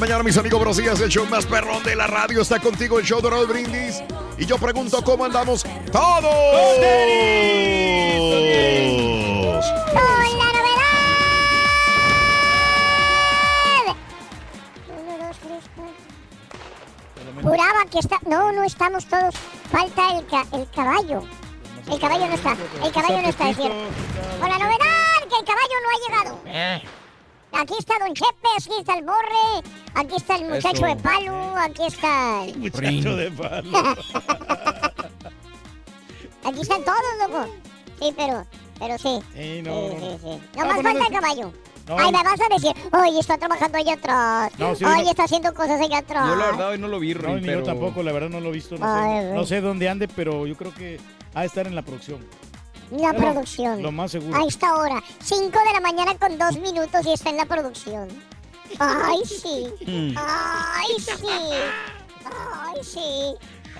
Mañana, mis amigos, buenos días. El show más perrón de la radio está contigo, el show de Raúl Brindis. Y yo pregunto, ¿cómo andamos todos? ¡Con la novedad! Uno, dos, tres, cuatro. Juraba que está... No, no estamos todos. Falta el, ca- el caballo. El caballo no está. El caballo no está, es cierto. Con la novedad que el caballo no ha llegado. Aquí está Don Chepes, aquí está el Borre, aquí está el muchacho Eso. de palo, aquí está... el- Muchacho de palo. Aquí están todos, loco. Sí, pero... Pero sí. Sí, no, Sí, no. sí, sí. Ah, Nomás pues falta el caballo. no, Ay, me vas a decir, oye, está trabajando allá atrás. No, sí, oye, no. está haciendo cosas allá atrás. Yo la verdad hoy no lo vi, ni pero... yo tampoco, la verdad no lo he visto. No, Ay, sé, no sé dónde ande, pero yo creo que ha de estar en la producción. La producción. Lo más seguro. A esta hora, 5 de la mañana con 2 minutos y está en la producción. Ay, sí. Mm. Ay, sí. Ay, sí.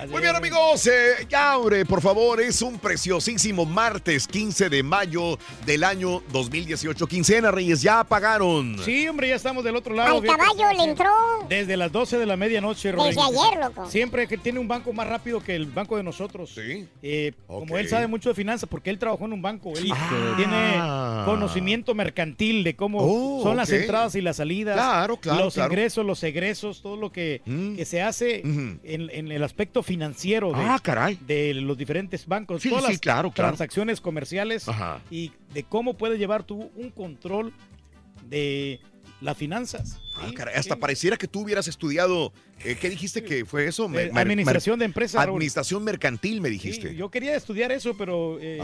Muy bien, amigos. Eh, ya, hombre, por favor, es un preciosísimo martes 15 de mayo del año 2018. Quincena, Reyes, ya pagaron. Sí, hombre, ya estamos del otro lado. Al fíjate. caballo le entró Desde las 12 de la medianoche, Rubén. desde ayer, loco. Siempre que tiene un banco más rápido que el banco de nosotros. Sí. Eh. Como él sabe mucho de finanzas, porque él trabajó en un banco. Él Ah. tiene conocimiento mercantil de cómo Oh, son las entradas y las salidas. Claro, claro, Los claro. ingresos, los egresos, todo lo que, Mm. que se hace en, en el aspecto financiero de, Ah, caray. de los diferentes bancos. Sí, todas sí, las claro, claro. transacciones comerciales Ajá. y de cómo puedes llevar tú un control de las finanzas. Ah, ¿sí? caray, hasta Sí. pareciera que tú hubieras estudiado. eh, ¿Qué dijiste que fue eso? Eh, administración de empresas. Administración mercantil, me Sí, dijiste. yo quería estudiar eso, pero eh.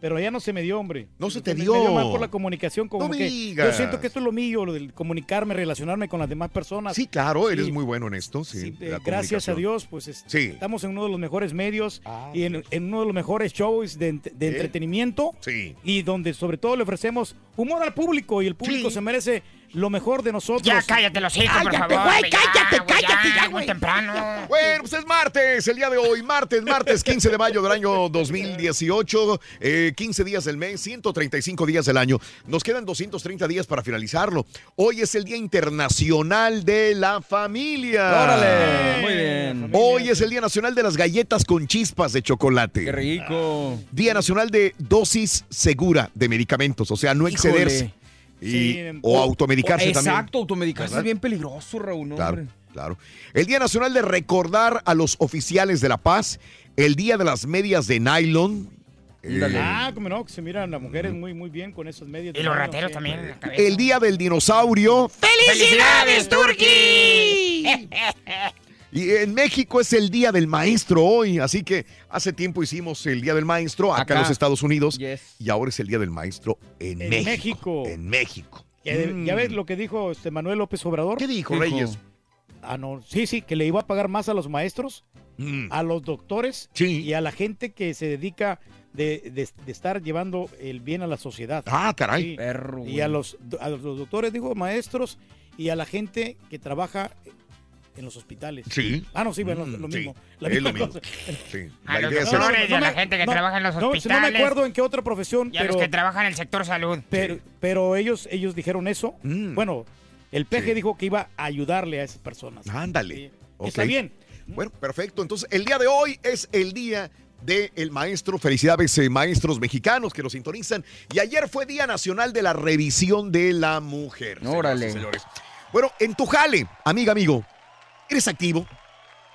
Pero ya no se me dio, hombre. No se te dio. Me dio mal por la comunicación, como No que digas. yo siento que esto es lo mío, lo del comunicarme, relacionarme con las demás personas. Sí, claro, eres Sí. muy bueno en esto. Sí, eh, gracias a. Dios, pues es- Sí. estamos en uno de los mejores medios Ah, y en, en uno de los mejores shows de, Sí. entretenimiento Sí. y donde sobre todo le ofrecemos humor al público y el público se merece lo mejor de nosotros. Ya cállate los hijos, por Cállate, favor. güey, cállate, ya, güey, cállate, ya, muy güey. temprano. Bueno, pues es martes, el día de hoy, martes, martes 15 de mayo del año 2018, eh, 15 días del mes, 135 días del año. Nos quedan 230 días para finalizarlo. Hoy es el Día Internacional de la Familia. Órale, muy bien. Hoy es el Día Nacional de las Galletas con chispas de chocolate. Qué rico. Día Nacional de dosis segura de medicamentos, o sea, no Híjole. Excederse. Y, Sí, o automedicarse también. Exacto, automedicarse ¿Verdad? es bien peligroso, Raúl. no, Claro, hombre. claro. El Día Nacional de recordar a los oficiales de la paz. El Día de las medias de nylon. Eh. Ah, como no, que se miran las mujeres muy muy bien con esos medios. Y los mano, rateros sí. también. en la cabeza. el Día del dinosaurio. ¡Felicidades, Turki! Y en México es el Día del Maestro hoy, así que hace tiempo hicimos el Día del Maestro acá, en los Estados Unidos Yes. y ahora es el Día del Maestro en, En México. México. En México. Ya, Mm. ya ves lo que dijo este Manuel López Obrador. ¿Qué dijo, Dijo. Reyes? Ah, no. Sí, sí, que le iba a pagar más a los maestros, Mm. a los doctores Sí. y a la gente que se dedica de, de- de estar llevando el bien a la sociedad. Ah, caray. Sí. Perro, Y a los, a los doctores, digo, maestros, y a la gente que trabaja en los hospitales. Sí. Ah, no, sí, bueno, Mm, lo sí, mismo. La es lo mismo. cosa. Sí. A La los doctores y a la gente que trabaja en los no, si no me hospitales. acuerdo en qué otra profesión, Y a pero, los que trabajan en el sector salud. pero, pero ellos, ellos dijeron eso. Mm. Bueno, el peje Sí. dijo que iba a ayudarle a esas personas. Ándale. Está bien. Bueno, perfecto. Entonces, el día de hoy es el día del maestro. Felicidades, eh, maestros mexicanos que nos sintonizan. Y ayer fue Día Nacional de la Revisión de la Mujer. Órale. señores. Bueno, en tu jale, amiga, amigo, ¿eres activo?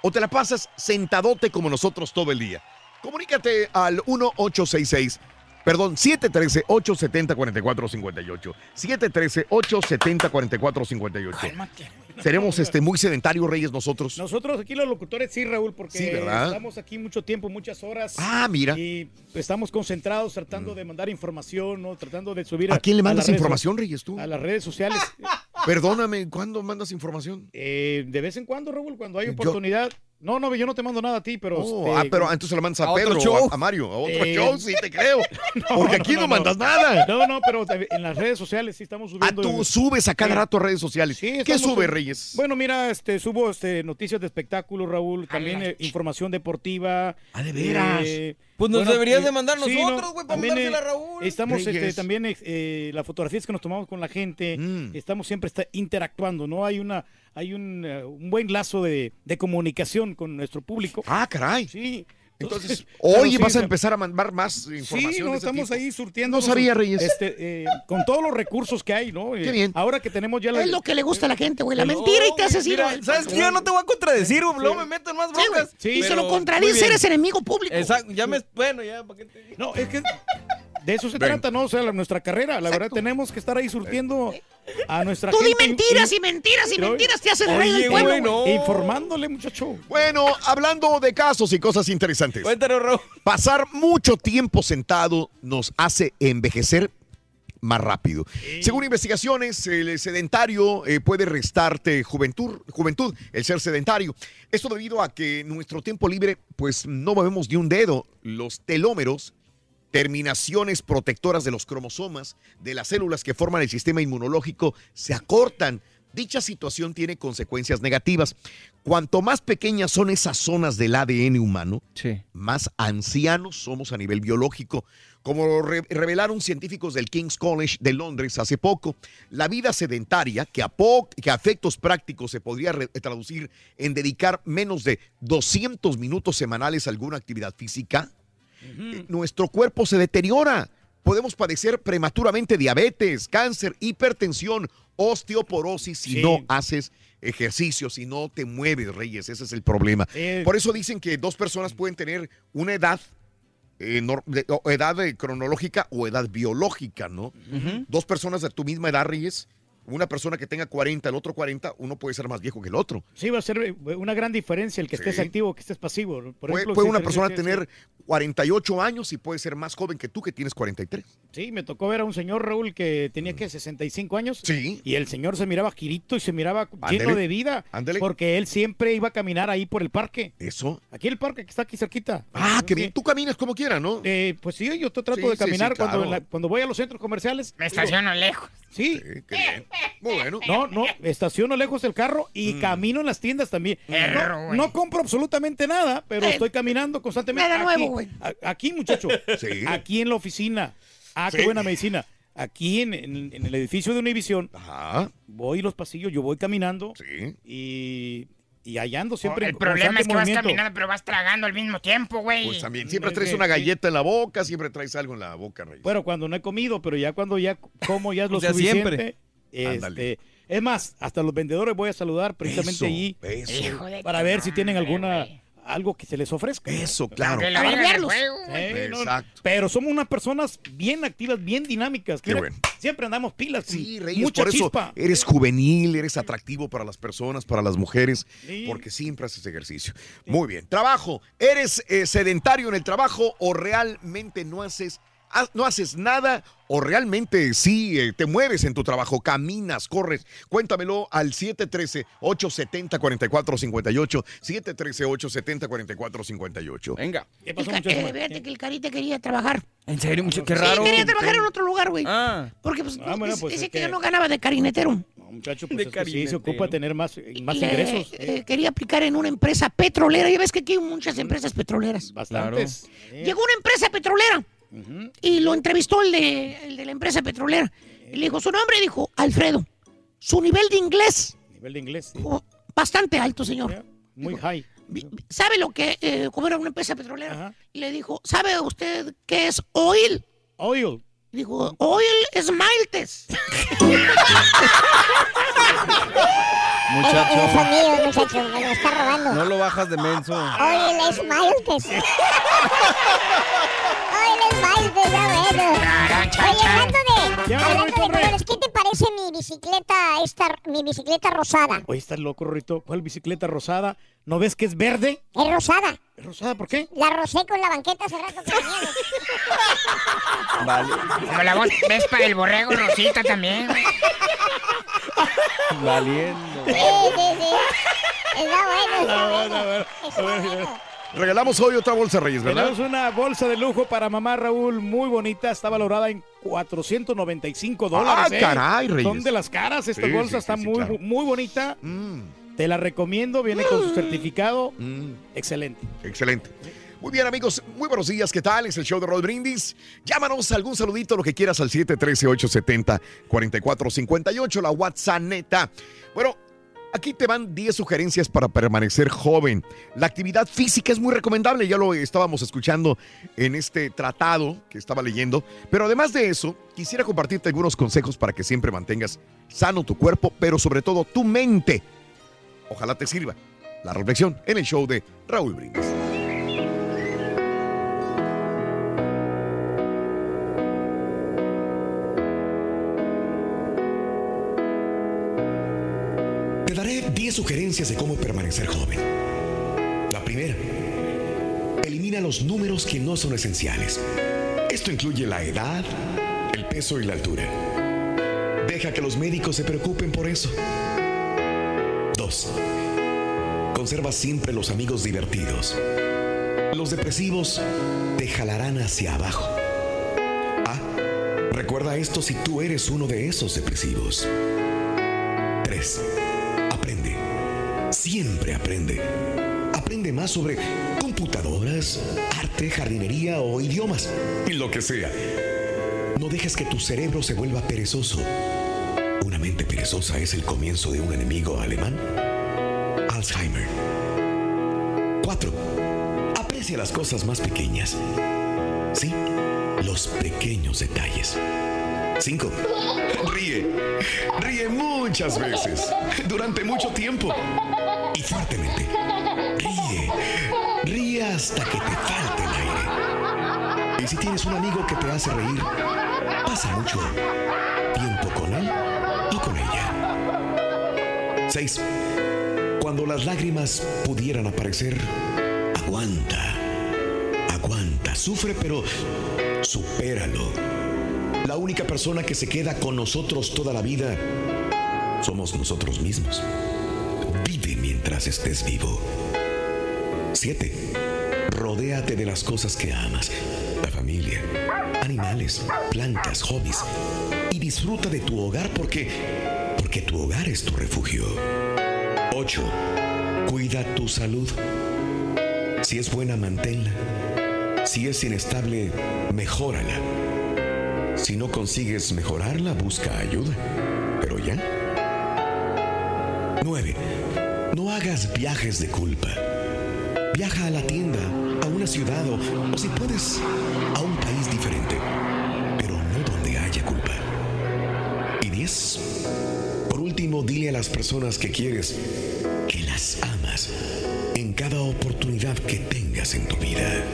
¿O te la pasas sentadote como nosotros todo el día? Comunícate al 1866. Perdón, 713-870-4458. 713-870-4458. Cálmate. Seremos este, muy sedentarios, Reyes, nosotros. Nosotros aquí los locutores sí, Raúl, porque estamos aquí mucho tiempo, muchas horas. Ah, mira. Y estamos concentrados tratando de mandar información, ¿no? Tratando de subir ¿A quién le mandas información, Reyes, tú? A las redes sociales. Perdóname, ¿cuándo mandas información? Eh, de vez en cuando, Raúl, cuando hay Yo- oportunidad. No, no, yo no te mando nada a ti, pero. Oh, este, ah, pero entonces lo mandas a, Pedro, show. a, a Mario, a otro Eh, show, sí te creo. Porque aquí no, no, no. mandas nada. No, no, pero en las redes sociales sí estamos Ah, subiendo. tú subes a cada Sí. rato a redes sociales. Sí, ¿Qué sube, sub- Reyes? Bueno, mira, este, subo este, noticias de espectáculos, Raúl, también Ala. eh, información deportiva. Ah, ¿de veras? eh, Pues nos deberías eh, de mandar sí, nosotros, ¿no? güey, para mandársela eh, a Raúl. Estamos este, también, eh, las fotografías que nos tomamos con la gente, Mm. estamos siempre está interactuando, ¿no? Hay una hay un, eh, un buen lazo de, de comunicación con nuestro público. Ah, caray. Sí. Entonces, claro, hoy sí, vas a empezar a mandar más información. Sí, de no, ese estamos tipo. ahí surtiendo. No sabía, Reyes. Este, eh, con todos los recursos que hay, ¿no? Eh, Qué bien. Ahora que tenemos ya la... Es lo que le gusta a la gente, güey. La No, mentira y te haces ir. mira. ¿Sabes qué? Yo no te voy a contradecir, güey. Luego me meto en más Sí, broncas. Sí, y se pero lo muy contradices, bien. eres enemigo público. Exacto, ya me. Bueno, ya, ¿para qué te? No, es que de eso se Ven. trata, ¿no? O sea, la- nuestra carrera. La verdad, tenemos que estar ahí surtiendo a nuestra Tú di gente. mentiras in- y mentiras y mentiras te haces rey del pueblo. e informándole, muchacho. Bueno, hablando de casos y cosas interesantes. Cuéntanos, Raúl. Pasar mucho tiempo sentado nos hace envejecer más rápido. Según investigaciones, el sedentario eh, puede restarte juventud, juventud, el ser sedentario. Esto debido a que nuestro tiempo libre, pues no movemos ni un dedo. Los telómeros, terminaciones protectoras de los cromosomas, de las células que forman el sistema inmunológico, se acortan. Dicha situación tiene consecuencias negativas. Cuanto más pequeñas son esas zonas del ADN humano, Sí. más ancianos somos a nivel biológico. Como re- revelaron científicos del King's College de Londres hace poco, la vida sedentaria, que a, que a efectos prácticos se podría traducir en dedicar menos de 200 minutos semanales a alguna actividad física, eh, nuestro cuerpo se deteriora. Podemos padecer prematuramente diabetes, cáncer, hipertensión, osteoporosis si Sí. no haces ejercicio, si no te mueves, Reyes. Ese es el problema. Eh, Por eso dicen que dos personas pueden tener una edad, eh, de- edad eh, cronológica o edad biológica, ¿no? Dos personas de tu misma edad, Reyes, una persona que tenga 40, el otro 40, uno puede ser más viejo que el otro. Sí, va a ser eh, una gran diferencia el que estés Sí. activo o que estés pasivo. Por puede ejemplo, puede si una persona tener 48 años y puede ser más joven que tú que tienes 43. Sí, me tocó ver a un señor, Raúl, que tenía que 65 años. Sí. Y el señor se miraba girito y se miraba lleno de vida. Ándele. Porque él siempre iba a caminar ahí por el parque. Eso. Aquí el parque que está aquí cerquita. Ah, qué Sí. bien. Tú caminas como quieras, ¿no? Eh, pues sí, yo trato Sí, de caminar sí, cuando, claro. en la- cuando voy a los centros comerciales. Me digo, estaciono lejos. Sí. Sí, qué bien. Muy bueno. No, no, estaciono lejos del carro Mm. y camino en las tiendas también. Perro, No, compro absolutamente nada, pero Eh, estoy caminando constantemente. nada aquí, nuevo, güey. Aquí, muchacho. Sí. Aquí en la oficina. Ah, qué buena medicina. Aquí en, en- en el edificio de Univision, Ajá. voy los pasillos, yo voy caminando Sí. y, y allá ando siempre. el en problema es que vas movimiento. caminando, pero vas tragando al mismo tiempo, güey. Pues también. Siempre Es traes una galleta en la boca, siempre traes algo en la boca, Reyes. Bueno, cuando no he comido, pero ya cuando ya como ya es lo O sea, suficiente. siempre. Ándale. Este, es más, hasta los vendedores voy a saludar precisamente Eso, allí eso. Hijo de para ver si tienen madre, alguna güey. Algo que se les ofrezca. Eso, claro. Que lo A digan el barbearlos. juego. Eh, no, Exacto. pero somos unas personas bien activas, bien dinámicas. Qué bueno. Siempre andamos pilas. Sí, Reyes, mucha por eso chispa. eres juvenil, eres atractivo para las personas, para las mujeres, Sí. porque siempre haces ejercicio. Muy bien. Trabajo. ¿Eres eh, sedentario en el trabajo o realmente no haces, ha- no haces nada o realmente sí eh, te mueves en tu trabajo, caminas, corres? Cuéntamelo al 713-870-4458. 713-870-4458. Venga. ¿Qué pasó, muchacho? eh, fíjate que el carita quería trabajar. En serio, mucho, qué Sí, raro. quería trabajar en otro lugar, güey. Ah. Porque pues, Ah, bueno, dice- pues, es que que- no ganaba de carinetero. No, muchacho, pues De es que sí, se ocupa tener más, más Le- ingresos. eh, quería aplicar en una empresa petrolera. Ya ves que aquí hay muchas empresas petroleras. Bastantes. Sí. Llegó una empresa petrolera Y lo entrevistó el de, el de la empresa petrolera. Y le dijo su nombre, dijo Alfredo. Su nivel de inglés, Nivel de inglés. sí. oh, bastante alto, señor. Muy high. ¿Sabe lo que, eh, cómo era una empresa petrolera? Ajá. Y le dijo, ¿sabe usted qué es oil? Oil. Dijo, oil es maltes. Esos son Muchacho, me lo está robando. no lo bajas de menso. Oye, les Oye, les maltes, ya bueno. Oye, hablando de, hablando de colores, ¿qué te parece mi bicicleta, esta, mi bicicleta rosada? Oye, estás loco, Rorrito. ¿Cuál bicicleta rosada? ¿No ves que es verde? Es rosada. ¿Es rosada por qué? La rosé con la banqueta hace rato que. Vale. Como la voz Vespa del borrego Rosita también. Valiendo. Sí, sí, sí. Está bueno, está bueno. Está bueno. Regalamos hoy otra bolsa, Reyes, ¿verdad? Tenemos una bolsa de lujo para mamá Raúl, muy bonita, está valorada en 495 dólares. Ah, ¿eh? caray, Reyes. Son de las caras, esta Sí, bolsa sí, está sí, muy, claro. muy bonita. Mm, Te la recomiendo, viene con su certificado. mm. Excelente. Excelente. Muy bien, amigos. Muy buenos días. ¿Qué tal? Es el show de Rod Brindis. Llámanos algún saludito, lo que quieras al 713-870-4458, la WhatsApp neta. Bueno, aquí te van 10 sugerencias para permanecer joven. La actividad física es muy recomendable, ya lo estábamos escuchando en este tratado que estaba leyendo. Pero además de eso, quisiera compartirte algunos consejos para que siempre mantengas sano tu cuerpo, pero sobre todo tu mente. Ojalá te sirva. La reflexión en el show de Raúl Brindis. 10 sugerencias de cómo permanecer joven. La primera, elimina los números que no son esenciales. Esto incluye la edad, el peso y la altura. Deja que los médicos se preocupen por eso. 2. Conserva siempre los amigos divertidos. Los depresivos te jalarán hacia abajo. Ah, recuerda esto si tú eres uno de esos depresivos. 3. Siempre aprende. Aprende más sobre computadoras, arte, jardinería o idiomas. En lo que sea. No dejes que tu cerebro se vuelva perezoso. Una mente perezosa es el comienzo de un enemigo alemán. Alzheimer. 4. Aprecia las cosas más pequeñas. Sí, los pequeños detalles. 5. Ríe. Ríe muchas veces. Durante mucho tiempo. Fuertemente. Ríe. Ríe hasta que te falte el aire. Y si tienes un amigo que te hace reír, pasa mucho tiempo con él o con ella. 6. Cuando las lágrimas pudieran aparecer, aguanta. Aguanta. Sufre, pero supéralo. La única persona que se queda con nosotros toda la vida somos nosotros mismos. Estés vivo. 7. Rodéate de las cosas que amas. La familia, animales, plantas, hobbies. Y disfruta de tu hogar porque porque tu hogar es tu refugio. 8. Cuida tu salud. Si es buena, manténla. Si es inestable, mejórala. Si no consigues mejorarla, busca ayuda. Pero ya. 9. Hagas viajes de culpa. Viaja a la tienda, a una ciudad o, si puedes, a un país diferente. Pero no donde haya culpa. Y 10. Por último, dile a las personas que quieres que las amas en cada oportunidad que tengas en tu vida.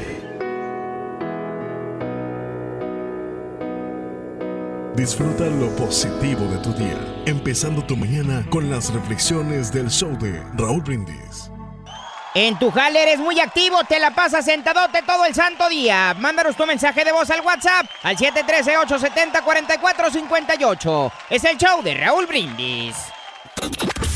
Disfruta lo positivo de tu día, empezando tu mañana con las reflexiones del show de Raúl Brindis. En tu jale eres muy activo, te la pasas sentadote todo el santo día. Mándanos tu mensaje de voz al WhatsApp al 713-870-4458. Es el show de Raúl Brindis.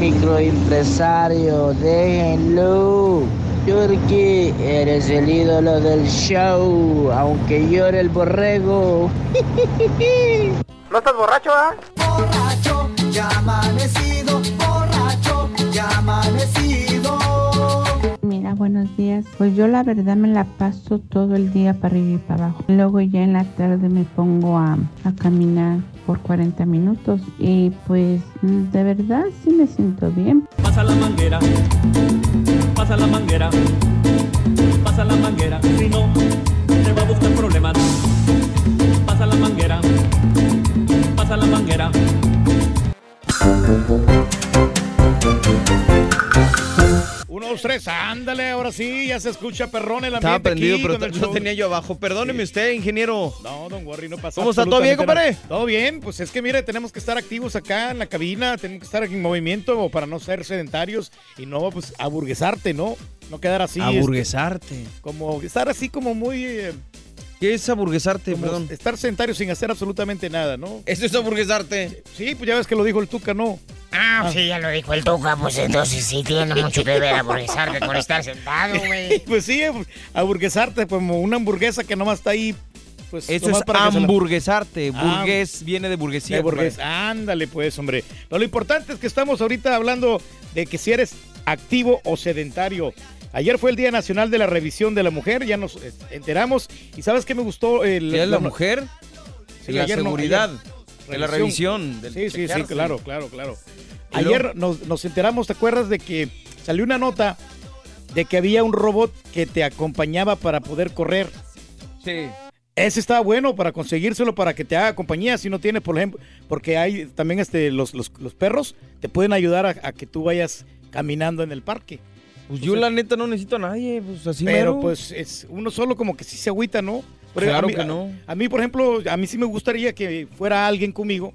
microempresario, déjenlo. Turqui, eres el ídolo del show, aunque llore el borrego. ¿No estás borracho, ah? Borracho, ya amanecido, borracho, ya amanecido. Buenos días. Pues yo la verdad me la paso todo el día para arriba y para abajo. Luego ya en la tarde me pongo a, a caminar por 40 minutos y pues de verdad sí me siento bien. Pasa la manguera, pasa la manguera, pasa la manguera, si no, te va a buscar problemas. Pasa la manguera, pasa la manguera. Uno, dos, tres, ándale, ahora sí, ya se escucha perrón el Estaba ambiente prendido, aquí pero con el tenía yo abajo. Perdóneme usted, ingeniero. No, don Warry, no pasa ¿Cómo está? ¿Todo bien, compadre? nada. Todo bien, pues es que mire, tenemos que estar activos acá en la cabina, tenemos que estar en movimiento para no ser sedentarios y no, pues, aburguesarte, ¿no? No quedar así. este, Aburguesarte. como estar así como muy... eh, ¿Qué es aburguesarte, como perdón? Estar sedentario sin hacer absolutamente nada, ¿no? Eso es aburguesarte. Sí, pues ya ves que lo dijo el Tuca, ¿no? Ah, sí, ya lo dijo el Tuca, pues entonces sí tiene mucho que ver aburguesarte con estar sentado, güey. pues sí, aburguesarte como una hamburguesa que nomás está ahí. Pues, Eso es para se la- hamburguesarte. Ah, Burgués viene de burguesía. De burgués. Ándale, pues, hombre. Pero lo importante es que estamos ahorita hablando de que si eres activo o sedentario. Ayer fue el Día Nacional de la Revisión de la Mujer, ya nos enteramos. ¿Y sabes qué me gustó? El, ¿Qué es la mujer? Sí, la ayer no, seguridad. ayer. De la revisión. del Sí, sí, sí, claro, claro, claro. ¿Y Ayer nos, nos enteramos, ¿te acuerdas de que salió una nota de que había un robot que te acompañaba para poder correr? Sí. Ese estaba bueno para conseguírselo para que te haga compañía si no tienes, por ejemplo, porque hay también este los, los, los perros te pueden ayudar a, a que tú vayas caminando en el parque. Pues yo la neta no necesito a nadie, pues así Pero mero. pues es uno solo como que sí se agüita, ¿no? Claro a mí- que no. A, a mí, por ejemplo, a mí sí me gustaría que fuera alguien conmigo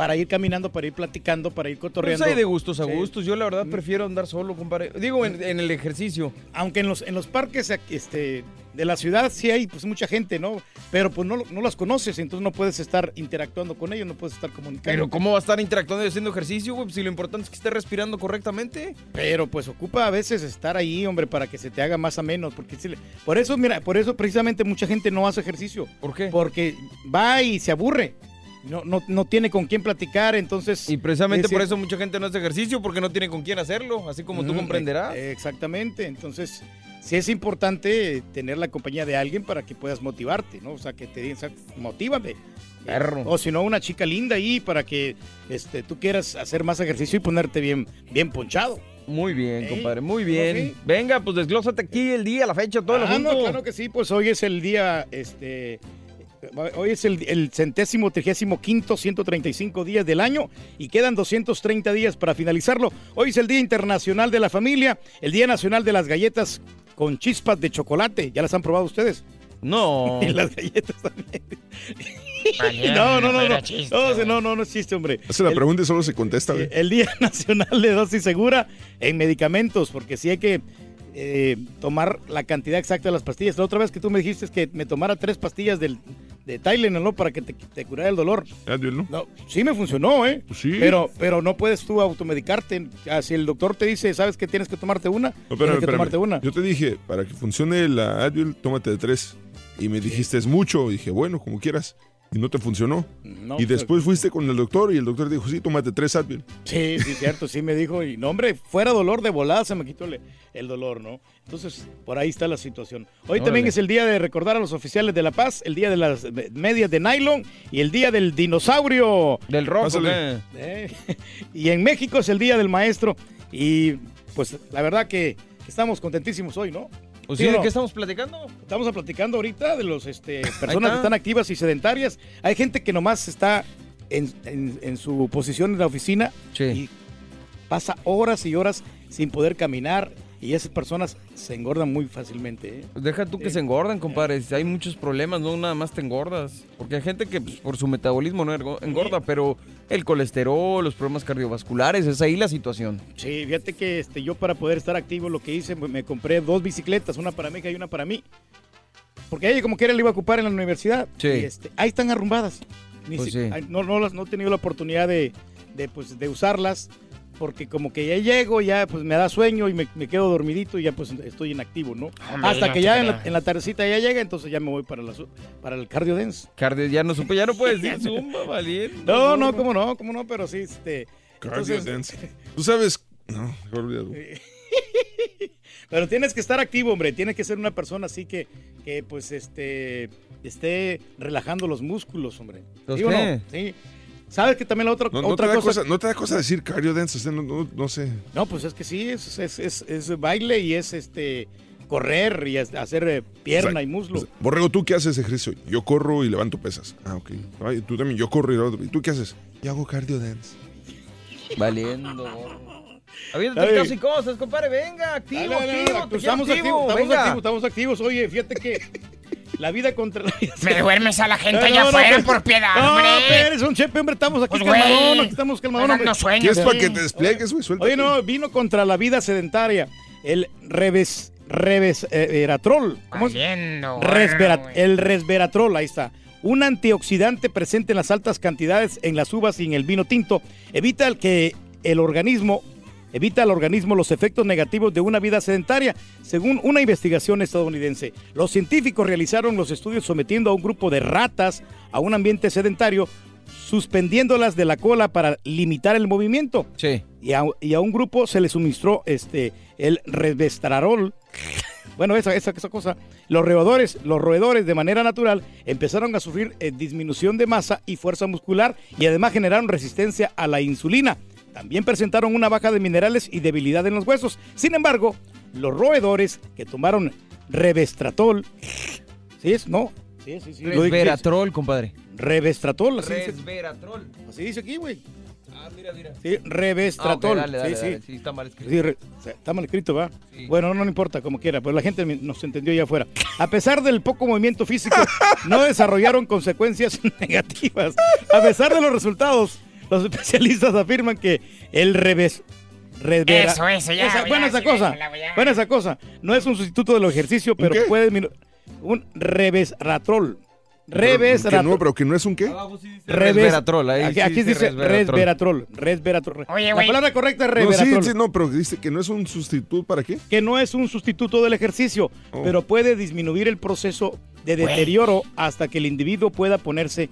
para ir caminando, para ir platicando, para ir Pues cotorreando. hay de gustos a Sí. gustos. Yo la verdad prefiero andar solo, compadre. Digo, en, en el ejercicio. Aunque en los, en los parques aquí, este, de la ciudad sí hay pues mucha gente, ¿no? Pero pues no, no las conoces, entonces no puedes estar interactuando con ellos, no puedes estar comunicando. Pero ¿cómo va a estar interactuando y haciendo ejercicio, güey? Pues si lo importante es que esté respirando correctamente. Pero pues ocupa a veces estar ahí, hombre, para que se te haga más a menos. Porque si le- por eso, mira, por eso precisamente mucha gente no hace ejercicio. ¿Por qué? Porque va y se aburre. No, no, no tiene con quién platicar, entonces. Y precisamente es por eso mucha gente no hace ejercicio, porque no tiene con quién hacerlo, así como tú Mm, comprenderás. eh, Exactamente. Entonces, sí es importante tener la compañía de alguien para que puedas motivarte, ¿no? O sea, que te digan, o sea, motívame. Perro. O si no, una chica linda ahí para que este, tú quieras hacer más ejercicio y ponerte bien, bien ponchado. Muy bien, ¿Eh? compadre, muy ¿No, bien. sí? Venga, pues desglósate aquí el día, la fecha, todo el Ah, no, claro que sí, pues hoy es el día, este, hoy es el, el centésimo, trigésimo quinto, 135 días del año y quedan 230 días para finalizarlo. Hoy es el Día Internacional de la Familia, el Día Nacional de las Galletas con chispas de chocolate. ¿Ya las han probado ustedes? No. Y las galletas también. No, no, no, no. No, no, no, no es chiste, hombre. Hace la El- pregunta y solo se contesta, güey. el Día Nacional de Dosis Segura en medicamentos, porque sí hay que eh, tomar la cantidad exacta de las pastillas. La otra vez que tú me dijiste es que me tomara tres pastillas del, de Tylenol, ¿no? Para que te, te curara el dolor. Advil, ¿no? No, sí me funcionó, ¿eh? Pues sí. Pero, pero no puedes tú automedicarte. Ah, Si el doctor te dice, ¿sabes que tienes que tomarte una? No, tienes espérame, que espérame. tomarte una. Yo te dije, para que funcione la Advil, tómate de tres. Y me dijiste, es mucho. Y dije, bueno, como quieras. Y no te funcionó. No, y fue- después fuiste con el doctor y el doctor dijo, sí, tómate tres Advil. Sí, sí, cierto, sí me dijo. Y no, hombre, fuera dolor de volada se me quitó el, el dolor, ¿no? Entonces, por ahí está la situación. Hoy Órale. también es el día de recordar a los oficiales de La Paz, el día de las medias de nylon y el día del dinosaurio. ¿Del rojo Pásale. Eh, y en México es el día del maestro. Y pues la verdad que estamos contentísimos hoy, ¿no? ¿O ¿Sí sí, o de no? qué estamos platicando? Estamos platicando ahorita de los este, está. personas que están activas y sedentarias. Hay gente que nomás está en, en- en su posición en la oficina y pasa horas y horas sin poder caminar y esas personas se engordan muy fácilmente. ¿eh? Pues deja tú que se engordan, compadre. Hay muchos problemas, no nada más te engordas. Porque hay gente que pues, por su metabolismo no engorda, pero el colesterol, los problemas cardiovasculares, es ahí la situación. Sí, fíjate que este, yo para poder estar activo lo que hice, me- me compré dos bicicletas, una para mi hija y una para mí. Porque ella como quiera le iba a ocupar en la universidad. Sí. Y, este, ahí están arrumbadas. Ni Pues si- sí. ay, no, no, no he tenido la oportunidad de, de, pues, de usarlas. Porque como que ya llego, ya pues me da sueño y me, me quedo dormidito y ya pues estoy inactivo, ¿no? Hombre, Hasta que ya en la, en la tardecita ya llega, entonces ya me voy para, la, para el cardio dance. Cardio, ya no supe, ya no puedes decir zumba, valiente. No, no, cómo no, cómo no, pero sí, este... Cardio entonces- dance. Tú sabes... No, mejor olvídalo. Pero tienes que estar activo, hombre. Tienes que ser una persona así que, que pues, este, esté relajando los músculos, hombre. ¿Los ¿Sí o no? Sí. ¿Sabes que también la otra, No, no otra te da cosa? cosa, no te da cosa decir cardio dance, o sea, no, no- no sé. No, pues es que sí, es, es, es, es baile y es este correr y es- hacer eh, pierna O sea, y muslo. Borrego, ¿tú qué haces ejercicio? Yo corro y levanto pesas. Ah, ok. Ay, tú también, yo corro y levanto ¿Y tú qué haces? Yo hago cardio dance. Valiendo. Habiendo Ay. casi cosas, compadre, venga, activo, Dale, dale, activo, dale, estamos activos, estamos activos, estamos activos. Oye, fíjate que la vida contra la vida. Me duermes a la gente No, allá no, afuera, pues, por piedad, no, hombre. eres un chepe, hombre, estamos aquí Pues, calmadón, aquí estamos calmadón, me hombre. dando sueño, ¿Qué es para que te despliegues, güey? Suelta. Oye, no, vino contra la vida sedentaria. El reves, reves, eh. ¿Cómo es? El resveratrol, ahí está. Un antioxidante presente en las altas cantidades en las uvas y en el vino tinto evita el que el organismo evita al organismo los efectos negativos de una vida sedentaria, según una investigación estadounidense. Los científicos realizaron los estudios sometiendo a un grupo de ratas a un ambiente sedentario, suspendiéndolas de la cola para limitar el movimiento. Sí. Y a, y a un grupo se le suministró este, el resveratrol. Bueno, esa, esa, esa cosa. Los roedores, los roedores de manera natural empezaron a sufrir eh, disminución de masa y fuerza muscular y además generaron resistencia a la insulina. También presentaron una baja de minerales y debilidad en los huesos. Sin embargo, los roedores que tomaron revestratol, ¿sí es? No. Sí, sí, sí. Resveratrol, compadre. Revestratol, así dice. Resveratrol. Así dice aquí, güey. Ah, mira, mira. Sí, revestratol. Ah, dale, dale, sí, dale. sí. Sí, está mal escrito. Sí, re- está mal escrito, ¿va? Bueno, no, no importa, como quiera, pero la gente nos entendió ya afuera. A pesar del poco movimiento físico, no desarrollaron consecuencias negativas. A pesar de los resultados, los especialistas afirman que el revés. revera- Eso, eso, ya, Esa- ya, buena esa sí, cosa. Buena esa cosa. No es un sustituto del ejercicio, pero qué? puede disminuir. Un revesratrol. Que Revesratrol. no, pero que no es un qué. Reves- Resveratrol, ahí Aquí, sí aquí dice dice resveratrol. resveratrol. Resveratrol. Oye, La palabra correcta es No, sí, resveratrol. sí, no, pero dice que no es un sustituto para qué. Que no es un sustituto del ejercicio, Oh. pero puede disminuir el proceso de deterioro hasta que el individuo pueda ponerse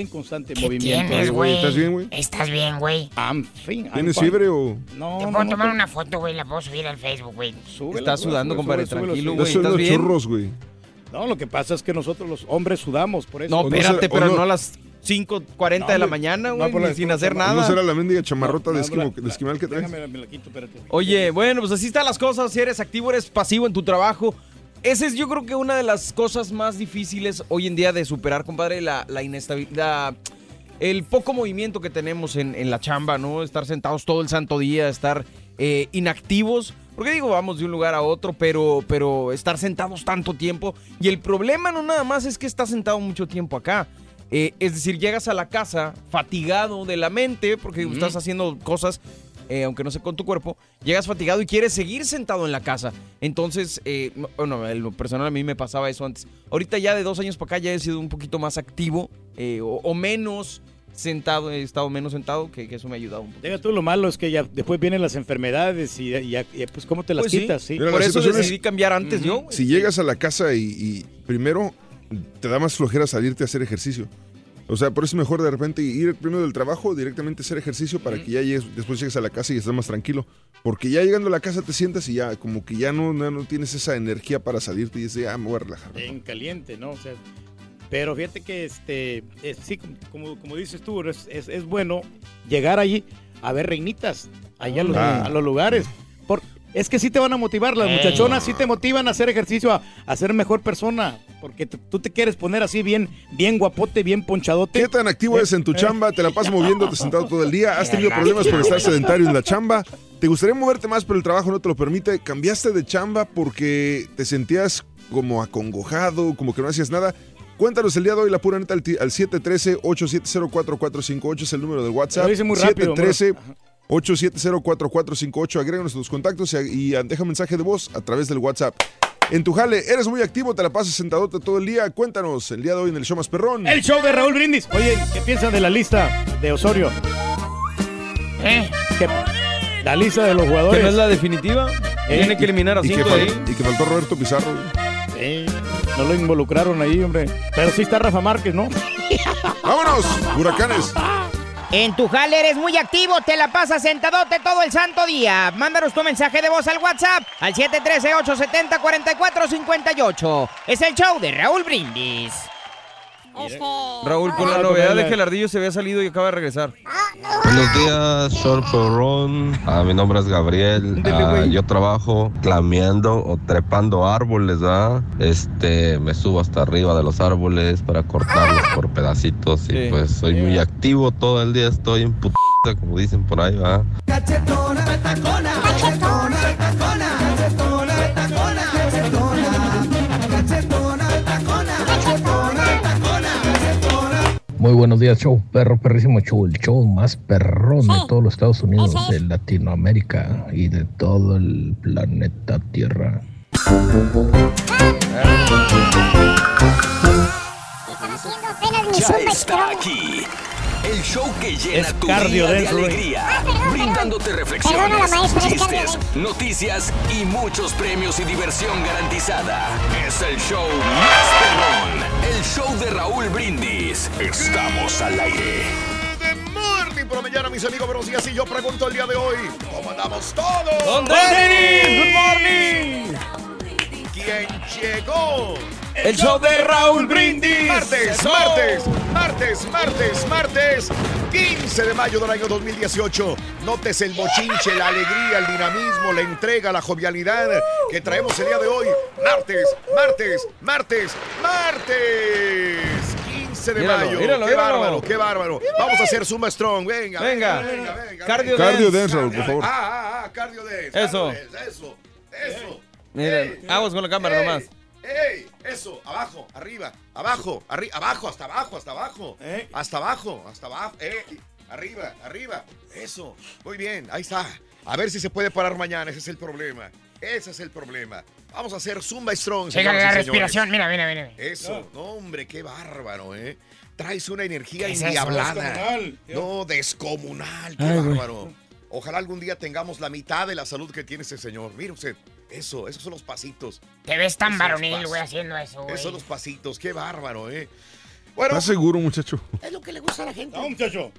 en constante ¿Qué movimiento. tienes, güey, güey? ¿estás bien, güey? ¿Estás bien, güey? I'm fine, I'm ¿Tienes fiebre o.? No, Te no, puedo no, tomar no. una foto, güey, la puedo subir al Facebook, güey. Estás sudando, compadre, súbela, tranquilo, güey. ¿estás los bien? churros, güey. No, lo que pasa es que nosotros los hombres sudamos, por eso. No, no espérate, pero no- no a las 5.40 de la mañana, no, güey, sin hacer chama- ¿No nada. será la mendiga chamarrota de, No, esquimo- la- de esquimal que traes? Déjame, me la quito, espérate. Oye, bueno, pues así están las cosas. Si eres activo, eres pasivo en tu trabajo. Esa es yo creo que una de las cosas más difíciles hoy en día de superar, compadre, la, la inestabilidad, el poco movimiento que tenemos en, en la chamba, ¿no? Estar sentados todo el santo día, estar eh, inactivos. Porque digo, vamos de un lugar a otro, pero, pero estar sentados tanto tiempo. Y el problema no nada más es que estás sentado mucho tiempo acá. Eh, es decir, llegas a la casa fatigado de la mente, porque estás haciendo cosas eh, aunque no sé con tu cuerpo, llegas fatigado y quieres seguir sentado en la casa. Entonces, eh, no- bueno, en lo personal a mí me pasaba eso antes. Ahorita ya de dos años para acá ya he sido un poquito más activo eh, o, o menos sentado, he estado menos sentado, que, que eso me ha ayudado un poco. Deja tú lo malo es que ya después vienen las enfermedades y, y- y, pues cómo te las Pues quitas, sí. Mira, Por la eso es- decidí cambiar antes yo. güey. Si llegas a la casa y, y primero te da más flojera salirte a hacer ejercicio. O sea, por eso es mejor de repente ir primero del trabajo, directamente hacer ejercicio para que ya llegues, después llegues a la casa y estés más tranquilo. Porque ya llegando a la casa te sientas y ya como que ya no, no, no tienes esa energía para salirte y dices, ah, me voy a relajar. En caliente, ¿no? O sea, pero fíjate que este, es- sí, como, como dices tú, es, es- es bueno llegar allí a ver reinitas, allá a los, Ah. a los lugares. Por, es que sí te van a motivar, las Eh. muchachonas sí te motivan a hacer ejercicio, a, a ser mejor persona, porque tú te quieres poner así bien, bien guapote, bien ponchadote. ¿Qué tan activo eres en tu chamba? ¿Te la pasas moviéndote sentado todo el día? ¿Has tenido problemas por estar sedentario en la chamba? ¿Te gustaría moverte más pero el trabajo no te lo permite? ¿Cambiaste de chamba porque te sentías como acongojado, como que no hacías nada? Cuéntanos el día de hoy, la pura neta, al ti- al 713-870-4458 es el número del WhatsApp. Lo dice muy rápido, 713-870-4458. Agréganos tus contactos y, y deja mensaje de voz a través del WhatsApp. En tu jale, eres muy activo, te la pasas sentadote todo el día. Cuéntanos el día de hoy en el show más perrón. El show de Raúl Brindis. Oye, ¿qué piensan de la lista de Osorio? ¿Eh? Que- la lista de los jugadores. ¿Que no es la definitiva? Tiene que eliminar a y que, cinco de fal- ahí. y que faltó Roberto Pizarro. Sí, no lo involucraron ahí, hombre. Pero sí está Rafa Márquez, ¿no? ¡Vámonos! ¡Huracanes! En tu jale eres muy activo, te la pasas sentadote todo el santo día. Mándanos tu mensaje de voz al WhatsApp al 713-870-4458. Es el show de Raúl Brindis. Este, Raúl, con la Ah, novedad de que el ardillo se había salido y acaba de regresar. Buenos días, Sor Perrón. Ah, mi nombre es Gabriel. Ah, yo trabajo clameando o trepando árboles, ¿verdad? Este, me subo hasta arriba de los árboles para cortarlos por pedacitos y pues soy muy activo todo el día. Estoy en puta, como dicen por ahí, ¿verdad? Cachetona, retacona, cachetona, Muy buenos días, show perro, perrísimo show, el show más perrón de todos los Estados Unidos, de Latinoamérica y de todo el planeta Tierra. Ya está aquí. El show que llena Es tu cardio día de alegría, brindándote reflexiones, maestra, chistes, noticias y muchos premios y diversión garantizada. Es el show más perrón, el show de Raúl Brindis. Estamos al aire. Good morning por la mañana, mis amigos. Buenos días. Y yo pregunto el día de hoy, ¿cómo andamos todos? ¡Don Dennis! ¡Good morning! ¿Quién llegó? El show de Raúl Brindis. Martes, Eso. martes, martes, martes, martes, 15 de mayo del año 2018. Notes el bochinche, la alegría, el dinamismo, la entrega, la jovialidad que traemos el día de hoy. Martes, martes, martes, martes. 15 de Míralo, mayo. míralo, qué míralo. bárbaro, qué bárbaro. Vamos a hacer Zumba Strong. Venga, Venga. venga, venga. Cardio Cardio dance. por favor. Ah, ah, ah, cardio dance. Eso. cardio dance, Eso, eso. Mira, Ey, aguas con la cámara ey, nomás. ¡Ey! Eso, abajo, arriba, abajo, arriba, abajo, hasta abajo, hasta abajo. Eh. Hasta abajo, hasta abajo. ¡Ey! Arriba, arriba. Eso. Muy bien, ahí está. A ver si se puede parar mañana, ese es el problema. Ese es el problema. Vamos a hacer Zumba Strong. Señoras la respiración, mira, mira, mira. Eso, no, hombre, qué bárbaro, ¿eh? Traes una energía. Descomunal. No, descomunal, qué Ay, bárbaro. Ojalá algún día tengamos la mitad de la salud que tiene ese señor. Mire usted, eso, esos son los pasitos. Te ves tan Esos varonil, güey, haciendo eso, güey. Esos son los pasitos, qué bárbaro, ¿eh? Bueno, ¿Estás seguro, muchacho? Es lo que le gusta a la gente. No, muchacho.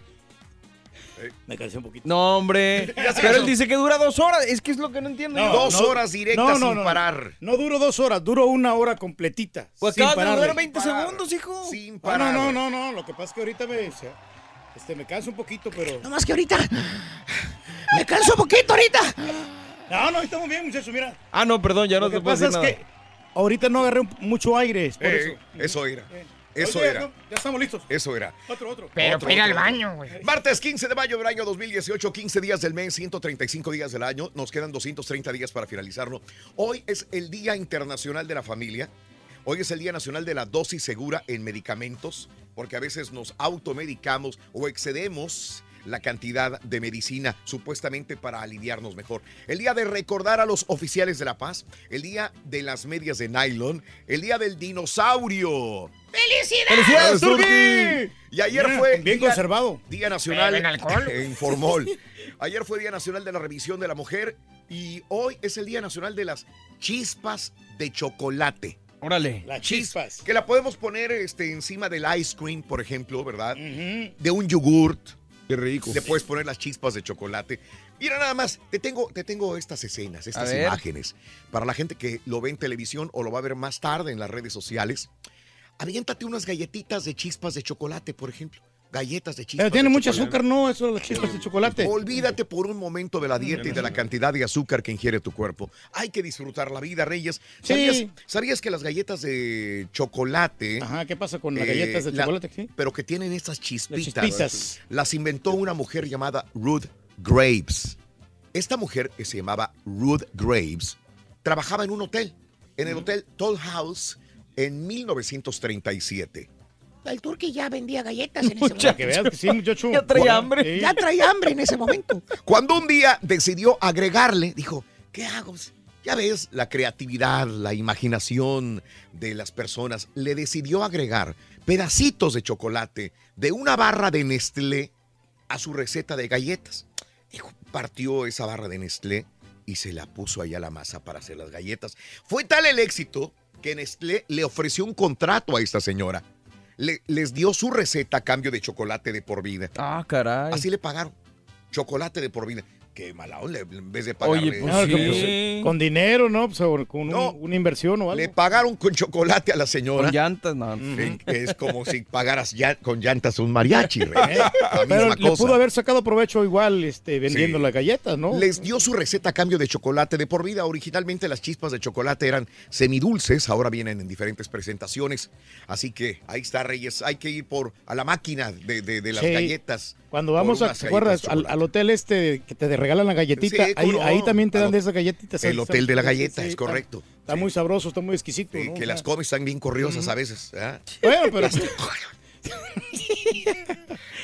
Eh. Me cansé un poquito. No, hombre. Ya se Pero él dice que dura dos horas. Es que es lo que no entiendo. yo. dos no, horas directas no, no, sin no. parar. No duro dos horas, duro una hora completita. Pues sin acabas de durar 20 segundos, hijo. Sin No, parar. no, no, no, no. Lo que pasa es que ahorita me, o sea, este, me canso un poquito, pero. No más que ahorita. Me canso un poquito ahorita. No, no, estamos bien, muchachos. Mira, Ah, no, perdón, ya no lo te que puedo pasa decir es nada. que ahorita no agarré mucho aire, es por Eh, eso. eso era. Eso Oye, era. no, ya estamos listos. Eso era. Otro, otro. Pero Otro, para ir al otro, baño, güey. Martes 15 de mayo del año 2018, 15 días del mes, 135 días del año. Nos quedan 230 días para finalizarlo. Hoy es el Día Internacional de la Familia. Hoy es el Día Nacional de la Dosis Segura en Medicamentos, porque a veces nos automedicamos o excedemos la cantidad de medicina supuestamente para aliviarnos mejor. El día de recordar a los oficiales de la paz, el día de las medias de nylon, el día del dinosaurio. ¡Felicidades! ¡Felicidades, Turki! Turki! Y ayer Mira, fue bien día- conservado. Día Nacional en Formol. Ayer fue Día Nacional de la Revisión de la Mujer y hoy es el Día Nacional de las Chispas de Chocolate. Órale. Las chispas. Que la podemos poner este, encima del ice cream, por ejemplo, ¿verdad? De un yogurt. Qué rico. Le puedes poner las chispas de chocolate. Mira nada más, te tengo, te tengo estas escenas, estas imágenes. Para la gente que lo ve en televisión o lo va a ver más tarde en las redes sociales. Aviéntate unas galletitas de chispas de chocolate, por ejemplo. Galletas de chispas. Pero tiene mucho chocolate. azúcar, ¿no? Eso de las chispas de chocolate. Olvídate por un momento de la dieta y de la cantidad de azúcar que ingiere tu cuerpo. Hay que disfrutar la vida, Reyes. ¿Sabías, Sí. sabías que las galletas de chocolate... Ajá, ¿qué pasa con las eh, galletas de la- chocolate? Sí. Pero que tienen estas chispitas. chispitas. Las inventó una mujer llamada Ruth Graves. Esta mujer, que se llamaba Ruth Graves, trabajaba en un hotel, en el hotel Toll House, en 1937. El turqui ya vendía galletas en ese momento. que veas que sí, muchacho. Ya traía hambre. sí. Ya traía hambre en ese momento. Cuando un día decidió agregarle, dijo, ¿qué hago? Ya ves, la creatividad, la imaginación de las personas, le decidió agregar pedacitos de chocolate de una barra de Nestlé a su receta de galletas. Dijo, partió esa barra de Nestlé y se la puso allá a la masa para hacer las galletas. Fue tal el éxito que Nestlé le ofreció un contrato a esta señora. Le- les dio su receta a cambio de chocolate de por vida. Ah, caray. Así le pagaron. Chocolate de por vida. Qué mala onda, en vez de pagarle. Oye, pues sí. que, pues, con dinero, ¿no? Pues, con un- No. una inversión o algo. Le pagaron con chocolate a la señora. Con llantas, no. Sí, que es como si pagaras ya con llantas un mariachi, Rey. Eh, La Pero misma le cosa. pudo haber sacado provecho igual este, vendiendo Sí. las galletas, ¿no? Les dio su receta a cambio de chocolate de por vida. Originalmente las chispas de chocolate eran semidulces, ahora vienen en diferentes presentaciones. Así que ahí está, Reyes. Hay que ir por a la máquina de, de- de las Sí. galletas. Cuando vamos a, ¿te acuerdas? de Al, hotel este que te regalan la galletita, Sí, ahí, cómo no. ahí también te dan de esas galletitas. el hotel de la galleta, sí, es está- correcto. Está, muy sabroso, está muy exquisito. Sí, ¿no? que las comes están bien corriosas a veces. ¿ah? Bueno, pero...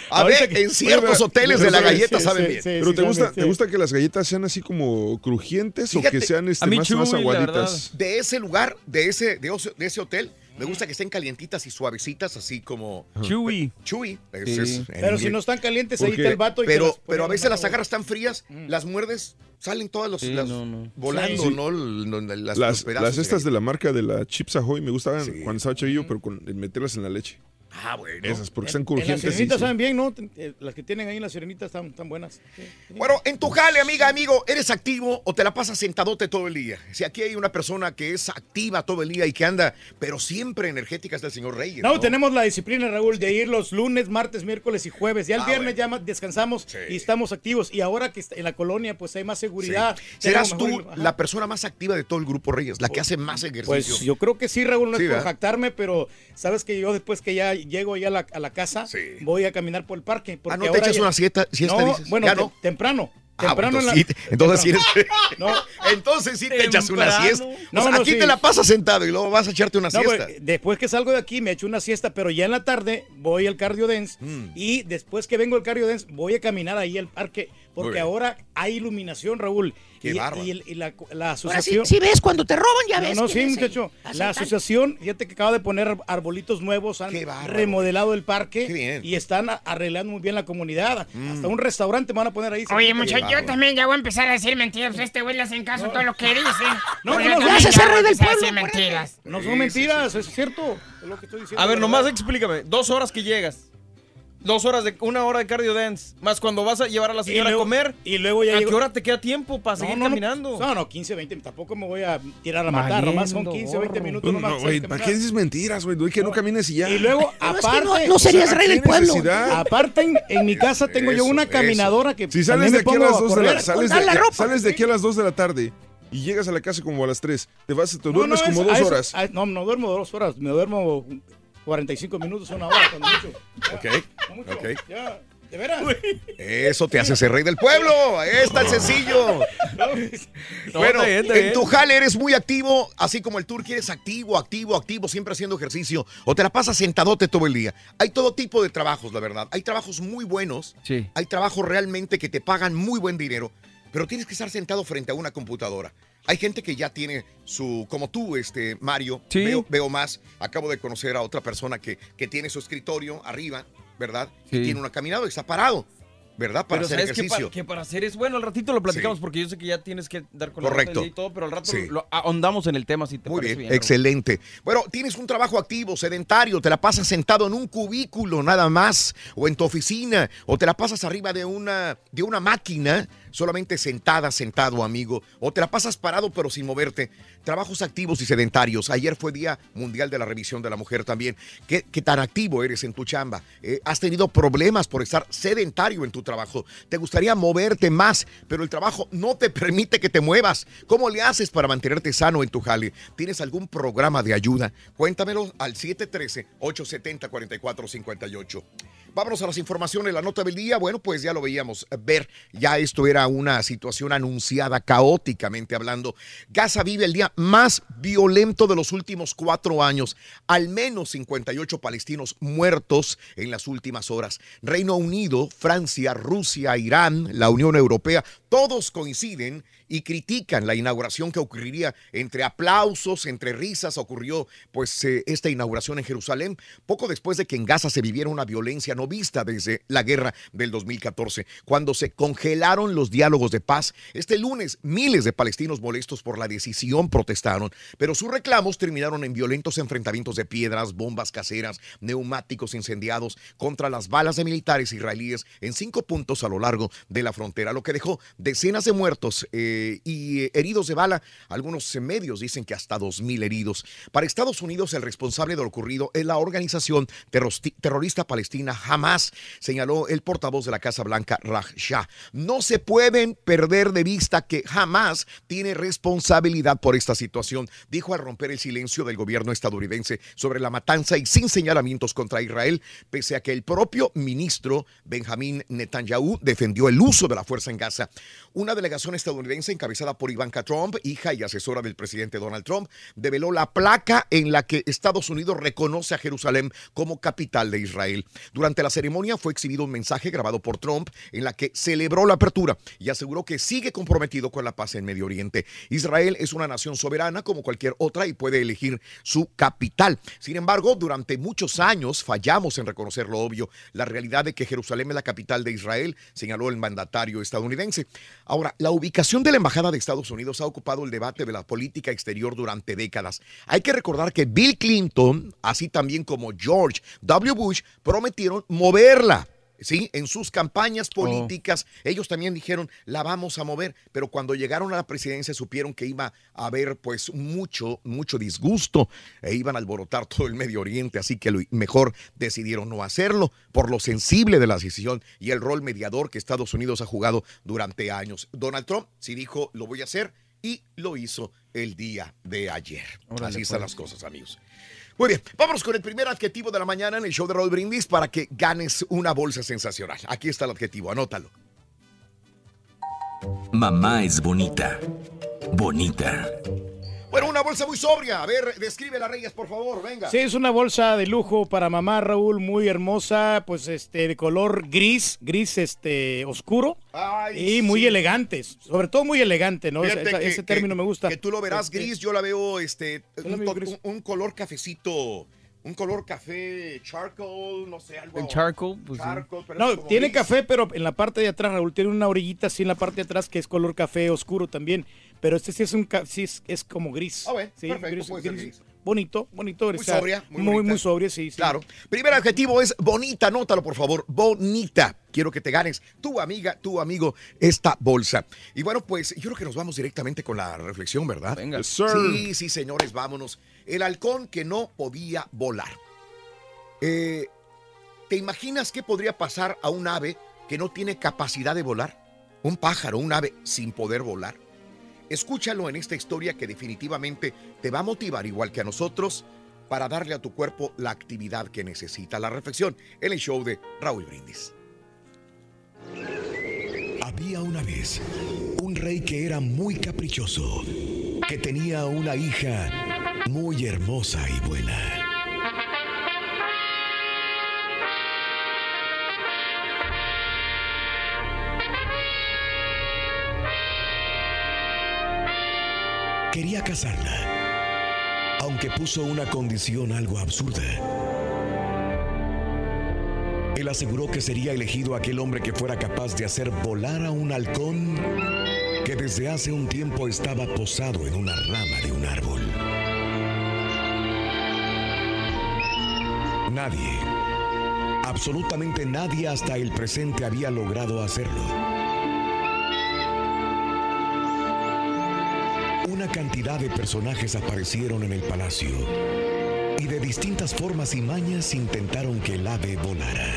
A Ahorita ver, que- en ciertos hoteles de la galleta sí, saben sí, bien. sí, Pero sí, te gusta, ¿te gusta que las galletas sean así como crujientes o que sean este, más, más aguaditas? De ese lugar, de ese, de ese hotel, me gusta que estén calientitas y suavecitas, así como Chewy. chewy. Es- Sí. es- en Pero si no están calientes, ahí está el vato y pero, pero a veces la las agarras tan frías, Mm. las muerdes, salen todas los, Sí, las- no, no. volando, Sí. ¿no? Las, los Las, pedazos las estas de la marca de la Chips Ahoy me gustaban Sí. cuando estaba chavillo, pero con meterlas en la leche. Ah, bueno. Esas, porque están en las crujientes. sirenitas saben bien, ¿no? Eh, Las que tienen ahí en las sirenitas están, están buenas. Sí. Bueno, en tu jale, amiga, amigo, ¿eres activo o te la pasas sentadote todo el día? Si aquí hay una persona que es activa todo el día y que anda, pero siempre energética es el señor Reyes. No, No, tenemos la disciplina, Raúl, de ir los lunes, martes, miércoles y jueves. Ya el Ah, viernes bueno. ya descansamos Sí. y estamos activos. Y ahora que en la colonia pues hay más Sí. seguridad. Serás tú ajá. la persona más activa de todo el grupo Reyes, la que hace más ejercicio. Pues yo creo que sí, Raúl, no Sí, es por ¿verdad? jactarme, pero sabes que yo después que ya llego ya a la, a la casa, Sí. voy a caminar por el parque. porque ah, ¿no te echas ya- una siesta, siesta no, dices? bueno, ¿Ya te- no? temprano. Ah, Temprano en la- entonces, sí, entonces sí eres- No, entonces sí te echas una Temprano. siesta. O No, sea, no, aquí sí. te la pasas sentado y luego vas a echarte una No, siesta. pues, después que salgo de aquí me echo una siesta, pero ya en la tarde voy al cardio dance Mm. y después que vengo al cardio dance voy a caminar ahí al parque porque ahora hay iluminación, Raúl. Qué y, bárbaro. y el- y la, la Ahora sí, asociación. sí ves cuando te roban, ya No, ves. no, quién sí, es muchacho. La Asaltante. asociación, fíjate que acaba de poner ar- arbolitos nuevos, han Qué bárbaro. remodelado el parque Qué bien. y están a- arreglando muy bien la comunidad. Mm. Hasta un restaurante van a poner ahí. Oye, cerquita. muchacho, yo también ya voy a empezar a decir mentiras. Pues este güey le hacen caso a todo lo que dice. No, no, yo no, también ya voy a del empezar a pueblo, por mentiras. No Sí, son sí, mentiras, es cierto. Es lo que estoy diciendo. A ver, nomás explícame. Dos horas que llegas. Dos horas de una hora de cardio dance. Más cuando vas a llevar a la señora luego- a comer. Y luego ya ¿A llego- qué hora te queda tiempo para seguir no, no, caminando? No, no, 15, 20. Tampoco me voy a tirar a matar. Nomás son 15, 20 minutos. No, nomás no, para güey. ¿para qué dices mentiras, güey? Que no camines y ya. Y luego, Pero es que aparte, no, no serías o sea, rey ¿qué del pueblo. necesidad? aparte en, en mi casa tengo yo Eso, una eso. caminadora que Si sales de aquí a las 2 de la, sales de, sales de aquí a las 2 de la tarde y llegas a la casa como a las 3, te vas, te duermes como dos eso- horas. no, no duermo dos horas. Me duermo 45 minutos, una hora, cuando mucho. Ok, No mucho. ok. Ya, de veras. Eso te hace ser rey del pueblo. Es tan sencillo. No, bueno, en tu jale eres muy activo, así como el tour eres activo, activo, activo, siempre haciendo ejercicio, o te la pasas sentadote todo el día. Hay todo tipo de trabajos, la verdad. Hay trabajos muy buenos, Sí. hay trabajos realmente que te pagan muy buen dinero, pero tienes que estar sentado frente a una computadora. Hay gente que ya tiene su, como tú, este Mario, Sí. veo, veo más. Acabo de conocer a otra persona que, que tiene su escritorio arriba, ¿verdad? Y tiene una caminadora y está parado. ¿verdad? Para pero hacer sabes que ejercicio. para, que para hacer es bueno, al ratito lo platicamos Sí. porque yo sé que ya tienes que dar con la Correcto. día y todo, pero al rato Sí. lo ahondamos en el tema si te Muy parece bien, bien. excelente. Bueno, tienes un trabajo activo, sedentario, te la pasas sentado en un cubículo nada más, o en tu oficina, o te la pasas arriba de una, de una máquina, solamente sentada, sentado, amigo, o te la pasas parado pero sin moverte. Trabajos activos y sedentarios. Ayer fue Día Mundial de la Revisión de la Mujer también. ¿Qué, tan activo eres en tu chamba? Eh, ¿Has tenido problemas por estar sedentario en tu trabajo? ¿Te gustaría moverte más, pero el trabajo no te permite que te muevas? ¿Cómo le haces para mantenerte sano en tu jale? ¿Tienes algún programa de ayuda? Cuéntamelo al 713-870-4458. Vámonos a las informaciones, la nota del día. Bueno, pues ya lo veíamos ver, ya esto era una situación anunciada caóticamente hablando. Gaza vive el día más violento de los últimos cuatro años. Al menos 58 palestinos muertos en las últimas horas. Reino Unido, Francia, Rusia, Irán, la Unión Europea, todos coinciden y critican la inauguración que ocurriría entre aplausos, entre risas. Ocurrió pues eh, esta inauguración en Jerusalén poco después de que en Gaza se viviera una violencia no vista desde la guerra del 2014, cuando se congelaron los diálogos de paz. Este lunes miles de palestinos molestos por la decisión protestaron, pero sus reclamos terminaron en violentos enfrentamientos de piedras, bombas caseras, neumáticos incendiados contra las balas de militares israelíes en cinco puntos a lo largo de la frontera, lo que dejó decenas de muertos eh, y eh, heridos de bala. Algunos medios dicen que hasta 2.000 heridos. Para Estados Unidos, el responsable de lo ocurrido es la organización terrorista palestina Hamas, señaló el portavoz de la Casa Blanca, Raj Shah. No se pueden perder de vista que Hamas tiene responsabilidad por esta situación, dijo al romper el silencio del gobierno estadounidense sobre la matanza y sin señalamientos contra Israel, pese a que el propio ministro Benjamín Netanyahu defendió el uso de la fuerza en Gaza. Una delegación estadounidense encabezada por Ivanka Trump, hija y asesora del presidente Donald Trump, develó la placa en la que Estados Unidos reconoce a Jerusalén como capital de Israel. Durante la ceremonia fue exhibido un mensaje grabado por Trump en la que celebró la apertura y aseguró que sigue comprometido con la paz en Medio Oriente. Israel es una nación soberana como cualquier otra y puede elegir su capital. Sin embargo, durante muchos años fallamos en reconocer lo obvio, la realidad de que Jerusalén es la capital de Israel, señaló el mandatario estadounidense. Ahora, la ubicación de la Embajada de Estados Unidos ha ocupado el debate de la política exterior durante décadas. Hay que recordar que Bill Clinton, así también como George W. Bush, prometieron moverla. Sí, en sus campañas políticas, ellos también dijeron, la vamos a mover, pero cuando llegaron a la presidencia supieron que iba a haber pues mucho, mucho disgusto e iban a alborotar todo el Medio Oriente, así que lo mejor decidieron no hacerlo por lo sensible de la decisión y el rol mediador que Estados Unidos ha jugado durante años. Donald Trump sí dijo, lo voy a hacer y lo hizo el día de ayer. Órale, así están pues. las cosas, amigos. Muy bien, vámonos con el primer adjetivo de la mañana en el show de Raúl Brindis para que ganes una bolsa sensacional. Aquí está el adjetivo, anótalo. Mamá es bonita. Bonita. Bueno, una bolsa muy sobria. A ver, describe las Reyes, por favor, venga. Sí, es una bolsa de lujo para mamá Raúl, muy hermosa, pues este de color gris, gris este oscuro Ay, y muy sí. elegante, sobre todo muy elegante, ¿no? Fíjate Esa- que- ese que- término me gusta. Que tú lo verás Este, gris, yo la veo este la un, veo to- gris. un- un color cafecito, un color café charcoal, no sé, algo. El charcoal, pues sí. charcoal, pero No, tiene gris. café, pero en la parte de atrás, Raúl, tiene una orillita así en la parte de atrás que es color café oscuro también. Pero este sí es un sí es, es como gris. Ah, bueno, sí, perfecto, puede ser gris. Bonito, bonito. Muy o sea, sobria, muy muy, muy sobria, sí, sí. Claro. Primer adjetivo es bonita, anótalo por favor, bonita. Quiero que te ganes, tu amiga, tu amigo, esta bolsa. Y bueno, pues yo creo que nos vamos directamente con la reflexión, ¿verdad? Venga. Sir. Sí, sí, señores, vámonos. El halcón que no podía volar. Eh, ¿Te imaginas qué podría pasar a un ave que no tiene capacidad de volar? Un pájaro, un ave sin poder volar. Escúchalo en esta historia que definitivamente te va a motivar igual que a nosotros para darle a tu cuerpo la actividad que necesita. La reflexión en el show de Raúl Brindis. Había una vez un rey que era muy caprichoso, que tenía una hija muy hermosa y buena. Quería casarla, aunque puso una condición algo absurda. Él aseguró que sería elegido aquel hombre que fuera capaz de hacer volar a un halcón que desde hace un tiempo estaba posado en una rama de un árbol. Nadie, absolutamente nadie hasta el presente había logrado hacerlo. Cantidad de personajes aparecieron en el palacio y de distintas formas y mañas intentaron que el ave volara.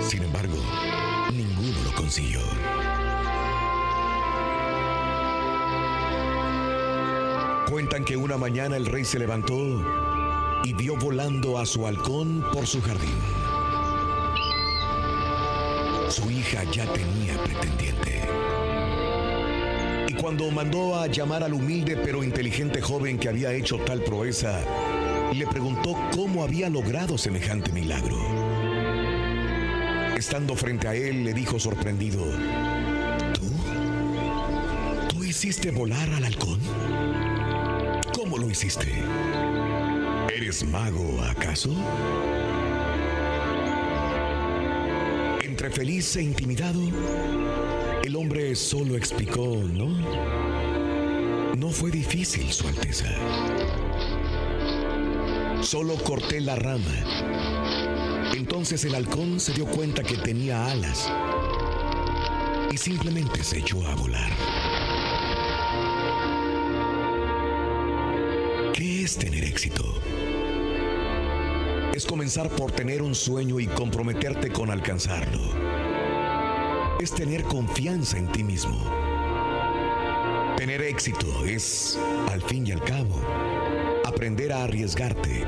Sin embargo, ninguno lo consiguió. Cuentan que una mañana el rey se levantó y vio volando a su halcón por su jardín. Su hija ya tenía pretendiente. Cuando mandó a llamar al humilde pero inteligente joven que había hecho tal proeza, le preguntó cómo había logrado semejante milagro. Estando frente a él, le dijo sorprendido, ¿tú? ¿Tú hiciste volar al halcón? ¿Cómo lo hiciste? ¿Eres mago acaso? Entre feliz e intimidado, el hombre solo explicó, ¿no? No fue difícil, Su Alteza. Solo corté la rama. Entonces el halcón se dio cuenta que tenía alas y simplemente se echó a volar. ¿Qué es tener éxito? Es comenzar por tener un sueño y comprometerte con alcanzarlo. Es tener confianza en ti mismo. Tener éxito es, al fin y al cabo, aprender a arriesgarte,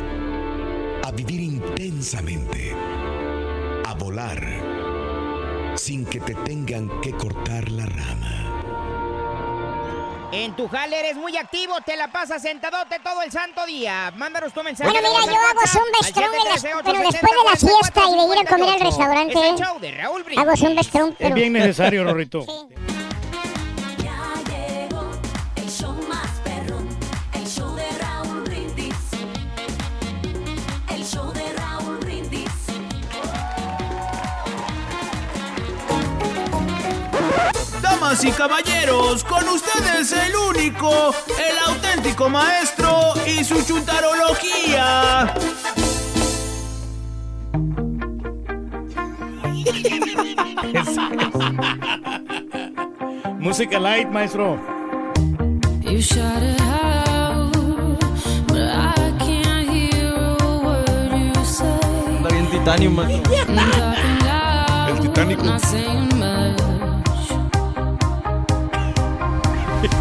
a vivir intensamente, a volar, sin que te tengan que cortar la rama. En tu jale eres muy activo, te la pasas sentadote todo el santo día. Mándanos tu mensaje. Bueno, mira, yo hago Zumba Strong, en las- 713-870-4458. pero después de la fiesta y de ir a comer al restaurante. Es el show de Raúl Brindis. Hago Zumba Strong, Es pero... bien necesario, Rorrito. El Damas y caballeros, con ustedes el único, el auténtico maestro y su chuntarología. Música light, maestro. You shout it out, but I can't hear a word you say. Anda bien Titanium. El Titánico. Está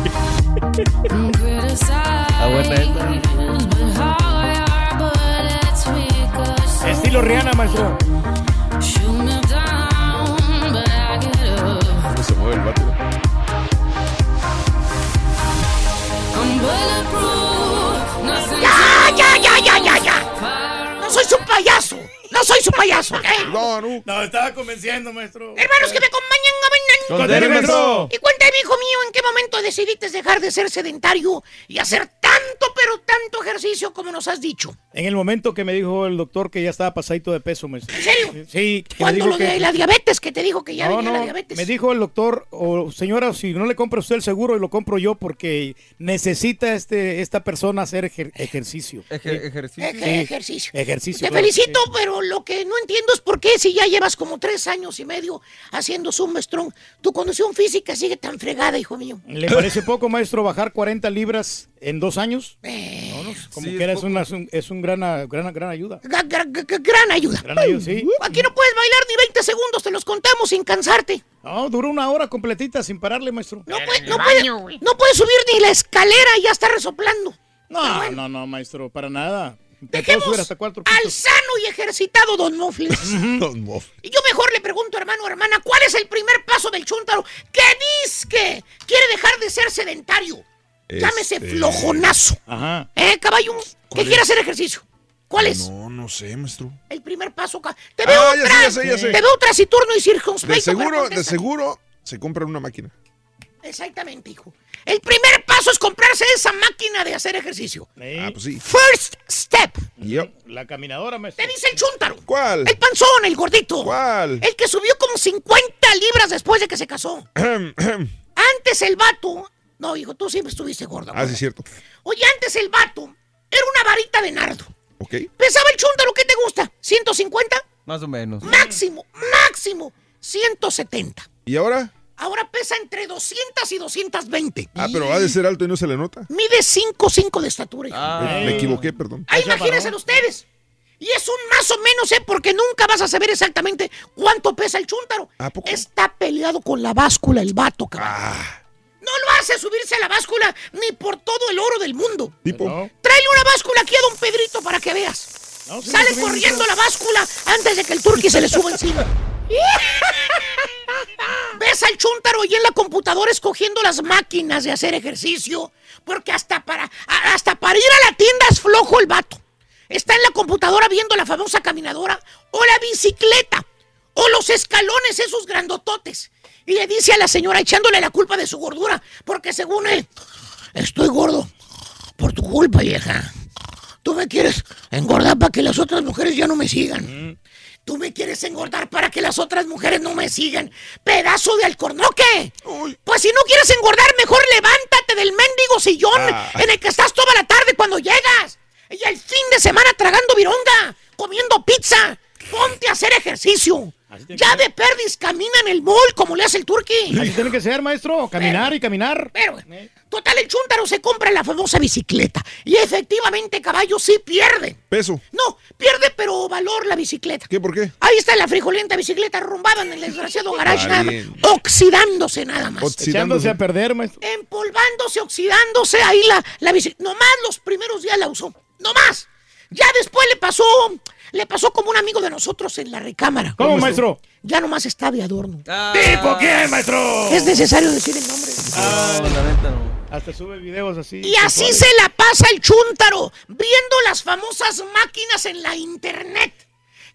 buena esta. Estilo Rihanna, maestro. ¿Cómo se mueve el vato? ¡Ya, ya, ya, ya, ya, ya! ¡No soy su payaso! ¡No soy su payaso! ¿eh? No, no. No, estaba convenciendo, maestro. Hermanos que me acompañan Con. Y cuéntame, hijo mío, ¿en qué momento decidiste dejar de ser sedentario y hacer tanto, pero tanto ejercicio como nos has dicho? En el momento que me dijo el doctor que ya estaba pasadito de peso, maestro. ¿En serio? Sí. me ¿Cuándo dijo lo de la diabetes que te dijo que ya No, venía la no, diabetes? me dijo el doctor, o señora, si no le compra usted el seguro y lo compro yo porque necesita este esta persona hacer ejer- ejercicio. ejercicio. Sí, ejercicio. Ejercicio. Te claro, felicito, pero lo que no entiendo es por qué si ya llevas como tres años y medio haciendo Zumba Strong, tu condición física sigue tan fregada, hijo mío. ¿Le parece poco, maestro, bajar 40 libras en dos años? Eh, No, no, como Sí, es es, una, es un- es un gran, gran, gran ayuda. Gran ayuda. Gran ayuda, sí. Aquí no puedes bailar ni 20 segundos, te los contamos sin cansarte. No, duró una hora completita sin pararle, maestro. No, puede- no puede- no puedes subir ni la escalera y ya está resoplando. No, no, no, maestro, para nada. Te puedo Dejemos subir hasta cuatro al sano y ejercitado Don Mofles. Don Moff. Y yo mejor le pregunto, hermano o hermana, ¿cuál es el primer paso del chúntaro que dice que quiere dejar de ser sedentario? Llámese Este- flojonazo. Ajá. ¿Eh, caballo? ¿Cuál quiere hacer ejercicio. ¿Cuál es? No, no sé, maestro. El primer paso. Te veo, Ah, ya sé, ya sé, ya sé. Te veo taciturno y De circunspecto. pero seguro, de seguro se compran una máquina. Exactamente, hijo. El primer paso es comprarse esa máquina de hacer ejercicio. Ah, pues sí. First step. La caminadora, maestro. Te dice el chúntaro. ¿Cuál? El panzón, el gordito. ¿Cuál? El que subió como 50 libras después de que se casó. Antes el vato. No, hijo, tú siempre estuviste gordo. ah, sí, es cierto. Oye, antes el vato era una varita de nardo. Ok. Pesaba el chúntaro, ¿qué te gusta? ¿150? Más o menos. Máximo, máximo, 170. ¿Y ahora? Ahora pesa entre 200 y 220. Ah, pero ha de ser alto y no se le nota. Mide 5'5 de estatura. hijo. Me- Me equivoqué, perdón. Ahí imagínense ustedes. Y es un más o menos, ¿eh? Porque nunca vas a saber exactamente cuánto pesa el chúntaro. Está peleado con la báscula el vato, cabrón. No lo hace subirse a la báscula ni por todo el oro del mundo. Tipo. Tráele una báscula aquí a don Pedrito para que veas. Sale corriendo la báscula antes de que el turqui se le suba encima. Ves al chúntaro y en la computadora escogiendo las máquinas de hacer ejercicio. Porque hasta para, hasta para ir a la tienda es flojo el vato. Está en la computadora viendo la famosa caminadora o la bicicleta o los escalones esos grandototes. Y le dice a la señora echándole la culpa de su gordura. Porque según él, estoy gordo por tu culpa, vieja. Tú me quieres engordar para que las otras mujeres ya no me sigan. Tú me quieres engordar para que las otras mujeres no me sigan. ¡Pedazo de alcornoque! Pues si no quieres engordar, mejor levántate del mendigo sillón Ah. en el que estás toda la tarde cuando llegas. Y el fin de semana tragando vironga, comiendo pizza. Ponte a hacer ejercicio. Ya de perdis camina en el mall como le hace el turqui. Así tiene que ser, maestro. Caminar y caminar. Pero, total, el chúntaro se compra la famosa bicicleta. Y efectivamente, caballo, sí pierde. Peso. No, pierde, pero valor la bicicleta. ¿Qué? ¿Por qué? Ahí está la frijolenta bicicleta arrumbada en el desgraciado garage, nada más. Valiente. oxidándose nada más. Echándose a perder, maestro. Empolvándose, oxidándose, ahí la, la bicicleta. Nomás los primeros días la usó. Nomás. Ya después le pasó, le pasó como un amigo de nosotros en la recámara. ¿Cómo, maestro? Ya nomás está de adorno. ¿Tipo quién, maestro? Es necesario decir el nombre. Ah, la neta no. Hasta sube videos así. Y así se la pasa el chúntaro, viendo las famosas máquinas en la internet.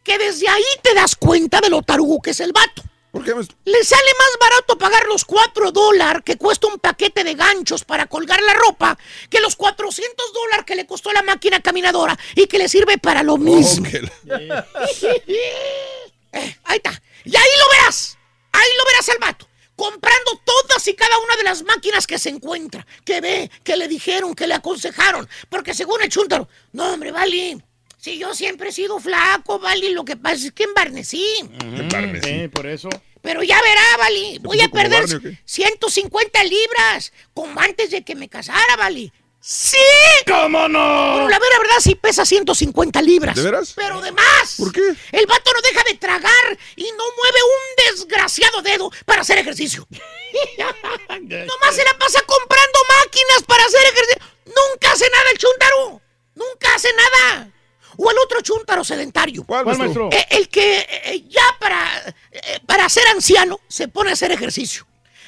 Que desde ahí te das cuenta de lo tarugo que es el vato. ¿Por qué, maestro? Le sale más barato pagar los 4 dólares que cuesta un paquete de ganchos para colgar la ropa que los 400 dólares que le costó la máquina caminadora y que le sirve para lo mismo. Eh, ahí está. Y ahí lo verás. Ahí lo verás al vato. Comprando todas y cada una de las máquinas que se encuentra. Que ve, que le dijeron, que le aconsejaron. Porque según el chúntaro, no, hombre, Vali. Si yo siempre he sido flaco, Vali, lo que pasa es que embarnecí. Sí, por eso. Pero ya verá, Vali. Voy a perder Barney, ¿o qué? 150 libras. Como antes de que me casara, Vali. ¡Sí! ¿Cómo no? Pero la vera verdad sí pesa 150 libras. ¿De veras? Pero de más. ¿Por qué? El vato no deja de tragar y no mueve un desgraciado dedo para hacer ejercicio. Nomás se la pasa comprando máquinas para hacer ejercicio. Nunca hace nada el chúntaro. Nunca hace nada. O el otro chúntaro sedentario. ¿Cuál, ¿Cuál, maestro? Eh, el que eh, ya para, eh, para ser anciano se pone a hacer ejercicio.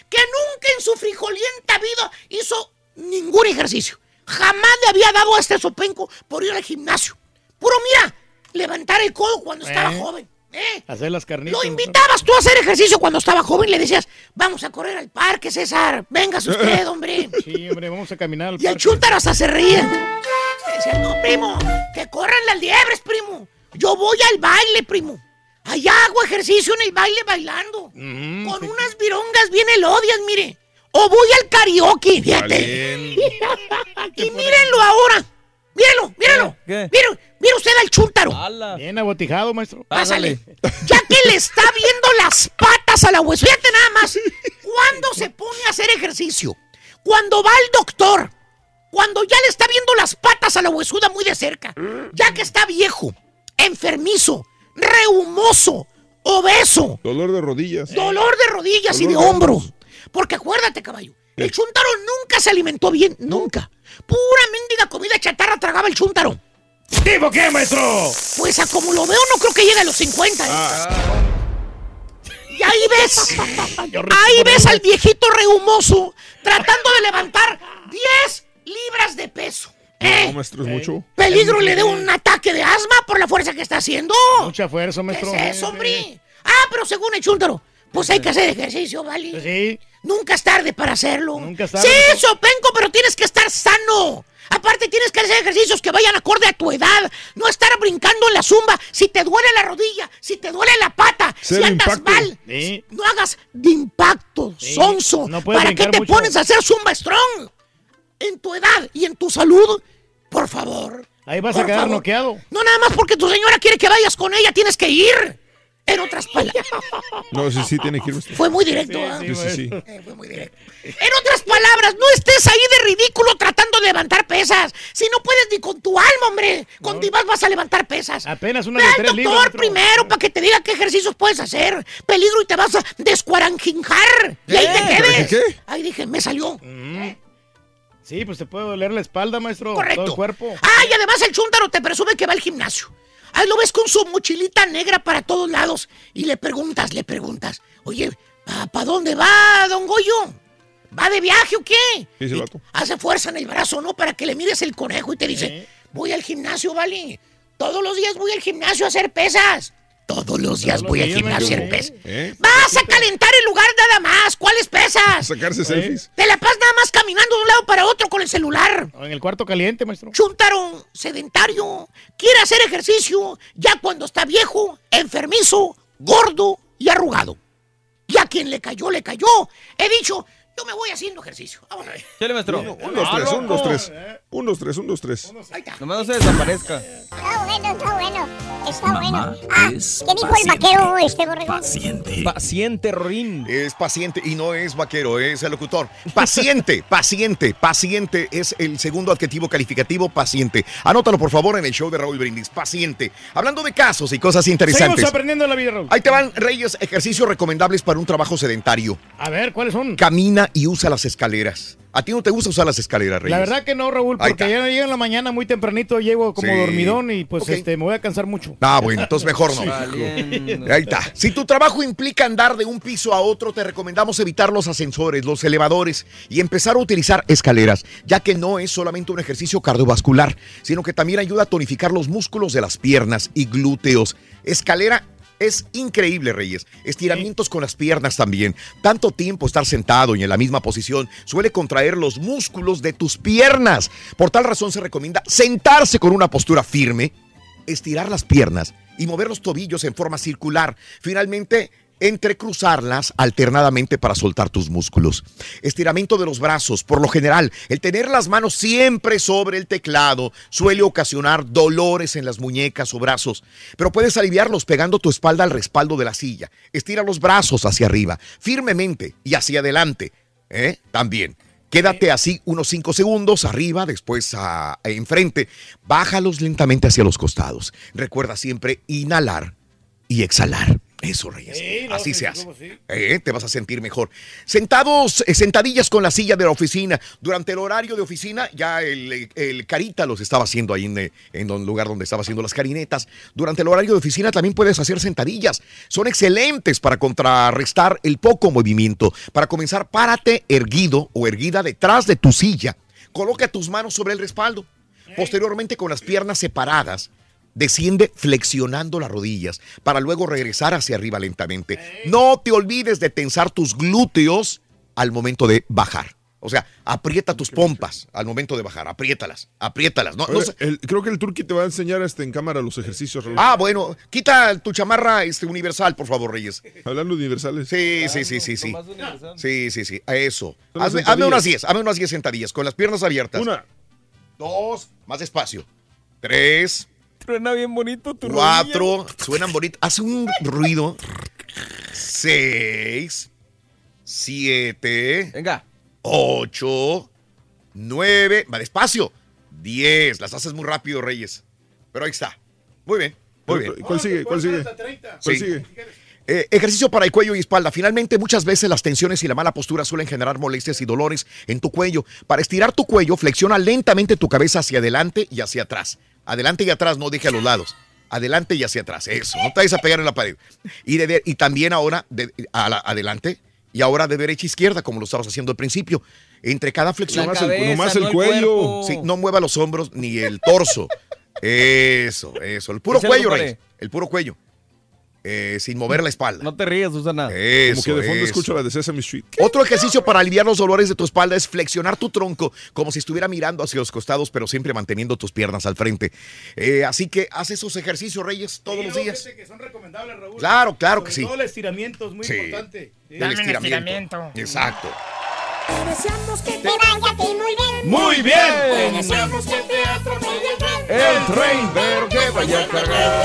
Que nunca en su frijolienta vida hizo ningún ejercicio. Jamás le había dado a este sopenco por ir al gimnasio. Puro, mira, levantar el codo cuando estaba Eh. joven. ¿Eh? Hacer las carnitas. Lo invitabas tú a hacer ejercicio cuando estaba joven. Le decías, vamos a correr al parque, César. Véngase usted, hombre. Sí, hombre, vamos a caminar al Y el parque. chúntaro hasta se reía. Decía, no, primo, que corran las liebres, primo. Yo voy al baile, primo. Allá hago ejercicio en el baile bailando. Mm, con unas virongas bien elodias, mire. O voy al karaoke, fíjate. y mírenlo ahora. Mírenlo, mírenlo. ¿Qué? Mire, mire usted al chúntaro. Bien abotijado, maestro. Pásale. Ya que le está viendo las patas a la hueso. Fíjate nada más. ¿Cuándo se pone a hacer ejercicio? Cuando va al doctor. Cuando ya le está viendo las patas a la huesuda muy de cerca. Ya que está viejo, enfermizo, rehumoso, obeso, Dolor de rodillas. dolor de rodillas y de Dolor de hombro. Porque acuérdate, caballo. El chuntaro nunca se alimentó bien, nunca. Pura mendiga comida chatarra tragaba el chuntaro. ¿Tipo qué, maestro? Pues a como lo veo, no creo que llegue a los 50. ¿eh? Y ahí ves, ahí ves al viejito rehumoso tratando de levantar 10 libras de peso. ¿Eh? No, maestro, es mucho. Peligro le dé un ataque de asma por la fuerza que está haciendo. Mucha fuerza, ¿Qué maestro. es eso, hombre? Ah, pero según el chúntaro, pues hay que hacer ejercicio, ¿vale? Sí. Nunca es tarde para hacerlo. Nunca es tarde. Sí, Sopenco, pero tienes que estar sano. Aparte tienes que hacer ejercicios que vayan acorde a tu edad. No estar brincando en la zumba. Si te duele la rodilla, si te duele la pata, si andas impacto. mal, Sí. no hagas de impacto, sonso. no ¿Para qué te mucho. pones a hacer zumba strong? En tu edad y en tu salud, por favor. Ahí vas Por a quedar favor. noqueado. No nada más porque tu señora quiere que vayas con ella, tienes que ir. En otras palabras. No, sí, sí, tiene que ir. usted. Fue muy directo, ¿ah? Sí, sí, sí. Eh, fue muy directo. En otras palabras, no estés ahí de ridículo tratando de levantar pesas. Si no puedes ni con tu alma, hombre. Con tu vas vas a levantar pesas. Apenas una Ve de al tres doctor primero para que te diga qué ejercicios puedes hacer. Peligro y te vas a descuaranjinjar. Y ahí te ¿Qué? quedes. ¿Qué? Ahí dije, me salió. Sí, pues te puede doler la espalda, maestro. Correcto. Todo el cuerpo. Ah, y además el chúntaro te presume que va al gimnasio. Ahí lo ves con su mochilita negra para todos lados. Y le preguntas, le preguntas, oye, ¿para dónde va, don Goyo? ¿Va de viaje o qué? Vato. Hace fuerza en el brazo, ¿no? Para que le mires el conejo y te dice, voy al gimnasio, vale. Todos los días voy al gimnasio a hacer pesas. Todos los días voy al gimnasio a hacer pesas. ¿Eh? Vas a calentar el lugar nada más. ¿Cuáles pesas? Sacarse selfies. Te la pasas nada más caminando de un lado para otro con el celular. En el cuarto caliente, maestro. Chuntaro, sedentario, quiere hacer ejercicio ya cuando está viejo, enfermizo, gordo y arrugado. Y a quien le cayó, le cayó. He dicho, yo me voy haciendo ejercicio. Vamos a ver. Chale, maestro. Un, dos, tres, un, dos, tres. Un, dos, tres, un, dos, tres. Nomás no se desaparezca. Está bueno, está bueno. Está Mamá bueno. Ah, es ¿qué dijo el vaquero este borrego? Paciente. Paciente, Rorín. Es paciente y no es vaquero, es el locutor. Paciente, paciente, paciente es el segundo adjetivo calificativo, paciente. Anótalo por favor en el show de Raúl Brindis. Paciente. Hablando de casos y cosas interesantes. Seguimos aprendiendo la vida, Raúl. Ahí te van, Reyes, ejercicios recomendables para un trabajo sedentario. A ver, ¿cuáles son? Camina y usa las escaleras. ¿A ti no te gusta usar las escaleras, Reyes? La verdad que no, Raúl, porque ya llego en la mañana muy tempranito, llego como Sí. dormidón y pues este me voy a cansar mucho. Ah, bueno, entonces mejor no. Ahí está. Si tu trabajo implica andar de un piso a otro, te recomendamos evitar los ascensores, los elevadores y empezar a utilizar escaleras, ya que no es solamente un ejercicio cardiovascular, sino que también ayuda a tonificar los músculos de las piernas y glúteos. Escalera es increíble, Reyes. Estiramientos con las piernas también. Tanto tiempo estar sentado y en la misma posición suele contraer los músculos de tus piernas. Por tal razón se recomienda sentarse con una postura firme, estirar las piernas y mover los tobillos en forma circular. Finalmente, entrecruzarlas alternadamente para soltar tus músculos. Estiramiento de los brazos. Por lo general, el tener las manos siempre sobre el teclado suele ocasionar dolores en las muñecas o brazos, pero puedes aliviarlos pegando tu espalda al respaldo de la silla. Estira los brazos hacia arriba, firmemente y hacia adelante. ¿eh? También. Quédate así unos 5 segundos arriba, después a, enfrente. Bájalos lentamente hacia los costados. Recuerda siempre inhalar y exhalar. Eso, Reyes. así se hace. Eh, te vas a sentir mejor. Sentados, eh, sentadillas con la silla de la oficina. Durante el horario de oficina, ya el, el carita los estaba haciendo ahí en, en un lugar donde estaba haciendo las carinetas. Durante el horario de oficina también puedes hacer sentadillas. Son excelentes para contrarrestar el poco movimiento. Para comenzar, párate erguido o erguida detrás de tu silla. Coloca tus manos sobre el respaldo. Posteriormente, con las piernas separadas, desciende flexionando las rodillas para luego regresar hacia arriba lentamente. No te olvides de tensar tus glúteos al momento de bajar. O sea, aprieta tus pompas al momento de bajar, apriétalas, apriétalas. No, no Oye, se- el- creo que el Turqui te va a enseñar este en cámara los ejercicios. Raúl. Ah, bueno, quita tu chamarra este, universal, por favor, Reyes. Hablando de universales. Sí, sí, sí, sí, sí. Sí, sí, sí, a eso. Hazme, hazme unas 10, hazme unas 10 sentadillas con las piernas abiertas. Una. Dos, más despacio. Tres, Suena bien bonito tu cuatro, suenan bonitos. Hace un ruido. Seis, siete. Venga. Ocho, nueve, va despacio. Diez, las haces muy rápido, Reyes. Pero ahí está. Muy bien, muy bien. ¿Cuál sigue? ¿Cuál sigue? ¿Cuál sigue? Eh, ejercicio para el cuello y espalda. Finalmente, muchas veces las tensiones y la mala postura suelen generar molestias y dolores en tu cuello. Para estirar tu cuello, flexiona lentamente tu cabeza hacia adelante y hacia atrás. Adelante y atrás, no deje a los lados. Adelante y hacia atrás. Eso, no te vayas a pegar en la pared. Y, de, y también ahora, de, a la- adelante y ahora de derecha a izquierda, como lo estabas haciendo al principio. Entre cada flexión. Nomás el- nomás el no el cuello. Sí, no mueva los hombros ni el torso. Eso, eso. El puro cuello. Reyes. El puro cuello. Eh, sin mover la espalda. No te rías, Susana. Eso, Como que de fondo eso. escucho la de Sesame Street. Otro ejercicio para aliviar los dolores de tu espalda es flexionar tu tronco como si estuviera mirando hacia los costados, pero siempre manteniendo tus piernas al frente. Eh, así que haz esos ejercicios, Reyes, todos los días. que son recomendables, Raúl. Claro, claro que sí. Todo el estiramiento es muy Sí. importante. Sí. Del Exacto. Deseamos que te vaya a ti muy bien. Muy bien. Te deseamos que el teatro me El tren verde vaya cargado.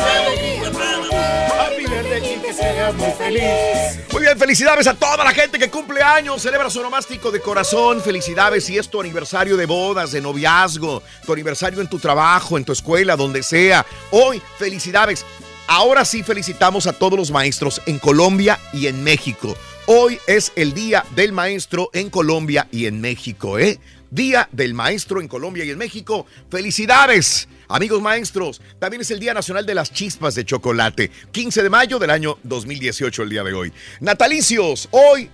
Happy birthday, que seas muy feliz. Muy bien, felicidades a toda la gente que cumple años, celebra su nomástico de corazón. Felicidades si es tu aniversario de bodas, de noviazgo, tu aniversario en tu trabajo, en tu escuela, donde sea. Hoy, felicidades. Ahora sí felicitamos a todos los maestros en Colombia y en México. Hoy es el Día del Maestro en Colombia y en México, ¿eh? Día del Maestro en Colombia y en México. ¡Felicidades! Amigos maestros, también es el Día Nacional de las Chispas de Chocolate, 15 de mayo del año 2018, el día de hoy. Natalicios, hoy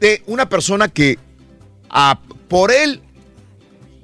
de una persona que por él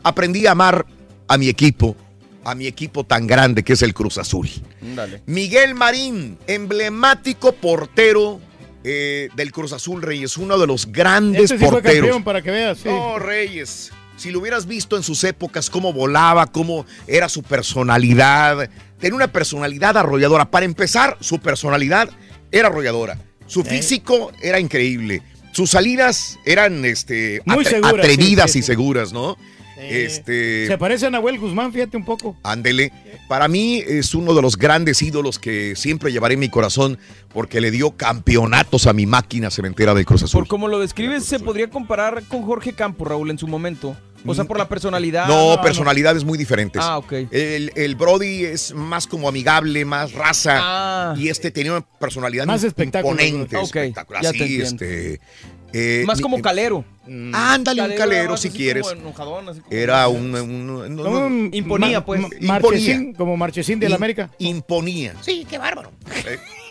aprendí a amar a mi equipo, a mi equipo tan grande que es el Cruz Azul. Dale. Miguel Marín, emblemático portero eh, del Cruz Azul Reyes, uno de los grandes Este sí fue porteros. campeón, para que veas. sí. No, Reyes. Si lo hubieras visto en sus épocas, cómo volaba, cómo era su personalidad. Tenía una personalidad arrolladora. Para empezar, su personalidad era arrolladora. Su físico era increíble. Sus salidas eran este, Muy atre- seguras, atrevidas sí, sí, y seguras, ¿no? Este, Se parece a Nahuel Guzmán, fíjate un poco. Ándele. Para mí es uno de los grandes ídolos que siempre llevaré en mi corazón porque le dio campeonatos a mi máquina cementera del Cruz Azul. Por como lo describes, se podría comparar con Jorge Campos, Raúl, en su momento. O sea, por la personalidad. No, personalidades muy diferentes. Ah, ok. El, el Brody es más como amigable, más raza. Ah. Y este tenía una personalidad Más espectáculo, imponente, ¿no? Ok, espectacular. ya Sí, te entiendo. este, eh, Más como calero. Ándale, un calero si así quieres. como enojadón, así como- Era un... no, no, Imponía, pues. Imponía. Marchesín, como Marchesín de la América. Imponía. Sí, qué bárbaro.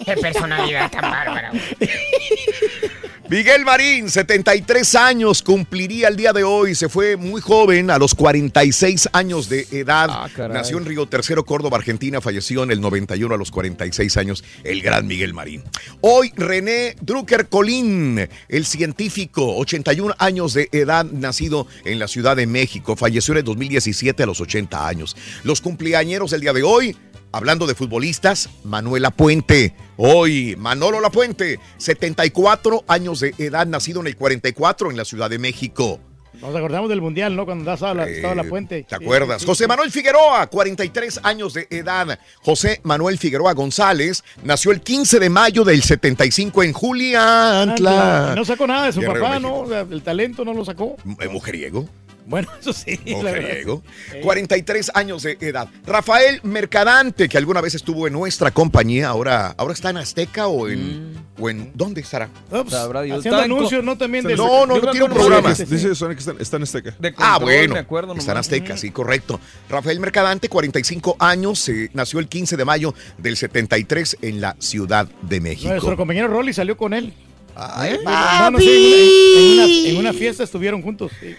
Qué personalidad tan bárbara. Miguel Marín, 73 años, cumpliría el día de hoy. Se fue muy joven, a los 46 años de edad. Ah. Nació en Río Tercero, Córdoba, Argentina. Falleció en el 91 a los 46 años, el gran Miguel Marín. Hoy, René Drucker Colín, el científico, 81 años de edad, nacido en la Ciudad de México. Falleció en el 2017 a los 80 años. Los cumpleañeros del día de hoy. Hablando de futbolistas, Manuela Puente. Hoy, Manolo Lapuente, 74 años de edad, nacido en el 44 en la Ciudad de México. Nos acordamos del Mundial, ¿no? Cuando estaba la, estaba la puente. Eh, ¿Te acuerdas? José Manuel Figueroa, 43 años de edad. José Manuel Figueroa González nació el 15 de mayo del 75 en Juliantla. No sacó nada de su Guerrero, papá, México. ¿no? O sea, el talento no lo sacó. Eh, Mujeriego. Bueno, eso sí. la. Mujeriego. 43 años de edad. Rafael Mercadante, que alguna vez estuvo en nuestra compañía, ahora, ahora está en Azteca o en, o en ¿dónde estará? Sabrá Dios. haciendo anuncios, ¿no? También de No, no, no tiene un programa. que- Dice Sonic que está, en Azteca. De Ah, control, bueno. Me acuerdo Está en nomás. Azteca, sí, correcto. Rafael Mercadante, 45 años, eh, nació el 15 de mayo del 73 en la Ciudad de México. Nuestro compañero Rolly salió con él. Ay, No, no, sí, en, una, en una- en una fiesta estuvieron juntos. sí.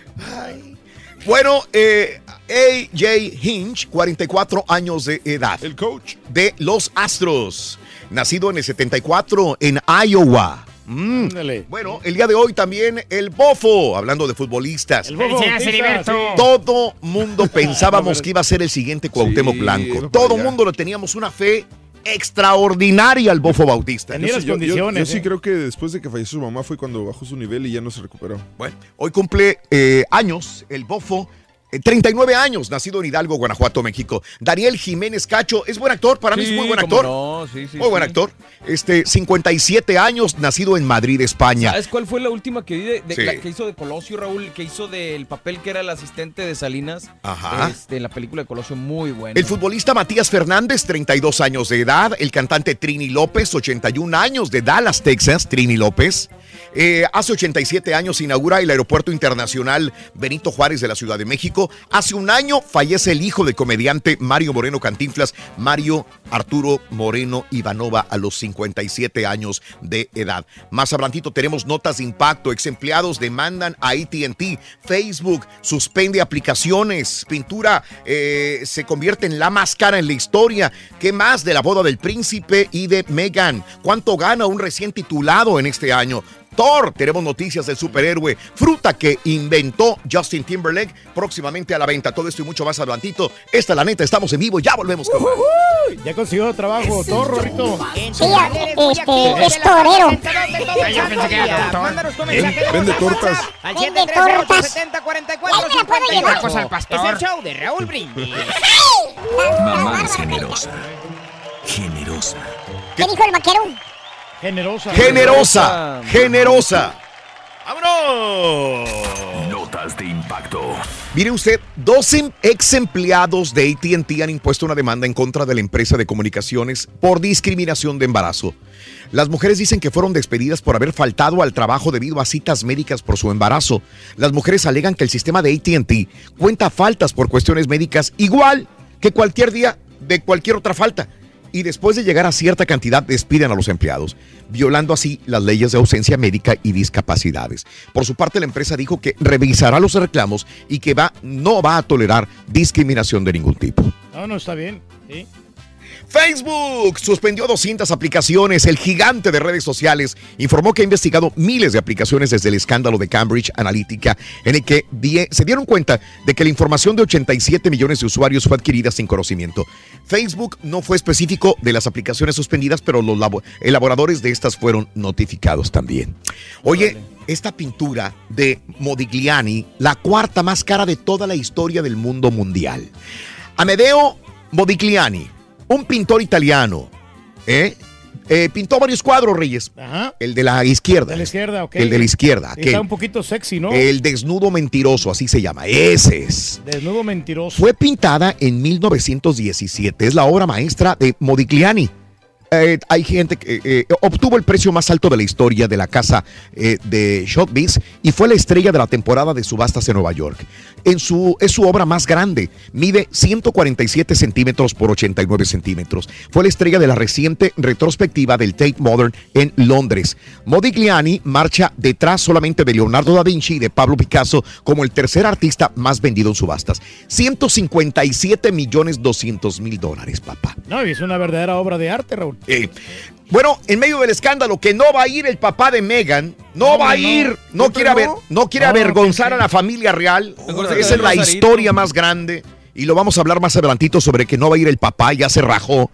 Bueno, eh, AJ Hinch, 44 años de edad. El coach. De los Astros. Nacido en el 74 en Iowa. Mm. Bueno, el día de hoy también el Bofo, hablando de futbolistas. El sí. Todo mundo pensábamos que iba a ser el siguiente Cuauhtémoc Sí, Blanco. Todo mundo le teníamos una fe extraordinaria al Bofo Bautista. Tenía Yo las sí- yo- yo- condiciones, Yo, sí ¿eh? creo que después de que falleció su mamá fue cuando bajó su nivel y ya no se recuperó. Bueno, hoy cumple eh, años el Bofo. Eh, 39 años, nacido en Hidalgo, Guanajuato, México. Daniel Jiménez Cacho, es buen actor, para mí es muy buen actor. no, sí, sí, muy buen actor. Este, 57 años, nacido en Madrid, España. ¿Sabes cuál fue la última que vi de, de- Sí. la que hizo de Colosio, Raúl? Que hizo del papel que era el asistente de Salinas. Ajá. Este, la película de Colosio, muy buena. El futbolista Matías Fernández, 32 años de edad. El cantante Trini López, 81 años de Dallas, Texas. Trini López. Eh, hace 87 años se inaugura el Aeropuerto Internacional Benito Juárez de la Ciudad de México. Hace un año fallece el hijo del comediante Mario Moreno Cantinflas, Mario Arturo Moreno Ivanova, a los 57 años de edad. Más adelantito tenemos notas de impacto. Ex empleados demandan a ATT. Facebook suspende aplicaciones. Pintura eh, se convierte en la más cara en la historia. ¿Qué más de la boda del príncipe y de Meghan? ¿Cuánto gana un recién titulado en este año? Thor, tenemos noticias del superhéroe, fruta que inventó Justin Timberlake, próximamente a la venta. Todo esto y mucho más adelantito. Esta es la neta, estamos en vivo, ya volvemos con más. Ya consiguió trabajo, Thor, Rorrito. Sí, este, es torero. Mándanos tu mensaje de Vende tortas. WhatsApp Al Vende 713 tortas. 870 44 Ay, me la puedo 58. llevar. Tacos al pastor. Es el show de Raúl Brindis. Mamá es generosa. Generosa. ¿Qué dijo el vaquero? Generosa. Generosa, generosa. ¡Vámonos! Notas de impacto. Mire usted, dos em- ex empleados de ATT han impuesto una demanda en contra de la empresa de comunicaciones por discriminación de embarazo. Las mujeres dicen que fueron despedidas por haber faltado al trabajo debido a citas médicas por su embarazo. Las mujeres alegan que el sistema de ATT cuenta faltas por cuestiones médicas igual que cualquier día de cualquier otra falta. Y después de llegar a cierta cantidad despiden a los empleados, violando así las leyes de ausencia médica y discapacidades. Por su parte, la empresa dijo que revisará los reclamos y que va, no va a tolerar discriminación de ningún tipo. No, no, está bien. Sí. Facebook suspendió 200 aplicaciones. El gigante de redes sociales informó que ha investigado miles de aplicaciones desde el escándalo de Cambridge Analytica, en el que die- se dieron cuenta de que la información de 87 millones de usuarios fue adquirida sin conocimiento. Facebook no fue específico de las aplicaciones suspendidas, pero los labo- elaboradores de estas fueron notificados también. Oye, esta pintura de Modigliani, la cuarta más cara de toda la historia del mundo mundial. Amedeo Modigliani, un pintor italiano, ¿eh? Eh, pintó varios cuadros, Reyes. El de la izquierda. De la izquierda, ok. El de la izquierda. Está un poquito sexy, ¿no? El desnudo mentiroso, así se llama. Ese es. Desnudo mentiroso. Fue pintada en 1917. Es la obra maestra de Modigliani. Eh, hay gente que eh, eh, obtuvo el precio más alto de la historia de la casa de Sotheby's y fue la estrella de la temporada de subastas en Nueva York. En su, es su obra más grande, mide 147 centímetros por 89 centímetros. Fue la estrella de la reciente retrospectiva del Tate Modern en Londres. Modigliani marcha detrás solamente de Leonardo da Vinci y de Pablo Picasso como el tercer artista más vendido en subastas. 157 millones 200 mil dólares, papá. No, y es una verdadera obra de arte, Raúl. Eh, bueno, en medio del escándalo que no va a ir el papá de Megan, no, No, va a ir, no ¿Siempre quiere, no? quiere avergonzar a la familia real. Esa es la historia más grande y lo vamos a hablar más adelantito sobre que no va a ir el papá, ya se rajó.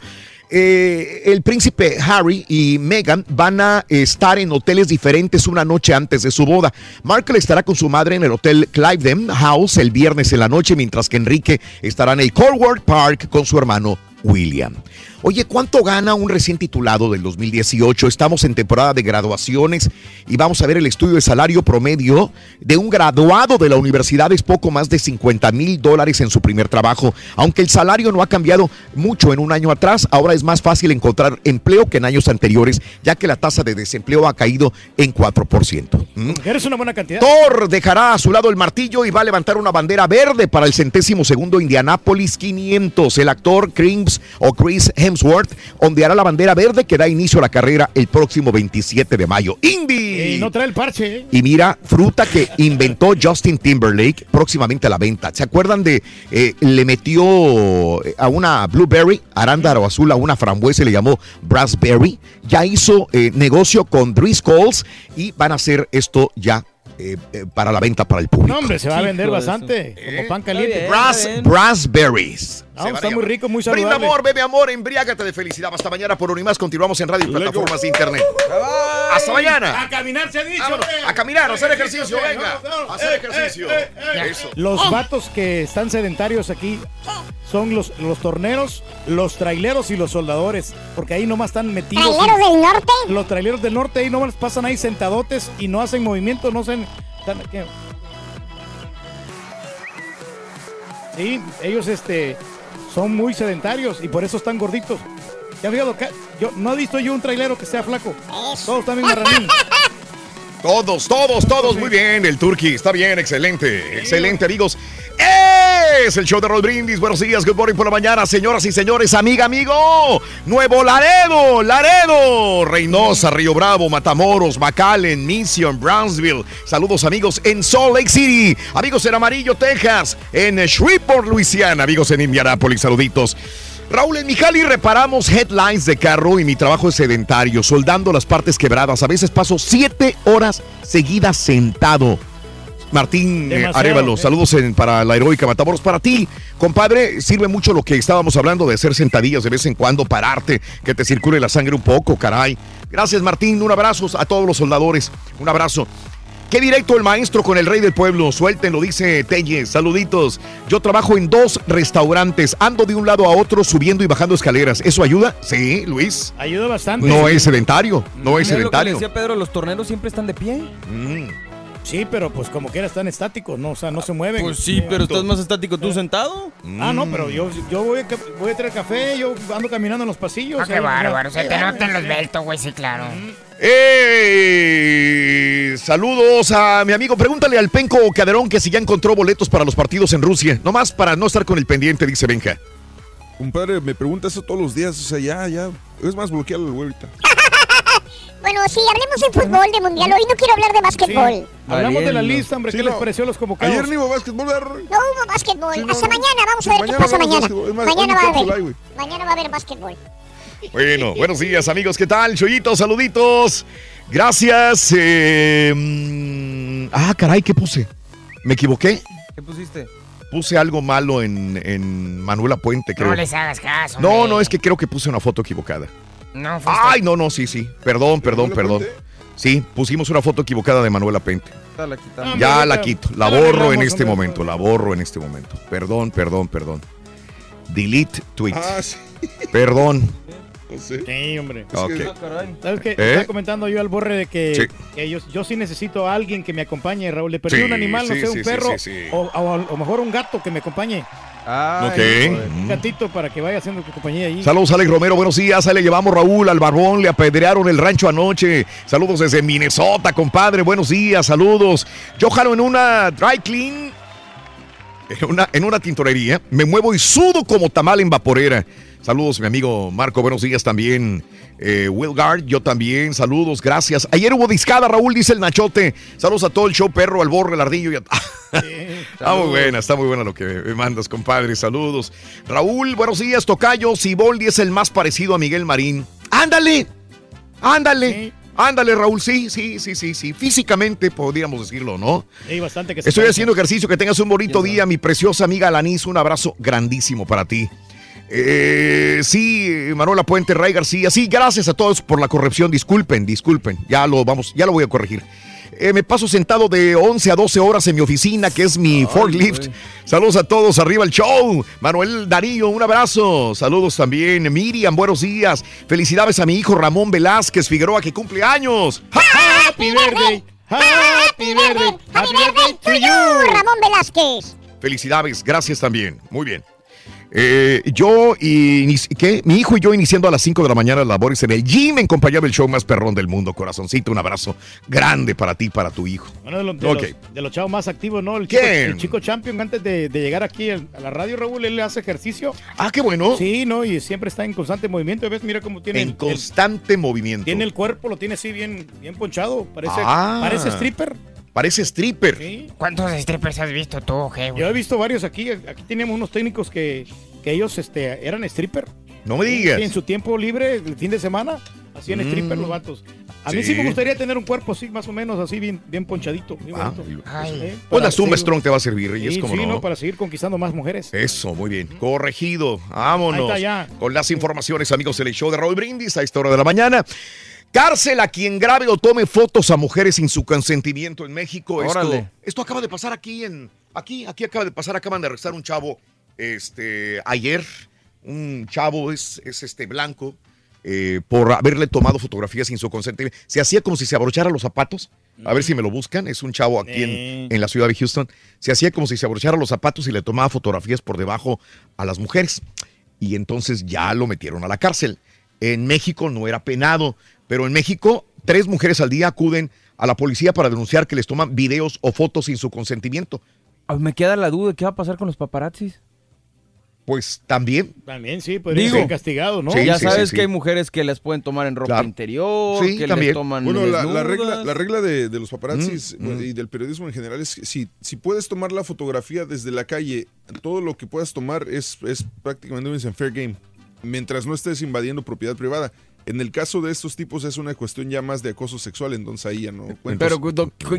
Eh, el príncipe Harry y Meghan van a estar en hoteles diferentes una noche antes de su boda. Markle estará con su madre en el hotel Cliveden House el viernes en la noche, mientras que Enrique estará en el Colworth Park con su hermano William. Oye, ¿cuánto gana un recién titulado del 2018? Estamos en temporada de graduaciones y vamos a ver el estudio de salario promedio de un graduado de la universidad es poco más de 50 mil dólares en su primer trabajo. Aunque el salario no ha cambiado mucho en un año atrás, ahora es más fácil encontrar empleo que en años anteriores, ya que la tasa de desempleo ha caído en 4%. ¿Mm? Eres una buena cantidad. Thor dejará a su lado el martillo y va a levantar una bandera verde para el centésimo segundo Indianapolis 500. El actor Chris o Chris Hemsworth ondeará la bandera verde que da inicio a la carrera el próximo 27 de mayo. Indy. Y no trae el parche, ¿eh? Y mira, fruta que inventó Justin Timberlake próximamente a la venta. ¿Se acuerdan de eh, le metió eh, a una blueberry, arándaro azul, a una frambuesa y le llamó raspberry? Ya hizo eh, negocio con Driscolls y van a hacer esto ya eh, eh, para la venta para el público. No, hombre, se va a vender bastante. Como pan caliente. Ras- raspberries. No, Se van a está muy rico, muy Brinda saludable. amor, bebe amor, embriágate de felicidad. Hasta mañana por Unimás. Continuamos en radio y plataformas de internet. Hasta mañana. A caminar se ha dicho. Vámonos, a caminar, a hacer ejercicio, venga. A hacer Eh, ejercicio. eh, eh, eh. Eso. Los vatos que están sedentarios aquí son los, los torneros, los traileros y los soldadores. Porque ahí nomás están metidos. ¿Traileros del norte? Los traileros del norte ahí nomás pasan ahí sentadotes y no hacen movimiento, no hacen. están-. Sí, ellos este son muy sedentarios y por eso están gorditos. ¿Ya que yo no he visto yo un trailero que sea flaco? Todos están bien marranín. Todos, todos, todos, muy bien. El Turqui, está bien, excelente, excelente, amigos. Es el show de Roll Brindis. Buenos días, good morning por la mañana, señoras y señores, amiga, amigo. Nuevo Laredo, Laredo, Reynosa, Río Bravo, Matamoros, McAllen, Mission, Brownsville. Saludos, amigos, en Salt Lake City. Amigos en Amarillo, Texas. En Shreveport, Luisiana. Amigos en Indianapolis, saluditos. Raúl, en Mijali reparamos headlines de carro y mi trabajo es sedentario, soldando las partes quebradas. A veces paso siete horas seguidas sentado. Martín eh, Arevalo, eh. saludos en- para la heroica Matamoros. Para ti, compadre, sirve mucho lo que estábamos hablando de hacer sentadillas de vez en cuando, pararte, que te circule la sangre un poco, caray. Gracias, Martín. Un abrazo a todos los soldadores. Un abrazo. Qué directo el maestro con el rey del pueblo. Suéltenlo, dice Telles. Saluditos. Yo trabajo en dos restaurantes. Ando de un lado a otro subiendo y bajando escaleras. ¿Eso ayuda? Sí, Luis. Ayuda bastante. No es sedentario. No es lo que sedentario. decía Pedro, los torneros siempre están de pie. Sí, pero pues como quiera están estáticos, ¿no? O sea, no se mueven. Pues sí, pero estás más estático tú sentado. Ah, no, pero yo, yo voy, a, voy a traer café, yo ando caminando en los pasillos. Ah, qué bárbaro. Se te nota en los beltos, güey, sí, claro. ¡Eh! Saludos a mi amigo. Pregúntale al Penco Caderón que si ya encontró boletos para los partidos en Rusia. Nomás para no estar con el pendiente, dice Benja. Compadre, me pregunta eso todos los días. O sea, ya, ya. Es más, bloquealo, güey, ahorita. Bueno, sí, hablemos de fútbol, de mundial. Hoy no quiero hablar de básquetbol. Hablamos de la lista, hombre. Sí, ¿Qué no. les pareció los convocados? Ayer ni hubo básquetbol, ¿verdad? No hubo básquetbol. no, Hasta no. mañana, vamos a ver qué pasa mañana. más, Mañana va a haber. Mañana va a haber básquetbol. Bueno, buenos días, amigos. ¿Qué tal? Choyitos, saluditos. Gracias. eh, mm, ah, caray, ¿qué puse? ¿Me equivoqué? ¿Qué pusiste? Puse algo malo en, en Manuela Puente, creo. No les hagas caso. No, hombre. no, es que creo que puse una foto equivocada. No, Ay, no, no, sí, sí. Perdón, perdón, perdón. Sí, pusimos una foto equivocada de Manuela. La quitamos. Ya la quito, la borro en este hombre. momento, la borro en este momento. Perdón, perdón, perdón. Delete tweet. Ah, sí. Perdón. No sé. Sí, hombre. Ok. ¿Sabes qué? ¿Eh? Estaba comentando yo al borre de que, Sí. que yo, yo sí necesito a alguien que me acompañe, Raúl. Le perdí Sí, un animal, no sí, sé, un sí, perro sí, sí. O, o a lo mejor un gato que me acompañe. Ok. Un gatito para que vaya haciendo compañía ahí. Saludos, Alex Romero. Buenos días. Ahí le llevamos Raúl al barbón. Le apedrearon el rancho anoche. Saludos desde Minnesota, compadre. Buenos días. Saludos. Yo jalo en una dry clean. En una, en una tintorería. Me muevo y sudo como tamal en vaporera. Saludos, mi amigo Marco. Buenos días también. Eh, Wilgard, yo también. Saludos, gracias. Ayer hubo discada, Raúl, dice el Nachote. Saludos a todo el show, perro, al borre, el ardillo y a... Está muy buena, está muy buena lo que me mandas, compadre. Saludos. Raúl, buenos días, Tocayo. Siboldi es el más parecido a Miguel Marín. ¡Ándale! ¡Ándale! Ándale, Raúl. Sí, sí, sí, sí, sí. Físicamente podríamos decirlo, ¿no? Sí, bastante que Estoy haciendo ejercicio. Que tengas un bonito día, mi preciosa amiga Alanis. Un abrazo grandísimo para ti. Eh, sí, Manuela Puente, Ray García. Sí, gracias a todos por la corrección. Disculpen, disculpen. Ya lo vamos, ya lo voy a corregir. Eh, me paso sentado de 11 a 12 horas en mi oficina, que es mi forklift. Saludos a todos, arriba el show. Manuel Darío, un abrazo. Saludos también. Miriam, buenos días. Felicidades a mi hijo Ramón Velázquez Figueroa, que cumple años. Happy birthday. Happy birthday. Happy birthday to you. Ramón Velázquez. Felicidades, gracias también. Muy bien. Eh, yo y ¿qué? mi hijo y yo iniciando a las 5 de la mañana labores en el gym en compañía del show más perrón del mundo, corazoncito. Un abrazo grande para ti, para tu hijo. Uno de los, de los- de los chavos más activos, ¿no? El chico, el chico champion, antes de, de llegar aquí a la radio, Raúl, él hace ejercicio. Ah, qué bueno. Sí, ¿no? Y siempre está en constante movimiento. ¿Ves? Mira cómo tiene En el- el, constante movimiento. tiene el cuerpo, lo tiene así bien, bien ponchado. Parece, Ah. parece stripper. Parece stripper. Sí. ¿Cuántos strippers has visto tú, je, güey? Yo he visto varios aquí. Aquí teníamos unos técnicos que, que ellos este, eran stripper. No me Sí, digas. en su tiempo libre, el fin de semana, hacían Mm. stripper los vatos. A mí Sí. sí me gustaría tener un cuerpo así, más o menos, así bien, bien ponchadito. bien Ah, bonito. Ay. Pues para la Zumba Strong te va a servir, Reyes, Sí, como sí, no. no, para seguir conquistando más mujeres. Eso, muy bien. Corregido. Vámonos. Ahí está ya. Con las informaciones, amigos del show de Raúl Brindis a esta hora de la mañana. Cárcel a quien grabe o tome fotos a mujeres sin su consentimiento en México. Esto, esto acaba de pasar aquí en. Aquí, aquí acaba de pasar. Acaban de arrestar un chavo este, ayer. Un chavo es, es este blanco. eh, por haberle tomado fotografías sin su consentimiento. Se hacía como si se abrochara los zapatos. A ver si me lo buscan. Es un chavo aquí en, en la ciudad de Houston. Se hacía como si se abrochara los zapatos y le tomaba fotografías por debajo a las mujeres. Y entonces ya lo metieron a la cárcel. En México no era penado, pero en México tres mujeres al día acuden a la policía para denunciar que les toman videos o fotos sin su consentimiento. Ah, Me queda la duda de qué va a pasar con los paparazzis. Pues también. También sí, podría Digo, ser castigado, ¿no? ya sabes que hay mujeres que les pueden tomar en ropa Claro. interior, Sí, que también. les toman Bueno, la, regla, la regla de, de los paparazzis Mm, mm. y del periodismo en general es que si, si puedes tomar la fotografía desde la calle, todo lo que puedas tomar es, es prácticamente un fair game, mientras no estés invadiendo propiedad privada. En el caso de estos tipos es una cuestión ya más de acoso sexual, entonces ahí ya no cuenta. Pero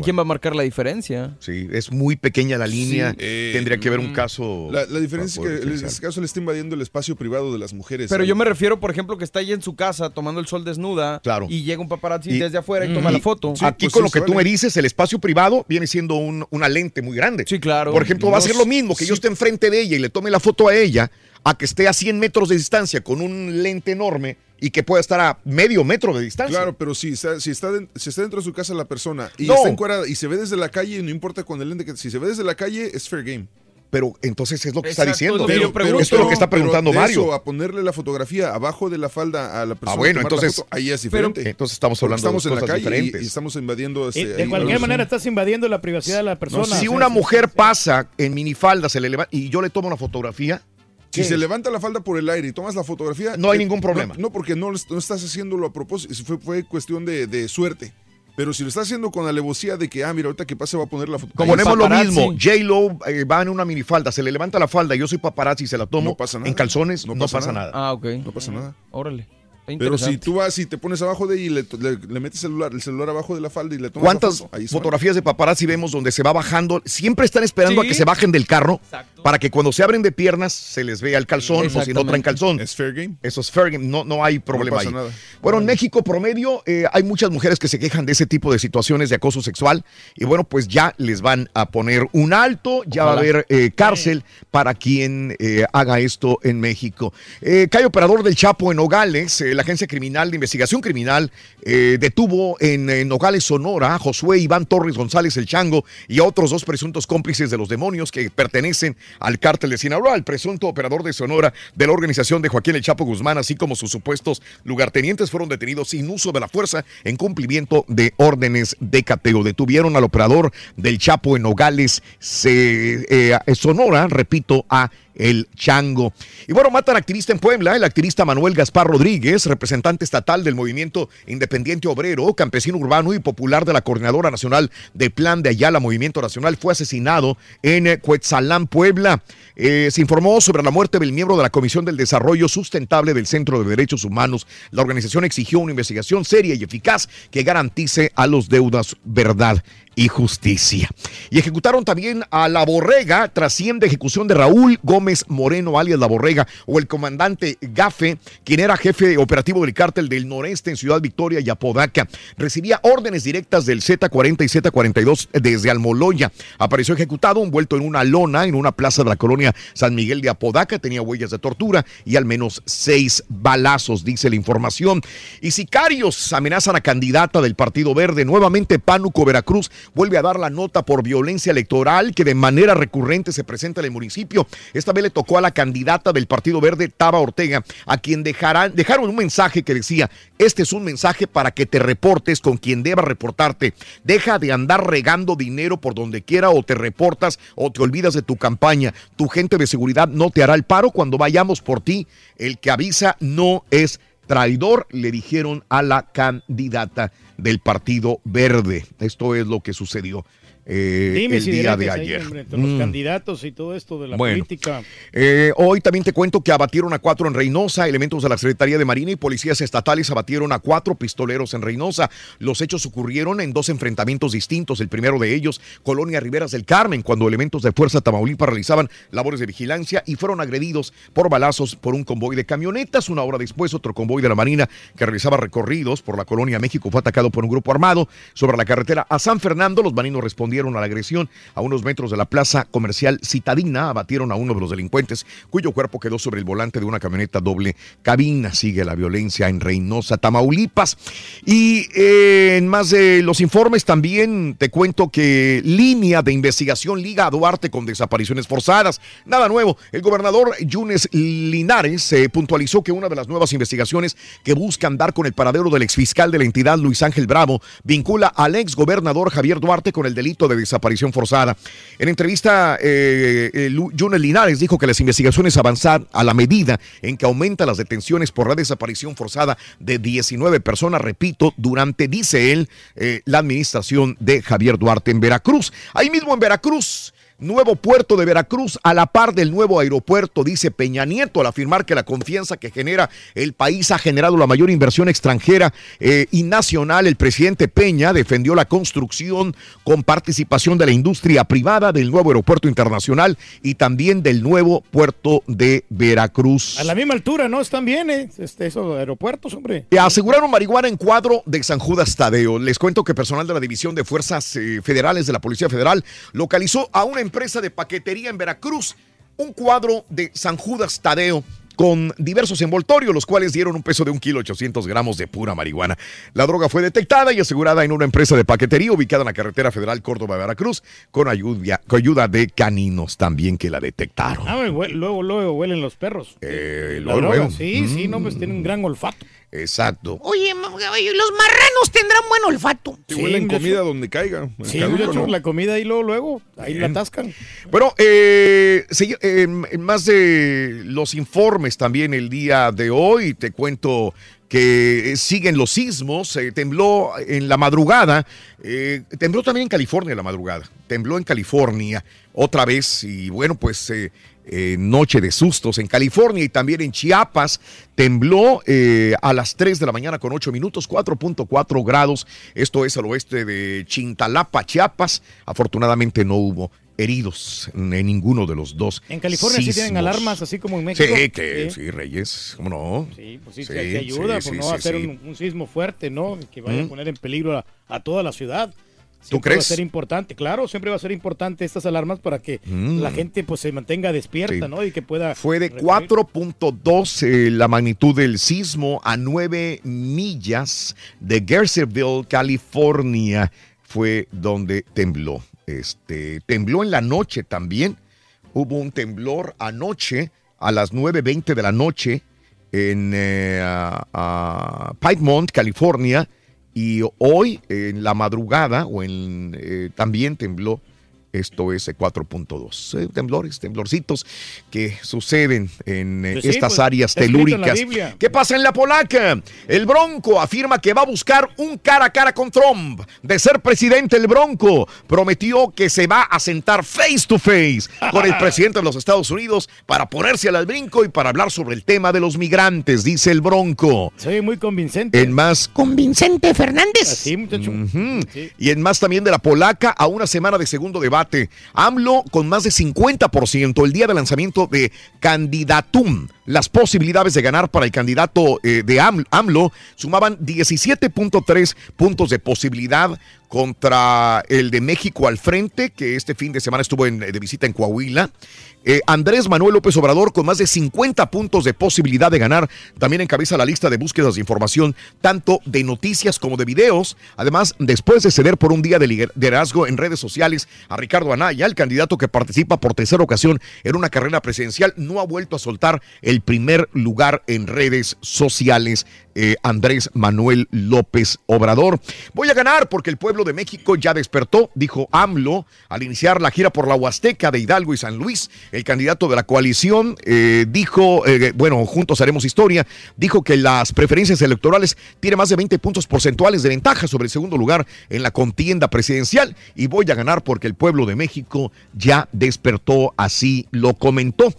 ¿quién va a marcar la diferencia? Sí, es muy pequeña la línea. Sí, eh, Tendría que haber un caso. La, la diferencia es que en este caso le está invadiendo el espacio privado de las mujeres. Pero yo me refiero, por ejemplo, que está ahí en su casa tomando el sol desnuda Claro. y llega un paparazzi Y- desde afuera y toma la foto. Aquí pues con lo que tú me dices, el espacio privado viene siendo un- una lente muy grande. Sí, claro. Por ejemplo, va a ser lo mismo que yo sí. esté enfrente de ella y le tome la foto a ella, a que esté a 100 metros de distancia con un lente enorme y que pueda estar a medio metro de distancia. Claro, pero si está, si, está si está dentro de su casa la persona y No. está encuadrada y se ve desde la calle, no importa con el lente que si se ve desde la calle es fair game. Pero entonces es lo que está diciendo. es lo que yo pregunto. Esto es lo que está pero preguntando de Mario. eso a ponerle la fotografía abajo de la falda a la persona. Ah, bueno, entonces- foto, ahí es pero- diferente. entonces estamos hablando de estamos dos en la cosas calle y- diferentes. Y, estamos invadiendo. Y este, de ahí- cualquier manera estás invadiendo la privacidad de la persona. si una sí, mujer sí, sí. pasa en minifalda, se le levanta y yo le tomo una fotografía, Si se levanta la falda por el aire y tomas la fotografía. No hay eh, ningún problema. No, no, porque no, no estás haciéndolo a propósito. Fue, fue cuestión de, de suerte. Pero si lo estás haciendo con alevosía de que, ah, mira, ahorita que pase va a poner la foto. Como ponemos lo mismo, J-Lo eh, va en una minifalda, se le levanta la falda, yo soy paparazzi y se la tomo No pasa nada. en calzones, no, No pasa, pasa nada. nada. Ah, ok. No pasa nada. Órale. Pero si tú vas y te pones abajo de ella y le, le- le metes celular, el celular abajo de la falda y le tomas ¿Cuántas la foto, ahí se fotografías de paparazzi vemos donde se va bajando? Siempre están esperando Sí. a que se bajen del carro para que cuando se abren de piernas se les vea el calzón o si no traen calzón. Es fair game. Eso es fair game, no, no hay problema pasa ahí. nada. Bueno, en México promedio eh, hay muchas mujeres que se quejan de ese tipo de situaciones de acoso sexual y bueno, pues ya les van a poner un alto, ya va a haber eh, cárcel para quien eh, haga esto en México. Eh, cae operador del Chapo en Nogales, eh, la agencia criminal de investigación criminal eh, detuvo en, Nogales, Sonora, a Josué Iván Torres González el Chango y a otros dos presuntos cómplices de los demonios que pertenecen al cártel de Sinaloa, el presunto operador de Sonora de la organización de Joaquín El Chapo Guzmán, así como sus supuestos lugartenientes fueron detenidos sin uso de la fuerza en cumplimiento de órdenes de cateo. Detuvieron al operador del Chapo en Nogales, eh, Sonora, repito, a el Chango. Y bueno, matan activista en Puebla, el activista Manuel Gaspar Rodríguez, representante estatal del movimiento independiente obrero, campesino urbano y popular de la Coordinadora Nacional de Plan de Ayala Movimiento Nacional, fue asesinado en eh, Cuetzalán, Puebla. Eh, se informó sobre la muerte del miembro de la Comisión del Desarrollo Sustentable del Centro de Derechos Humanos. La organización exigió una investigación seria y eficaz que garantice a los deudas verdad y justicia. Y ejecutaron también a La Borrega, trasciende ejecución de Raúl Gómez Moreno, alias La Borrega, o el comandante Gafe, quien era jefe operativo del cártel del noreste en Ciudad Victoria y Apodaca. Recibía órdenes directas del Z40 y Z42 desde Almoloya. Apareció ejecutado envuelto en una lona en una plaza de la colonia San Miguel de Apodaca. Tenía huellas de tortura y al menos seis balazos, dice la información. Y sicarios amenazan a candidata del Partido Verde. Nuevamente Pánuco Veracruz vuelve a dar la nota por violencia electoral que de manera recurrente se presenta en el municipio. Esta vez le tocó a la candidata del Partido Verde, Taba Ortega, a quien dejarán, dejaron un mensaje que decía, este es un mensaje para que te reportes con quien deba reportarte. Deja de andar regando dinero por donde quiera o te reportas o te olvidas de tu campaña. Tu gente de seguridad no te hará el paro cuando vayamos por ti. El que avisa no es traidor, le dijeron a la candidata del Partido Verde. Esto es lo que sucedió eh, Dime el si día de ahí, ayer. entre los Mm. candidatos y todo esto de la Bueno. política. Eh, hoy también te cuento que abatieron a cuatro en Reynosa, elementos de la Secretaría de Marina y policías estatales abatieron a cuatro pistoleros en Reynosa. Los hechos ocurrieron en dos enfrentamientos distintos. El primero de ellos, Colonia Riberas del Carmen, cuando elementos de Fuerza Tamaulipas realizaban labores de vigilancia y fueron agredidos por balazos por un convoy de camionetas. Una hora después, otro convoy de la Marina que realizaba recorridos por la Colonia México fue atacado por un grupo armado sobre la carretera a San Fernando. Los marinos respondieron a la agresión a unos metros de la plaza comercial Citadina. Abatieron a uno de los delincuentes, cuyo cuerpo quedó sobre el volante de una camioneta doble cabina. Sigue la violencia en Reynosa, Tamaulipas. Y eh, en más de los informes también te cuento que línea de investigación liga a Duarte con desapariciones forzadas. Nada nuevo. El gobernador Yunes Linares eh, puntualizó que una de las nuevas investigaciones que buscan dar con el paradero del exfiscal de la entidad, Luis Ángel Bravo, vincula al ex gobernador Javier Duarte con el delito de desaparición forzada. En entrevista, eh, eh, Linares dijo que las investigaciones avanzan a la medida en que aumentan las detenciones por la desaparición forzada de 19 personas, repito, durante, dice él, eh, la administración de Javier Duarte en Veracruz. Ahí mismo en Veracruz. Nuevo puerto de Veracruz a la par del nuevo aeropuerto, dice Peña Nieto, al afirmar que la confianza que genera el país ha generado la mayor inversión extranjera eh, y nacional. El presidente Peña defendió la construcción con participación de la industria privada del nuevo aeropuerto internacional y también del nuevo puerto de Veracruz. A la misma altura, ¿no? Están bien, ¿eh? Este, esos aeropuertos, hombre. Eh, Aseguraron marihuana en cuadro de San Judas Tadeo. Les cuento que personal de la División de Fuerzas eh, Federales de la Policía Federal localizó a una empresa de paquetería en Veracruz un cuadro de San Judas Tadeo con diversos envoltorios, los cuales dieron un peso de un kilo 800 gramos de pura marihuana. La droga fue detectada y asegurada en una empresa de paquetería ubicada en la carretera federal Córdoba-Veracruz con ayuda, con ayuda de caninos también que la detectaron. Ah, luego, luego huelen los perros. Eh, La luego, droga, luego. Sí, sí, no, pues Mm. tienen un gran olfato. Exacto. Oye, los marranos tendrán buen olfato. Te huelen comida hecho. donde caiga. Sí, Caduco, de hecho, ¿no? la comida ahí luego, luego, ahí la atascan. Bueno, eh, eh, en más de los informes también el día de hoy, te cuento que eh, siguen los sismos, eh, tembló en la madrugada, eh, tembló también en California en la madrugada, tembló en California otra vez y bueno, pues eh, eh, noche de sustos en California y también en Chiapas, tembló eh, a las 3 de la mañana con 8 minutos, 4.4 grados, esto es al oeste de Chintalapa, Chiapas, afortunadamente no hubo heridos en ninguno de los dos. En California sí tienen alarmas, así como en México. Sí, que Sí. sí, Reyes, ¿cómo no? Sí, pues sí, Sí, que, que ayuda sí, por no hacer. Un, un sismo fuerte, ¿no? Que vaya ¿Mm? a poner en peligro a, a toda la ciudad. Siempre crees? Va a ser importante, claro, siempre va a ser importante estas alarmas para que Mm. la gente pues se mantenga despierta, Sí. ¿no? Y que pueda... Fue de 4.2 eh, la magnitud del sismo a 9 millas de Gerseyville, California. Fue donde tembló. Este, tembló en la noche también. Hubo un temblor anoche a las 9.20 de la noche en eh, a- a Piedmont, California. Y hoy, en la madrugada, o en, eh, también tembló esto es eh, 4.2. Eh, temblores, temblorcitos que suceden en eh, Pues sí, estas pues, áreas telúricas. ¿Qué pasa en la polaca? El Bronco afirma que va a buscar un cara a cara con Trump. De ser presidente, el Bronco prometió que se va a sentar face to face con el presidente de los Estados Unidos para ponerse al brinco y para hablar sobre el tema de los migrantes, dice el Bronco. Soy muy convincente. En más, Convincente Fernández. Así, muchacho. Ujú. Y en más también de la polaca a una semana de segundo debate. AMLO con más de 50% el día de lanzamiento de Candidatum. Las posibilidades de ganar para el candidato eh, de AM- AMLO sumaban 17.3 puntos de posibilidad contra el de México al frente, que este fin de semana estuvo en- de visita en Coahuila. Eh, Andrés Manuel López Obrador con más de 50 puntos de posibilidad de ganar. También encabeza la lista de búsquedas de información, tanto de noticias como de videos. Además, después de ceder por un día de liderazgo en redes sociales a Ricardo Anaya, el candidato que participa por tercera ocasión en una carrera presidencial, no ha vuelto a soltar el primer lugar en redes sociales. Eh, Andrés Manuel López Obrador. Voy a ganar porque el pueblo de México ya despertó, dijo AMLO al iniciar la gira por la Huasteca de Hidalgo y San Luis. El candidato de la coalición eh, dijo, eh, bueno, juntos haremos historia, dijo que las preferencias electorales tiene más de 20 puntos porcentuales de ventaja sobre el segundo lugar en la contienda presidencial y voy a ganar porque el pueblo de México ya despertó, así lo comentó.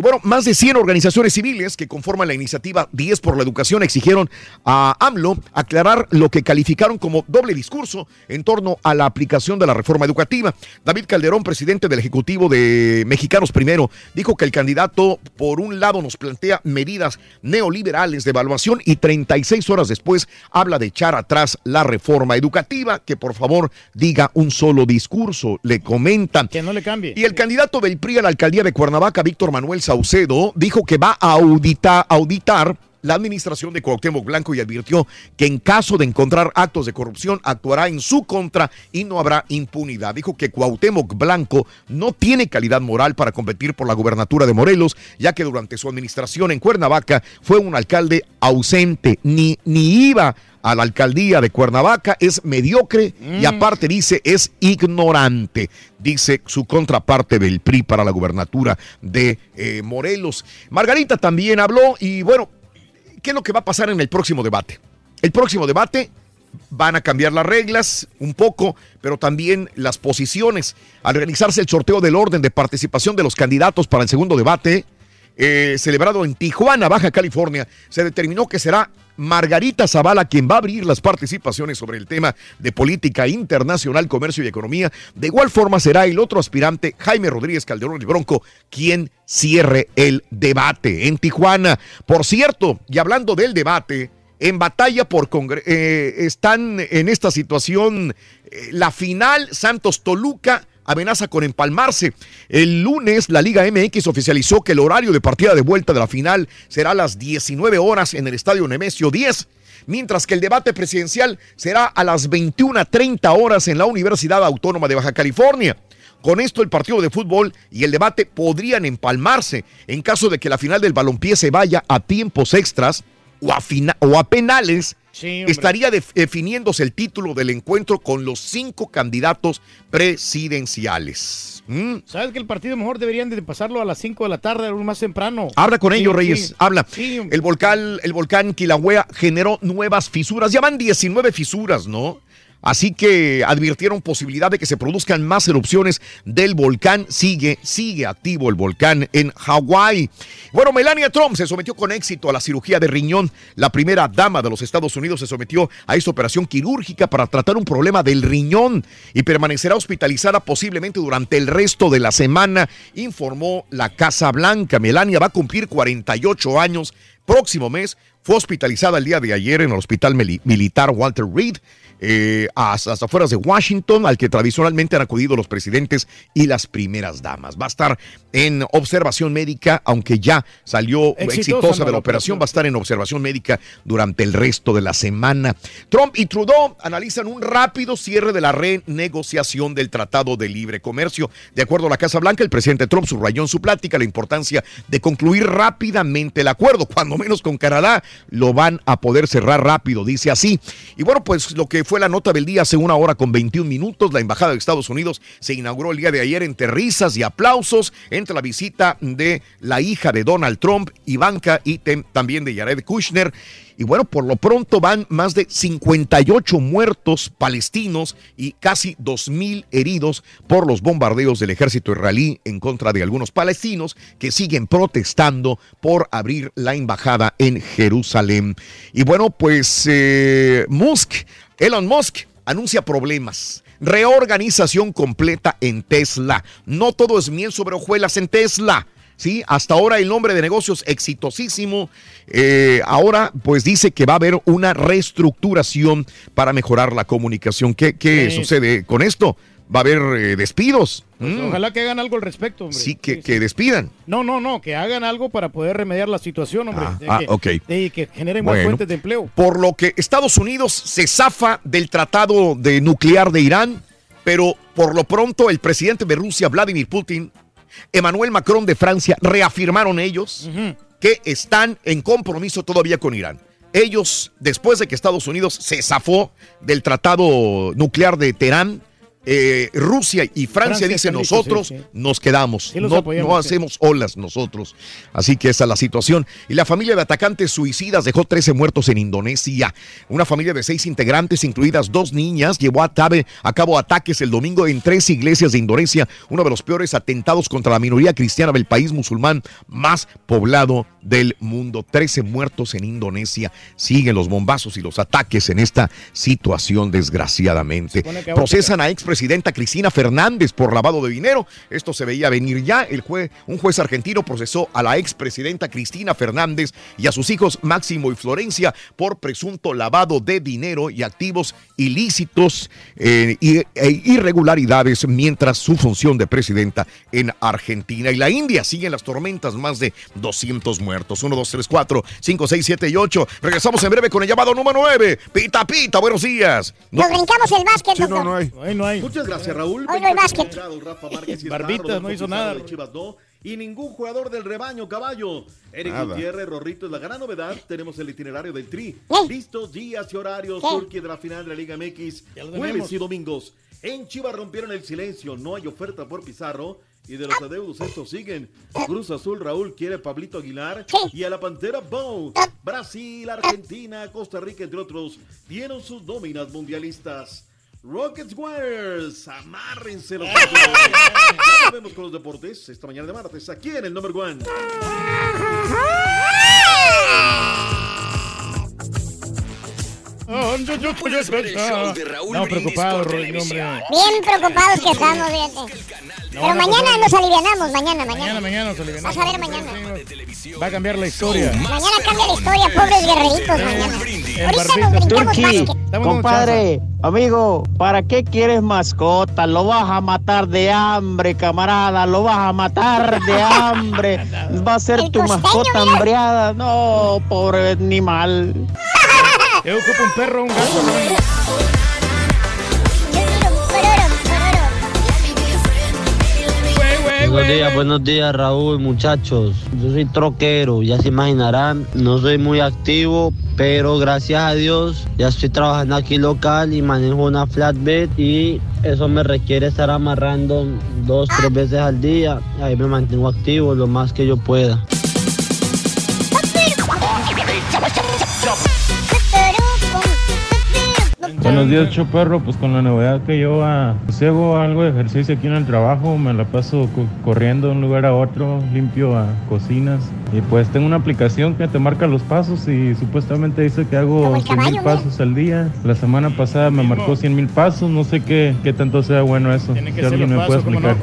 Y bueno, más de 100 organizaciones civiles que conforman la iniciativa 10 por la educación exigieron a AMLO aclarar lo que calificaron como doble discurso en torno a la aplicación de la reforma educativa. David Calderón, presidente del Ejecutivo de Mexicanos Primero, dijo que el candidato, por un lado, nos plantea medidas neoliberales de evaluación y 36 horas después habla de echar atrás la reforma educativa, que por favor diga un solo discurso, le comentan. Que no le cambie. Y el candidato del PRI a la alcaldía de Cuernavaca, Víctor Manuel Saucedo, dijo que va a auditar, auditar la administración de Cuauhtémoc Blanco y advirtió que en caso de encontrar actos de corrupción actuará en su contra y no habrá impunidad. Dijo que Cuauhtémoc Blanco no tiene calidad moral para competir por la gubernatura de Morelos, ya que durante su administración en Cuernavaca fue un alcalde ausente, ni, ni iba a la alcaldía de Cuernavaca, es mediocre y aparte dice es ignorante, dice su contraparte del PRI para la gubernatura de eh, Morelos. Margarita también habló y bueno, ¿qué es lo que va a pasar en el próximo debate? El próximo debate van a cambiar las reglas un poco, pero también las posiciones. Al realizarse el sorteo del orden de participación de los candidatos para el segundo debate, eh, celebrado en Tijuana, Baja California, se determinó que será Margarita Zavala quien va a abrir las participaciones sobre el tema de política internacional, comercio y economía. De igual forma será el otro aspirante, Jaime Rodríguez Calderón el Bronco, quien cierre el debate en Tijuana. Por cierto, y hablando del debate, en batalla por Congreso, están en esta situación eh, la final Santos Toluca amenaza con empalmarse. El lunes la Liga MX oficializó que el horario de partida de vuelta de la final será a las 19 horas en el Estadio Nemesio 10, mientras que el debate presidencial será a las 21.30 horas en la Universidad Autónoma de Baja California. Con esto el partido de fútbol y el debate podrían empalmarse en caso de que la final del balompié se vaya a tiempos extras o a, o a penales. Sí, estaría def- definiéndose el título del encuentro con los cinco candidatos presidenciales. ¿Mm? ¿Sabes que el partido mejor deberían de pasarlo a las 5 de la tarde, algo más temprano? Habla con Sí, ellos, Reyes. sí. Habla. El volcán, el volcán Kilauea generó nuevas fisuras. Ya van 19 fisuras, ¿no? Así que advirtieron posibilidad de que se produzcan más erupciones del volcán. Sigue, sigue activo el volcán en Hawái. Bueno, Melania Trump se sometió con éxito a la cirugía de riñón. La primera dama de los Estados Unidos se sometió a esta operación quirúrgica para tratar un problema del riñón y permanecerá hospitalizada posiblemente durante el resto de la semana, informó la Casa Blanca. Melania va a cumplir 48 años. Próximo mes fue hospitalizada el día de ayer en el Hospital Mili- Militar Walter Reed eh, a las afueras de Washington, al que tradicionalmente han acudido los presidentes y las primeras damas. Va a estar en observación médica, aunque ya salió Exitosa, exitosa, de la la operación, va a estar en observación médica durante el resto de la semana. Trump y Trudeau analizan un rápido cierre de la renegociación del Tratado de Libre Comercio. De acuerdo a la Casa Blanca, el presidente Trump subrayó en su plática la importancia de concluir rápidamente el acuerdo, cuando menos con Canadá lo van a poder cerrar rápido, dice así. Y bueno, pues lo que fue la nota del día hace una hora con 21 minutos, la Embajada de Estados Unidos se inauguró el día de ayer entre risas y aplausos entre la visita de la hija de Donald Trump, Ivanka, y también de Jared Kushner. Y bueno, por lo pronto van más de 58 muertos palestinos y casi 2.000 heridos por los bombardeos del ejército israelí en contra de algunos palestinos que siguen protestando por abrir la embajada en Jerusalén. Y bueno, pues eh, Musk, Elon Musk, anuncia problemas. Reorganización completa en Tesla. No todo es miel sobre hojuelas en Tesla. Sí, hasta ahora el nombre de negocios exitosísimo. Eh, ahora, pues dice que va a haber una reestructuración para mejorar la comunicación. ¿Qué, qué Sí. sucede con esto? Va a haber eh, despidos. Pues Mm. Ojalá que hagan algo al respecto, hombre. Sí, que, que despidan. No, no, no, que hagan algo para poder remediar la situación, hombre. Ah, ah, que, ok. de que generen más fuentes de empleo. Por lo que Estados Unidos se zafa del tratado de nuclear de Irán, pero por lo pronto el presidente de Rusia, Vladimir Putin, Emmanuel Macron de Francia, reafirmaron ellos que están en compromiso todavía con Irán. Ellos, después de que Estados Unidos se zafó del tratado nuclear de Teherán, eh, Rusia y Francia, Francia dice están listos, nosotros sí, sí. nos quedamos, Sí, no, apoyamos, no hacemos olas nosotros. Así que esa es la situación. Y la familia de atacantes suicidas dejó 13 muertos en Indonesia. Una familia de seis integrantes, incluidas dos niñas, llevó a, tabe- a cabo ataques el domingo en tres iglesias de Indonesia, uno de los peores atentados contra la minoría cristiana del país musulmán más poblado del mundo. 13 muertos en Indonesia. Siguen los bombazos y los ataques en esta situación, desgraciadamente. Procesan a expresidenta Cristina Fernández por lavado de dinero. Esto se veía venir ya. El jue- un juez argentino procesó a la expresidenta Cristina Fernández y a sus hijos Máximo y Florencia por presunto lavado de dinero y activos ilícitos eh, y, e irregularidades mientras su función de presidenta en Argentina. Y la India siguen las tormentas, más de 200 muertos. 1, 2, 3, 4, 5, 6, 7 y 8. Regresamos en breve con el llamado número 9. Pita, pita, buenos días. No- Nos brincamos el básquet, doctor. Hoy no hay. Muchas gracias, Raúl. Hoy no hay básquet. Rafa Márquez y Barbita, Rodolfo no hizo Pizarro nada. de Chivas no. Y ningún jugador del rebaño, caballo. Eric Nada. Gutiérrez, Rorrito es la gran novedad. Tenemos el itinerario del Tri. Listos días y horarios. Turquía de la final de la Liga MX. Jueves y domingos. En Chivas rompieron el silencio. No hay oferta por Pizarro. Y de los adeudos estos siguen. Cruz Azul, Raúl quiere Pablito Aguilar. Y a la Pantera Bow. Brasil, Argentina, Costa Rica, entre otros, dieron sus nóminas mundialistas. Rockets Warriors, amárrense los. Ya volvemos con los deportes esta mañana de martes aquí en el Number One. Yo- yo- yo- yo- ver el show de Raúl No, Brindis preocupado, por Rodrigo, televisión. hombre. Bien preocupados que estamos, fíjate. Pero no, mañana pues, nos alivianamos, mañana, Mañana, mañana. mañana nos alivianamos. Vas a ver mañana. Va a cambiar la historia. Mañana cambia la historia, pobres guerreritos, mañana. Ahorita nos brincamos compadre, amigo, ¿para qué quieres mascota? Lo vas a matar de hambre, camarada, lo vas a matar de hambre. Va a ser tu mascota mira. hambriada. No, pobre animal. Yo ocupo un perro, un gato. Buenos días, buenos días Raúl, muchachos. Yo soy troquero, ya se imaginarán, no soy muy activo, pero gracias a Dios ya estoy trabajando aquí local y manejo una flatbed y eso me requiere estar amarrando dos, tres veces al día. Ahí me mantengo activo lo más que yo pueda. Buenos días, Choperro. Pues con la novedad que yo ah, pues hago algo de ejercicio aquí en el trabajo, me la paso co- corriendo de un lugar a otro, limpio a cocinas. Y pues tengo una aplicación que te marca los pasos y supuestamente dice que hago 100 mil pasos al día. La semana pasada me marcó 100 mil pasos, no sé qué, qué tanto sea bueno eso. Tiene que Si ser alguien me puede no.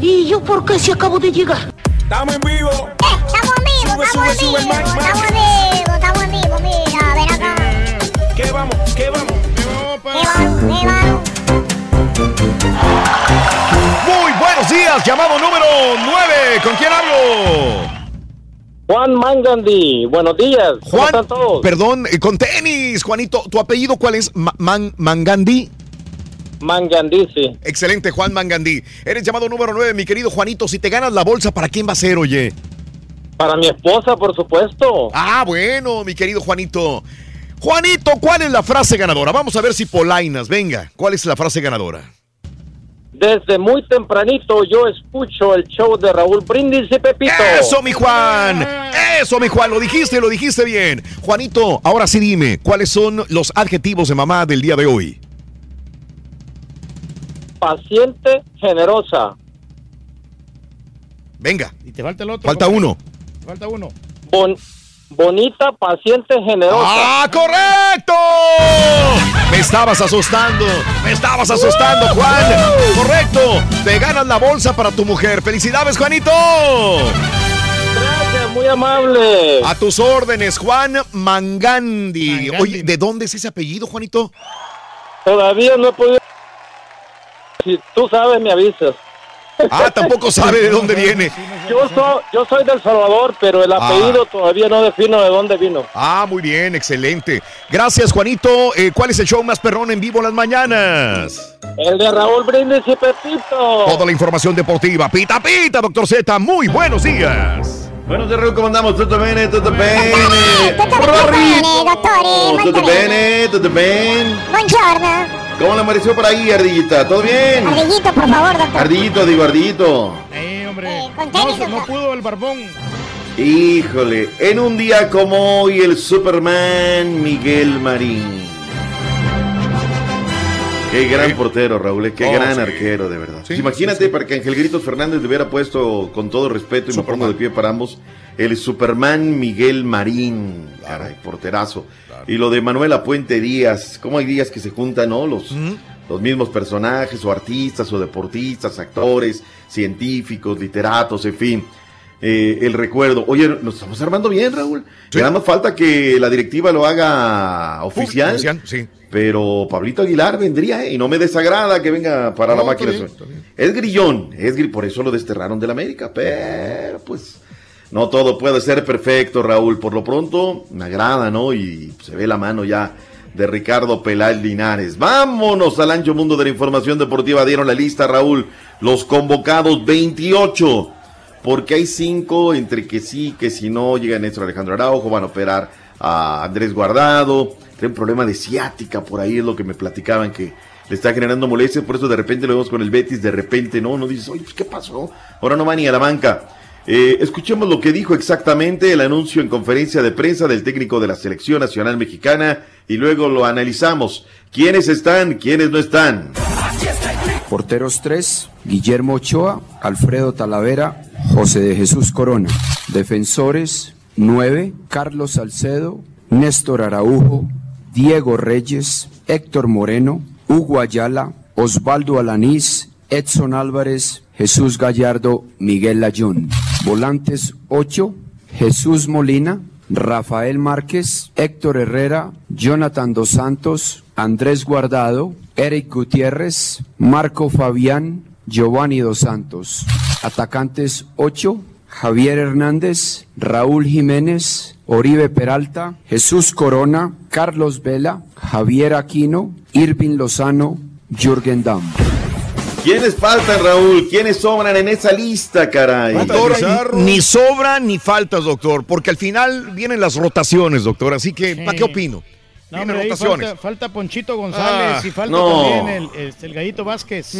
¿Y yo por qué si acabo de llegar? Estamos en vivo. Estamos en vivo, estamos en vivo, estamos en vivo, estamos en vivo, mira, ven acá. ¿Qué vamos? ¿Qué vamos? ¿Qué vamos? ¿Qué vamos? Muy buenos días, llamado número 9. ¿Con quién hablo? Juan Mangandi, buenos días. ¿Cómo Juan, están todos? perdón, eh, con tenis, Juanito. ¿Tu apellido cuál es? Ma- Man- Mangandí. Mangandí, sí. Excelente, Juan Mangandí. Eres llamado número 9, mi querido Juanito. Si te ganas la bolsa, ¿para quién va a ser, oye? Para mi esposa, por supuesto. Ah, bueno, mi querido Juanito. Juanito, ¿cuál es la frase ganadora? Vamos a ver si Polainas, venga, ¿cuál es la frase ganadora? Desde muy tempranito yo escucho el show de Raúl Brindis y Pepito. Eso, mi Juan. Eso, mi Juan. Lo dijiste, lo dijiste bien. Juanito, ahora sí dime, ¿cuáles son los adjetivos de mamá del día de hoy? Paciente, generosa. Venga. Y te falta el otro. Falta uno. Falta uno. Bon- bonita, paciente, generosa. ¡Ah, correcto! Me estabas asustando. Me estabas asustando, Juan. Correcto. Te ganas la bolsa para tu mujer. ¡Felicidades, Juanito! Gracias, muy amable. A tus órdenes, Juan Mangandi. Oye, ¿de dónde es ese apellido, Juanito? Todavía no he podido. Si tú sabes, me avisas. Ah, tampoco sabe de dónde viene. Yo soy, yo soy del Salvador, pero el apellido todavía no defino de dónde vino. Ah, muy bien, excelente. Gracias, Juanito. Eh, ¿Cuál es el show más perrón en vivo en las mañanas? El de Raúl Brindis y Pepito. Toda la información deportiva. Pita, pita, doctor Z. Muy buenos días. Buenos días, Raúl, ¿cómo andamos? ¿Todo bien? ¿Todo bien? Bene, dottore, tutto bene, bene. Buongiorno. ¿Cómo le amaneció por ahí, Ardillita? ¿Todo bien? Ardillito, por favor, doctor. Ardillito, digo Ardillito. Eh, hombre. con no, tenis, no pudo el barbón. Híjole, en un día como hoy, el Superman Miguel Marín. Qué gran portero, Raúl, eh, qué Oh, gran sí. arquero, de verdad. Sí, Imagínate para que Ángel Gritos Fernández le hubiera puesto, con todo respeto, y me pongo de pie para ambos, el Superman Miguel Marín. Caray, porterazo. Y lo de Manuela Puente Díaz, ¿cómo hay días que se juntan, no? Los, los mismos personajes, o artistas, o deportistas, actores, científicos, literatos, en fin. Eh, el recuerdo. Oye, nos estamos armando bien, Raúl. Ya nada más falta que la directiva lo haga oficial. oficial, sí. Pero Pablito Aguilar vendría, ¿eh? y no me desagrada que venga para la máquina. está bien, está bien. Es grillón, es gri- por eso lo desterraron del América, pero pues no todo puede ser perfecto, Raúl. Por lo pronto, me agrada, ¿no? Y se ve la mano ya de Ricardo Peláez Linares. Vámonos al ancho mundo de la información deportiva. Dieron la lista, Raúl. Los convocados 28. Porque hay cinco entre que sí, que si no, llega Néstor Alejandro Araujo, van a operar a Andrés Guardado. Tiene un problema de ciática por ahí, es lo que me platicaban que le está generando molestias. Por eso de repente lo vemos con el Betis, de repente no, no dices, oye, pues, ¿qué pasó? Ahora no va ni a la banca. Eh, escuchemos lo que dijo exactamente el anuncio en conferencia de prensa del técnico de la Selección Nacional Mexicana y luego lo analizamos. ¿Quiénes están? ¿Quiénes no están? Porteros 3, Guillermo Ochoa, Alfredo Talavera, José de Jesús Corona. Defensores 9, Carlos Salcedo, Néstor Araujo, Diego Reyes, Héctor Moreno, Hugo Ayala, Osvaldo Alanís, Edson Álvarez, Jesús Gallardo, Miguel Layún. Volantes 8, Jesús Molina, Rafael Márquez, Héctor Herrera, Jonathan Dos Santos, Andrés Guardado, Eric Gutiérrez, Marco Fabián, Giovanni Dos Santos. Atacantes 8, Javier Hernández, Raúl Jiménez, Oribe Peralta, Jesús Corona, Carlos Vela, Javier Aquino, Irving Lozano, Jürgen Damm. ¿Quiénes faltan, Raúl? ¿Quiénes sobran en esa lista, caray? Doctor, ni, ni sobran ni faltas, doctor, porque al final vienen las rotaciones, doctor. Así que, ¿para qué opino? No, hombre, ahí rotaciones. falta, falta Ponchito González Ah, y falta no. también el, este, el Gallito Vázquez.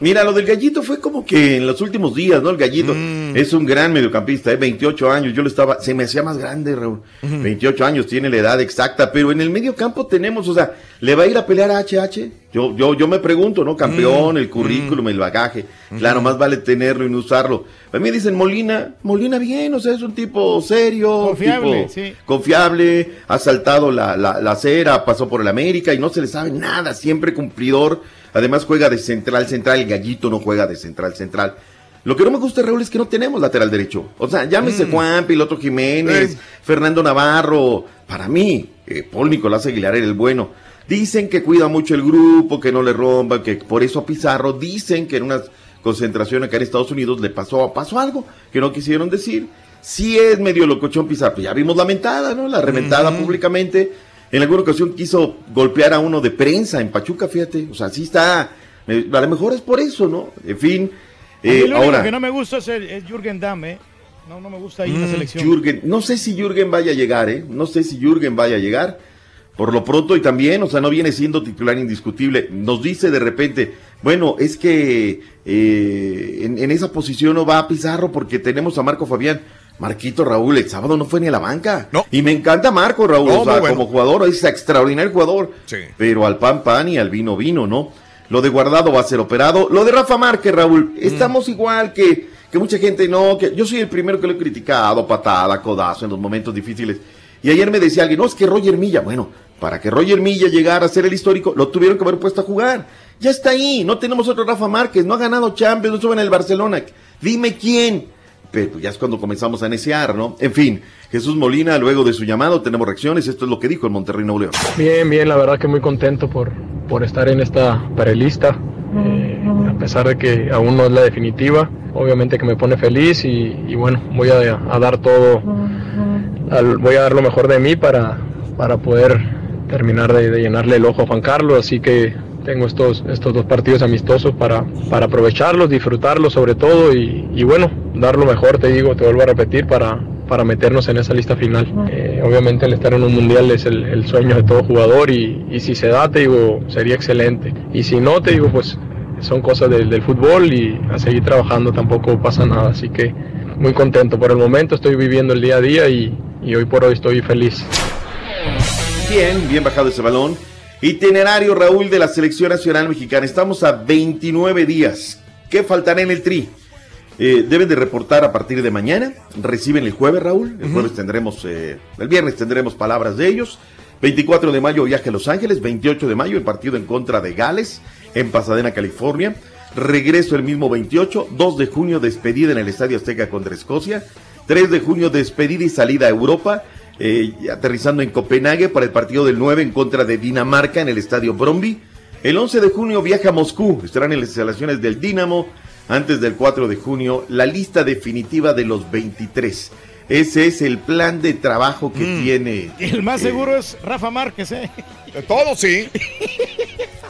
Mira, lo del gallito fue como que en los últimos días, ¿no? El gallito es un gran mediocampista, ¿eh? 28 años, yo lo estaba, se me hacía más grande, Raúl. 28 años, tiene la edad exacta, pero en el mediocampo tenemos, o sea, ¿le va a ir a pelear a HH? Yo, yo, yo me pregunto, ¿no? Campeón, el currículum, el bagaje. Claro, más vale tenerlo y no usarlo. A mí dicen Molina, Molina bien, o sea, es un tipo serio, Confiable, tipo sí. confiable, ha saltado la, la, la acera, pasó por el América y no se le sabe nada, siempre cumplidor. Además juega de central central, el gallito no juega de central central. Lo que no me gusta, Raúl, es que no tenemos lateral derecho. O sea, llámese Juan, Piloto Jiménez, Fernando Navarro. Para mí, eh, Paul Nicolás Aguilar era el bueno. Dicen que cuida mucho el grupo, que no le rompa, que por eso a Pizarro dicen que en una concentración acá en Estados Unidos le pasó, pasó algo que no quisieron decir. Sí es medio locochón Pizarro, pues ya vimos la mentada, ¿no? La reventada públicamente. En alguna ocasión quiso golpear a uno de prensa en Pachuca, fíjate. O sea, sí está. eh, A lo mejor es por eso, ¿no? En fin. Eh, lo ahora, que no me gusta es, el- es Jürgen Damm, ¿eh? No, no me gusta ahí en la Mm, selección. Jürgen, no sé si Jürgen vaya a llegar, ¿eh? No sé si Jürgen vaya a llegar. Por lo pronto y también, o sea, no viene siendo titular indiscutible. Nos dice de repente, bueno, es que eh, en, en esa posición no va Pizarro porque tenemos a Marco Fabián. Marquito Raúl, el sábado no fue ni a la banca. Y me encanta Marco Raúl, No, o sea, bueno. como jugador, es extraordinario jugador. Pero al pan pan y al vino vino, ¿no? Lo de Guardado va a ser operado. Lo de Rafa Márquez, Raúl, estamos igual que, que mucha gente, no, que yo soy el primero que lo he criticado, patada, codazo en los momentos difíciles. Y ayer me decía alguien, no, es que Roger Milla, bueno, para que Roger Milla llegara a ser el histórico, lo tuvieron que haber puesto a jugar. Ya está ahí, no tenemos otro Rafa Márquez, no ha ganado Champions, no sube en el Barcelona. Dime quién. Pero pues, ya es cuando comenzamos a necear, ¿no? En fin, Jesús Molina, luego de su llamado, tenemos reacciones. Esto es lo que dijo el Monterrey Nuevo León. Bien, bien, la verdad que muy contento por, por estar en esta prelista, eh, a pesar de que aún no es la definitiva, obviamente que me pone feliz y, bueno, voy a, dar todo, voy a dar lo mejor de mí para, para poder terminar de, de llenarle el ojo a Juan Carlos, así que tengo estos, estos dos partidos amistosos para, para aprovecharlos, disfrutarlos sobre todo y, y bueno, dar lo mejor, te digo, te vuelvo a repetir, para, para meternos en esa lista final. Eh, obviamente el estar en un mundial es el, el sueño de todo jugador y, y si se da, te digo, sería excelente. Y si no, te digo, pues son cosas del, del fútbol y a seguir trabajando tampoco pasa nada. Así que muy contento. Por el momento estoy viviendo el día a día y, y hoy por hoy estoy feliz. Bien, bien bajado ese balón. Itinerario, Raúl, de la Selección Nacional Mexicana. Estamos a 29 días. ¿Qué faltará en el tri? Eh, deben de reportar a partir de mañana. Reciben el jueves, Raúl. El jueves tendremos, eh, el viernes tendremos palabras de ellos. 24 de mayo viaje a Los Ángeles. 28 de mayo el partido en contra de Gales en Pasadena, California. Regreso el mismo 28. 2 de junio despedida en el Estadio Azteca contra Escocia. 3 de junio despedida y salida a Europa. Eh, aterrizando en Copenhague para el partido del 9 en contra de Dinamarca en el Estadio Bromby. El 11 de junio viaja a Moscú. Estarán en las instalaciones del Dinamo antes del 4 de junio la lista definitiva de los 23. Ese es el plan de trabajo que tiene. El más eh, seguro es Rafa Márquez, ¿eh? De todo, sí.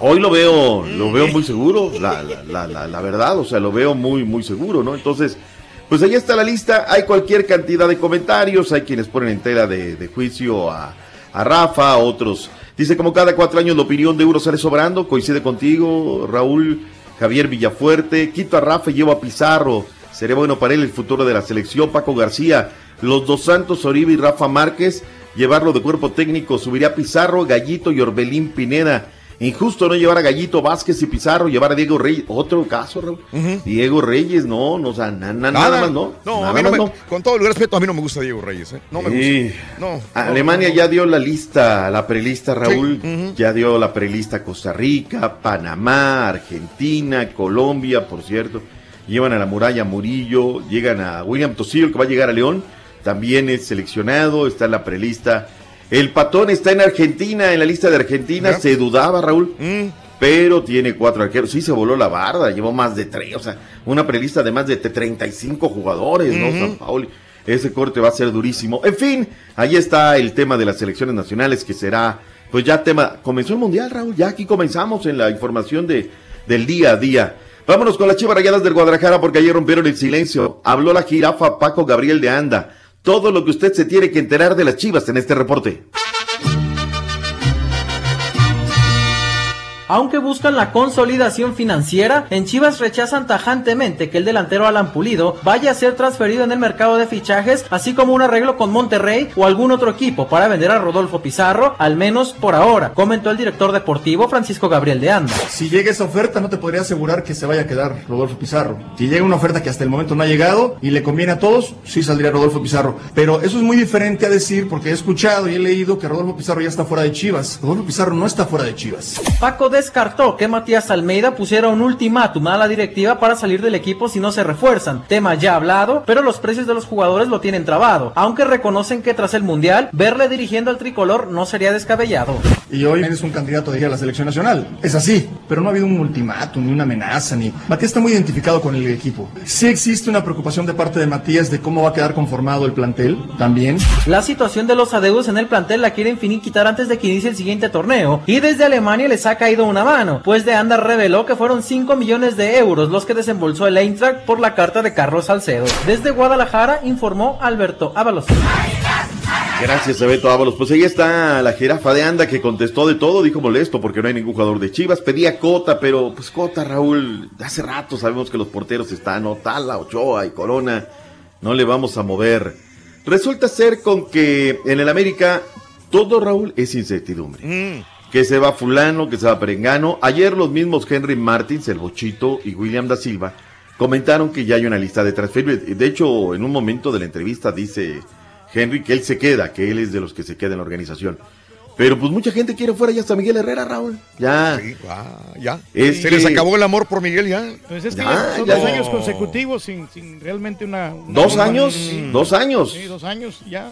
Hoy lo veo, lo veo muy seguro, la, la, la, la- la verdad, o sea, lo veo muy, muy seguro, ¿no? Entonces, pues ahí está la lista, hay cualquier cantidad de comentarios, hay quienes ponen en tela de, juicio a, a Rafa, otros. Dice, como cada cuatro años la opinión de uno sale sobrando, coincide contigo, Raúl, Javier Villafuerte, quito a Rafa y llevo a Pizarro, sería bueno para él el futuro de la selección, Paco García, los dos Santos, Oribe y Rafa Márquez, llevarlo de cuerpo técnico, subiría Pizarro, Gallito y Orbelín Pineda. Injusto no llevar a Gallito Vázquez y Pizarro, llevar a Diego Reyes. Otro caso, Raúl. Diego Reyes, no, no, o sea, na- na- nada, más, ¿no? No, Nada a mí no más, me, con todo el respeto, a mí no me gusta Diego Reyes, ¿eh? No me Sí. gusta. No. Alemania ya dio la lista, la prelista, Raúl. Ya dio la prelista Costa Rica, Panamá, Argentina, Colombia, por cierto. Llevan a la muralla Murillo, llegan a William Tosillo, que va a llegar a León. También es seleccionado, está en la prelista. El patón está en Argentina, en la lista de Argentina. Ya. Se dudaba, Raúl. Mm. Pero tiene cuatro arqueros. Sí, se voló la barda. Llevó más de tres. O sea, una prelista de más de 35 jugadores, ¿no? San Paoli. Ese corte va a ser durísimo. En fin, ahí está el tema de las selecciones nacionales que será, pues ya tema. Comenzó el mundial, Raúl. Ya aquí comenzamos en la información de, del día a día. Vámonos con las chivas rayadas del Guadalajara porque ayer rompieron el silencio. Habló la jirafa Paco Gabriel de Anda. Todo lo que usted se tiene que enterar de las chivas en este reporte. Aunque buscan la consolidación financiera, en Chivas rechazan tajantemente que el delantero Alan Pulido vaya a ser transferido en el mercado de fichajes, así como un arreglo con Monterrey o algún otro equipo para vender a Rodolfo Pizarro, al menos por ahora, comentó el director deportivo Francisco Gabriel de Anda. Si llega esa oferta, no te podría asegurar que se vaya a quedar Rodolfo Pizarro. Si llega una oferta que hasta el momento no ha llegado y le conviene a todos, sí saldría Rodolfo Pizarro. Pero eso es muy diferente a decir, porque he escuchado y he leído que Rodolfo Pizarro ya está fuera de Chivas. Rodolfo Pizarro no está fuera de Chivas. Paco descartó que Matías Almeida pusiera un ultimátum a la directiva para salir del equipo si no se refuerzan. Tema ya hablado, pero los precios de los jugadores lo tienen trabado, aunque reconocen que tras el Mundial, verle dirigiendo al tricolor no sería descabellado. Y hoy es un candidato a la selección nacional. Es así, pero no ha habido un ultimátum, ni una amenaza, ni... Matías está muy identificado con el equipo. Sí existe una preocupación de parte de Matías de cómo va a quedar conformado el plantel, también. La situación de los adeudos en el plantel la quieren finiquitar antes de que inicie el siguiente torneo, y desde Alemania les ha caído una mano, pues de Anda reveló que fueron 5 millones de euros los que desembolsó el Eintracht por la carta de Carlos Salcedo. Desde Guadalajara informó Alberto Ábalos. Gracias, Beto Ábalos. Pues ahí está la jirafa de Anda que contestó de todo, dijo molesto porque no hay ningún jugador de Chivas. Pedía Cota, pero pues Cota, Raúl, hace rato sabemos que los porteros están, Otala, Ochoa y Corona. No le vamos a mover. Resulta ser con que en el América todo, Raúl, es incertidumbre. Que se va fulano, que se va perengano. Ayer los mismos Henry Martins, el Bochito y William da Silva comentaron que ya hay una lista de transferencias. De hecho, en un momento de la entrevista dice Henry que él se queda, que él es de los que se queda en la organización. Pero pues mucha gente quiere fuera ya hasta Miguel Herrera, Raúl. Ya. ya. Es Se les acabó el amor por Miguel ya. Pues es que Ya, ya son ya. dos años consecutivos sin, sin realmente una... una- ¿Dos años? Sí. ¿Dos años? Sí, dos años ya.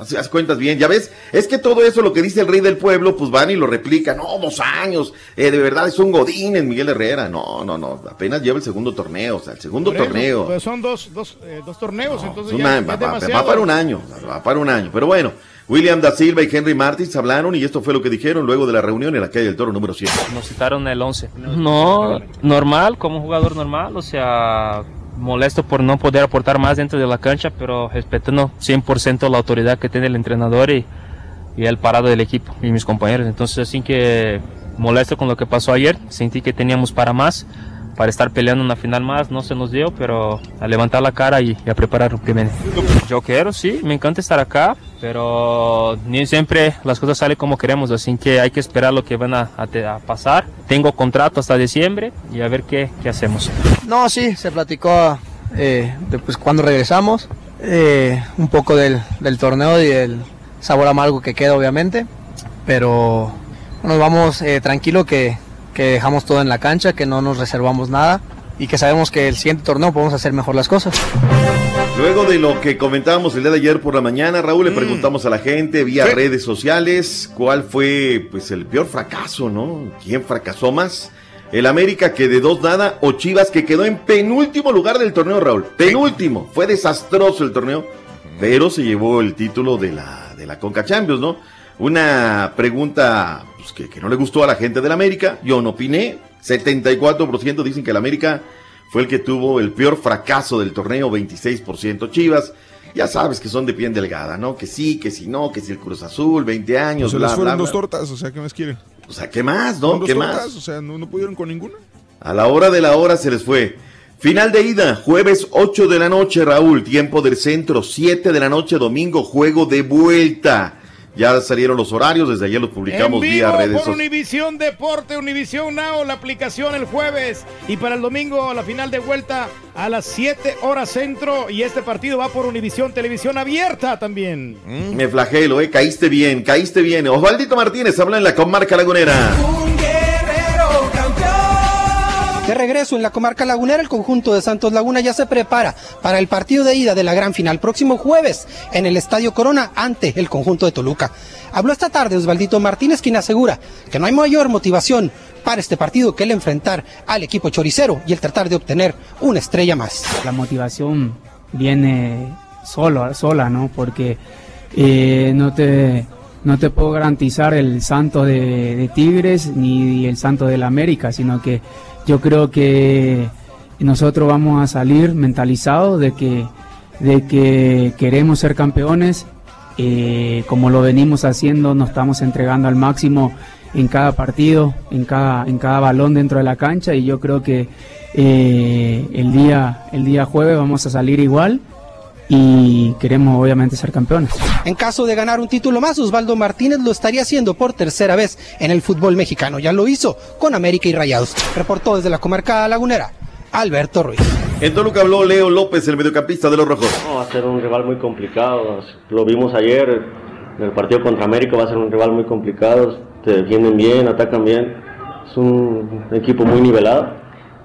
Haz haz cuentas bien, ya ves, es que todo eso lo que dice el rey del pueblo, pues van y lo replican, no, dos años, eh, de verdad es un godín en Miguel Herrera, no, no, no, apenas lleva el segundo torneo, o sea, el segundo eso, torneo, pues son dos, dos, eh, dos torneos, entonces una- ya va, para un año, va para un año, pero bueno, William da Silva y Henry Martins hablaron y esto fue lo que dijeron luego de la reunión en la calle del Toro número 100. Nos citaron el 11. No, normal, como jugador normal, o sea, molesto por no poder aportar más dentro de la cancha, pero respetando 100% la autoridad que tiene el entrenador y, y el parado del equipo y mis compañeros. Entonces, así que molesto con lo que pasó ayer, sentí que teníamos para más, para estar peleando una final más, no se nos dio, pero a levantar la cara y, y a preparar lo primero. Yo quiero, sí, me encanta estar acá, pero ni siempre las cosas salen como queremos, así que hay que esperar lo que van a, a a pasar. Tengo contrato hasta diciembre y a ver qué, qué hacemos. No, sí, se platicó eh, después cuando regresamos, eh, un poco del, del torneo y del sabor amargo que queda obviamente, pero nos vamos eh, tranquilo que, que dejamos todo en la cancha, que no nos reservamos nada y que sabemos que el siguiente torneo podemos hacer mejor las cosas. Luego de lo que comentábamos el día de ayer por la mañana, Raúl, le preguntamos a la gente vía redes sociales cuál fue pues el peor fracaso, ¿no? ¿Quién fracasó más? ¿El América que de dos nada o Chivas que quedó en penúltimo lugar del torneo, Raúl? Penúltimo. Fue desastroso el torneo, pero se llevó el título de la, de la Conca Champions, ¿no? Una pregunta pues, que, que no le gustó a la gente del América. Yo no opiné. 74% dicen que el América fue el que tuvo el peor fracaso del torneo, 26% Chivas. Ya sabes que son de piel delgada, ¿no? Que sí, que si no, que si el Cruz Azul, 20 años, se bla, les fueron bla, dos tortas, o sea, ¿qué más quieren? O sea, ¿qué más, no? ¿Qué tortas, más? O sea, no, no pudieron con ninguna. A la hora de la hora se les fue. Final de ida, jueves 8 de la noche, Raúl, tiempo del centro, 7 de la noche, domingo, juego de vuelta. Ya salieron los horarios, desde ayer los publicamos en vía vivo redes por sociales. Univisión Deporte, Univisión Now, la aplicación el jueves y para el domingo la final de vuelta a las 7 horas centro y este partido va por Univisión Televisión Abierta también. Me flagelo, eh, caíste bien, caíste bien. Osvaldito Martínez habla en la comarca lagunera. De regreso en la comarca lagunera, el conjunto de Santos Laguna ya se prepara para el partido de ida de la gran final próximo jueves en el Estadio Corona ante el conjunto de Toluca. Habló esta tarde Osvaldito Martínez, quien asegura que no hay mayor motivación para este partido que el enfrentar al equipo choricero y el tratar de obtener una estrella más. La motivación viene solo, sola, ¿no? Porque eh, no te no te puedo garantizar el santo de, de Tigres ni el santo del América, sino que yo creo que nosotros vamos a salir mentalizados de que de que queremos ser campeones, eh, como lo venimos haciendo, nos estamos entregando al máximo en cada partido, en cada, en cada balón dentro de la cancha. Y yo creo que eh, el, día, el día jueves vamos a salir igual y queremos obviamente ser campeones. En caso de ganar un título más, Osvaldo Martínez lo estaría haciendo por tercera vez en el fútbol mexicano. Ya lo hizo con América y Rayados. Reportó desde la comarca lagunera, Alberto Ruiz. En Toluca habló Leo López, el mediocampista de los Rojos. No, va a ser un rival muy complicado. Lo vimos ayer en el partido contra América. Va a ser un rival muy complicado. Se defienden bien, atacan bien. Es un equipo muy nivelado.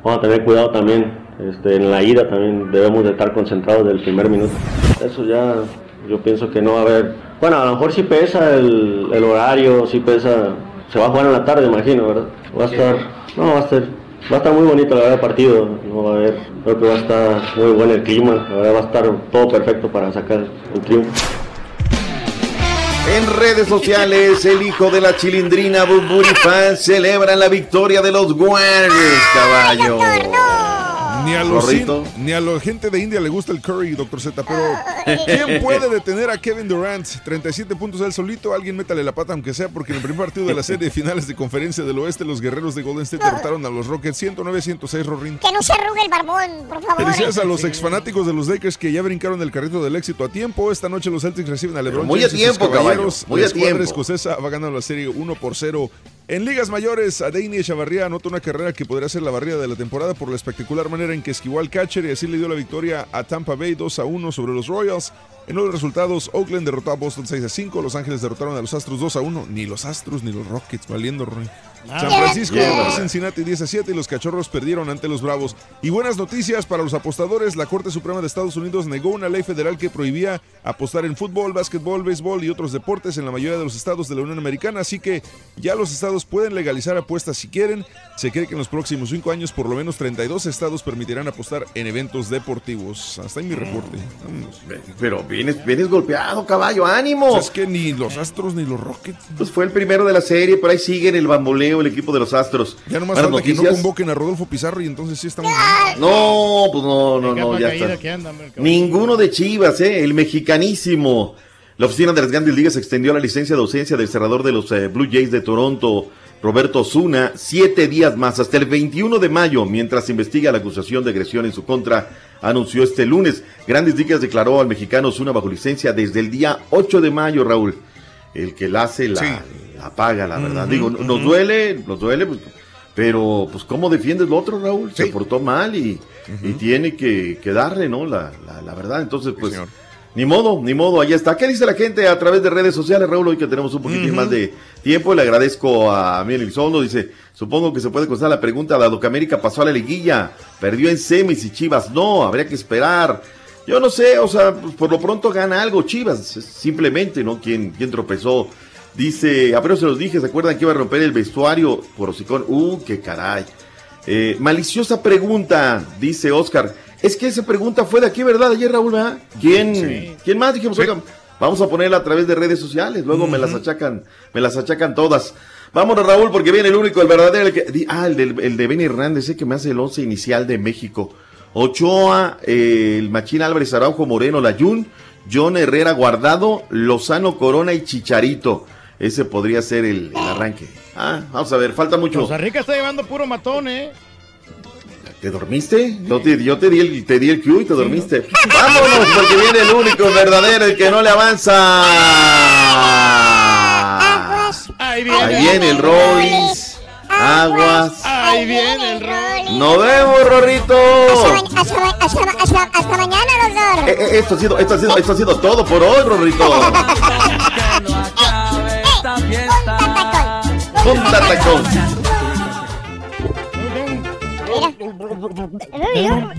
Vamos a tener cuidado también. Este, en la ida también debemos de estar concentrados desde el primer minuto. Eso ya, yo pienso que no va a haber. Bueno, a lo mejor sí pesa el, el horario, sí pesa. Se va a jugar en la tarde, imagino, ¿verdad? Va a estar. No, va a estar. Va a estar muy bonito la verdad el partido, no va a haber, creo que va a estar muy bueno el clima, la verdad va a estar todo perfecto para sacar el triunfo. En redes sociales, el hijo de la chilindrina Bumburi Fan celebra la victoria de los Warriors, caballo. Ni a, los in- ni a la gente de India le gusta el curry, doctor Z, pero ¿quién puede detener a Kevin Durant? 37 puntos él solito, alguien métale la pata aunque sea, porque en el primer partido de la serie de finales de conferencia del oeste, los guerreros de Golden State derrotaron a los Rockets 109-106, Rorín. Que no se arrugue el barbón, por favor. Felicidades a los ex fanáticos de los Lakers que ya brincaron el carrito del éxito a tiempo. Esta noche los Celtics reciben a LeBron muy a James tiempo, caballeros. caballo, muy la a tiempo. escocesa va ganando la serie 1 por 0. En ligas mayores, Adeini Echavarría anota una carrera que podría ser la barrida de la temporada por la espectacular manera en que esquivó al catcher y así le dio la victoria a Tampa Bay 2 a 1 sobre los Royals. En los resultados, Oakland derrotó a Boston 6 a 5, Los Ángeles derrotaron a los Astros 2 a 1, ni los Astros ni los Rockets, valiendo Roy. Ah, San Francisco yeah. derrotó a Cincinnati 10 a 7 y los Cachorros perdieron ante los Bravos. Y buenas noticias para los apostadores, la Corte Suprema de Estados Unidos negó una ley federal que prohibía apostar en fútbol, básquetbol, béisbol y otros deportes en la mayoría de los estados de la Unión Americana, así que ya los estados pueden legalizar apuestas si quieren. Se cree que en los próximos cinco años por lo menos 32 estados permitirán apostar en eventos deportivos. Hasta ahí mi reporte. Vámonos. Pero bien. Vienes, vienes golpeado, caballo, ánimo. Pues es que ni los Astros ni los Rockets. Pues fue el primero de la serie, por ahí sigue en el bamboleo el equipo de los Astros. Ya nomás falta que no convoquen a Rodolfo Pizarro y entonces sí estamos. No, pues no, no, no, ya está. anda, Ninguno de Chivas, ¿eh? El mexicanísimo. La oficina de las grandes ligas extendió la licencia de ausencia del cerrador de los eh, Blue Jays de Toronto, Roberto Osuna, siete días más, hasta el 21 de mayo, mientras se investiga la acusación de agresión en su contra, anunció este lunes. Grandes ligas declaró al mexicano Osuna bajo licencia desde el día 8 de mayo, Raúl. El que la hace la, la paga, la verdad. Digo, nos duele, nos duele, pues, pero pues cómo defiendes lo otro, Raúl. Se portó mal y, y tiene que, que darle, ¿no? La, la, la verdad. Entonces, pues, ni modo, ni modo, ahí está. ¿Qué dice la gente a través de redes sociales, Raúl? Hoy que tenemos un poquitín Ujú. más de tiempo, le agradezco a Miguel Elizondo. Dice, supongo que se puede contestar la pregunta, la Docamérica pasó a la liguilla, perdió en semis y Chivas no, habría que esperar. Yo no sé, o sea, pues, por lo pronto gana algo Chivas, simplemente, ¿no? ¿Quién, quién tropezó? Dice, a pero se los dije, ¿se acuerdan que iba a romper el vestuario por hocicón? Uh, qué caray. Eh, maliciosa pregunta, dice Oscar. Es que esa pregunta fue de aquí, ¿verdad? Ayer, Raúl, ¿verdad? ¿Quién, ¿quién más? Dijimos, oigan, vamos a ponerla a través de redes sociales, luego me las achacan, me las achacan todas. Vámonos, Raúl, porque viene el único, el verdadero, el que, ah, el, del- el de Benny Hernández, ese que me hace el once inicial de México. Ochoa, eh, el Machín Álvarez Araujo Moreno, Layún, John Herrera Guardado, Lozano Corona y Chicharito. Ese podría ser el, el arranque. Ah, vamos a ver, falta mucho. Costa Rica está llevando puro matón, ¿eh? ¿Te dormiste? Yo te, yo te di el, te di el cue y te dormiste. Vámonos, porque viene el único, verdadero, el que no le avanza. Ahí Ahí viene el Rollis. Aguas. Ahí viene el rol. Nos vemos, Rorrito. Hasta, ma- hasta, ma- hasta, hasta mañana, doctor. Eh, eh, esto, ha sido, esto, ha sido, esto ha sido todo por hoy, Rorrito. Punta tacón.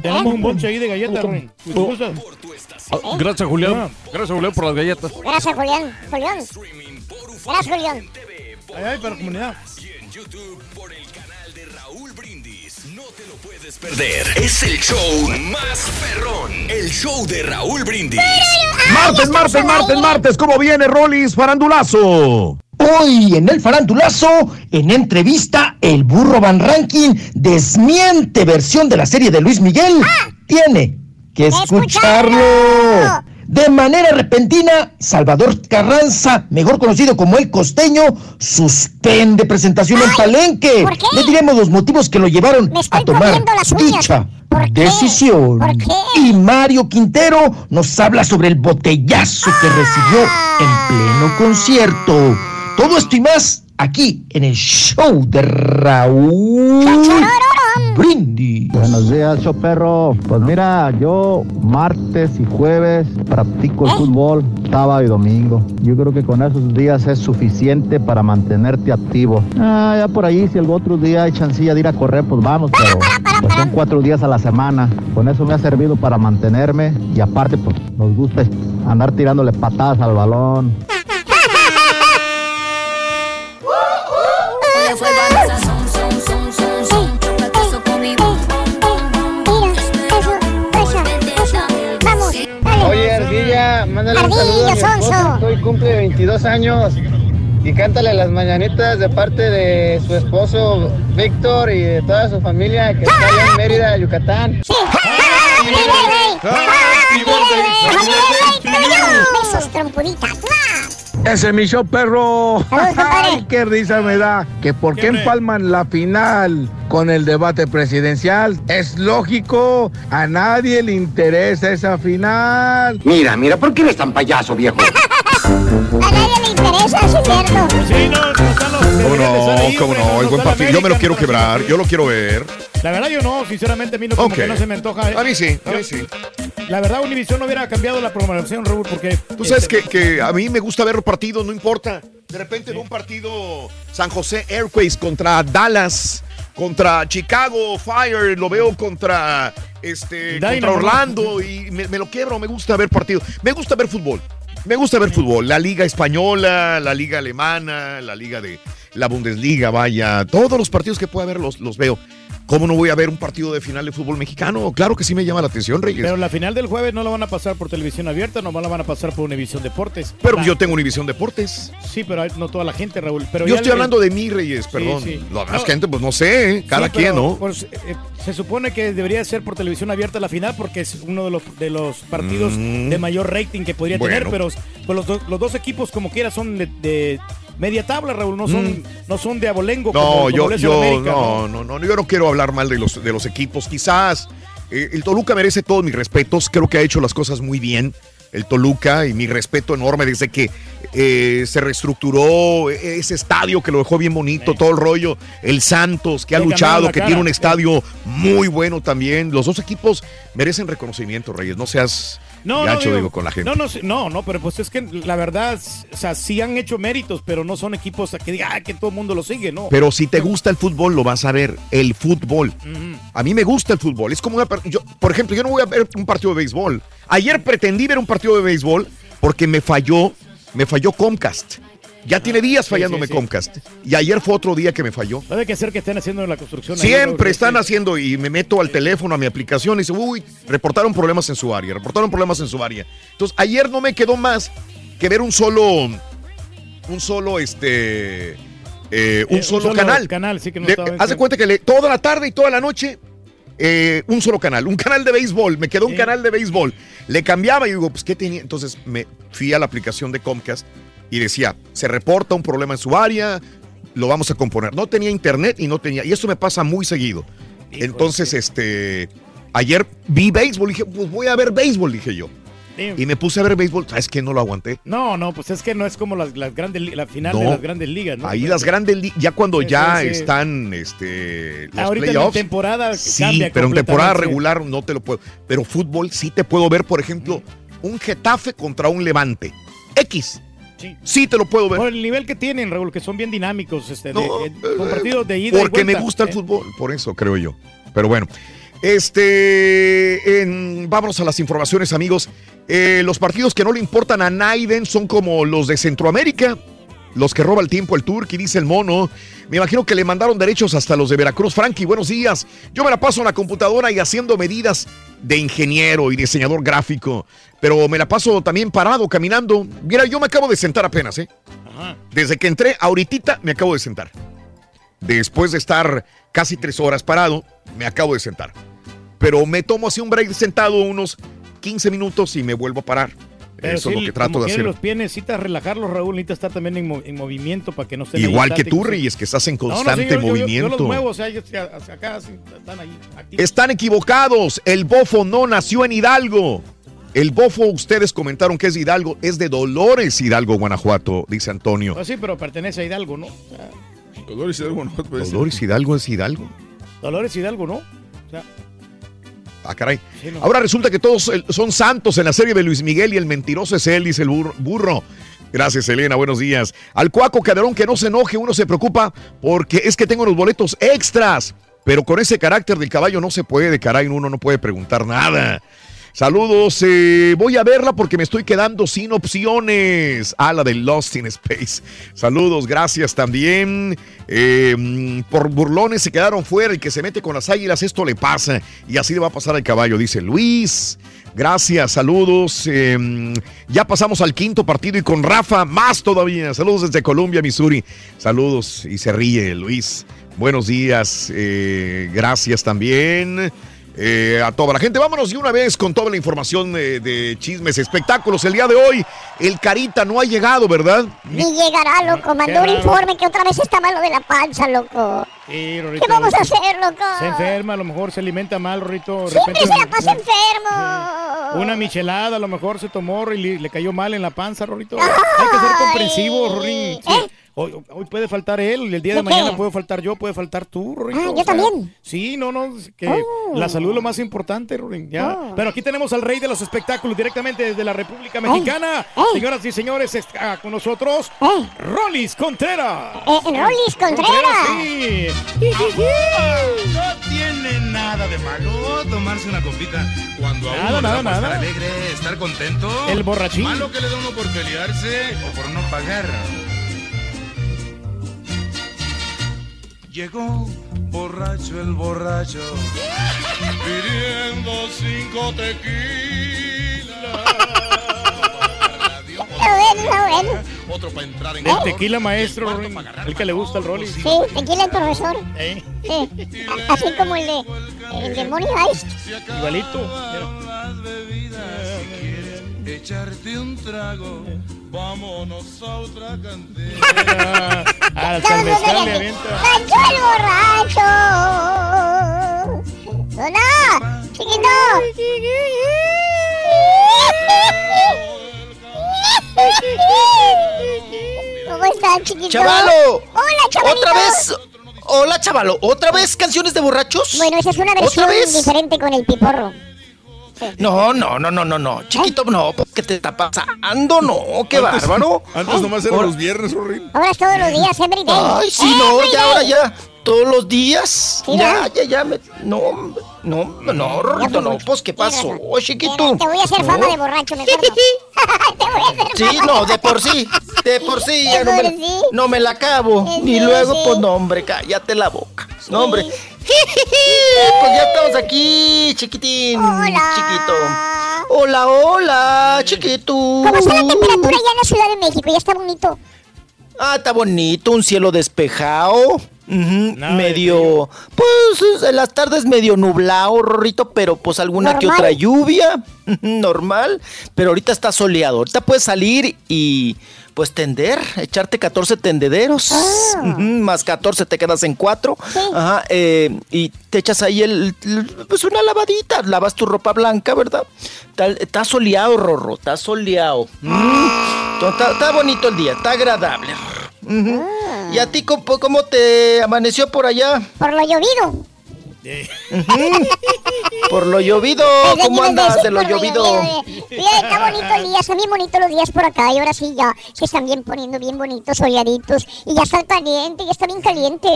Tenemos un bonche ahí de galletas, Ruin. ¿Me gustas? Ah, Gracias, Julián. Gracias, Julián, por las galletas. Gracias, Julián. Julián. Gracias, Julián. Ay, ay, para la comunidad. Perder. Es el show más perrón. El show de Raúl Brindis. Martes, martes, martes, martes, ¿cómo viene Rollis Farandulazo? Hoy en el farandulazo, en entrevista, el burro Van Ranking desmiente versión de la serie de Luis Miguel. Tiene que escucharlo. De manera repentina, Salvador Carranza, mejor conocido como el costeño, suspende presentación en Palenque. Le diremos los motivos que lo llevaron a tomar dicha decisión. Y Mario Quintero nos habla sobre el botellazo que recibió en pleno concierto. Todo esto y más aquí en el show de Raúl Brindis. Buenos días, show perro. Pues mira, yo martes y jueves practico el fútbol, sábado y domingo. Yo creo que con esos días es suficiente para mantenerte activo. Ah, ya por ahí, si el otro día hay chancilla de ir a correr, pues vamos, pero pues son cuatro días a la semana. Con eso me ha servido para mantenerme y aparte, pues nos gusta andar tirándole patadas al balón. Mándale un saludo a mi Ardilla, esposa, Sonso. que hoy cumple 22 años. Y cántale las mañanitas de parte de su esposo Víctor y de toda su familia que está allá en Mérida, Yucatán. Besos, trompuditas. Ese es mi show, perro. Ay, qué risa me da. Que por qué empalman la final con el debate presidencial. Es lógico, a nadie le interesa esa final. Mira, mira, ¿por qué eres tan payaso, viejo? A nadie le interesa, es cierto. ¿Cómo no? ¿Cómo no? El buen. Yo me lo quiero quebrar. Yo lo quiero ver. La verdad yo no, sinceramente a mí no, como que no se me antoja. A mí sí, a mí sí. La verdad Univision no hubiera cambiado la programación, Raúl, porque... Tú sabes este, que, que a mí me gusta ver los partidos, no importa. De repente en un partido San José Airways contra Dallas, contra Chicago Fire, lo veo contra este contra. Orlando y me, me lo quiebro, me gusta ver partidos. Me gusta ver fútbol. Me gusta ver fútbol, la liga española, la liga alemana, la liga de la Bundesliga, vaya, todos los partidos que pueda ver los, los veo. ¿Cómo no voy a ver un partido de final de fútbol mexicano? Claro que sí me llama la atención, Reyes. Pero la final del jueves no la van a pasar por televisión abierta, nomás la van a pasar por Univisión Deportes. Pero La- yo tengo Univisión Deportes. Sí, pero no toda la gente, Raúl. Pero yo estoy hablando de mí, Reyes, perdón. sí. La No. gente, pues no sé, ¿eh? cada Sí, quien, ¿no? pues, eh, se supone que debería ser por televisión abierta la final porque es uno de los, de los partidos Mm. de mayor rating que podría Bueno. tener, pero pues, los, do- los dos equipos como quiera son de, de media tabla, Raúl, no son, Mm. no son de abolengo. No, como yo, yo, América, no, no, no, yo no quiero hablar mal de los, de los equipos. Quizás eh, el Toluca merece todos mis respetos. Creo que ha hecho las cosas muy bien. El Toluca y mi respeto enorme desde que eh, se reestructuró eh, ese estadio que lo dejó bien bonito, todo el rollo. El Santos que ha luchado, que cara. tiene un estadio muy bueno también. Los dos equipos merecen reconocimiento, Reyes. No seas No, no, gacho, digo, digo, con la gente. No, no, no, no, pero pues es que la verdad, o sea, sí han hecho méritos, pero no son equipos que diga ah, que todo el mundo lo sigue, ¿no? Pero si te gusta el fútbol, lo vas a ver. El fútbol. A mí me gusta el fútbol. Es como una. Yo, por ejemplo, yo no voy a ver un partido de béisbol. Ayer pretendí ver un partido de béisbol porque me falló, me falló Comcast. Ya tiene días fallándome sí. Comcast. Y ayer fue otro día que me falló. Debe que ser que estén haciendo la construcción. Siempre están haciendo y me meto al teléfono, a mi aplicación y dice, uy, reportaron problemas en su área, reportaron problemas en su área. Entonces, ayer no me quedó más que ver un solo, un solo, este, eh, un, Eh, solo canal. canal, sí que no Le- estaba bien haz de claro. cuenta que le- toda la tarde y toda la noche, eh, un solo canal, un canal de béisbol, me quedó un canal de béisbol. Le cambiaba y digo, pues, ¿qué tenía? Entonces me fui a la aplicación de Comcast y decía, se reporta un problema en su área, lo vamos a componer. No tenía internet y no tenía, y eso me pasa muy seguido. Entonces, este, ayer vi béisbol, dije, pues voy a ver béisbol, dije yo. Y me puse a ver béisbol, ¿sabes qué? No lo aguanté. No, no, pues es que no es como las, las grandes, la final de las grandes ligas, ¿no? Ahí las grandes, li- ya cuando ya están este, los Ahorita en playoffs. temporada Sí, cambia pero en temporada regular no te lo puedo. Pero fútbol sí te puedo ver, por ejemplo, un Getafe contra un Levante. X. Sí. Sí te lo puedo ver. Por el nivel que tienen, Raúl, que son bien dinámicos, este, No, de- eh, con partidos de ida y Porque me gusta el Eh, fútbol, por eso creo yo. Pero bueno. Este, en- vámonos a las informaciones, amigos. Eh, los partidos que no le importan a Naiden son como los de Centroamérica, los que roba el tiempo el Turqui, dice el mono. Me imagino que le mandaron derechos hasta los de Veracruz. Frankie, buenos días. Yo me la paso en la computadora y haciendo medidas de ingeniero y diseñador gráfico, pero me la paso también parado, caminando. Mira, yo me acabo de sentar apenas, ¿eh? Ajá. Desde que entré, ahorita me acabo de sentar. Después de estar casi tres horas parado, me acabo de sentar. Pero me tomo así un break sentado unos 15 minutos y me vuelvo a parar. Pero Eso es lo que trato de hacer. los pies necesitas relajarlos, Raúl, necesitas estar también en, en movimiento para que no estén Igual que tú. Reyes, que estás en No, no, sí, constante yo- yo- yo- movimiento. Yo, los muevo, o sea, ellos hacia acá así, están ahí activos. Están equivocados. El bofo no nació en Hidalgo. El bofo, ustedes comentaron que es de Hidalgo, es de Dolores Hidalgo, Guanajuato, dice Antonio. Pues sí, pero pertenece a Hidalgo, ¿no? O sea, Dolores Hidalgo, puede ser. Dolores Hidalgo es Hidalgo. Dolores Hidalgo, ¿no? O sea, Ah, caray. Sí, no. Ahora resulta que todos son santos en la serie de Luis Miguel y el mentiroso es él, dice el burro. Gracias, Elena. Buenos días. Al Cuaco Caderón, que no se enoje, uno se preocupa porque es que tengo los boletos extras. Pero con ese carácter del caballo no se puede, caray, uno no puede preguntar nada. Saludos, eh, voy a verla porque me estoy quedando sin opciones. Ah, la de Lost in Space. Saludos, gracias también. Eh, mm, por burlones se quedaron fuera. El que se mete con las águilas, esto le pasa. Y así le va a pasar al caballo, dice Luis. Gracias, saludos. Eh, mm, ya pasamos al quinto partido y con Rafa más todavía. Saludos desde Colombia, Missouri. Saludos y se ríe Luis. Buenos días, gracias también. Eh, a toda la gente. Vámonos de una vez con toda la información de, de chismes, espectáculos. El día de hoy, el Carita no ha llegado, ¿verdad? Ni llegará, loco. Mandó un informe que otra vez está malo de la panza, loco. sí, ¿Qué vamos a hacer, loco? Se enferma, a lo mejor se alimenta mal, Rorrito. de Siempre repente- se la pasa enfermo. Una michelada, a lo mejor se tomó y le, le cayó mal en la panza, Rorrito. Hay que ser comprensivo, Rorín. Sí. Hoy, hoy puede faltar él, el día de ¿De mañana puede faltar yo, puede faltar tú, Rorrito. Ah, yo sea, también. Sí, no, no, que Oh. la salud es lo más importante, Rorín. Ya. Oh. Pero aquí tenemos al rey de los espectáculos directamente desde la República Mexicana. ey. Señoras y señores, está con nosotros Eh, Rolis Contreras. eh, Rolis Contreras. sí. No tiene nada de malo tomarse una copita cuando a Nada, uno le nada, da por estar nada. alegre, estar contento. El borrachín. Malo que le da uno por pelearse o por no pagar. Llegó borracho el borracho, pidiendo cinco tequilas. Otro para entrar en El tequila maestro, el que le gusta al Rolly. Sí, tequila el profesor. ¿Eh? Sí, a- así como el de, el de Money Heist. Igualito. Echarte un trago, vámonos a otra cantina. Hasta el mezcal le avienta. ¡Pancho el borracho! ¡Hola! ¡Chiquito! ¿Cómo estás, chiquito? ¡Chavalo! ¡Hola, chavalito! ¿Otra vez? Hola, chavalo. ¿Otra vez canciones de borrachos? Bueno, esa es una versión ¿Otra vez? diferente con el piporro. No, no, no, no, no, no. Chiquito, no. ¿Qué te está pasando? No, qué Antes- bárbaro. Antes nomás eran los viernes, horrible. Ahora es todos los días, every day. Ay, sí, no, ya, ahora ya. Todos los días. Sí, ya, ya, ya. me- no, no, no, Rorrito, no. Pues, ¿qué pasó, chiquito? Te voy a hacer No. fama de borracho, mejor no. Te voy a hacer Sí, fama. no, de por sí, de por sí, ya no me, no me la acabo. Sí, Y luego, sí. pues, no, hombre, cállate la boca. No, hombre. Pues ya estamos aquí, chiquitín, chiquito. Hola, hola, chiquito. ¿Cómo está la temperatura allá en la Ciudad de México? Ya está bonito. Ah, está bonito, un cielo despejado. medio, pues en las tardes medio nublado, Rorrito, pero pues alguna que Normal. otra lluvia, normal, pero ahorita está soleado, ahorita puedes salir y pues tender, echarte 14 tendederos, Ah. más 14 te quedas en 4, ajá, eh, y te echas ahí el, pues una lavadita, lavas tu ropa blanca, ¿verdad? Está, soleado, Rorro, está soleado. Está, bonito el día, está agradable. Ujú. ¿Y a ti cómo, cómo te amaneció por allá? Por lo llovido. Ujú. Por lo llovido, ¿cómo andas de lo llovido? Mira, está bonito el día, están bien bonitos los días por acá y ahora sí ya se están bien poniendo bien bonitos, soleaditos y ya está caliente, ya está bien caliente.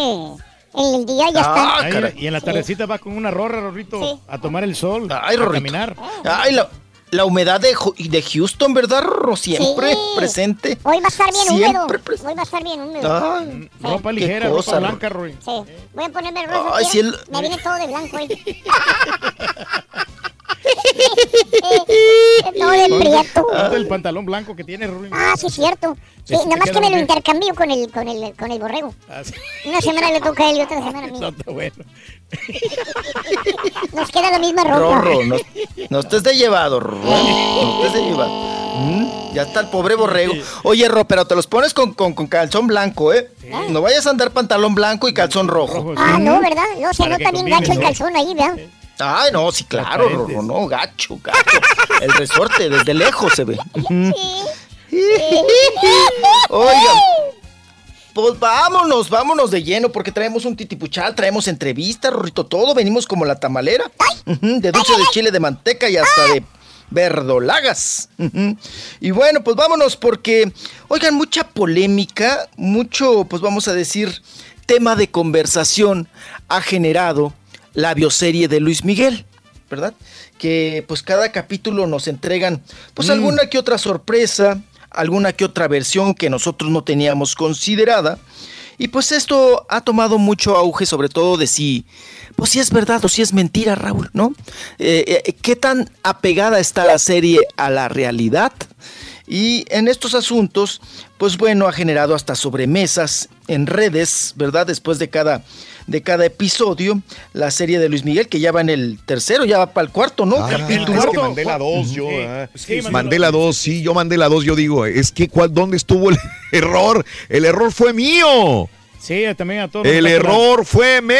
En el día ya está. Ay, y en la tardecita va con una rorra, Rorrito, a tomar el sol, Ay, a caminar. Ay, la, la humedad de, de Houston, ¿verdad, Rorro? Siempre Sí. presente. Hoy va a estar bien Siempre húmedo. Hoy va a estar bien húmedo. Ay, ropa ligera, cosa, ropa Ro- blanca, Rory. Sí. Voy a ponerme el rosa. Ay, ¿quieres? si el- Me viene todo de blanco hoy. todo de prieto. Ponte el pantalón blanco que tiene, Rory. Ah, sí, es cierto. Sí, nomás queda que me lo intercambio con el, con el, con el borrego. Ah, sí. Una semana le toca a él y otra semana a mí. Está bueno. Nos queda la misma ropa. Rorro, no, no estés de llevado, Rorro. No estés de llevado. Mm, ya está el pobre borrego. Oye, Ro, pero te los pones con, con, con calzón blanco, ¿eh? No vayas a andar pantalón blanco y calzón rojo. Ah, no, ¿verdad? No, se nota bien gacho el ¿no? calzón ahí, ¿verdad? Ay, no, sí, claro, Rorro, no, gacho, gacho. El resorte desde lejos se ve. Oigan, pues vámonos, vámonos de lleno, porque traemos un titipuchal, traemos entrevista, Rorrito, todo, venimos como la tamalera. De dulce de chile, de manteca y hasta de verdolagas. Y bueno, pues vámonos, porque, oigan, mucha polémica, mucho, pues vamos a decir, tema de conversación ha generado la bioserie de Luis Miguel, ¿verdad? Que pues cada capítulo nos entregan pues Mm. alguna que otra sorpresa, alguna que otra versión que nosotros no teníamos considerada. Y pues esto ha tomado mucho auge, sobre todo de si, pues si es verdad o si es mentira, Raúl, ¿no? Eh, eh, ¿Qué tan apegada está la serie a la realidad? Y en estos asuntos, pues bueno, ha generado hasta sobremesas en redes, ¿verdad? Después de cada, de cada episodio, la serie de Luis Miguel, que ya va en el tercero, ya va para el cuarto, ¿no? Ah, Capítulo. es que mandé la 2 yo. Sí. ah. Sí, mandó mandé la la 2, sí, yo mandé la 2, yo digo, es que ¿cuál, ¿dónde estuvo el error? El error fue mío. Sí, también a todos. El la- error fue mío,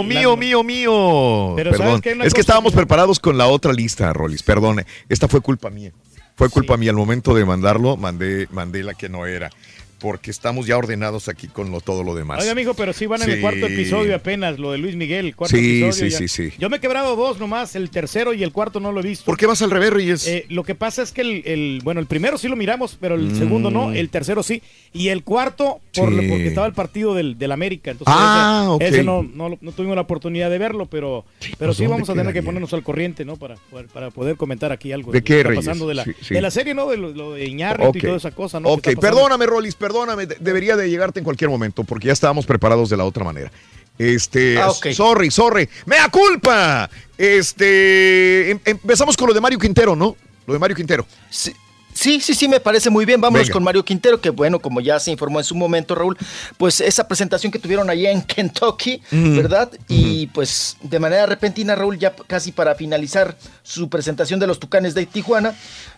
Ah, mío, la- mío, mío. Pero ¿sabes Perdón, qué? Una es que estábamos preparados con la otra lista, Rolis, perdón. Esta fue culpa mía. Fue culpa mía al momento de mandarlo, mandé, mandé la que no era. Porque estamos ya ordenados aquí con lo, todo lo demás. Oiga, amigo, pero sí van en el cuarto episodio apenas, lo de Luis Miguel, cuarto Sí, episodio. sí, ya. sí, sí. Yo me he quebrado dos nomás, el tercero y el cuarto no lo he visto. ¿Por qué vas al revés, Reyes? Eh, lo que pasa es que el, el- bueno, el primero sí lo miramos, pero el Mm. segundo no, el tercero sí. Y el cuarto, por, Sí. porque estaba el partido del, del América. Entonces Ah, ese, ok. ese no, no, no tuvimos la oportunidad de verlo, pero, pero pues, sí ¿dónde vamos a tener que ponernos al corriente, ¿no? Para, para poder comentar aquí algo. ¿De qué, Reyes? pasando de la, de la serie, ¿no? De lo, lo de Iñárritu y toda esa cosa, ¿no? Ok, perdóname, Rolis, perdóname, de- debería de llegarte en cualquier momento porque ya estábamos preparados de la otra manera. Este, Ah, ok. sorry, sorry. ¡Mea culpa! Este, em- empezamos con lo de Mario Quintero, ¿no? Lo de Mario Quintero. Sí, sí, sí, sí, me parece muy bien. Vámonos Venga. con Mario Quintero, que bueno, como ya se informó en su momento, Raúl, pues esa presentación que tuvieron allá en Kentucky. ¿verdad? Y pues de manera repentina, Raúl, ya casi para finalizar su presentación de los Tucanes de Tijuana,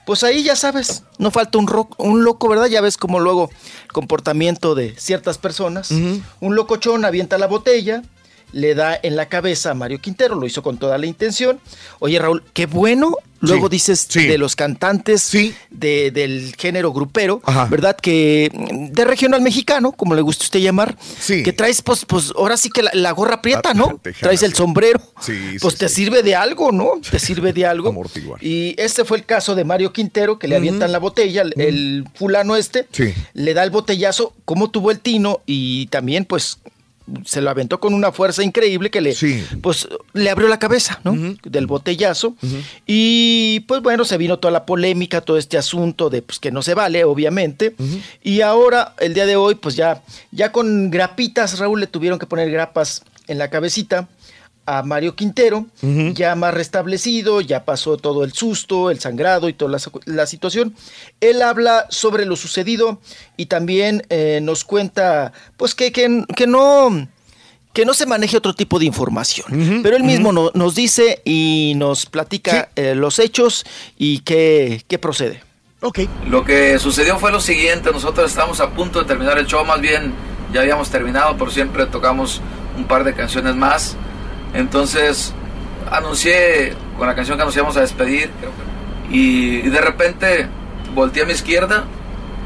pues ahí ya sabes, no falta un, ro- un loco, ¿verdad? Ya ves como luego el comportamiento de ciertas personas. Un locochón avienta la botella, le da en la cabeza a Mario Quintero, lo hizo con toda la intención. Oye, Raúl, qué bueno. Luego Sí, dices de los cantantes de- del género grupero, ¿verdad? Que mm, de regional mexicano, como le gusta usted llamar, que traes, pues, pues ahora sí que la, la gorra prieta, ¿no? Traes el sombrero, Sí, pues te sirve de algo, ¿no? Te sirve de algo. Amortiguar. Y este fue el caso de Mario Quintero, que le avientan la botella, el, el fulano este, Sí. le da el botellazo, cómo tuvo el tino y también, pues, se lo aventó con una fuerza increíble que le, pues, le abrió la cabeza, ¿no? Del botellazo. Y pues bueno, se vino toda la polémica, todo este asunto de pues, que no se vale, obviamente. Y ahora, el día de hoy, pues ya, ya con grapitas, Raúl le tuvieron que poner grapas en la cabecita a Mario Quintero, ya más restablecido, ya pasó todo el susto, el sangrado y toda la, la situación. Él habla sobre lo sucedido y también eh, nos cuenta, pues que, que, que no que no se maneje otro tipo de información. Pero él mismo no- nos dice y nos platica eh, los hechos y qué, qué procede. Ok. Lo que sucedió fue lo siguiente, nosotros estábamos a punto de terminar el show, más bien ya habíamos terminado, pero siempre tocamos un par de canciones más. Entonces anuncié con la canción que nos íbamos a despedir y, y de repente volteé a mi izquierda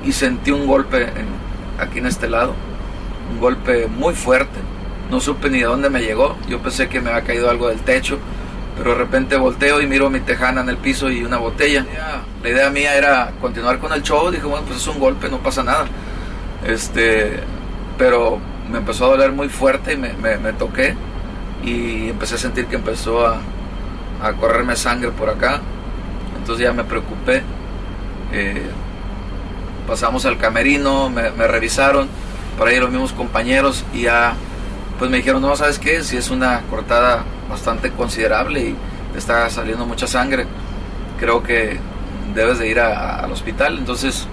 y sentí un golpe en- aquí en este lado, un golpe muy fuerte. No supe ni de dónde me llegó, yo pensé que me había caído algo del techo, pero de repente volteo y miro mi tejana en el piso y una botella. La idea mía era continuar con el show, dije, bueno, pues es un golpe, no pasa nada. Este, pero me empezó a doler muy fuerte y me, me- me toqué y empecé a sentir que empezó a, a correrme sangre por acá. Entonces ya me preocupé. Eh, pasamos al camerino, me, me revisaron, por ahí los mismos compañeros y ya pues me dijeron, no, ¿sabes qué? Si es una cortada bastante considerable y te está saliendo mucha sangre, creo que debes de ir a- al hospital. Entonces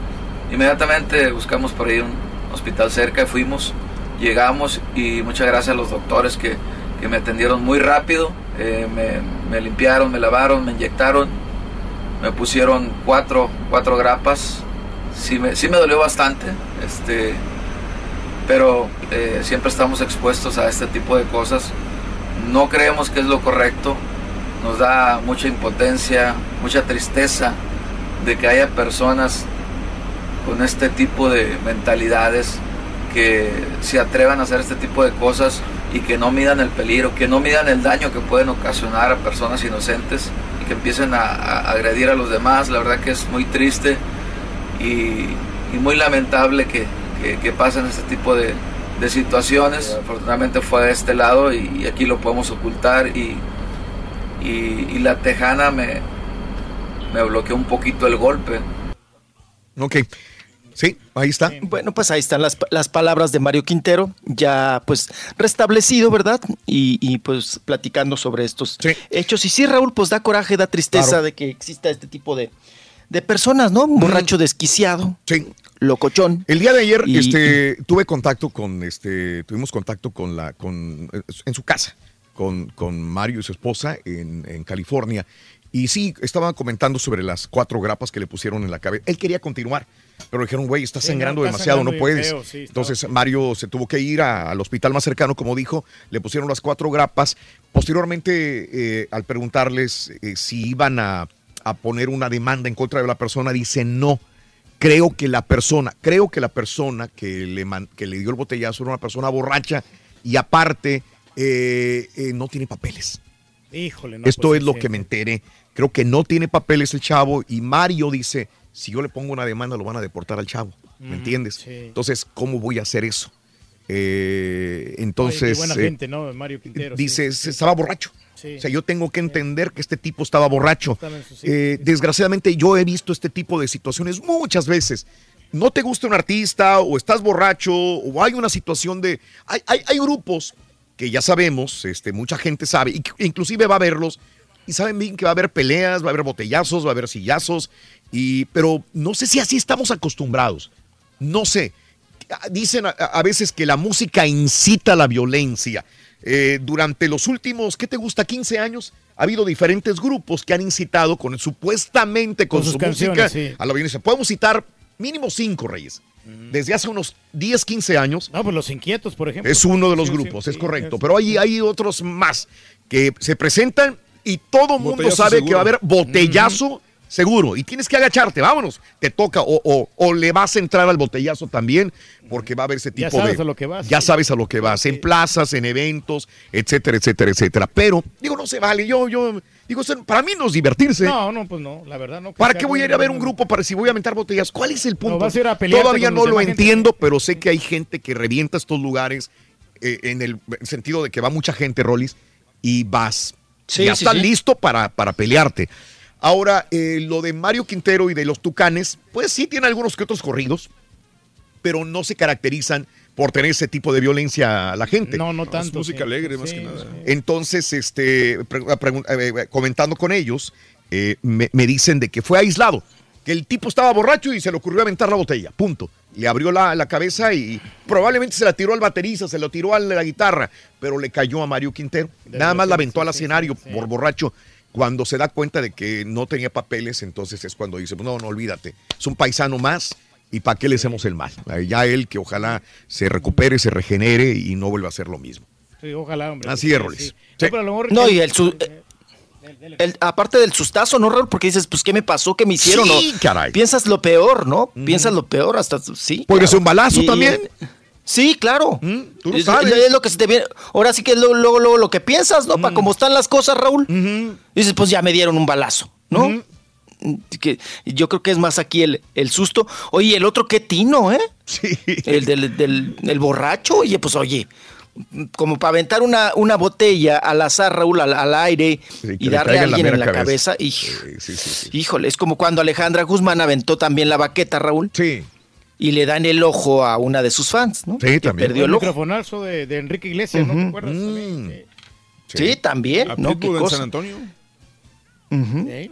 inmediatamente buscamos por ahí un hospital cerca fuimos, llegamos y muchas gracias a los doctores que, que me atendieron muy rápido, eh, me, me limpiaron, me lavaron, me inyectaron, me pusieron cuatro, cuatro grapas, sí me, sí me dolió bastante, este, pero eh, siempre estamos expuestos a este tipo de cosas. No creemos que es lo correcto, nos da mucha impotencia, mucha tristeza de que haya personas con este tipo de mentalidades que se atrevan a hacer este tipo de cosas y que no midan el peligro, que no midan el daño que pueden ocasionar a personas inocentes y que empiecen a, a agredir a los demás. La verdad que es muy triste y, y muy lamentable que, que, que pasen este tipo de, de situaciones. Afortunadamente fue de este lado y, y aquí lo podemos ocultar y, y, la tejana me, me bloqueó un poquito el golpe. Ok. Sí, ahí está. Bueno, pues ahí están las, las palabras de Mario Quintero, ya pues restablecido, ¿verdad? Y, y, pues platicando sobre estos hechos. Y sí, Raúl, pues da coraje, da tristeza Claro. de que exista este tipo de, de personas, ¿no? Un borracho desquiciado. Sí. Locochón. El día de ayer Y- este, tuve contacto con, este, tuvimos contacto con la, con, en su casa, con, con Mario y su esposa en, en California. Y sí, estaba comentando sobre las cuatro grapas que le pusieron en la cabeza. Él quería continuar, pero dijeron, güey, está Sí, sangrando no, está demasiado, sangrando no puedes. feo, sí, está Entonces Mario se tuvo que ir a- al hospital más cercano, como dijo, le pusieron las cuatro grapas. Posteriormente, eh, al preguntarles eh, si iban a, a poner una demanda en contra de la persona, dice no. Creo que la persona, creo que la persona que le, man- que le dio el botellazo era una persona borracha y aparte eh, eh, no tiene papeles. Híjole, no. Esto pues, es lo sí, que me enteré. Creo que no tiene papeles el chavo y Mario dice, si yo le pongo una demanda lo van a deportar al chavo. ¿Me entiendes? sí. Entonces, ¿cómo voy a hacer eso? Eh, qué entonces, buena eh, gente, ¿no? Mario Quintero. dice, "Se- estaba borracho. Sí. O sea, yo tengo que entender que este tipo estaba borracho. Eh, Desgraciadamente yo he visto este tipo de situaciones muchas veces. no te gusta un artista o estás borracho o hay una situación de... Hay, hay, hay grupos que ya sabemos, este, mucha gente sabe, inclusive va a verlos y saben bien que va a haber peleas, va a haber botellazos, va a haber sillazos, y, pero no sé si así estamos acostumbrados. No sé. Dicen a, a veces que la música incita a la violencia. Eh, durante los últimos, ¿qué te gusta? 15 años. Ha habido diferentes grupos que han incitado con supuestamente con, Con sus su música sí. a la violencia. Podemos citar mínimo cinco reyes. Desde hace unos 10, 15 años. No, pues los inquietos, por ejemplo. Es uno de los Sí, sí, grupos, es correcto. Pero hay, hay otros más que se presentan y todo el mundo sabe seguro. que va a haber botellazo seguro. Y tienes que agacharte, vámonos. Te toca o, o- o le vas a entrar al botellazo también porque va a haber ese tipo Ya sabes de... a lo que vas. Ya sabes a lo que vas. En plazas, en eventos, etcétera, etcétera, etcétera. Pero, digo, no se vale. Yo, yo, digo, para mí no es divertirse. No, no, pues no, la verdad no. ¿Para qué voy a ir a ver un grupo para si voy a aventar botellas? ¿Cuál es el punto? vas a ir a pelearte Todavía no lo gente. entiendo, pero sé que hay gente que revienta estos lugares eh, en el sentido de que va mucha gente, Rollis, y vas. Sí, ya sí, estás sí. listo para, para pelearte. Ahora, eh, lo de Mario Quintero y de los Tucanes, pues sí tiene algunos que otros corridos, pero no se caracterizan por tener ese tipo de violencia a la gente. No, no Es tanto. música sí. alegre más Sí, que nada. Entonces, este, pregun- eh, comentando con ellos, eh, me, me dicen de que fue aislado, que el tipo estaba borracho y se le ocurrió aventar la botella, punto. Le abrió la, la cabeza y probablemente se la tiró al baterista, se lo tiró a la guitarra, pero le cayó a Mario Quintero. Nada más la aventó al escenario por borracho. Cuando se da cuenta de que no tenía papeles, entonces es cuando dice, no, no olvídate, es un paisano más y para qué le hacemos el mal. Ya él que ojalá se recupere, se regenere y no vuelva a hacer lo mismo. Sí, ojalá, hombre. Así Sí, es, sí. No, Sí. pero a lo mejor- No, y el, su- el- aparte del sustazo, ¿no, Raúl? Porque dices, pues, ¿qué me pasó? ¿Qué me hicieron? Sí, ¿No? caray. Piensas lo peor, ¿no? Piensas lo peor hasta, sí. Claro. ser un balazo Y- y- también. sí, claro. tú lo es, sabes. es lo que se te viene. Ahora sí que es luego, luego, luego lo que piensas, ¿no? Para cómo están las cosas, Raúl. Dices, pues ya me dieron un balazo, ¿no? Que yo creo que es más aquí el, el susto. Oye, el otro qué tino, ¿eh? Sí. El del, del- el borracho, oye, pues oye, como para aventar una, una botella al azar, Raúl, al, al aire Sí, y le darle a en la alguien en la cabeza. cabeza. y- Sí, sí, sí. Híjole, es como cuando Alejandra Guzmán aventó también la baqueta, Raúl. Sí. Y le dan el ojo a una de sus fans, ¿no? Sí, Que también. Perdió el el ojo. microfonazo de, de Enrique Iglesias, ¿no te acuerdas? También, Sí, también, ¿A ¿no? ¿Qué en cosa? San Antonio?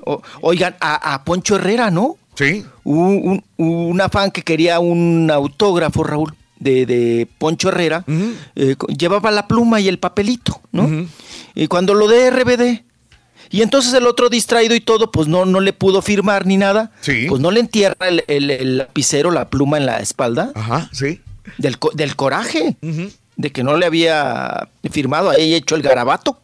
O- oigan, a, a Poncho Herrera, ¿no? Sí. Un, un- una fan que quería un autógrafo, Raúl, de, de Poncho Herrera, eh, llevaba la pluma y el papelito, ¿no? Y cuando lo de RBD, y entonces el otro distraído y todo, pues no, no le pudo firmar ni nada, Sí. pues no le entierra el, el- el lapicero, la pluma en la espalda, Ajá, sí. del, del coraje, de que no le había firmado, ahí hecho el garabato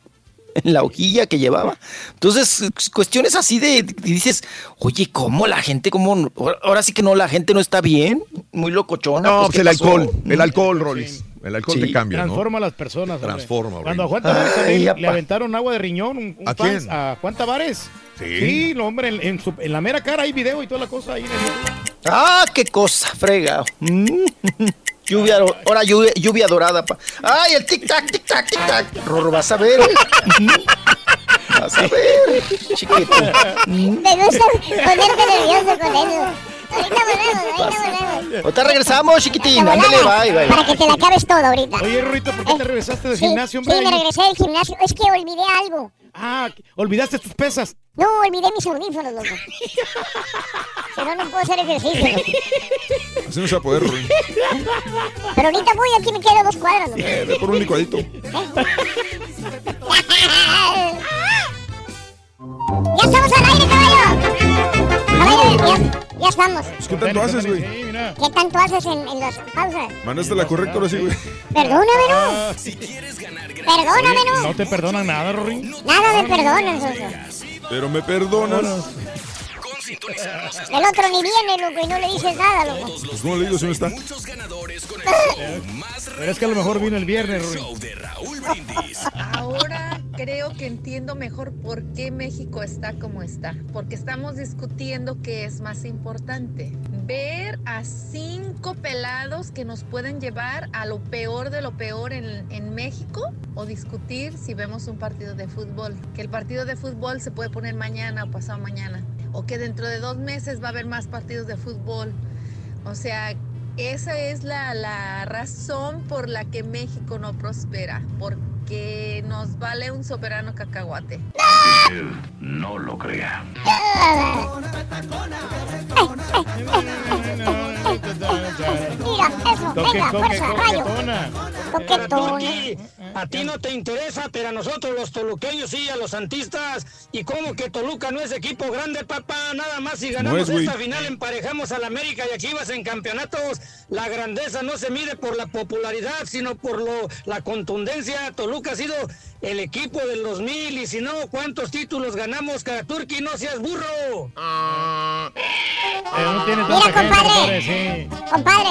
en la hojilla que llevaba. Entonces, cuestiones así de, y dices, oye, ¿cómo la gente, cómo, ahora sí que no, la gente no está bien, muy locochona. No, pues, pues ¿qué el pasó? alcohol, el alcohol, Rolis. El alcohol Sí. te cambia, ¿no? Transforma a las personas. hombre. Transforma, Cuando a. Juan Tavares Ay, le aventaron agua de riñón, un, un ¿A quién? a Juan Tavares. Sí. Sí, no, hombre, en, en su- en la mera cara hay video y toda la cosa ahí. en el- Ah, qué cosa, frega. Lluvia, ahora lluvia, lluvia dorada. pa- Ay, el tic-tac, tic-tac, tic-tac. Rorro, vas a ver. Vas a ver, chiquito. Me gusta ponerte nervioso con eso. Ahorita volvemos, ahorita volvemos. Ahorita regresamos, chiquitín. Ándale, bye, bye. Para que te la acabes todo ahorita. Oye, Rorito, ¿por qué te regresaste del Sí, gimnasio, hombre? Sí, me regresé del gimnasio. Es que olvidé algo. Ah, olvidaste tus pesas. No, olvidé mis audífonos, loco. Si no, no puedo hacer ejercicio, loco. Así no se va a poder, Rui. Pero ahorita voy, aquí me quedo dos cuadras, loco. Eh, ve por un licuadito. ¡Ya estamos al aire, caballo! Ya, ya estamos. Pues, ¿Qué tanto haces, güey? ¿Qué tanto haces en, en las pausas? Mandaste la correcta ahora sí, güey. Perdóname, no. Perdóname, no. No te perdonan nada, Rory. Nada me perdonan, Soso. Pero me perdonas. El otro ni viene, loco, y no le dices nada, loco. Pues no le digo si no está. Pero es que a lo mejor vino el viernes, Rory. Ahora creo que entiendo mejor por qué México está como está. Porque estamos discutiendo qué es más importante. Ver a cinco pelados que nos pueden llevar a lo peor de lo peor en, en México o discutir si vemos un partido de fútbol. Que el partido de fútbol se puede poner mañana o pasado mañana. O que dentro de dos meses va a haber más partidos de fútbol O sea, esa es la, la razón por la que México no prospera, porque nos vale un soberano cacahuate. No lo crea. Mira, eso, venga, fuerza, rayo. A ti no te interesa, pero a nosotros los toluqueños sí, a los santistas. Y como que Toluca no es equipo grande, papá. Nada más si ganamos esta final emparejamos al América y aquí vas en campeonatos. La grandeza no se mide por la popularidad, sino por lo, la contundencia. Toluca ha sido el equipo del 2000 y si no, ¿cuántos títulos ganamos cada Turqui? No seas burro. Pero no tiene Mira, gente, compadre. sí. Compadre,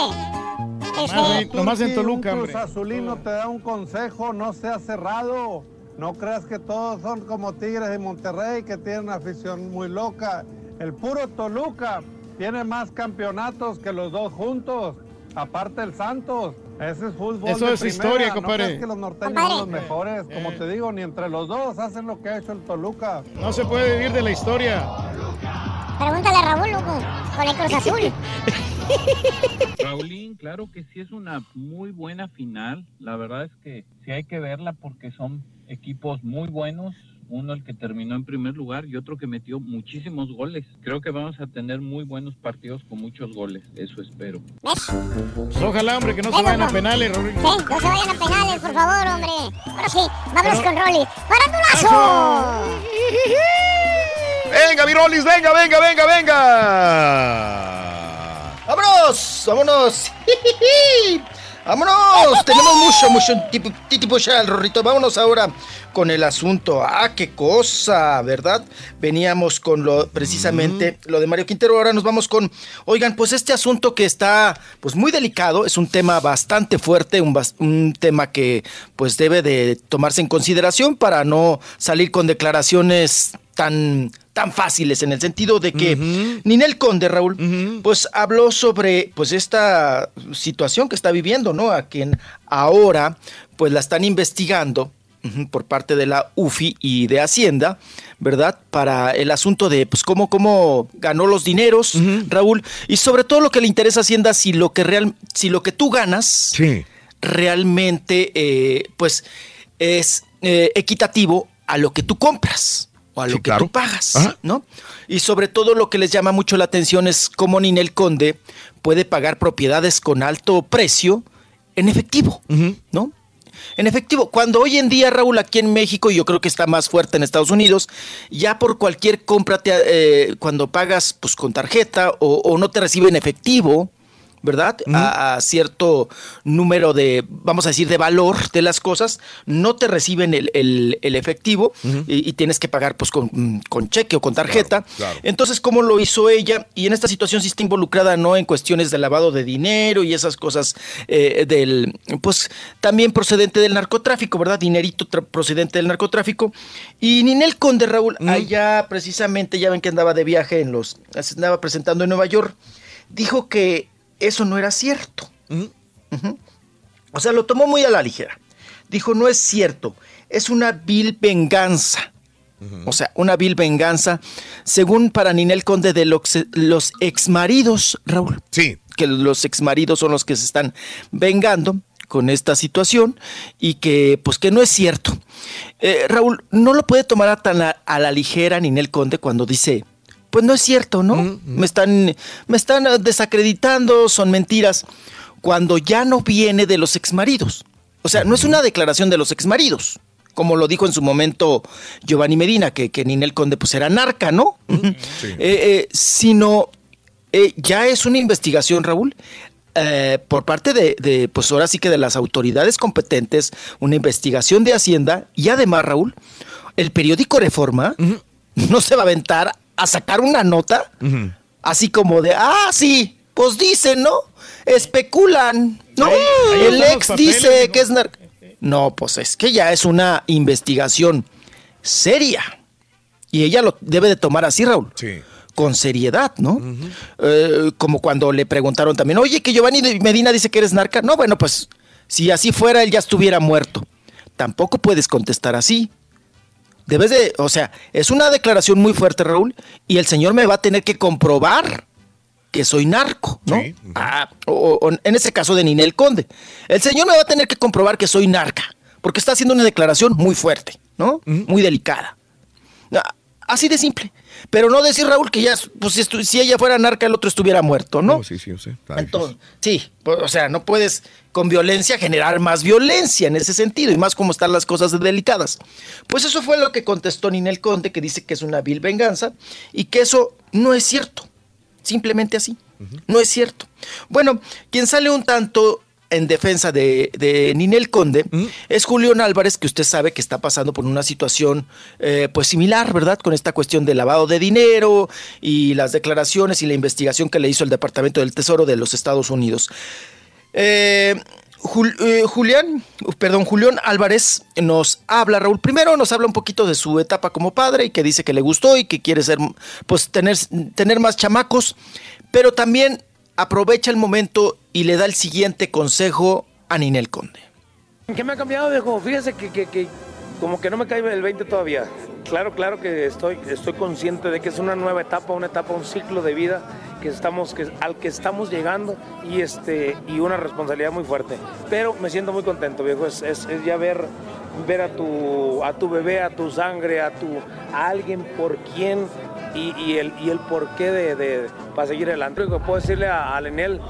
este, Nomás, nomás en Toluca, un hombre. Cruz Azulino te da un consejo, no seas cerrado. No creas que todos son como Tigres de Monterrey, que tienen una afición muy loca. El puro Toluca tiene más campeonatos que los dos juntos. Aparte el Santos. Ese es fútbol. Eso de es primera. historia, No compadre. creas que los norteños Compadre. son los mejores. Como te digo, ni entre los dos hacen lo que ha hecho el Toluca. No se puede vivir de la historia. pregúntale a Raúl, loco, con el Cruz Azul. Raulín, claro que sí es una muy buena final. La verdad es que sí hay que verla porque son equipos muy buenos. Uno el que terminó en primer lugar y otro que metió muchísimos goles. Creo que vamos a tener muy buenos partidos con muchos goles. Eso espero. Pues ojalá, hombre, que no se vayan a penales, Raúl. Sí, no se vayan a penales, por favor, hombre. Ahora sí, vámonos con Rolly. ¡Parandulazo! Venga, Virolis, venga, venga, venga, venga. ¡Vámonos! ¡Vámonos! ¡Vámonos! Tenemos mucho, mucho tipo, tipo ya el rorrito. Vámonos ahora con el asunto. ¡Ah, qué cosa! ¿Verdad? Veníamos con lo precisamente lo de Mario Quintero. Ahora nos vamos con. Oigan, pues este asunto que está pues muy delicado. Es un tema bastante fuerte, un, un tema que pues debe de tomarse en consideración para no salir con declaraciones tan tan fáciles en el sentido de que Ninel Conde, Raúl, pues habló sobre pues esta situación que está viviendo, ¿no? A quien ahora pues la están investigando por parte de la UFI y de Hacienda, ¿verdad? Para el asunto de pues cómo, cómo ganó los dineros, Raúl, y sobre todo lo que le interesa a Hacienda, si lo que real, si lo que tú ganas realmente eh, pues es eh, equitativo a lo que tú compras o a lo que tú pagas, ¿no? Y sobre todo lo que les llama mucho la atención es cómo Ninel Conde puede pagar propiedades con alto precio en efectivo, ¿no? En efectivo, cuando hoy en día, Raúl, aquí en México, y yo creo que está más fuerte en Estados Unidos, ya por cualquier compra, te, eh, cuando pagas pues con tarjeta o, o no te recibe en efectivo, ¿verdad? a, a cierto número de, vamos a decir, de valor de las cosas, no te reciben el, el- el efectivo y, y tienes que pagar pues con, con cheque o con tarjeta. claro. Entonces, ¿cómo lo hizo ella? Y en esta situación sí está involucrada, ¿no? En cuestiones de lavado de dinero y esas cosas eh, del, pues también procedente del narcotráfico, ¿verdad? Dinerito procedente del narcotráfico. Y Ninel Conde, Raúl, allá precisamente, ya ven que andaba de viaje en los, andaba presentando en Nueva York, dijo que eso no era cierto. O sea, lo tomó muy a la ligera. Dijo, no es cierto, es una vil venganza. O sea, una vil venganza, según para Ninel Conde de los, los exmaridos, Raúl. Sí. Que los exmaridos son los que se están vengando con esta situación y que, pues, que no es cierto. Eh, Raúl, no lo puede tomar a tan a, a la ligera Ninel Conde cuando dice, pues no es cierto, ¿no? Me están, me están eh, desacreditando, son mentiras, cuando ya no viene de los exmaridos. O sea, no es una declaración de los exmaridos, como lo dijo en su momento Giovanni Medina, que, que Ninel Conde pues era narca, ¿no? Eh, eh, sino eh, ya es una investigación, Raúl, eh, por parte de, de, pues ahora sí que de las autoridades competentes, una investigación de Hacienda y además, Raúl, el periódico Reforma no se va a aventar a sacar una nota así como de, ah, sí, pues dicen, ¿no? Especulan, ¿no? Ahí- ahí el ex papeles, dice que es narco. No, pues es que ya es una investigación seria. Y ella lo debe de tomar así, Raúl. Sí. Con seriedad, ¿no? Eh, como cuando le preguntaron también, oye, que Giovanni Medina dice que eres narca. No, bueno, pues si así fuera, él ya estuviera muerto. Tampoco puedes contestar así. Debes de, o sea, es una declaración muy fuerte, Raúl, y el señor me va a tener que comprobar que soy narco, ¿no? Ah, o, o en ese caso de Ninel Conde. El señor me va a tener que comprobar que soy narca, porque está haciendo una declaración muy fuerte, ¿no? Muy delicada. Ah, Así de simple. Pero no decir, Raúl, que ya, pues si, ella fuera narca, el otro estuviera muerto, ¿no? sí, sí, sé. Está Entonces, sí, pues, o sea, no puedes con violencia generar más violencia en ese sentido, y más como están las cosas de delicadas. Pues eso fue lo que contestó Ninel Conde, que dice que es una vil venganza, y que eso no es cierto. Simplemente así. No es cierto. Bueno, quien sale un tanto en defensa de, de Ninel Conde es Julián Álvarez, que usted sabe que está pasando por una situación eh, pues similar, ¿verdad? Con esta cuestión de lavado de dinero y las declaraciones y la investigación que le hizo el Departamento del Tesoro de los Estados Unidos. Eh, eh, Julián, perdón, Julián Álvarez nos habla, Raúl. Primero nos habla un poquito de su etapa como padre y que dice que le gustó y que quiere ser, pues, tener, tener más chamacos, pero también aprovecha el momento y le da el siguiente consejo a Ninel Conde. ¿Qué me ha cambiado, viejo? Fíjese que, que- que como que no me cae el 20 todavía. Claro, claro que estoy, estoy consciente de que es una nueva etapa, una etapa, un ciclo de vida que estamos, que, al que estamos llegando y, este, y una responsabilidad muy fuerte. Pero me siento muy contento, viejo. Es, es- es ya ver, ver a, tu, a tu bebé, a tu sangre, a, tu, a alguien por quien y, y el, y el porqué de, de, para seguir adelante. Lo que puedo decirle a, a Lenel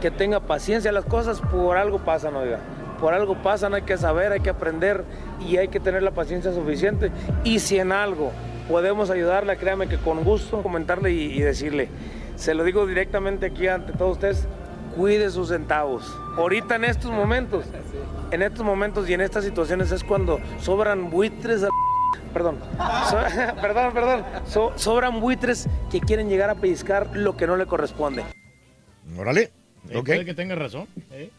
que tenga paciencia, las cosas por algo pasan, oiga. Por algo pasan, hay que saber, hay que aprender y hay que tener la paciencia suficiente. Y si en algo podemos ayudarle, créame que con gusto comentarle y, y decirle, se lo digo directamente aquí ante todos ustedes, cuide sus centavos. Ahorita en estos momentos, en estos momentos y en estas situaciones es cuando sobran buitres a Perdón, So- perdón, perdón. So- sobran buitres que quieren llegar a pellizcar lo que no le corresponde. Órale. Eh, Puede que tenga razón. eh.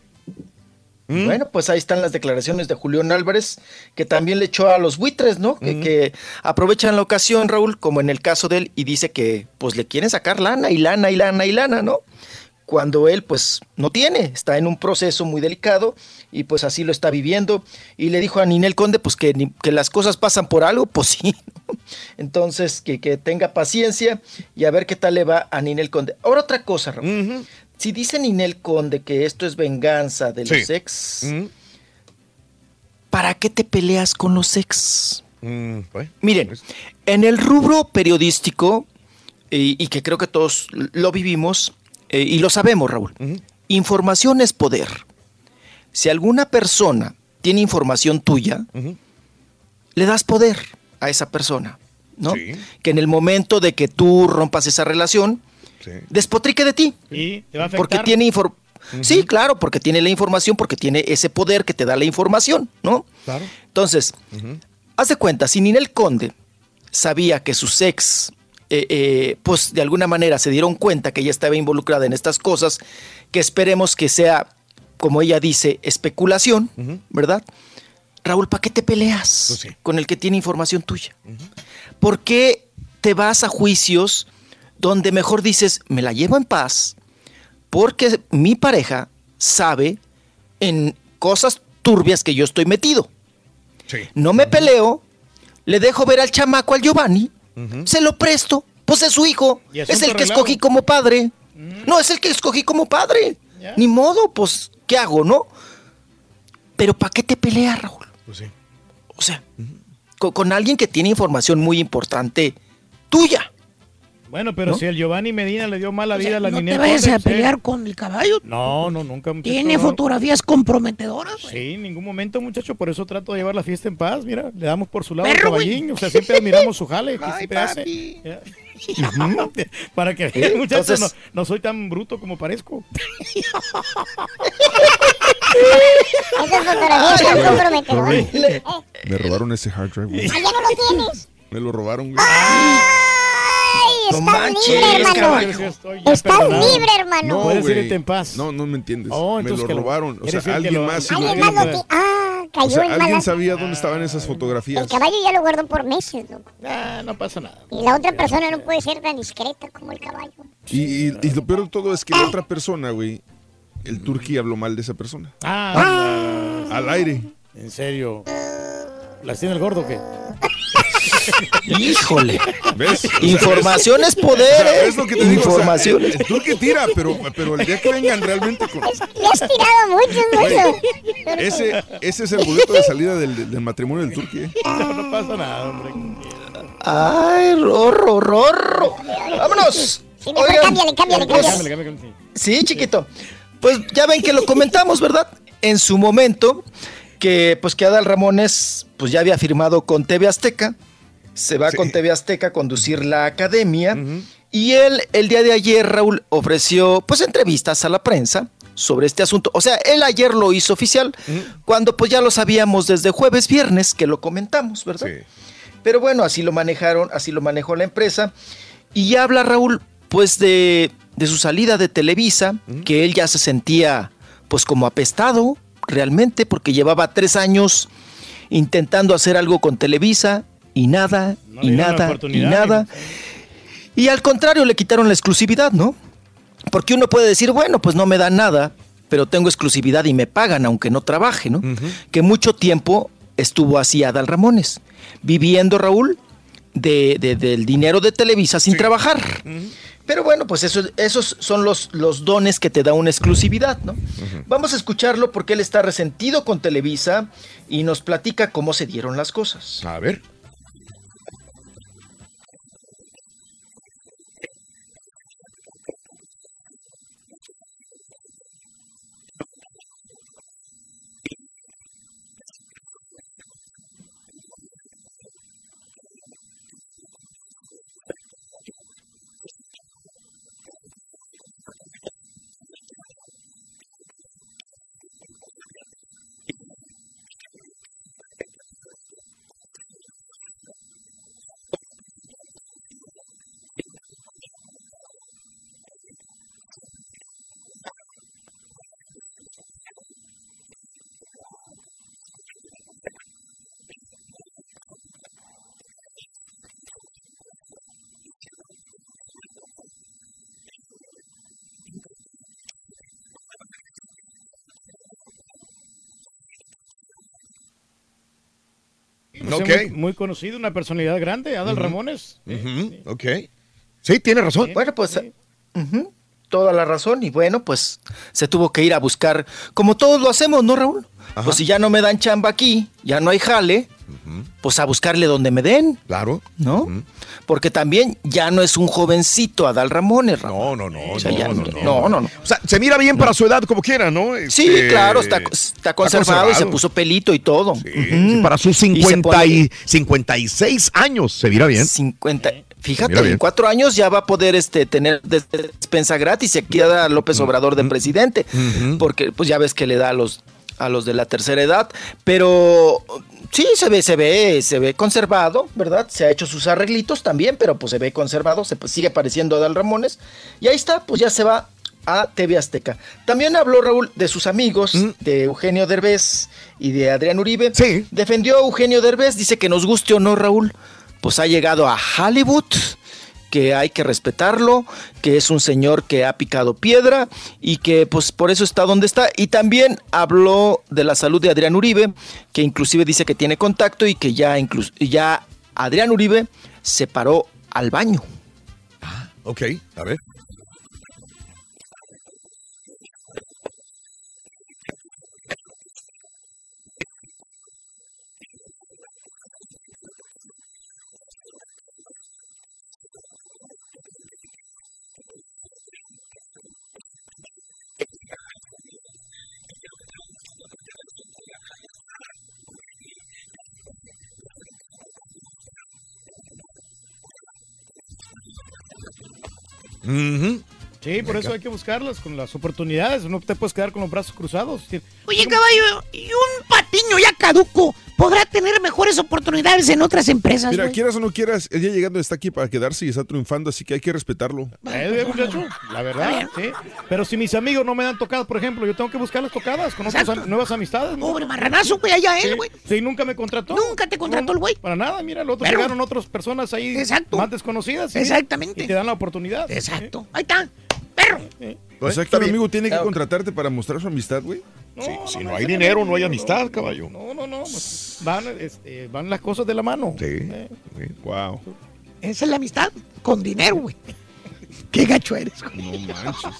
Bueno, pues ahí están las declaraciones de Julián Álvarez, que también le echó a los buitres, ¿no? Que, que aprovechan la ocasión, Raúl, como en el caso de él, y dice que pues le quieren sacar lana y lana y lana y lana, ¿no? Cuando él pues no tiene, está en un proceso muy delicado y pues así lo está viviendo. Y le dijo a Ninel Conde pues que, que las cosas pasan por algo, pues sí. ¿no? Entonces que, que tenga paciencia y a ver qué tal le va a Ninel Conde. Ahora otra cosa, Raúl. Si dice Ninel Conde que esto es venganza de los ex, ¿para qué te peleas con los ex? Mm, pues, Miren, en el rubro periodístico, y, y que creo que todos lo vivimos, eh, y lo sabemos, Raúl, información es poder. Si alguna persona tiene información tuya, le das poder a esa persona, ¿no? Que en el momento de que tú rompas esa relación, despotrique de ti. Y te va a Porque afectar. tiene información. Sí, claro, porque tiene la información, porque tiene ese poder que te da la información, ¿no? Claro. Entonces, haz de cuenta, si Ninel Conde sabía que sus ex, eh, eh, pues de alguna manera se dieron cuenta que ella estaba involucrada en estas cosas, que esperemos que sea, como ella dice, especulación, ¿verdad? Raúl, ¿para qué te peleas con el que tiene información tuya? ¿Por qué te vas a juicios donde mejor dices, me la llevo en paz? Porque mi pareja sabe en cosas turbias que yo estoy metido. No me peleo, le dejo ver al chamaco, al Giovanni, se lo presto, pues es su hijo, es el que escogí como padre. No, es el que escogí como padre. Ni modo, pues, ¿qué hago, no? Pero ¿para qué te peleas, Raúl? Pues sí. O sea, con, con alguien que tiene información muy importante tuya. Bueno, pero ¿No? si el Giovanni Medina le dio mala O sea, vida a la no Ninel te vayas a sí. pelear con el caballo. No, no, nunca. muchacho, Tiene no. fotografías comprometedoras. Sí, en ningún momento, muchacho. Por eso trato de llevar la fiesta en paz. Mira, le damos por su lado al caballín. O sea, siempre admiramos su jale. que Ay, siempre hace. papi. Para que Eh, vean, muchachos, entonces- no, no soy tan bruto como parezco. Esas fotografías están comprometedoras. Me robaron ese hard drive. güey. ah, ya no lo tienes. Me lo robaron, güey. Ay, estás libre, hermano. Estás libre, hermano. No, Puedes güey. irte en paz. No, no me entiendes. Oh, me lo que robaron. O sea, que alguien lo- más Alguien más lo ti- Ah, cayó O sea, en alguien mala. sabía dónde estaban esas fotografías. El caballo ya lo guardó por meses, loco. Ah, no pasa nada. Y la otra persona no puede ser tan discreta como el caballo. Y, y- y lo peor de todo es que la otra persona, güey, el turqui habló mal de esa persona. Ah, Al aire. en serio. ¿Las tiene el gordo o qué? Híjole. ¿Ves? O sea, Información ¿ves? es poder, O sea, ¿eh? es lo que te digo. o sea, Información. el, el turque tira, pero, pero el día que vengan realmente con. Le has tirado mucho, mucho. Ese, ese es el boleto de salida del, del matrimonio del turque. ¿eh? No, no pasa nada, hombre. Ay, rorro, rorro. Vámonos. Sí, mejor Oigan, cámbiale, cámbiale, pues, cámbiale. Cámbiale, cámbiale, sí. Sí, chiquito. Pues ya ven que lo comentamos, ¿verdad? En su momento, que pues que Adal Ramones pues ya había firmado con TV Azteca, se va con TV Azteca a conducir la academia, y él el día de ayer, Raúl, ofreció pues entrevistas a la prensa sobre este asunto. O sea, él ayer lo hizo oficial, cuando pues ya lo sabíamos desde jueves, viernes, que lo comentamos, ¿verdad? Pero bueno, así lo manejaron, así lo manejó la empresa. Y ya habla Raúl, pues de, de su salida de Televisa, que él ya se sentía pues como apestado realmente, porque llevaba tres años intentando hacer algo con Televisa y nada, No y nada, y nada. Y al contrario, le quitaron la exclusividad, ¿no? Porque uno puede decir, bueno, pues no me dan nada, pero tengo exclusividad y me pagan aunque no trabaje, ¿no? Que mucho tiempo estuvo así Adal Ramones, viviendo Raúl de, de- del dinero de Televisa sin trabajar. Pero bueno, pues eso, esos son los, los dones que te da una exclusividad, ¿no? Vamos a escucharlo porque él está resentido con Televisa y nos platica cómo se dieron las cosas. A ver. Pues muy, muy conocido, una personalidad grande, Adal. Ramones. Ok. Sí, tiene razón. Bueno, pues toda la razón y bueno, pues se tuvo que ir a buscar, como todos lo hacemos, ¿no, Raúl? Pues si ya no me dan chamba aquí, ya no hay jale, pues a buscarle donde me den. Claro. ¿No? Porque también ya no es un jovencito Adal Ramones, No, Raúl. no, no, O sea, no, ya- no, no, no. no, no. O sea, se mira bien para su edad como quiera, ¿no? Sí, Este, claro, está, está conservado y se puso pelito y todo. Sí, para sus Y se 50 y, pone- 56 años se mira bien. 50. Fíjate, en cuatro años ya va a poder este, tener des- despensa gratis y aquí da López Obrador de presidente, porque pues ya ves que le da a los a los de la tercera edad, pero sí se ve, se ve, se ve conservado, ¿verdad? Se ha hecho sus arreglitos también, pero pues se ve conservado, se pues, sigue pareciendo a Dal Ramones y ahí está, pues ya se va a TV Azteca. También habló Raúl de sus amigos, de Eugenio Derbez y de Adrián Uribe. Sí. Defendió a Eugenio Derbez, dice que nos guste o no, Raúl, pues ha llegado a Hollywood, que hay que respetarlo, que es un señor que ha picado piedra y que pues por eso está donde está. Y también habló de la salud de Adrián Uribe, que inclusive dice que tiene contacto y que ya, ya Adrián Uribe se paró al baño. Ok, a ver. Sí, por eso hay que buscarlas con las oportunidades. No te puedes quedar con los brazos cruzados. Oye, caballo, y un patiño ya caduco podrá tener mejores oportunidades en otras empresas, Mira, quieras o no quieras, el día llegando está aquí para quedarse y está triunfando, así que hay que respetarlo. Eh, muchacho, la verdad, sí. Pero si mis amigos no me dan tocadas, por ejemplo, yo tengo que buscar las tocadas con otras am- nuevas amistades. ¿no? Pobre marranazo, güey, allá él, güey. Sí, nunca me contrató. Nunca te contrató el güey. Para nada, mira, el otro Pero- llegaron otras personas ahí Exacto. más desconocidas. sí, Exactamente. Y te dan la oportunidad. Exacto. Ahí está, perro. O sea que un amigo tiene que contratarte para mostrar su amistad, güey. si no hay dinero, no hay amistad, caballo. No, no, no. pues, van, este, van las cosas de la mano. Sí. Wow. Esa es la amistad con dinero, güey. Qué gacho eres, güey. No manches.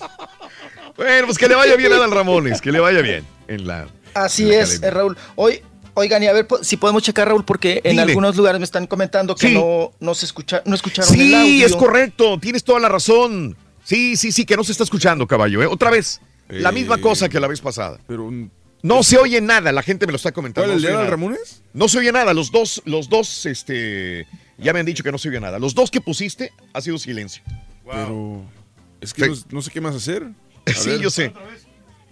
Bueno, pues que le vaya bien a Dan Ramones, que le vaya bien en la. Así en la es, academia. eh, Raúl. Hoy, oigan, y a ver si podemos checar, Raúl, porque en algunos lugares me están comentando que Sí. no, no se escucha, no escucharon el Sí, audio. es correcto, tienes toda la razón. Sí, sí, sí, que no se está escuchando, caballo. ¿eh? Otra vez, la Eh, misma cosa que la vez pasada. Pero No se oye nada, la gente me lo está comentando. ¿Cuál, no el de nada. Ramones? No se oye nada, los dos, los dos, este, ya me han dicho que no se oye nada. Los dos que pusiste ha sido silencio. Pero es que no, no sé qué más hacer. A Sí, ver. yo sé.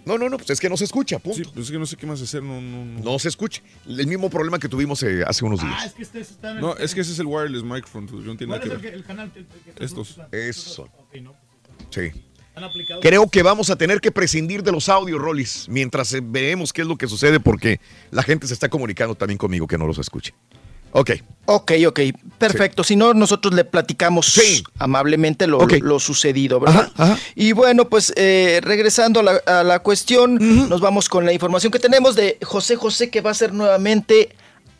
No, no, no, pues es que no se escucha, punto. Sí, pues es que no sé qué más hacer. No, no, no. No se escucha. El mismo problema que tuvimos eh, hace unos días. Ah, es que este está en el- No, es que ese es el wireless microphone. pues, Yo no tiene ¿Cuál nada es que el, ver. el canal? que- que- que- Estos. Eso. Ok, no. Sí. Creo que vamos a tener que prescindir de los audios, Rollis, mientras eh, veamos qué es lo que sucede, porque la gente se está comunicando también conmigo que no los escuche. Ok. Ok, ok, perfecto. Si no, nosotros le platicamos amablemente lo, lo sucedido, ¿verdad? Y bueno, pues eh, regresando a la, a la cuestión, nos vamos con la información que tenemos de José José, que va a ser nuevamente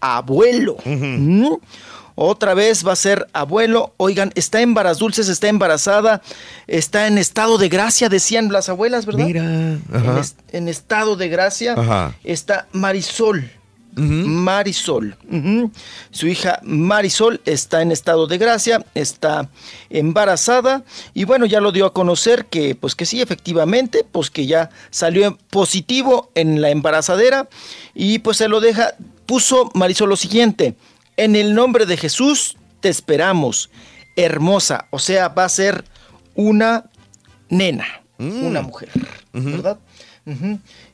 abuelo. ¿Mm? Otra vez va a ser abuelo. Oigan, está en Varas Dulces, está embarazada, está en estado de gracia, decían las abuelas, ¿verdad? Mira. En, estado de gracia Ajá. está Marisol. Marisol. Su hija Marisol está en estado de gracia, está embarazada y bueno, ya lo dio a conocer que pues que sí, efectivamente, pues que ya salió positivo en la embarazadera y pues se lo deja, puso Marisol lo siguiente, en el nombre de Jesús te esperamos, hermosa, o sea, va a ser una nena, una mujer, ¿verdad?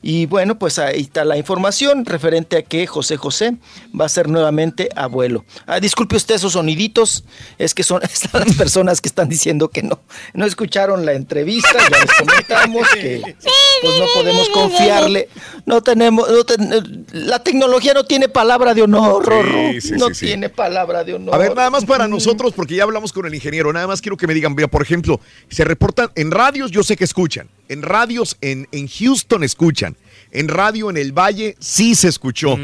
Y bueno, pues ahí está la información referente a que José José va a ser nuevamente abuelo. Ah, disculpe usted esos soniditos, es que son están las personas que están diciendo que no, no escucharon la entrevista, ya les comentamos que pues no podemos confiarle, no tenemos, no ten- la tecnología no tiene palabra de honor, Rorro, Sí, sí, no sí. tiene palabra de honor. A ver, nada más para nosotros, porque ya hablamos con el ingeniero, nada más quiero que me digan, mira, por ejemplo, se reportan en radios, yo sé que escuchan, en radios en, en Houston escuchan, en radio en el Valle sí se escuchó.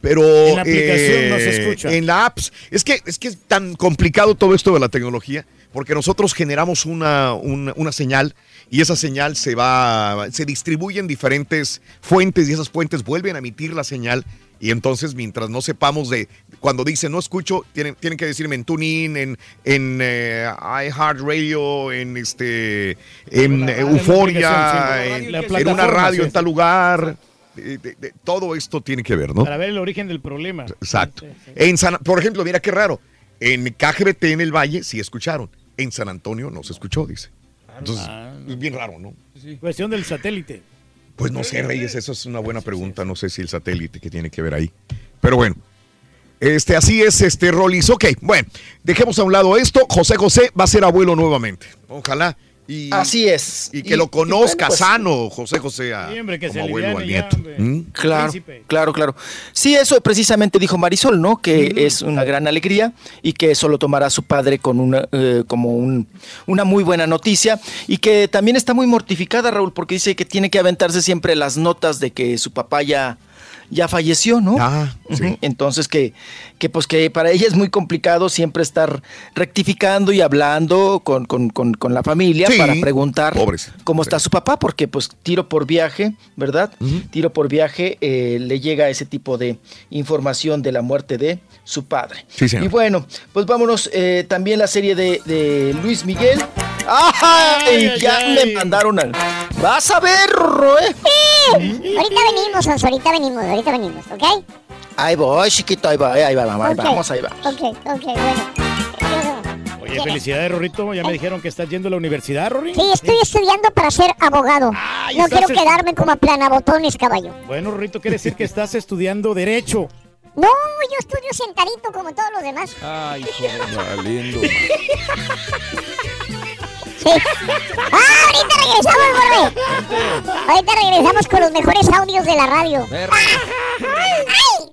Pero En la aplicación no se escucha. En la apps. Es que, es que es tan complicado todo esto de la tecnología, porque nosotros generamos una, una, una señal y esa señal se va, se distribuye en diferentes fuentes y esas fuentes vuelven a emitir la señal. Y entonces, mientras no sepamos de, cuando dicen no escucho, tienen, tienen que decirme en TuneIn, en, en eh, iHeartRadio, en este, en eh, Euforia, en, en una radio en tal lugar. De- de- de- todo esto tiene que ver, ¿no? Para ver el origen del problema. Exacto. En San, por ejemplo, mira qué raro. En KGBT en el Valle sí escucharon. En San Antonio no se escuchó, dice. Entonces, es bien raro, ¿no? Cuestión del satélite. Pues no sé, Reyes, eso es una buena pregunta. No sé si el satélite que tiene que ver ahí. Pero bueno. Este, así es, este, Rolis. Ok, bueno, dejemos a un lado esto. José José va a ser abuelo nuevamente. Ojalá. Y, Así es. Y que Y- lo conozca bueno, pues- sano, José José, a- hombre, que como se abuelo al aliviane ya, nieto. ¿Mm? Claro, Príncipe. claro, claro. Sí, eso precisamente dijo Marisol, ¿no? Que es una gran alegría y que eso lo tomará su padre con una, eh, como un- una muy buena noticia y que también está muy mortificada, Raúl, porque dice que tiene que aventarse siempre las notas de que su papá ya, ya falleció, ¿no? Ah, Ujú. Entonces que, que pues que para ella es muy complicado siempre estar rectificando y hablando con, con- con- con la familia Sí, para preguntar pobrecito. cómo está su papá, porque pues tiro por viaje, ¿verdad? Tiro por viaje eh, le llega ese tipo de información de la muerte de su padre. Sí, señor. Y bueno, pues vámonos eh, también la serie de, de Luis Miguel. ¡Ay! Ay, ya ay, me ay. mandaron al... Vas a ver, Roe. Ahorita venimos, Sonso, ahorita venimos, ahorita venimos, ¿ok? Ahí voy, chiquito, ahí va, ahí va, mamá, ahí Ok. vamos, ahí va. Ok, ok, bueno. Oye, felicidades, Rorrito. Ya me dijeron que estás yendo a la universidad, Rory. Sí, estoy estudiando para ser abogado. Ay, no quiero quedarme como a planabotones, caballo. Bueno, Rorrito, quiere decir que estás estudiando Derecho. No, yo estudio sentadito como todos los demás. Ay, joder. Valiendo. Sí. ¡Ah, ahorita regresamos, Borbe! Ahorita regresamos con los mejores audios de la radio. Y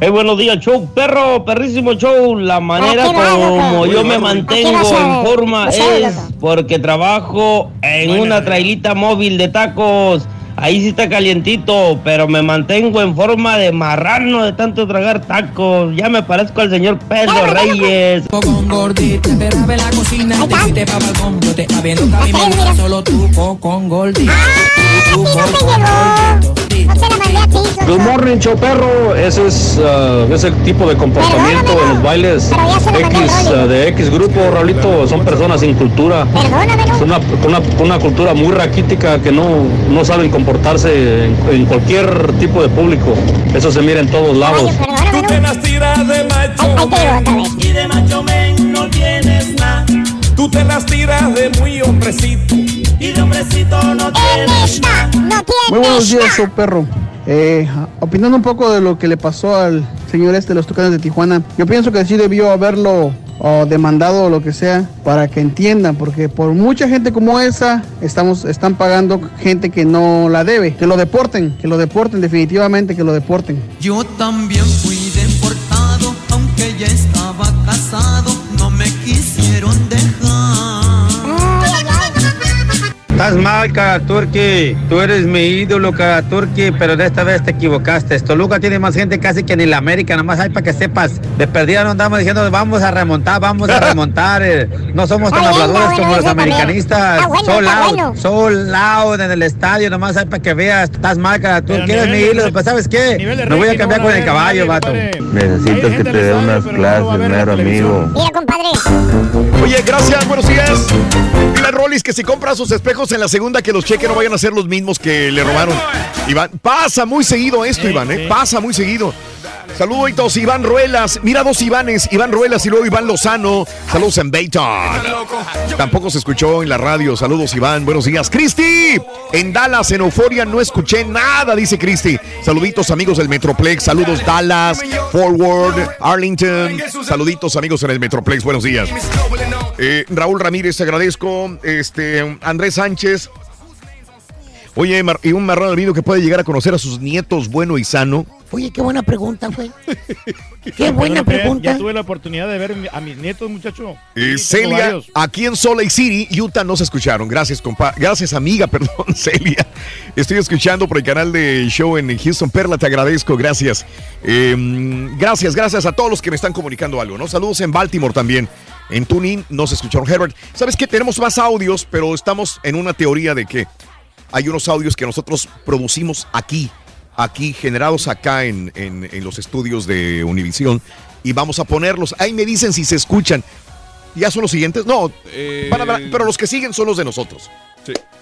Hey, buenos días, show, perro, perrísimo show. La manera como yo me ¿A qué mantengo en forma es porque trabajo en una trailita móvil de tacos. Ahí sí está calientito, pero me mantengo en forma de marrano de tanto tragar tacos. Ya me parezco al señor Pedro Reyes. Con gordita, esperaba en la cocina, te fuiste pa' balcón, yo te estaba viendo que a mí me gusta solo tú co- con gordita. Tú co- con gordito. Good morning, show perro. Ese es, uh, ese tipo de comportamiento en los bailes X uh, de X grupo, Raulito. Son personas sin cultura. Es una, una, una cultura muy raquítica que no, no saben comportarse en, en cualquier tipo de público. Eso se mira en todos lados. Tú te las tiras de macho men, y de macho men no tienes nada. Tú te las tiras de muy hombrecito y de hombrecito no nada. Muy buenos días, show perro. Eh, opinando un poco de lo que le pasó al señor este de los Tucanes de Tijuana, yo pienso que sí debió haberlo o demandado o lo que sea para que entiendan, porque por mucha gente como esa estamos están pagando gente que no la debe, que lo deporten, que lo deporten definitivamente, que lo deporten. Yo también fui deportado, aunque ya estaba casado, Estás mal, Kagaturki. Tú eres mi ídolo, Kagaturki, pero de esta vez te equivocaste. Toluca tiene más gente casi que ni la América, nomás hay para que sepas. De perdida no andamos diciendo vamos a remontar, vamos a remontar. eh. No somos tan bien, habladores como los americanistas. Está bueno, bueno. sold out en el estadio, nomás hay para que veas. Estás mal, Kagaturki. Pero Eres mi ídolo, pues ¿sabes qué? Me voy a cambiar no con el caballo, vato. Necesito que te dé unas clases, mero amigo. Mira, compadre. Oye, gracias, buenos días. Dile a Rollis que si compra sus espejos en la segunda, que los cheques no vayan a ser los mismos que le robaron. Iván, pasa muy seguido esto, Iván, ¿eh? Pasa muy seguido. Saluditos, Iván Ruelas. Mira dos Ivanes, Iván Ruelas y luego Iván Lozano. Saludos en Bayton. Tampoco se escuchó en la radio. Saludos, Iván. Buenos días. Cristi, en Dallas, en Euforia, no escuché nada, dice Cristi. Saluditos, amigos del Metroplex. Saludos, Dallas, Forward, Arlington. Saluditos, amigos en el Metroplex. Buenos días. Eh, Raúl Ramírez, te agradezco. Este, Andrés Sánchez. Oye, y un marrón albino que puede llegar a conocer a sus nietos bueno y sano. Oye, qué buena pregunta, güey. Qué buena pregunta. Ya tuve la oportunidad de ver a mis nietos, muchacho. Eh, Celia, aquí en Salt Lake City, Utah, no se escucharon. Gracias, compa. Gracias, amiga, perdón, Celia. Estoy escuchando por el canal de show en Houston Perla, te agradezco, gracias. Eh, gracias, gracias a todos los que me están comunicando algo, ¿no? Saludos en Baltimore también. En Tuning no se escucharon. Herbert, ¿sabes qué? Tenemos más audios, pero estamos en una teoría de que hay unos audios que nosotros producimos aquí, aquí, generados acá en, en- en los estudios de Univisión, y vamos a ponerlos. Ahí me dicen si se escuchan. ¿Ya son los siguientes? No, van a ver, pero los que siguen son los de nosotros.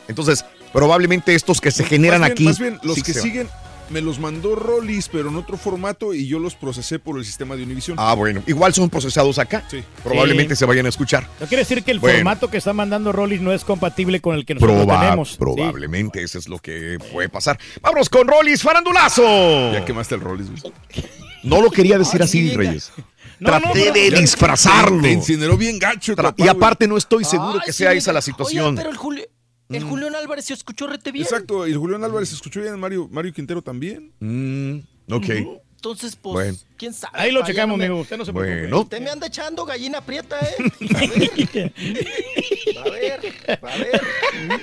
Entonces, probablemente estos que se generan Más bien- aquí. Más bien, los sí que siguen me los mandó Rollis, pero en otro formato y yo los procesé por el sistema de Univision. Ah, bueno. Igual son procesados acá. Probablemente Sí. se vayan a escuchar. No quiere decir que el Bueno. formato que está mandando Rollis no es compatible con el que nosotros Proba- tenemos. Sí. probablemente eso es lo que puede pasar. Vámonos con Rollis Farandulazo. Ya quemaste el Rollis. güey. No lo quería decir así, Reyes. Traté de disfrazarlo. Te incineró bien gacho. Tra- papá, y aparte no estoy seguro que sea esa la situación. pero el, Julio, el Julián Álvarez se escuchó rete bien. Exacto, y el Julián Álvarez escuchó bien, Mario, Mario Quintero también. Mm, ok. Entonces, pues, Bueno. quién sabe. Ahí lo checamos, amigo. Usted no se Bueno. preocupe. Usted me anda echando gallina prieta, ¿eh? A ver. A ver, a ver.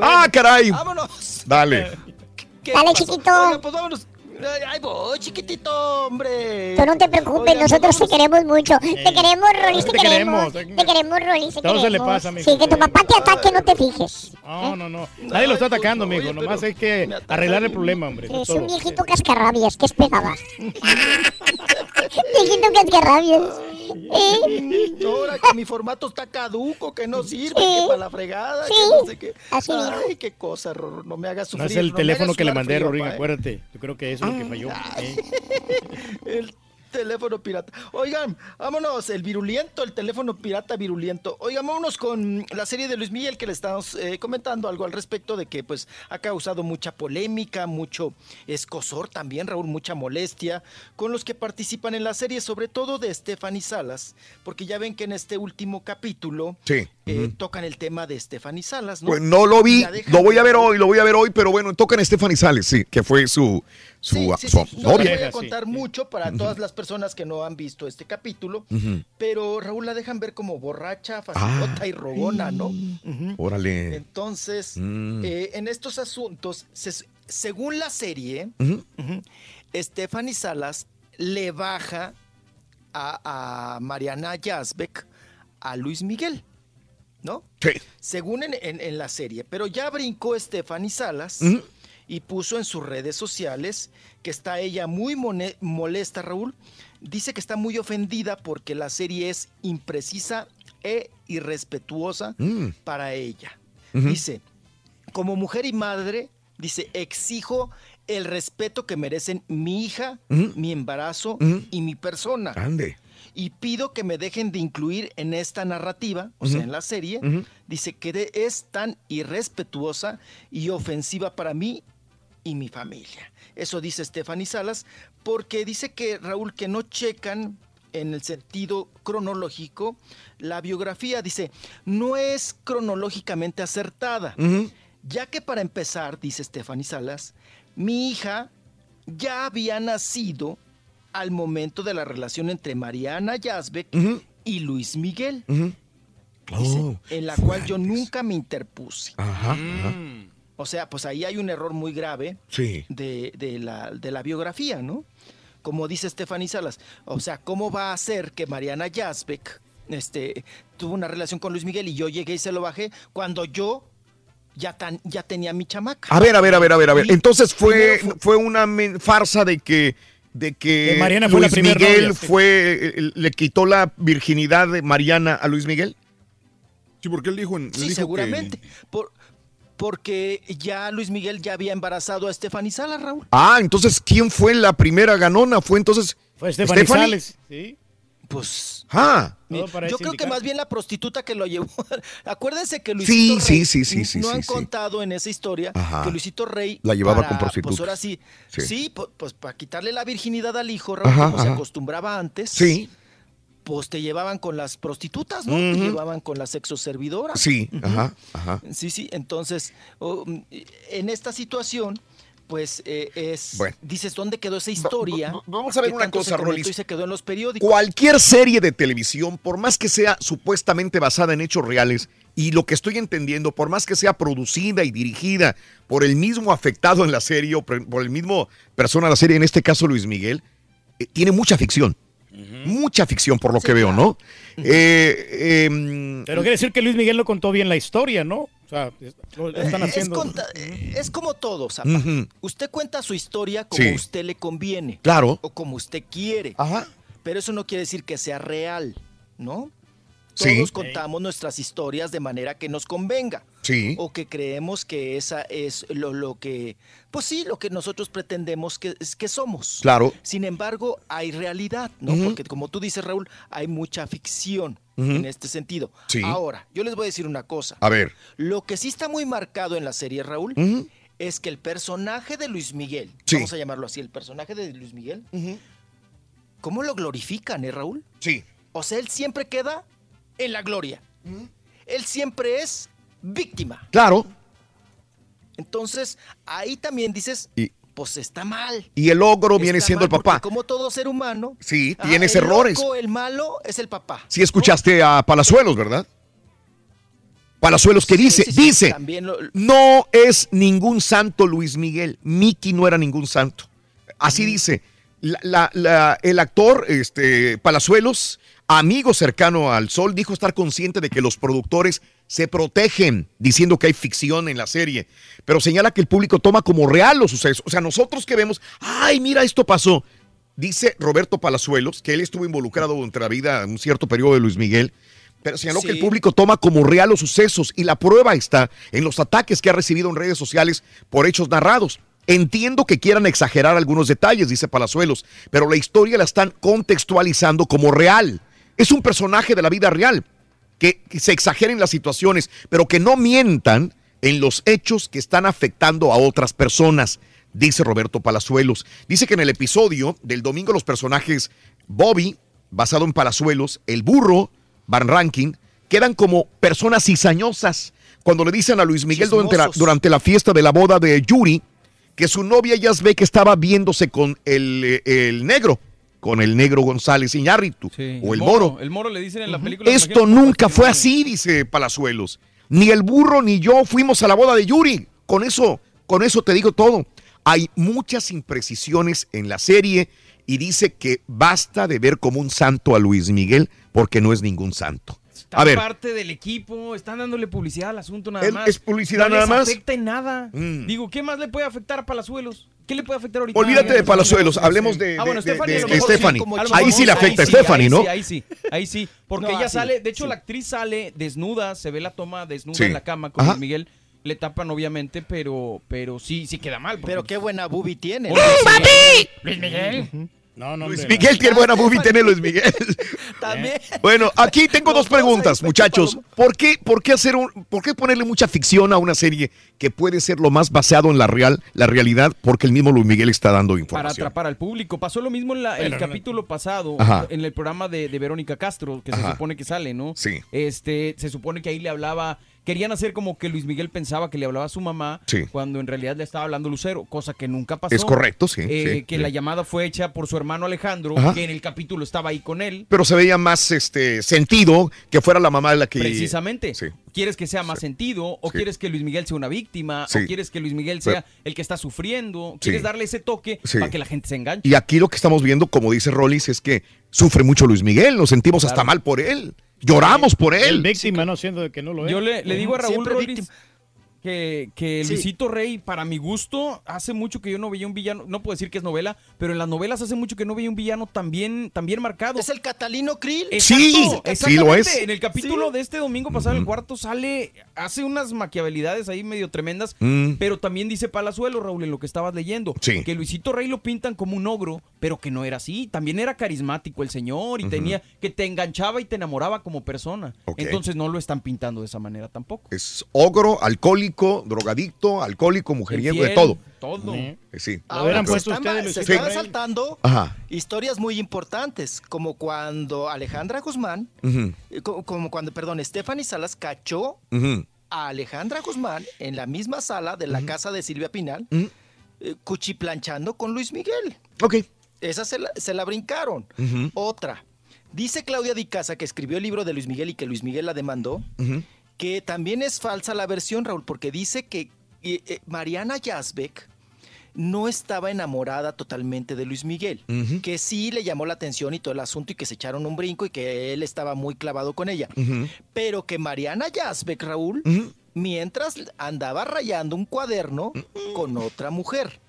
Ah, caray. Vámonos. Dale. ¿Qué Dale, pasó? chiquito. Oiga, pues vámonos. Ay, Ahí voy, chiquitito, hombre. Tú no te preocupes, nosotros te queremos mucho. Te queremos, Rolis, te, te queremos. queremos. Te queremos, Rolis, te Todo se le queremos. pasa, mijo. Sí, que tu papá te ataque, no te fijes. No, no, no. Nadie lo está atacando, amigo. Nomás hay que arreglar el problema, hombre. Es un viejito cascarrabias, que es pegaba. viejito cascarrabias. Eh, Ahora que mi formato está caduco, que no sirve, que para la fregada, Sí. que no sé qué. Así Ay, qué cosa, Rorro, no me hagas No sufrir. es el teléfono que le mandé, Rorín, ¿eh? acuérdate. Yo creo que eso es lo que falló. Eh. El teléfono pirata. Oigan, vámonos, el viruliento, el teléfono pirata viruliento. Oigan, vámonos con la serie de Luis Miguel que le estamos eh, comentando algo al respecto de que pues ha causado mucha polémica, mucho escosor también, Raúl, mucha molestia con los que participan en la serie, sobre todo de Stephanie Salas, porque ya ven que en este último capítulo Sí. Eh, tocan el tema de Stephanie Salas, ¿no? Pues no lo vi, lo voy a ver hoy, lo voy a ver hoy, pero bueno, tocan a Stephanie Sales, sí, que fue su, su, Sí, su sí, sí. No voy a contar mucho para todas las personas que no han visto este capítulo, pero Raúl la dejan ver como borracha, facilota y rogona, ¿no? Órale. Entonces, Mm. eh, en estos asuntos, se- según la serie, Ujú. ujú, Stephanie Salas le baja a, a Mariana Yazbek a Luis Miguel, ¿no? Sí. Según en, en- en la serie, pero ya brincó Stephanie Salas y puso en sus redes sociales que está ella muy molesta, Raúl. Dice que está muy ofendida porque la serie es imprecisa e irrespetuosa Mm. para ella. Dice, como mujer y madre, dice, exijo el respeto que merecen mi hija, mi embarazo y mi persona. Ande. Y pido que me dejen de incluir en esta narrativa, o sea, en la serie, dice que es tan irrespetuosa y ofensiva para mí y mi familia. Eso dice Stephanie Salas, porque dice que Raúl que no checan en el sentido cronológico la biografía, dice, no es cronológicamente acertada, ya que para empezar, dice Stephanie Salas, mi hija ya había nacido al momento de la relación entre Mariana Yazbek y Luis Miguel. Oh, en la cual yo nunca me interpuse. Ajá, ajá. O sea, pues ahí hay un error muy grave Sí. de, de la, de la biografía, ¿no? Como dice Stephanie Salas. O sea, ¿cómo va a ser que Mariana Yazbek este, tuvo una relación con Luis Miguel y yo llegué y se lo bajé cuando yo ya, tan, ya tenía mi chamaca? A ver, a ver, a ver, a ver, a ver. Entonces fue, fue una farsa de que de que Mariana fue la Luis primer Miguel novia, fue eh, le quitó la virginidad de Mariana a Luis Miguel. Sí, porque él dijo, él Sí, dijo que- seguramente. Por, porque ya Luis Miguel ya había embarazado a Stephanie Salas, Raúl. Ah, entonces ¿quién fue la primera ganona? Fue entonces Fue Stephanie Stephanie. Sales. Sí. Pues Ah, Yo creo que más bien la prostituta que lo llevó. Acuérdense que Luisito Sí, Rey sí, sí, sí, sí, no sí, han sí. contado en esa historia Ajá. que Luisito Rey La llevaba para, con prostitutas. Pues ahora sí, Sí. sí, pu- pues, para quitarle la virginidad al hijo, Raúl, Ajá, como se acostumbraba antes. sí, Pues te llevaban con las prostitutas, ¿no? Te llevaban con las sexoservidoras. sí, ajá, ajá. Sí, sí, entonces, oh, en esta situación, pues eh, es, Bueno. dices, ¿dónde quedó esa historia? va- vamos a ver una cosa, Rolis. Y se quedó en los periódicos. Cualquier serie de televisión, por más que sea supuestamente basada en hechos reales, y lo que estoy entendiendo, por más que sea producida y dirigida por el mismo afectado en la serie o por por el mismo persona de la serie, en este caso Luis Miguel, eh, tiene mucha ficción. Mucha ficción por lo que veo, ¿no? Eh, em, Pero quiere decir que Luis Miguel no contó bien la historia, ¿no? Sea, es- lo están Es, haciendo. conta- es como todo, Zapa. Usted cuenta su historia como Sí. a usted le conviene. Claro. O como usted quiere. Ajá. Pero eso no quiere decir que sea real, ¿no? Sí. Todos contamos nuestras historias de manera que nos convenga. Sí. O que creemos que esa es lo, lo que, pues sí, lo que nosotros pretendemos que, es que somos. Claro. Sin embargo, hay realidad, ¿no? Porque como tú dices, Raúl, hay mucha ficción En este sentido. Sí. Ahora, yo les voy a decir una cosa. A ver. Lo que sí está muy marcado en la serie, Raúl, es que el personaje de Luis Miguel, Sí. vamos a llamarlo así, el personaje de Luis Miguel, ¿cómo lo glorifican, eh, Raúl? Sí. O sea, él siempre queda en la gloria. Él siempre es víctima. Claro. Entonces, ahí también dices, Y, pues está mal. y el ogro viene Está siendo el papá. Como todo ser humano, Sí, ah, tienes el errores. loco, el malo es el papá. Sí escuchaste a Palazuelos, ¿verdad? Palazuelos que dice, Sí, sí, sí, dice, lo- no es ningún santo Luis Miguel. Mickey no era ningún santo. Así dice. La- la- la- el actor este, Palazuelos, amigo cercano al sol, dijo estar consciente de que los productores se protegen diciendo que hay ficción en la serie, pero señala que el público toma como real los sucesos. O sea, nosotros que vemos, ay, mira, esto pasó. Dice Roberto Palazuelos que él estuvo involucrado durante la vida en un cierto periodo de Luis Miguel, pero señaló Sí. que el público toma como real los sucesos y la prueba está en los ataques que ha recibido en redes sociales por hechos narrados. Entiendo que quieran exagerar algunos detalles, dice Palazuelos, pero la historia la están contextualizando como real. Es un personaje de la vida real, que, que se exageren las situaciones, pero que no mientan en los hechos que están afectando a otras personas, dice Roberto Palazuelos. Dice que en el episodio del domingo los personajes Bobby, basado en Palazuelos, el burro, Van Ranking, quedan como personas cizañosas. Cuando le dicen a Luis Miguel durante la, durante la fiesta de la boda de Yuri que su novia ya ve que estaba viéndose con el, eh, el negro, con el negro González Iñárritu o el moro. El moro le dicen en la película. Esto nunca fue así, dice Palazuelos. Ni el burro ni yo fuimos a la boda de Yuri. Con eso, con eso te digo todo. Hay muchas imprecisiones en la serie y dice que basta de ver como un santo a Luis Miguel porque no es ningún santo. Está A ver, parte del equipo, están dándole publicidad al asunto nada más. es publicidad no nada les más. afecta en nada. Mm. Digo, ¿qué más le puede afectar a Palazuelos? ¿Qué le puede afectar ahorita? olvídate de Palazuelos, hablemos de, Ah, bueno, de- de- Stephanie, de sí, Ahí sí le afecta a Stephanie, ¿no? Sí, ahí sí, ahí sí. Porque No, ella así, sale, de hecho sí. la actriz sale desnuda, se ve la toma desnuda Sí. en la cama con. Luis Miguel. Le tapan obviamente, pero, pero sí, sí queda mal. porque- Pero qué buena boobie tiene. Sí. Luis Miguel. No, no, Luis hombre, Miguel tiene buena movie, tiene Luis Miguel. También. Bueno, aquí tengo dos preguntas, muchachos. ¿Por qué, por qué hacer un, por qué ponerle mucha ficción a una serie que puede ser lo más basado en la real, la realidad, porque el mismo Luis Miguel está dando para información? atrapar al público. Pasó lo mismo en la- el capítulo pasado, Ajá. en el programa de, de Verónica Castro, que se Ajá. supone que sale, ¿no? Sí. Este, se supone que ahí le hablaba, querían hacer como que Luis Miguel pensaba que le hablaba a su mamá, Sí. cuando en realidad le estaba hablando Lucero, cosa que nunca pasó. Es correcto, sí, Eh, sí, que sí. la llamada fue hecha por su hermano Alejandro, Ajá. que en el capítulo estaba ahí con él. Pero se veía más este sentido que fuera la mamá de la que. Precisamente. Sí. ¿Quieres que sea más sentido? ¿O quieres que Luis Miguel sea una víctima? ¿O quieres que Luis Miguel sea el que está sufriendo? ¿Quieres darle ese toque para que la gente se enganche? Y aquí lo que estamos viendo, como dice Rollis, es que sufre mucho Luis Miguel, nos sentimos hasta mal por él. Lloramos por El él. víctima, no siendo de que no lo es. Yo le, le digo a Raúl Rollis que, que Sí. Luisito Rey, para mi gusto, hace mucho que yo no veía un villano, no puedo decir que es novela, pero en las novelas hace mucho que no veía un villano tan bien, tan bien marcado. Es el Catalino Krill. Exacto, Sí, sí lo es. En el capítulo de este domingo pasado, el cuarto sale, hace unas maquiavelidades ahí medio tremendas, Mm. pero también dice Palazuelo, Raúl, en lo que estabas leyendo, Sí. que Luisito Rey lo pintan como un ogro, pero que no era así. También era carismático el señor y tenía que te enganchaba y te enamoraba como persona. Entonces no lo están pintando de esa manera tampoco. Es ogro, alcohólico, drogadicto, alcohólico, mujeriego, de todo. Todo. Eh, Sí. Ahora, puesto están- ustedes, se están saltando Ajá. historias muy importantes, como cuando Alejandra Guzmán, eh, co- como cuando, perdón, Stephanie Salas cachó a Alejandra Guzmán en la misma sala de la casa de Silvia Pinal, eh, cuchiplanchando con Luis Miguel. Ok. Esa se la, se la brincaron. Otra. Dice Claudia Di Casa, que escribió el libro de Luis Miguel y que Luis Miguel la demandó. Que también es falsa la versión, Raúl, porque dice que eh, eh, Mariana Yazbek no estaba enamorada totalmente de Luis Miguel, que sí le llamó la atención y todo el asunto y que se echaron un brinco y que él estaba muy clavado con ella, pero que Mariana Yazbek, Raúl, mientras andaba rayando un cuaderno con otra mujer.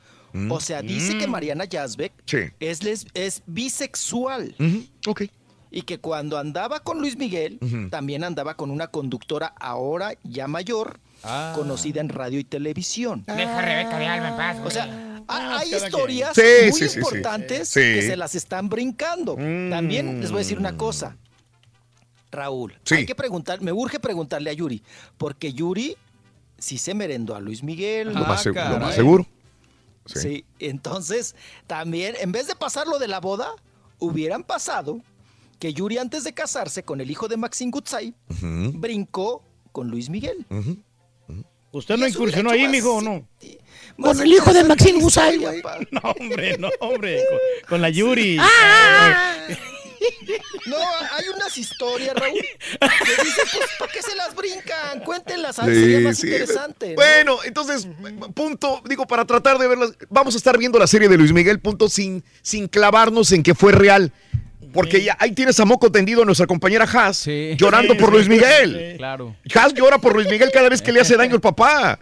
O sea, dice que Mariana Yazbek Sí. es, es bisexual. Ok. Y que cuando andaba con Luis Miguel, también andaba con una conductora ahora ya mayor, Ah. conocida en radio y televisión. Deja a Rebeca de Alba en paz. O sea, ha- hay historias Sí, muy sí, sí, sí. importantes Sí. que se las están brincando. Mm. También les voy a decir una cosa. Raúl, Sí. hay que preguntar, me urge preguntarle a Yuri, porque Yuri sí se merendó a Luis Miguel. Lo más, Ah, seg- lo más seguro. Sí. Sí. entonces también, en vez de pasar lo de la boda, hubieran pasado que Yuri antes de casarse con el hijo de Maxine Gutzai, Ujú, brincó con Luis Miguel. ¿Usted no incursionó ahí, mijo, o no? Con el hijo de Maxine güey. pa. No, hombre, no, hombre. Con, con la Yuri. No, hay unas historias, Raúl, que dicen, pues, ¿para qué se las brincan? Cuéntenlas, a ver, Sí, sería más sí. interesante. ¿no? Bueno, entonces, punto, digo, para tratar de verlas, vamos a estar viendo la serie de Luis Miguel, punto, sin, sin clavarnos en que fue real. Porque ya ahí tienes a moco tendido a nuestra compañera Haas Sí. llorando Sí, por Luis Miguel. Claro. Haas llora por Luis Miguel cada vez que le hace daño el papá.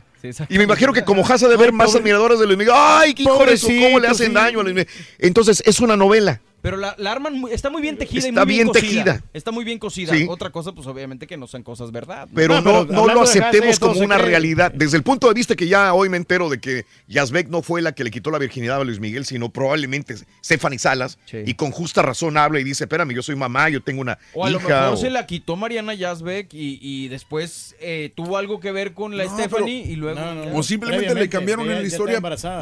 Y me imagino que como Haas ha de ver más admiradores de Luis Miguel, ¡ay, qué hijo de cómo le hacen daño a Luis Miguel! Entonces, es una novela. Pero la, la arman, muy- está muy bien tejida y Está muy bien, bien tejida. Está muy bien cosida. Sí. Otra cosa, pues obviamente que no sean cosas verdad. Pero no, pero no lo aceptemos Gasly, como una cree. realidad. Desde el punto de vista que ya hoy me entero de que Yazbek no fue la que le quitó la virginidad a Luis Miguel, sino probablemente Stephanie Salas. Y con justa razón habla y dice, espérame, yo soy mamá, yo tengo una O a lo hija. mejor o- se la quitó Mariana Yazbek y, y después eh, tuvo algo que ver con la No, Stephanie pero- y luego... O simplemente le cambiaron en la historia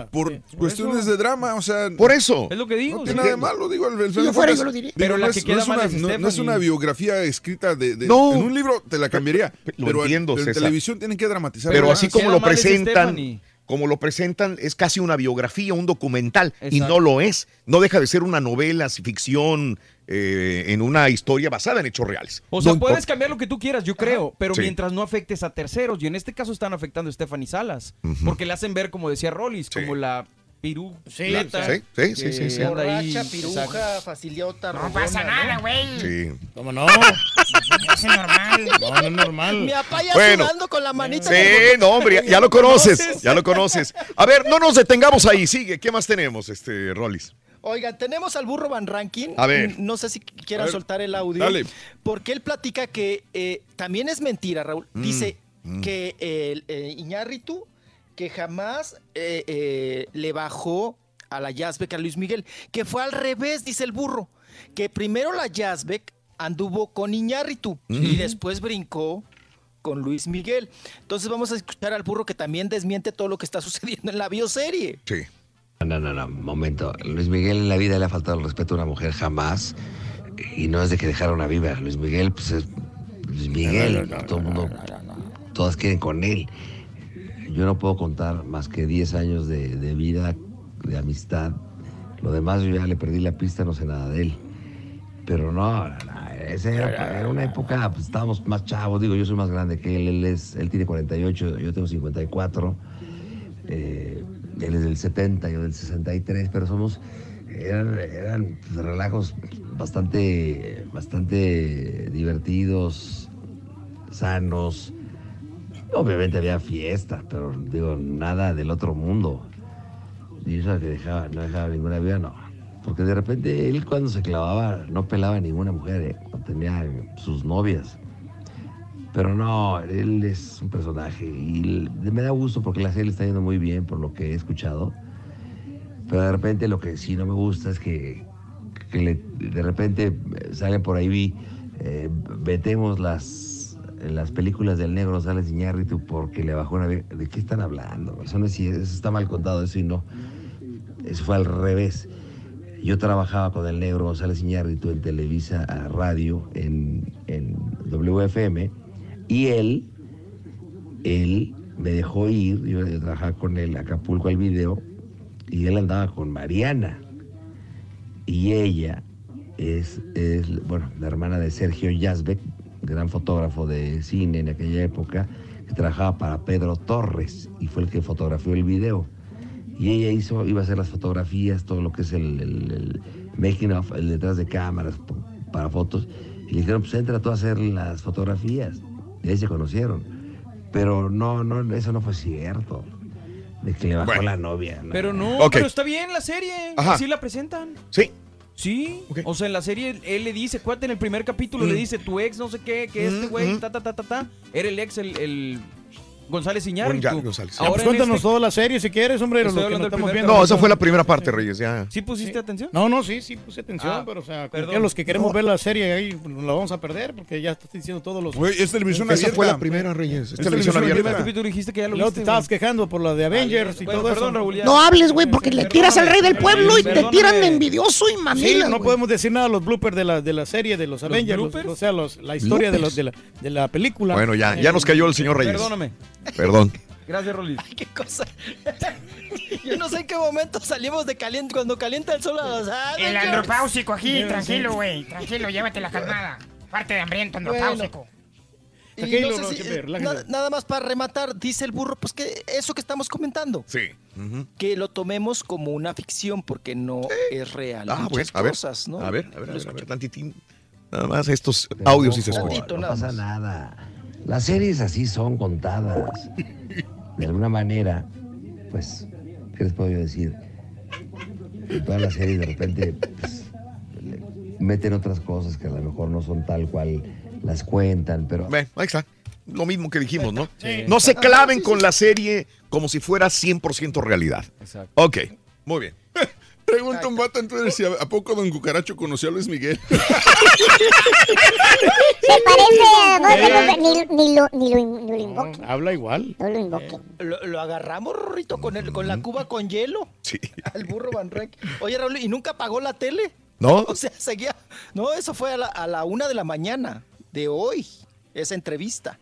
por cuestiones de drama, o sea. Por eso. Es lo que digo. No sí. tiene nada de malo, digo. Yo fuera, yo lo diría. digo, Pero no la es- que queda es mal una- es no- no es una biografía escrita de. de- No. En un libro te la cambiaría. Lo pero en- entiendo, en, César. televisión tienen que dramatizar. Pero así como lo presentan, como lo presentan, es casi una biografía, un documental, y no lo es. No deja de ser una novela, ficción, eh, en una historia basada en hechos reales. O sea, No puedes cambiar lo que tú quieras, yo creo, pero Sí. mientras no afectes a terceros. Y en este caso están afectando a Stephanie Salas. Porque le hacen ver, como decía Rollis, como la pirú. Sí, plata, sí, sí, sí, sí, sí. anda ahí. Borracha, piruja, Exacto. faciliota, No pasa nada, güey. Sí. ¿Cómo no? Es normal. No, no es normal. Mi papá ya Bueno. sudando con la manita. Sí, no, hombre, ya, ya lo conoces, ya lo conoces. A ver, no nos detengamos ahí, sigue. ¿Qué más tenemos, este, Rollis? Oigan, tenemos al burro Van Rankin. A ver. No sé si quieran soltar el audio. dale. Porque él platica que eh, también es mentira, Raúl. Mm, Dice mm. que el eh, Iñárritu que jamás eh, eh, le bajó a la Yazbek a Luis Miguel. Que fue al revés, dice el burro. Que primero la Yazbek anduvo con Iñárritu y después brincó con Luis Miguel. Entonces vamos a escuchar al burro que también desmiente todo lo que está sucediendo en la bioserie. Sí. No, no, no, momento. Luis Miguel en la vida le ha faltado el respeto a una mujer jamás. Y no es de que dejara una viva. Luis Miguel, pues es Luis Miguel. todo el mundo, todas quieren con él. Yo no puedo contar más que 10 años de, de vida, de amistad. Lo demás yo ya le perdí la pista, no sé nada de él. Pero no, no, esa era, era una época, pues estábamos más chavos. Digo, yo soy más grande que él. Él, es, él tiene 48, yo tengo 54. Eh, él es del 70, yo del 63, pero somos, eran, eran pues, relajos bastante, bastante divertidos, sanos. Obviamente había fiestas, pero digo, nada del otro mundo. Y eso que dejaba, no dejaba ninguna vida, no. Porque de repente él cuando se clavaba no pelaba a ninguna mujer, ¿eh? tenía sus novias. Pero no, él es un personaje y me da gusto porque la serie le está yendo muy bien por lo que he escuchado. Pero de repente lo que sí no me gusta es que, que le- de repente eh, salen por ahí, vi, eh, vetemos las, las películas del negro González Iñárritu porque le bajó una... vie- ¿De qué están hablando? Eso, no es, eso está mal contado, eso y no. Eso fue al revés. Yo trabajaba con el negro González Iñárritu en Televisa a Radio, en, en WFM, y él, él me dejó ir, yo, yo trabajaba con él a Acapulco al video, y él andaba con Mariana. Y ella es, es, bueno, la hermana de Sergio Yazbek, gran fotógrafo de cine en aquella época, que trabajaba para Pedro Torres, y fue el que fotografió el video. Y ella hizo, iba a hacer las fotografías, todo lo que es el, el- el making of, el detrás de cámaras para fotos. Y le dijeron, pues entra tú a hacer las fotografías. Y ahí se conocieron. Pero no, no, eso no fue cierto. De que le bajó la novia. no. Pero no, pero está bien la serie. Ajá. Así la presentan. Sí. Sí. O sea, en la serie él le dice, cuate, en el primer capítulo le Mm. dice, tu ex no sé qué, que este güey, ta, ta, ta, ta, ta. Era el ex, el, el González Iñárritu. Gon- González. Ah, pues en cuéntanos este- toda la serie si quieres, hombre. Estoy lo que hablando del estamos primer viendo. No, esa fue la primera parte, Reyes, ya. ¿Sí pusiste atención? No, no, sí, sí puse atención, Ah, pero o sea, como perdón. que los que queremos ver la serie ahí nos la vamos a perder porque ya estás diciendo todos los. Güey, es televisión Esa abierta. fue la primera, Reyes. Es Es televisión televisión abierta. El primer capítulo dijiste que ya lo viste. te estabas güey. quejando por la de Avengers y Bueno, todo perdón, eso. Raúl, ya. No hables, güey, porque le tiras al rey del pueblo y te Perdóname. tiran de envidioso y Sí, mamila. no güey. podemos decir nada de los bloopers de la, de la serie, de los Avengers, los- bloopers? o sea, los- la historia de, los, de, la, de la película. Bueno, ya, ya nos cayó el señor Reyes. Perdóname. Perdón. Gracias, Rolis. ¿Qué cosa? Yo no sé en qué momento salimos de caliente cuando calienta el sol a las El andropáusico aquí, tranquilo, güey. Tranquilo, llévate la calmada. Parte de hambriento andropáusico. Y Tranquilo, no sé no, si- eh, na- nada más para rematar, dice el burro, pues que eso que estamos comentando, Sí. Que lo tomemos como una ficción porque no es real. Ah, bueno, Muchas a ver. cosas, ¿no? A ver, a ver, a ver, a ver, tantitín. Nada más estos audios sí se escuchan. No pasa nada. Las series así son contadas. De alguna manera, pues, ¿qué les puedo yo decir? En todas las series de repente, pues, meten otras cosas que a lo mejor no son tal cual las cuentan, pero... Ve, ahí está. Lo mismo que dijimos, ¿no? No se claven con la serie como si fuera 100% realidad. Exacto. Ok, muy bien. Pregunta un vato en Twitter si a, poco Don Cucaracho conoció a Luis Miguel. Se parece a vos, ni, ni lo, ni, lo, in- ni lo invoque. Habla igual. No lo invoque. Lo, lo agarramos, Rorrito, con, el, con la cuba con hielo. Sí. Al burro Van Rek. Oye, Raúl, ¿y nunca apagó la tele? ¿No? O sea, seguía. No, eso fue a la, a la una de la mañana de hoy, esa entrevista.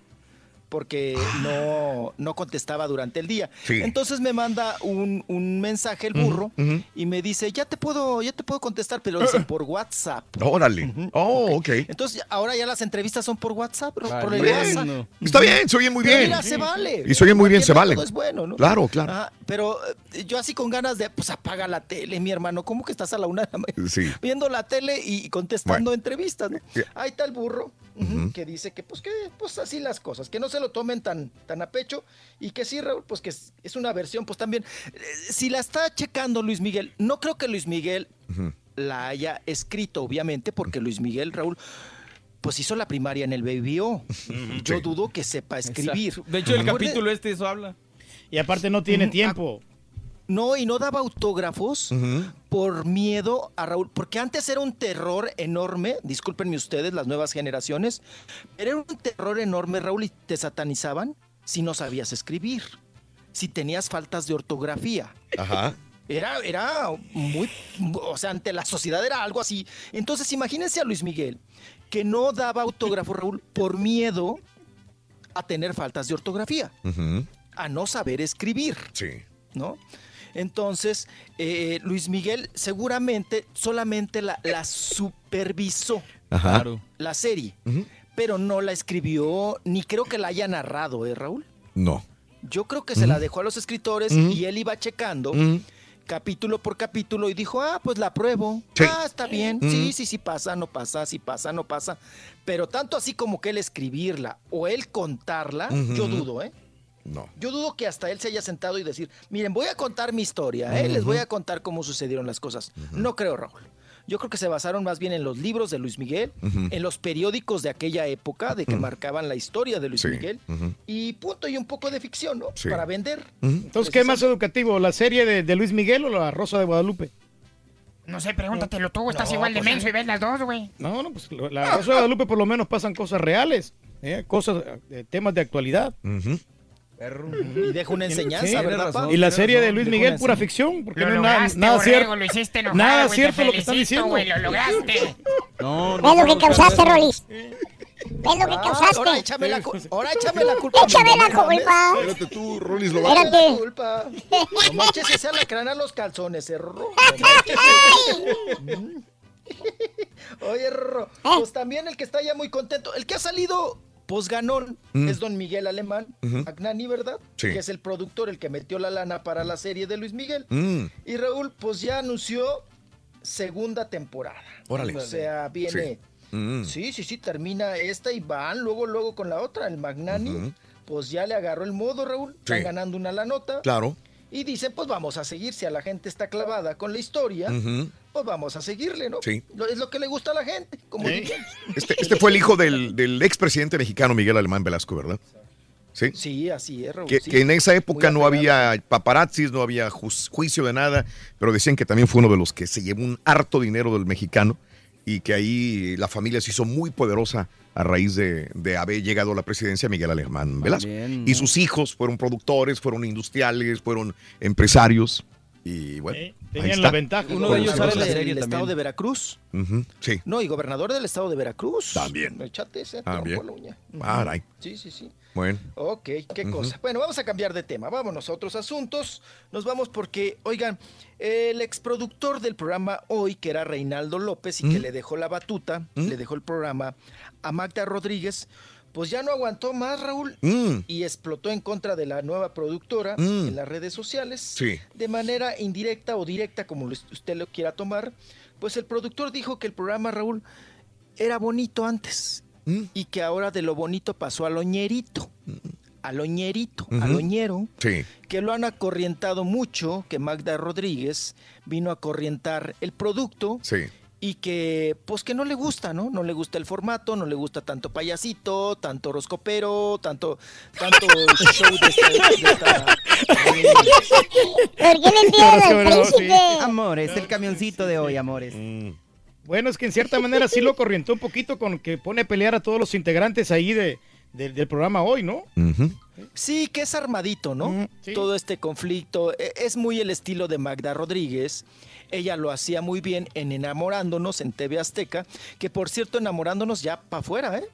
Porque no, no contestaba durante el día. Sí. Entonces me manda un, un mensaje el burro y me dice, ya te puedo, ya te puedo contestar, pero dicen por WhatsApp. Órale. Oh, ok. Entonces ahora ya las entrevistas son por WhatsApp, por el Bien. WhatsApp. Está bien, se oye muy bien. mira, se vale. Y se oye muy bien, se vale. método es bueno, ¿no? Claro, claro. Ajá, pero eh, yo así con ganas de, pues apaga la tele, mi hermano. ¿Cómo que estás a la una de la mañana Sí. viendo la tele y contestando entrevistas? ¿no? Ahí está el burro que dice que pues que pues así las cosas, que no se lo tomen tan, tan a pecho y que sí, Raúl, pues que es, es una versión, pues también. eh, si la está checando Luis Miguel, no creo que Luis Miguel la haya escrito, obviamente, porque Luis Miguel, Raúl, pues hizo la primaria en el Baby O. Yo dudo que sepa escribir. Exacto. De hecho, el capítulo este eso habla. Y aparte no tiene tiempo. No, y no daba autógrafos por miedo a Raúl, porque antes era un terror enorme, discúlpenme ustedes, las nuevas generaciones, pero era un terror enorme, Raúl, y te satanizaban si no sabías escribir, si tenías faltas de ortografía. Ajá. Era, era muy, o sea, ante la sociedad era algo así. Entonces, imagínense a Luis Miguel, que no daba autógrafo, Raúl, por miedo a tener faltas de ortografía, a no saber escribir. Sí. ¿no? Entonces, eh, Luis Miguel seguramente solamente la, la supervisó Ajá. La serie, pero no la escribió, ni creo que la haya narrado, ¿eh, Raúl? No. Yo creo que se la dejó a los escritores y él iba checando capítulo por capítulo y dijo, ah, pues la apruebo. Sí. Ah, está bien. Sí, sí, sí pasa, no pasa, sí pasa, no pasa. Pero tanto así como que él escribirla o él contarla, yo dudo, ¿eh? No. Yo dudo que hasta él se haya sentado y decir, miren, voy a contar mi historia, ¿eh? les voy a contar cómo sucedieron las cosas. No creo, Raúl. Yo creo que se basaron más bien en los libros de Luis Miguel, en los periódicos de aquella época, de que marcaban la historia de Luis Sí. Miguel, y punto, y un poco de ficción, ¿no? Sí. Para vender. Entonces, ¿qué es más educativo? ¿La serie de, de Luis Miguel o la Rosa de Guadalupe? No sé, pregúntatelo tú, estás No, igual de pues, menso y ves las dos, güey. No, no, pues la Rosa de Guadalupe por lo menos pasan cosas reales, ¿eh? cosas, eh, temas de actualidad. Y deja una enseñanza, Sí, ¿verdad, pa? Y la serie de Luis Miguel, pura enseñanza. ficción, porque Lo no es nada, lograste, nada borrego, cierto. lo hiciste enojar, Nada güey, cierto te lo que están felicito, diciendo. güey, lo lograste. No, ¿Ves lo que causaste, Rolis? ¿Ves lo que Ah, causaste? Ahora échame la, ahora échame la culpa. Échame la no culpa. Espérate tú, Rolis lo. Échame la culpa. No manches ese alacrán a los calzones, erro. Oye, Rorro, pues también el que está ya muy contento, el que ha salido posganón Mm. es don Miguel Alemán, Ujú. Agnani, ¿verdad? Sí. Que es el productor, el que metió la lana para la serie de Luis Miguel. Mm. Y Raúl, pues ya anunció segunda temporada. Órale. O sea, viene. Mm. Sí, sí, sí, termina esta y van luego, luego con la otra. El Magnani, pues ya le agarró el modo, Raúl. Están Sí. ganando una la nota. Claro. Y dicen, pues vamos a seguir. Si a la gente está clavada con la historia. Pues vamos a seguirle, ¿no? Sí. Lo- Es lo que le gusta a la gente, como. Este, este fue el hijo del, del expresidente mexicano Miguel Alemán Velasco, ¿verdad? Sí. Sí, así es, Raúl. Que, sí. que en esa época no había paparazzis, no había juicio de nada, pero decían que también fue uno de los que se llevó un harto dinero del mexicano y que ahí la familia se hizo muy poderosa a raíz de, de haber llegado a la presidencia Miguel Alemán Velasco. También, Y sus hijos fueron productores, fueron industriales, fueron empresarios y bueno. ahí Tenían la ventaja. Uno de ellos sale del serie estado también. de Veracruz. Sí. No, y gobernador del estado de Veracruz. También. Échate ese También. uña. Ujú. Caray. Sí, sí, sí. Bueno. Ok, qué cosa. Bueno, vamos a cambiar de tema. Vámonos a otros asuntos. Nos vamos porque, oigan, el exproductor del programa hoy, que era Reinaldo López y que le dejó la batuta, Mm. le dejó el programa a Magda Rodríguez, pues ya no aguantó más, Raúl, Mm. y explotó en contra de la nueva productora Mm. en las redes sociales. Sí. De manera indirecta o directa, como usted lo quiera tomar, pues el productor dijo que el programa, Raúl, era bonito antes Mm. y que ahora de lo bonito pasó a lo ñerito, a lo ñerito, a lo ñero, Sí. que lo han acorrientado mucho, que Magda Rodríguez vino a corrientar el producto Sí. Y que pues que no le gusta, ¿no? No le gusta el formato, no le gusta tanto payasito, tanto horoscopero, tanto tanto show de esta, de esta- ¿Por qué le príncipe? sí. Amores, el camioncito de hoy, amores. Bueno, es que en cierta manera sí lo corrientó un poquito con que pone a pelear a todos los integrantes ahí de, de- del programa hoy, ¿no? Sí, que es armadito, ¿no? Todo este conflicto e- es muy el estilo de Magda Rodríguez. Ella lo hacía muy bien en Enamorándonos en TV Azteca, que por cierto, Enamorándonos ya para afuera, ¿eh?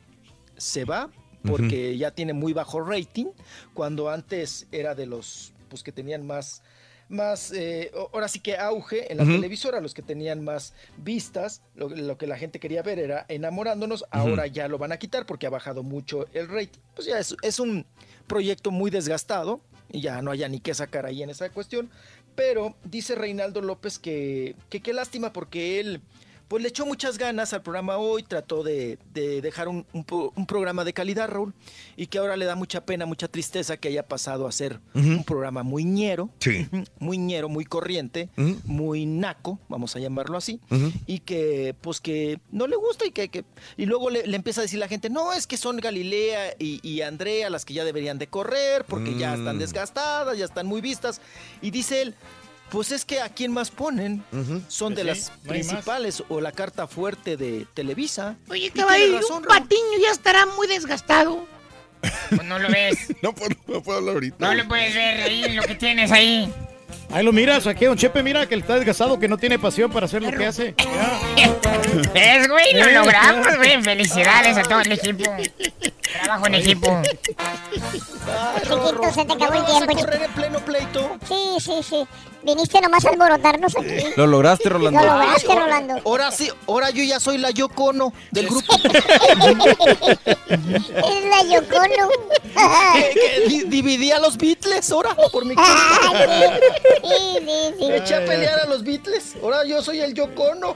Se va porque ya tiene muy bajo rating, cuando antes era de los pues que tenían más más, eh, ahora sí que auge en la televisora, los que tenían más vistas, lo, lo que la gente quería ver era enamorándonos, ahora ya lo van a quitar porque ha bajado mucho el rating. Pues ya es, es un proyecto muy desgastado y ya no haya ni qué sacar ahí en esa cuestión. Pero dice Reinaldo López que que qué lástima porque él pues le echó muchas ganas al programa hoy, trató de, de dejar un, un pro- un programa de calidad, Raúl, y que ahora le da mucha pena, mucha tristeza que haya pasado a ser un programa muy ñero, Sí. Muy ñero, muy corriente, muy naco, vamos a llamarlo así, y que pues que no le gusta y que, que- y luego le, le empieza a decir la gente, no, es que son Galilea y, y Andrea las que ya deberían de correr porque ya están Mm. desgastadas, ya están muy vistas, y dice él, pues es que a quién más ponen son de Pues sí, las no principales o la carta fuerte de Televisa. Oye, caballo, razón, un patiño ya estará muy desgastado. Pues no lo ves. No puedo, no puedo hablar ahorita. No lo puedes ver ahí, lo que tienes ahí. Ahí lo miras, aquí don Chepe mira que él está desgastado, que no tiene pasión para hacer lo que hace. ¿Ves, güey? Lo logramos, güey. Felicidades a todo el equipo. Trabajo en equipo. Chiquito, se te acabó el tiempo. correr en pleno pleito? Sí, sí, sí. Viniste nomás a alborotarnos aquí. Lo lograste, Rolando. Lo lograste, Rolando. Ahora sí, ahora yo ya soy la Yocono del grupo. Es la Yocono. dividí a los Beatles, ahora, por mi Ay, culpa. Sí, sí, sí. Me eché a pelear a los Beatles. Ahora yo soy el Yocono.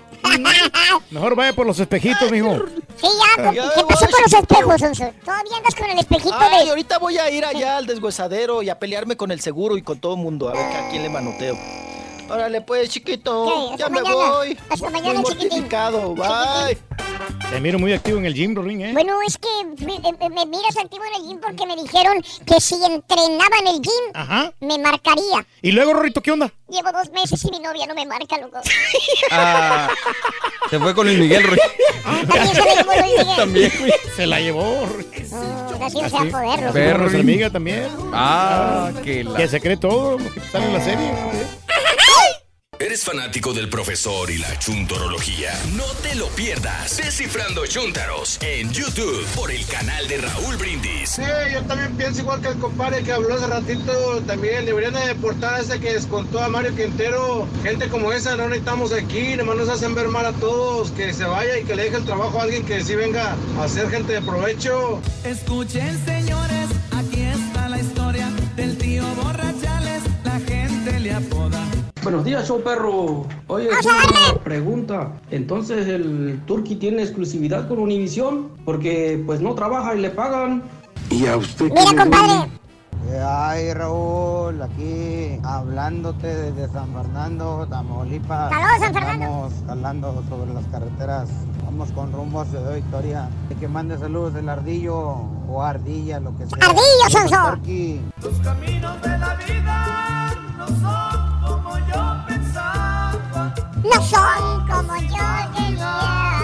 Mejor vaya por los espejitos, mijo. Sí, ya, ¿qué Ya qué pasó con los espejos, Sonso? Todavía andas con el espejito Ay, de... ahorita voy a ir allá al deshuesadero y a pelearme con el seguro y con todo el mundo. A ver a quién le manoteo. Órale, pues, chiquito. Ya me mañana. voy. Hasta mañana, Muy chiquitín. Bye. Te miro muy activo en el gym, Rorín, ¿eh? Bueno, es que me, me- me miras activo en el gym porque me dijeron que si entrenaba en el gym, Ajá. me marcaría. Y luego, Rorrito, ¿qué onda? Llevo dos meses y mi novia no me marca, loco. Ah, se fue con Luis Miguel. Roy. También se la llevó Luis Miguel. También, güey. Se la llevó. Así no se va a poder. Perro, nuestra amiga también. Ah, que la... Que se cree todo lo que sale en la serie. ¿Eres fanático del profesor y la chuntorología? No te lo pierdas. Descifrando Chuntaros en YouTube por el canal de Raúl Brindis. Sí, yo también pienso igual que el compadre que habló hace ratito. También deberían de deportar a ese que descontó a Mario Quintero. Gente como esa no necesitamos aquí. Nomás nos hacen ver mal a todos. Que se vaya y que le deje el trabajo a alguien que sí venga a ser gente de provecho. Escuchen señores, aquí está la historia del tío Borrachales, la gente le apoda. Buenos días, show perro. Oye, una pregunta. Entonces, ¿el Turqui tiene exclusividad con Univision? Porque pues no trabaja y le pagan. Y a usted. Mira, compadre. Ay, Raúl, aquí hablándote desde San Fernando, Tamaulipas. Saludos, San Fernando. Vamos jalando sobre las carreteras. Vamos con rumbo a Ciudad Victoria. Y que mande saludos el ardillo o ardilla, lo que sea. Ardillo, Sonso. Los caminos de la vida no son como yo pensaba. No son como yo quería.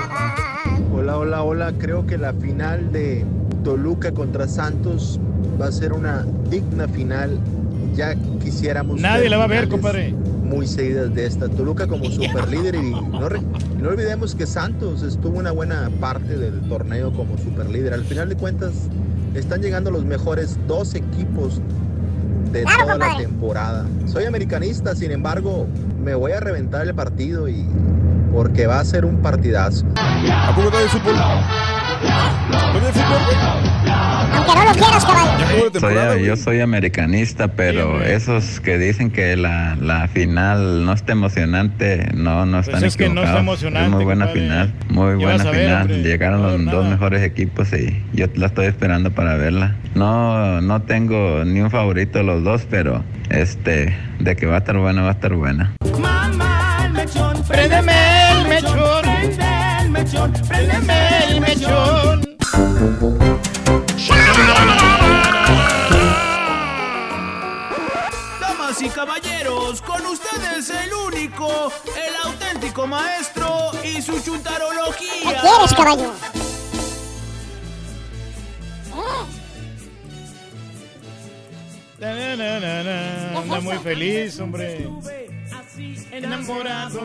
Hola, hola, hola. Creo que la final de Toluca contra Santos va a ser una digna final. Ya quisiéramos. Nadie la va a ver, compadre. Muy seguidas de esta. Toluca como super líder y no, re- no olvidemos que Santos estuvo una buena parte del torneo como super líder. Al final de cuentas, están llegando los mejores dos equipos de Claro, toda la temporada. Soy americanista, sin embargo, me voy a reventar el partido y porque va a ser un partidazo. ¿A poco todavía hay fútbol? ¿Todavía hay fútbol? Aunque no lo quieras, caballo. Ya acabó la temporada, Soy- güey. yo soy americanista, pero esos que dicen que la, la final no está emocionante, no, no están Pues es que no está equivocados. emocionante, Es muy buena compadre. final, muy ¿Qué buena ver, final. hombre? Llegaron No, los nada. dos mejores equipos y yo la estoy esperando para verla. No, no tengo ni un favorito de los dos, pero este, de que va a estar buena, va a estar buena. Mamá, el mechón, Préndeme el mechón. mechón, préndeme el mechón. Damas y caballeros, con ustedes el único, el auténtico maestro y su chuntarología. ¿Qué quieres, caballo? Anda muy feliz, hombre. Enamorado,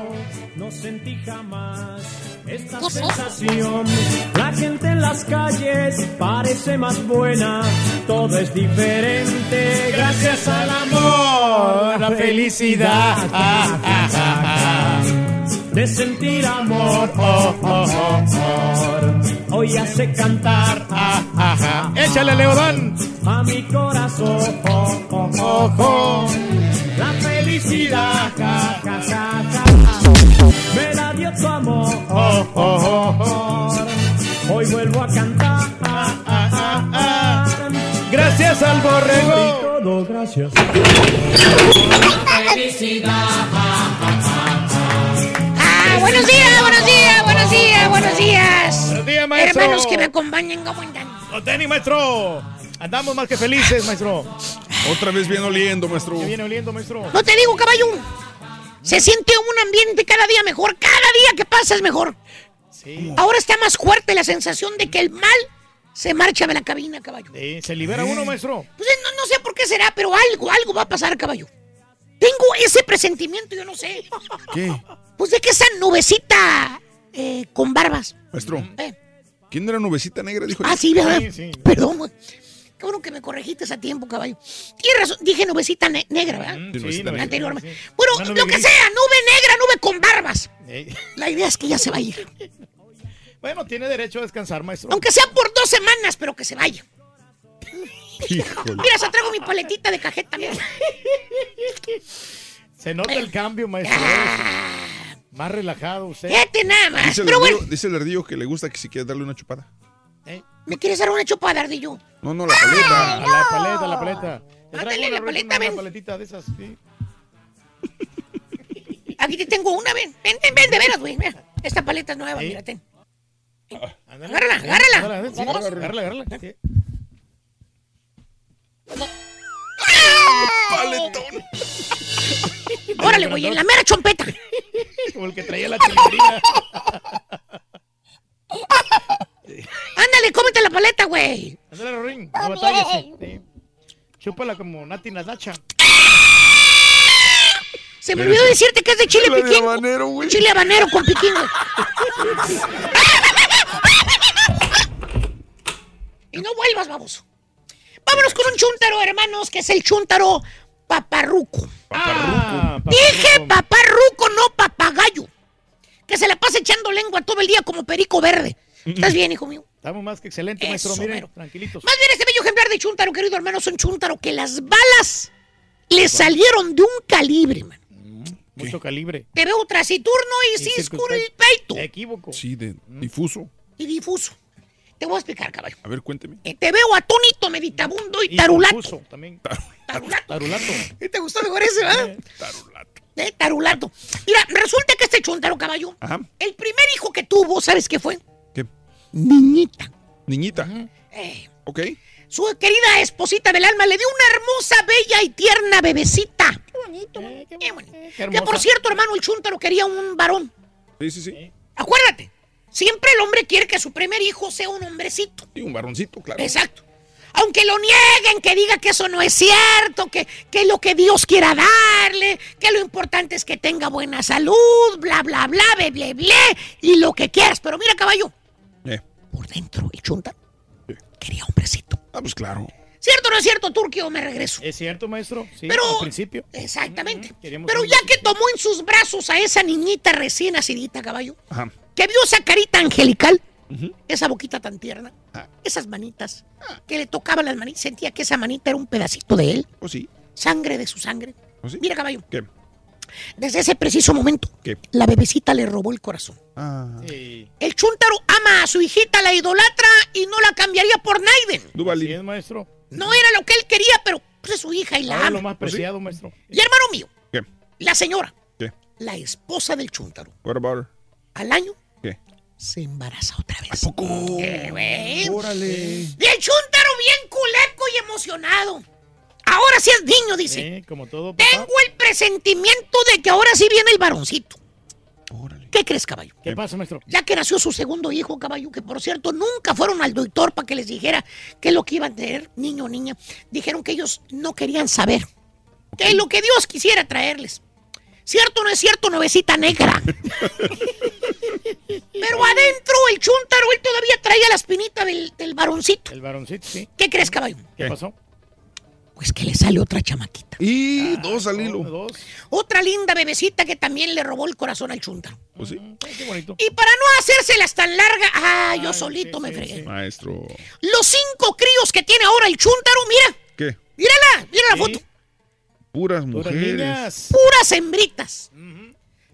no sentí jamás esta sensación. La gente en las calles parece más buena, todo es diferente gracias al amor, La felicidad. de sentir amor. oh, oh, oh, oh. Hoy hace cantar Échale, Leodán. a mi corazón. oh, oh, oh, oh. La felicidad ja, ja, ja, ja. me la dio tu amor. oh, oh, oh, oh. Hoy vuelvo a cantar. Gracias al borrego. Todo gracias. Felicidad. Ah, buenos días, buenos días, buenos días, buenos días. Buenos días, maestro. Hermanos que me acompañen, ¿cómo andan? Los tenis, maestro. Andamos más que felices, maestro. Otra vez viene oliendo, maestro. ¿Qué viene oliendo, maestro? No te digo, caballo. Se siente un ambiente cada día mejor. Cada día que pasa es mejor. Sí. Ahora está más fuerte la sensación de que el mal se marcha de la cabina, caballo. Sí, se libera uno, maestro. Pues eh, no, no sé por qué será, pero algo, algo va a pasar, caballo. Tengo ese presentimiento, yo no sé. ¿Qué? Pues de que esa nubecita eh, con barbas. Maestro. Eh. ¿Quién era nubecita negra? Dijo Ah, sí, ¿verdad? Perdón, güey. Qué bueno que me corregiste a tiempo, caballo. Tienes razón, dije nubecita ne- negra, ¿verdad? Sí, nubecita negra. Anteriormente. Bueno, Una lo que gris. sea, nube negra, nube con barbas. Eh, La idea es que ya se va a ir. Bueno, tiene derecho a descansar, maestro. Aunque sea por dos semanas, pero que se vaya. Híjole. Mira, se traigo mi paletita de cajeta, mira. Se nota el cambio, maestro. Más relajado usted. Fíjate nada más. Dice el, Pero ardillo, bueno, dice el ardillo que le gusta que si quiere darle una chupada. ¿Me quieres dar una chupada, ardillo? No, no, la paleta. La paleta, la paleta. Ándale, la una, paleta, una ven. paletita de esas, sí. Aquí te tengo una, ven. Ven, ven, ven, de veras, güey. Mira, esta paleta es nueva, Sí. mira, ten. Ándale. Agárrala, agárrala. Agárrala, sí, agárrala, agárrala. Sí. Paletón. Órale, güey, en la mera chompeta. Como el que traía la chilindrina. Ándale, cómete la paleta, güey. Ándale, Rorín. No batalles. sí, sí. Chúpala como Nati Nazacha. Se me olvidó decirte que es de chile La de piquín. habanero, güey. Chile habanero con piquín, güey. Y no vuelvas, baboso. Vámonos con un chúntaro, hermanos, que es el chúntaro paparruco. Ah, Dije paparruco, no papagayo. Que se la pasa echando lengua todo el día como perico verde. ¿Estás bien, hijo mío? Estamos más que excelente, Eso, maestro. Mire, mero. tranquilitos. Más bien este bello ejemplar de chúntaro, querido hermano, es un chúntaro que las balas le salieron de un calibre, man. Mucho calibre. Te veo taciturno y circunspecto. peito. Equívoco. Sí, de difuso. Y difuso. Te voy a explicar, caballo. A ver, cuénteme. Eh, te veo atónito, meditabundo y Y tarulato. confuso también. Tarulato. Tarulato. ¿Te gustó mejor ese, verdad? Eh, tarulato. Mira, resulta que este chuntaro, caballo, Ajá. el primer hijo que tuvo, ¿sabes qué fue? Niñita. Niñita. Eh, Ok. su querida esposita del alma le dio una hermosa, bella y tierna bebecita. Qué bonito. Eh, qué, Qué bonito. eh, qué Que por cierto, hermano, el chúntaro quería un varón. Sí, sí, sí. Acuérdate, siempre el hombre quiere que su primer hijo sea un hombrecito. Y un varoncito, claro. Exacto. Aunque lo nieguen, que diga que eso no es cierto, que, que lo que Dios quiera darle, que lo importante es que tenga buena salud, bla, bla, bla, ble, ble, y lo que quieras. Pero mira, caballo. Por dentro el chunta quería hombrecito. Ah, pues claro. ¿Cierto o no es cierto, Turquio? Me regreso. ¿Es cierto, maestro? Sí, Pero- al principio. Exactamente. Pero ya que tomó en sus brazos a esa niñita recién nacidita, caballo, Ajá. que vio esa carita angelical, esa boquita tan tierna, Ah. esas manitas, que le tocaban las manitas, sentía que esa manita era un pedacito de él, Pues sí. sangre de su sangre. ¿Oh, sí? Mira, caballo, ¿Qué? Desde ese preciso momento, ¿Qué? la bebecita le robó el corazón. Ah. Sí. El chúntaro ama a su hijita, la idolatra y no la cambiaría por Naiden. Duvalín. es, maestro. No era lo que él quería, pero pues, es su hija y la Ahora lo ama. más preciado, maestro. Y hermano mío, ¿Qué? la señora, ¿Qué? la esposa del her? al año ¿Qué? se embaraza otra vez. poco? Eh. Órale. Y el chúntaro bien culeco y emocionado. Ahora sí es niño, dice. Sí, como todo. papá. Tengo el presentimiento de que ahora sí viene el varoncito. ¿Qué crees, caballo? ¿Qué pasa, maestro? Ya que nació su segundo hijo, caballo, que por cierto nunca fueron al doctor para que les dijera qué es lo que iban a tener, niño o niña. Dijeron que ellos no querían saber. Que es lo que Dios quisiera traerles. ¿Cierto o no es cierto, nuevecita negra? Pero adentro el chúntaro, él todavía traía la espinita del, del varoncito. El varoncito, sí. ¿Qué crees, caballo? ¿Qué pasó? Pues que le sale otra chamaquita. Y dos al hilo. Otra linda bebecita que también le robó el corazón al chúntaro. Pues sí. Qué bonito. Y para no hacérselas tan larga, ah, yo solito me fregué. Maestro. Los cinco críos que tiene ahora el chúntaro, mira, ¿Qué? mírala, mira la foto. Puras mujeres. Puras hembritas.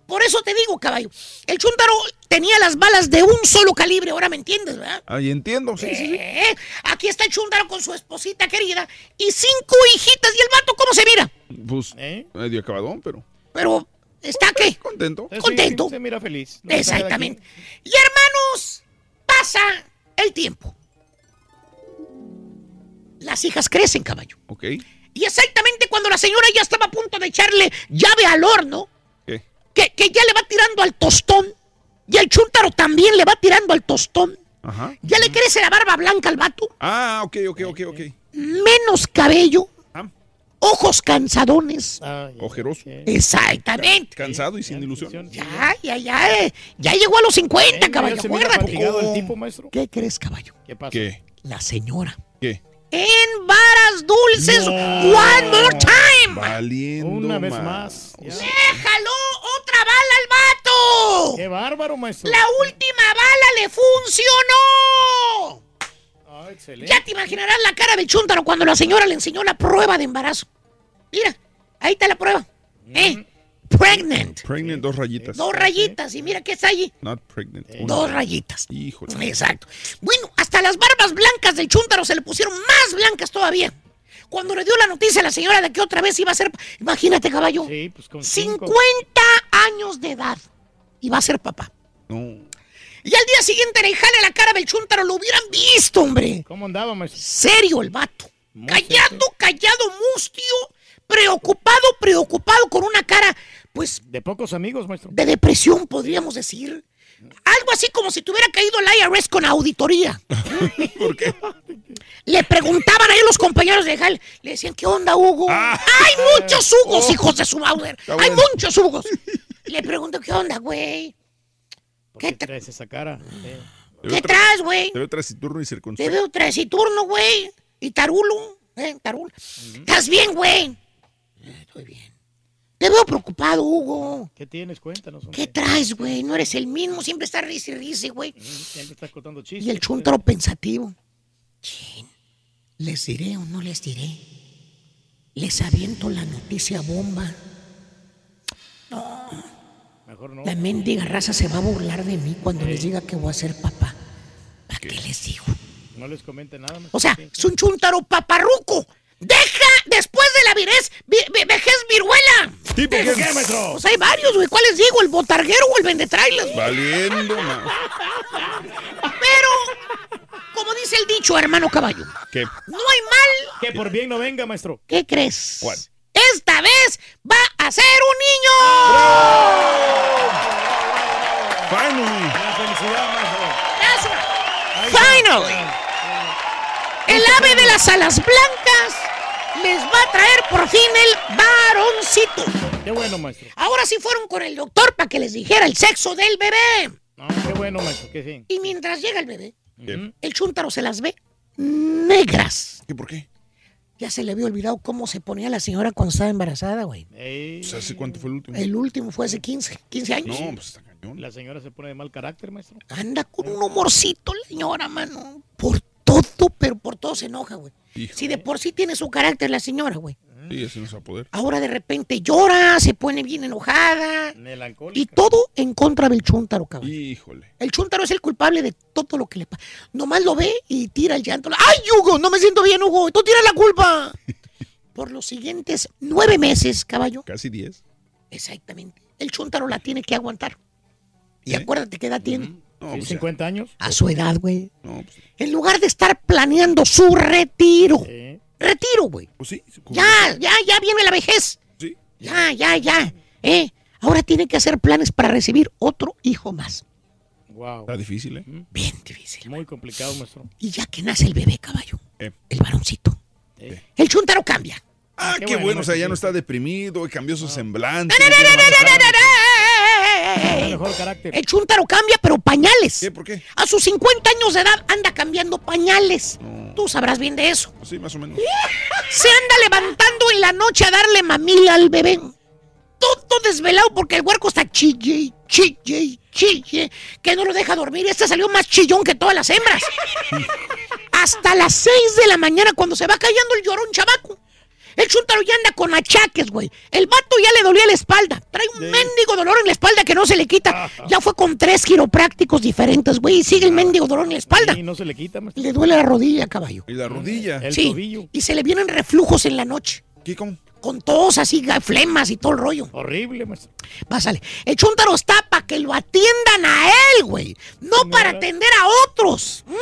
Por eso te digo, caballo, el chúntaro tenía las balas de un solo calibre, ahora me entiendes, ¿verdad? Ahí entiendo. Sí, sí, sí. Eh, Aquí está el chúntaro con su esposita querida y cinco hijitas. ¿Y el vato cómo se mira? Pues ¿Eh? medio acabadón, pero Pero, ¿está qué? contento. Sí, Contento. Se mira feliz. No. Exactamente. Y hermanos, pasa el tiempo. Las hijas crecen, caballo. Ok. Y exactamente cuando la señora ya estaba a punto de echarle llave al horno. Que, que ya le va tirando al tostón, y el chúntaro también le va tirando al tostón, Ajá. ya le crece la barba blanca al vato, Ah, ok, ok, ok, ok. menos cabello, Ah. ojos cansadones. Ojeroso. Exactamente. Cansado y sin ilusión. Ya, ya, ya, eh, ya llegó a los 50, Venga, caballo, acuérdate. el tipo, maestro. ¿Qué crees, caballo? ¿Qué pasa? ¿Qué? La señora. ¿Qué? En varas dulces, No. one more time. Valiendo Una vez más. más. Ya. ¡Le jaló otra bala al vato! ¡Qué bárbaro, maestro! La última bala le funcionó. Ah, excelente. Ya te imaginarás la cara del chúntaro cuando la señora le enseñó la prueba de embarazo. Mira, ahí está la prueba. ¿Eh? Pregnant. Pregnant, dos rayitas. Dos rayitas. Y mira qué está allí. Not pregnant. Dos rayitas. Híjole. Exacto. Bueno, hasta las barbas blancas del chúntaro se le pusieron más blancas todavía. Cuando le dio la noticia a la señora de que otra vez iba a ser, imagínate caballo, Sí, pues con cinco. 50 años de edad. Y va a ser papá. No. Y al día siguiente en el jale la cara del chúntaro lo hubieran visto, hombre. ¿Cómo andaba, maestro? Serio el vato. Muy Callado, callado, mustio, preocupado, preocupado, con una cara, pues, De pocos amigos, maestro. de depresión, podríamos decir. Algo así como si tuviera caído el IRS con auditoría. ¿Por qué? Le preguntaban ahí los compañeros de Jal, le decían, ¿qué onda, Hugo? Ah. Hay muchos Hugos, Oh. hijos de su Mauser. Está Hay bueno. muchos Hugos. Le pregunto, ¿qué onda, güey? ¿Por ¿Qué qué tra- traes esa cara? Eh, Te ¿Qué traes, güey? Te veo taciturno y Te circunspecto. veo tresiturno, güey. Y tarulo, ¿eh? Tarulo. ¿Estás bien, güey? Eh, Estoy bien. Te veo preocupado, Hugo. ¿Qué tienes? Cuéntanos. hombre. ¿Qué traes, güey? No eres el mismo. Siempre estás risa y risa, güey. Siempre estás contando chistes. Y el chúntaro pensativo. Chin, ¿Les diré o no les diré? Les aviento la noticia bomba. Mejor no. La mendiga raza se va a burlar de mí cuando les diga que voy a ser papá. ¿Para qué les digo? No les comente nada, maestro. O sea, es un chúntaro paparruco. Deja después de la virez, vi- vi- vejez viruela. ¿Tipo ¿Por qué? qué, maestro? Pues hay varios, güey. ¿Cuáles digo? ¿El botarguero o el vendetrailas? Valiendo más. Pero, como dice el dicho, hermano caballo, ¿Qué? no hay mal. Que por bien no venga, maestro. ¿Qué crees? ¿Cuál? Esta vez va a ser un niño. Finally. La felicidad, maestro. Finally. El ave de las alas blancas les va a traer por fin el varoncito. Qué bueno, maestro. Ahora sí fueron con el doctor para que les dijera el sexo del bebé. No, qué bueno, maestro. Que sí. Y mientras llega el bebé, ¿Qué? el chúntaro se las ve negras. ¿Qué por qué? Ya se le había olvidado cómo se ponía la señora cuando estaba embarazada, güey. ¿hace cuánto fue el último? El último fue hace 15, 15 años. No, pues está cañón. la señora se pone de mal carácter, maestro. Anda con un humorcito la señora, mano. Por todo, pero por todo se enoja, güey. Si de por sí tiene su carácter la señora, güey. Sí, se va a poder. Ahora de repente llora, se pone bien enojada. Melancólica. Y todo en contra del chúntaro, cabrón. Híjole. El chúntaro es el culpable de todo lo que le pasa. Nomás lo ve y tira el llanto. ¡Ay, Hugo! No me siento bien, Hugo. Tú tiras la culpa. Por los siguientes nueve meses, caballo. Casi 10. Exactamente. El chúntaro la tiene que aguantar. Y ¿Eh? acuérdate qué edad tiene. No, Sí, 50 años. A su edad, güey. En lugar de estar planeando su retiro. Retiro, güey. ya, ya, ya viene la vejez. Ya, ya, ya. ¿eh? Ahora tiene que hacer planes para recibir otro hijo más. Wow. Está difícil, ¿eh? Bien difícil. Muy complicado, maestro. Y ya que nace el bebé, caballo, el varoncito, el chuntaro cambia. Ah, qué, bueno, o sea, ya no está deprimido, cambió su semblante. Mejor carácter. El chuntaro cambia, pero pañales. ¿Qué? ¿Por qué? A sus 50 años de edad anda cambiando pañales. Tú sabrás bien de eso. Sí, más o menos. Se anda levantando en la noche a darle mamila al bebé. Todo desvelado porque el huerco está chille, chille, chille, que no lo deja dormir. Este salió más chillón que todas las hembras. Hasta las 6 de la mañana cuando se va callando el llorón chamaco. El chuntaro ya anda con achaques, güey. El vato ya le dolía la espalda. Trae un mendigo dolor en la espalda que no se le quita. Ya fue con tres quiroprácticos diferentes, güey. Y sigue el mendigo dolor en la espalda. Y no se le quita, maestro. Le duele la rodilla, caballo. ¿Y la rodilla? El sí. tobillo. Y se le vienen reflujos en la noche. ¿Qué con? Con tos así, flemas y todo el rollo. Horrible, maestro. Pásale. El chúntaro está para que lo atiendan a él, güey. No para atender a otros. Mm.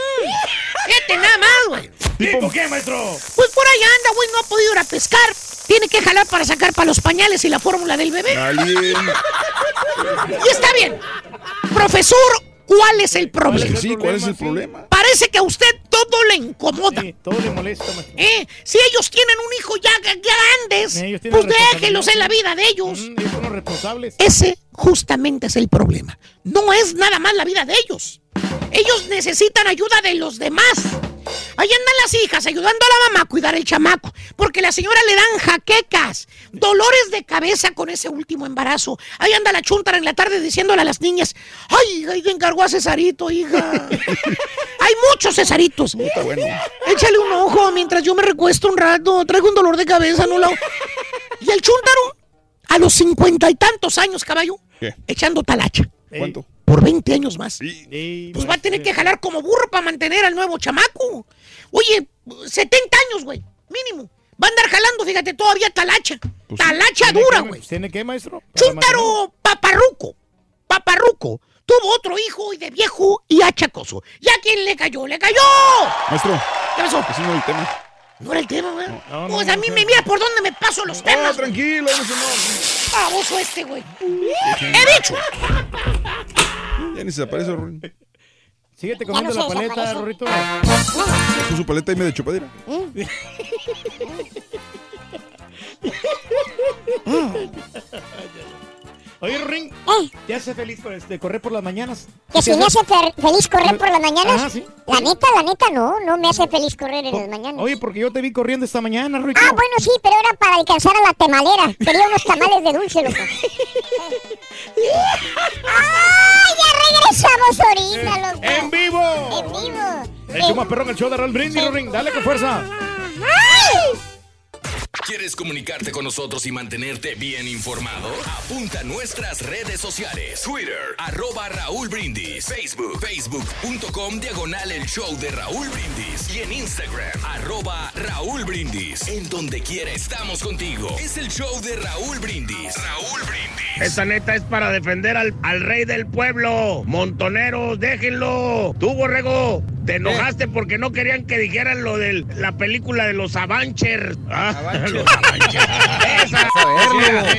Fíjate nada más, güey. ¿Tipo qué, maestro? Pues por ahí anda, güey. No ha podido ir a pescar. Tiene que jalar para sacar para los pañales y la fórmula del bebé. Y está bien. Profesor, ¿cuál es el problema? Sí, ¿cuál es el problema? Parece que a usted todo le incomoda. Todo le molesta, maestro. ¿Eh? Si ellos tienen un hijo ya grandes, Ellos pues déjenlos en la vida de ellos. Mm, ellos son los responsables. Ese justamente es el problema. No es nada más la vida de ellos. Ellos necesitan ayuda de los demás. Ahí andan las hijas ayudando a la mamá a cuidar el chamaco, porque la señora le dan jaquecas, dolores de cabeza con ese último embarazo. Ahí anda la chuntara en la tarde diciéndole a las niñas, ay, ay, te encargó a Cesarito, hija. Hay muchos Cesaritos. Échale un ojo mientras yo me recuesto un rato, traigo un dolor de cabeza, no la... Y el chúntaro, a los cincuenta y tantos años, caballo, ¿Qué? echando talacha. ¿Cuánto? Por 20 años más. Sí, Pues va a tener que jalar como burro para mantener al nuevo chamaco. Oye, 70 años, güey, mínimo. Va a andar jalando, fíjate, todavía talacha. talacha ¿Tiene dura, güey. ¿Tiene qué, maestro? Para Chúntaro paparruco. Paparruco. Tuvo otro hijo y de viejo y achacoso. ¿Y a quién le cayó? ¡Le cayó! Maestro, ¿Qué pasó? ese no es el tema. No era el tema, güey. no, pues no, a mí no. me mira por dónde me paso los temas. No, tranquilo, eso no. Baboso este, güey. He dicho. Ya ni se desaparece, Rorín. Síguete comiendo no la paleta. Rorrito. Con su paleta y media chupadera. Oye, Rorín, ¿te hace feliz por este, correr por las mañanas? Que si me hace feliz correr por las mañanas. Ah, sí. La neta, la neta, no. No me hace feliz correr en las mañanas. Oye, porque yo te vi corriendo esta mañana, Rorrito. Ah, bueno, sí, pero era para alcanzar a la temalera. Quería unos tamales de dulce, loco. ¡Ay, ya regresamos ahorita, loco! ¡En vivo! ¡En vivo! El show más perrón, el show de Raúl Brindis, Rorín. Dale con fuerza. ¡Ay! ¿Quieres comunicarte con nosotros y mantenerte bien informado? Apunta a nuestras redes sociales. Twitter, arroba Raúl Brindis. Facebook, facebook.com, diagonal el show de Raúl Brindis. Y en Instagram, arroba Raúl Brindis. En donde quiera estamos contigo. Es el show de Raúl Brindis. Raúl Brindis. Esta neta es para defender al, al rey del pueblo. Montoneros, déjenlo. Tú, Borrego, te enojaste porque no querían que dijeran lo de la película de los Avanchers. Ah, Esa.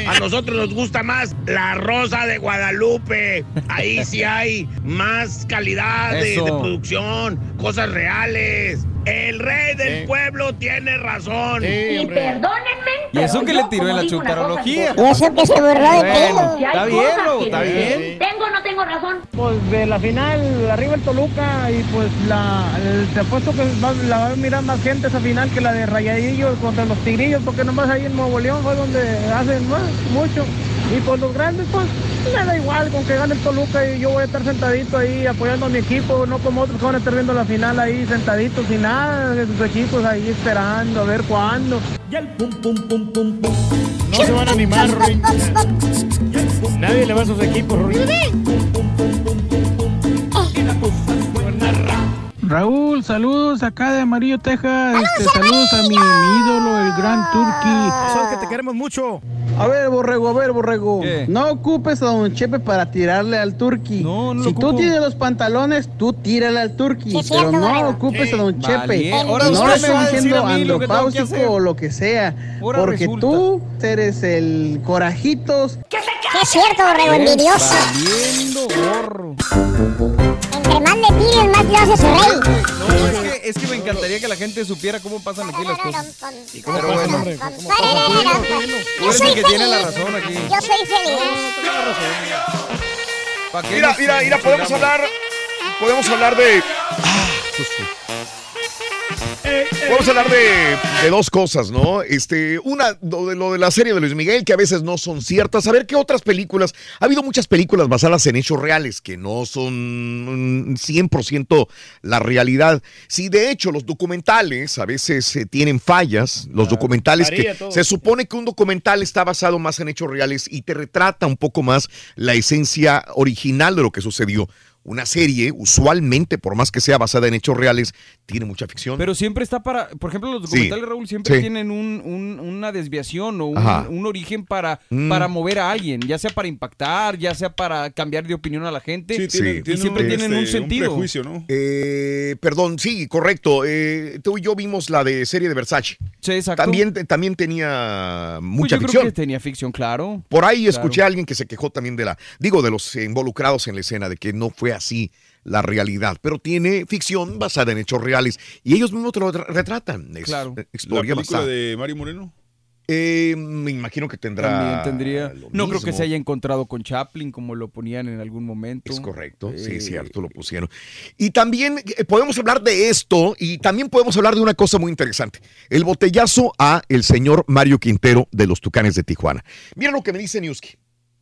A nosotros nos gusta más La Rosa de Guadalupe. Ahí sí hay más calidad de producción, cosas reales. El rey del pueblo tiene razón. Y eso que le tiró en la chuntarología. Y eso que se burló de Bueno, pelo. está bien, está bien. ¿Tengo o no tengo razón? Pues de la final, arriba el Toluca y pues la, el- te apuesto que va- la va a mirar más gente esa final que la de Rayadillos contra los Tigrillos, porque nomás ahí en Nuevo León fue donde hacen más, mucho. Y pues los grandes, pues me da igual con que gane el Toluca y yo voy a estar sentadito ahí apoyando a mi equipo, no como otros que van a estar viendo la final ahí sentaditos sin nada, de sus equipos ahí esperando a ver cuándo. Y el pum pum pum pum pum. No se van a animar, Rorín. Nadie le va a sus equipos, Rorín. Raúl, saludos acá de Amarillo, Texas. Este, saludos a mi, mi ídolo, el Gran Turqui. Sabes que te queremos mucho. A ver, borrego, a ver, borrego. No ocupes a Don Chepe para tirarle al turqui. No, no Si lo tú tienes los pantalones, tú tírale al turqui. Pero cierto, no borrego. ocupes a Don Chepe. Ahora no le decir diciendo andropáusico o lo que sea. Ahora porque resulta. tú eres el corajitos. Que es cierto, borrego, envidioso. Gorro. Entre más le tires, más lo haces rey. No, es que, es que me encantaría que la gente supiera cómo pasan aquí las cosas. ¿Y cómo. Yo soy el que tiene la feliz. razón aquí. Yo soy feliz. ¿Para qué Mira, mira, mira, podemos hablar, podemos hablar de... Ah, pues. Vamos a hablar de, de dos cosas, ¿no? Este, una, lo de, lo de la serie de Luis Miguel, que a veces no son ciertas. A ver qué otras películas. Ha habido muchas películas basadas en hechos reales que no son mm, 100% la realidad. Sí, de hecho, los documentales a veces eh, tienen fallas. Los documentales que todo. se supone que un documental está basado más en hechos reales y te retrata un poco más la esencia original de lo que sucedió. Una serie, usualmente, por más que sea basada en hechos reales, tiene mucha ficción. Pero siempre está para, por ejemplo, los Sí. documentales, Raúl, siempre Sí. tienen un- un- una desviación o un, origen para, Mm. para mover a alguien, ya sea para impactar, ya sea para cambiar de opinión a la gente. Sí, tienen- y tienen siempre un, tienen un este, un sentido. prejuicio, ¿no? Eh, perdón, sí, correcto. Eh, tú y yo vimos la de serie de Versace. Sí, exacto. También, también tenía Pues mucha yo ficción. creo que tenía ficción, claro. Por ahí Claro. escuché a alguien que se quejó también de la, digo, de los involucrados en la escena, de que no fue así la realidad, pero tiene ficción basada en hechos reales y ellos mismos te lo re- retratan. Es Claro. La historia película basada. de Mario Moreno. Eh, me imagino que tendrá. También tendría. lo No creo que se haya encontrado con Chaplin como lo ponían en algún momento. Es correcto, sí, Eh, es cierto, lo pusieron. Y también eh, podemos hablar de esto y también podemos hablar de una cosa muy interesante. El botellazo a el señor Mario Quintero de los Tucanes de Tijuana. Mira lo que me dice Newski.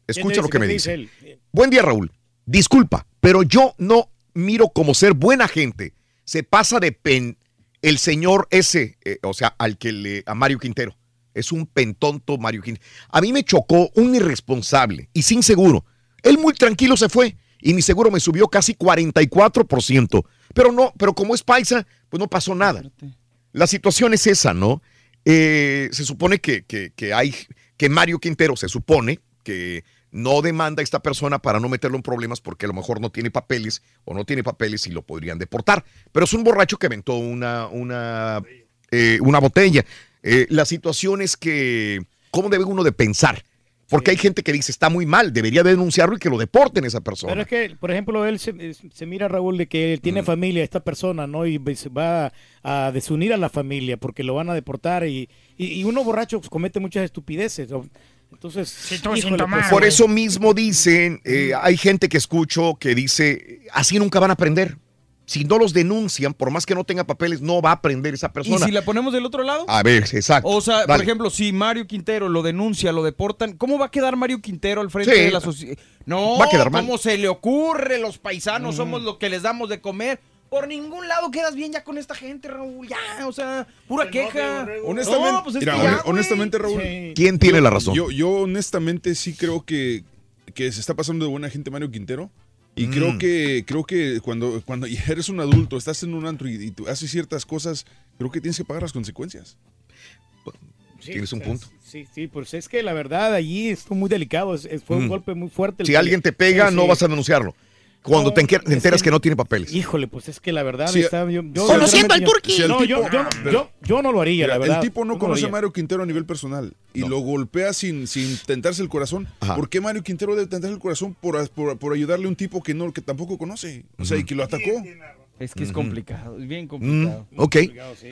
Escucha lo que me dice. Buen día, Raúl. Disculpa, pero yo no miro como ser buena gente. Se pasa de pen el señor ese, eh, o sea, al que le, a Mario Quintero. Es un pentonto Mario Quintero. A mí me chocó un irresponsable y sin seguro. Él muy tranquilo se fue y mi seguro me subió casi 44%. Pero no, pero como es paisa, pues no pasó nada. La situación es esa, ¿no? Eh, se supone que, que- que hay, que Mario Quintero se supone que no demanda a esta persona para no meterlo en problemas porque a lo mejor no tiene papeles o no tiene papeles y lo podrían deportar. Pero es un borracho que aventó una, una, eh, una botella. Eh, la situación es que, ¿cómo debe uno de pensar? Porque hay gente que dice, está muy mal, debería denunciarlo y que lo deporten a esa persona. Pero es que, por ejemplo, él se, se mira, Raúl, de que él tiene Mm. familia, esta persona, ¿no? Y se va a desunir a la familia porque lo van a deportar y, y, y uno borracho pues, comete muchas estupideces. Entonces, tú sin híjole, tomar, pues, Por eso mismo dicen, eh, hay gente que escucho que dice, así nunca van a aprender. Si no los denuncian, por más que no tenga papeles, no va a aprender esa ¿Y persona. si la ponemos del otro lado? A ver, exacto. O sea, por ejemplo, si Mario Quintero lo denuncia, lo deportan, ¿cómo va a quedar Mario Quintero al frente Sí. de la sociedad? No, Va a quedar mal. ¿cómo se le ocurre? Los paisanos somos lo que les damos de comer. Por ningún lado quedas bien ya con esta gente, Raúl. Ya, o sea, pura queja. Honestamente, No, pues es mira, que ya, hon- güey. honestamente, Raúl. ¿Quién tiene yo- la razón? Yo, yo honestamente sí creo que, que se está pasando de buena gente Mario Quintero. Y Mm. creo que creo que cuando, cuando eres un adulto, estás en un antro y, y tú haces ciertas cosas, creo que tienes que pagar las consecuencias. Sí, Tienes un o sea, punto. Sí, sí, pues es que la verdad allí estuvo muy delicado, fue un Mm. golpe muy fuerte. el Si que alguien te pega, Sí, no sí. vas a denunciarlo. Cuando No, te, enteras que- que no tiene papeles. Híjole, pues es que la verdad Sí, está... Yo, yo- Conociendo al turqui. Si No, tipo- yo, yo, yo, yo no lo haría, Mira, la verdad. el tipo no conoce a. Mario Quintero a nivel personal y lo golpea sin, sin tentarse el corazón. Ajá. ¿Por qué Mario Quintero debe tentarse el corazón por, por, por ayudarle a un tipo que no que tampoco conoce? O sea, y que lo atacó. Es que es complicado, es bien Mm, complicado. ok.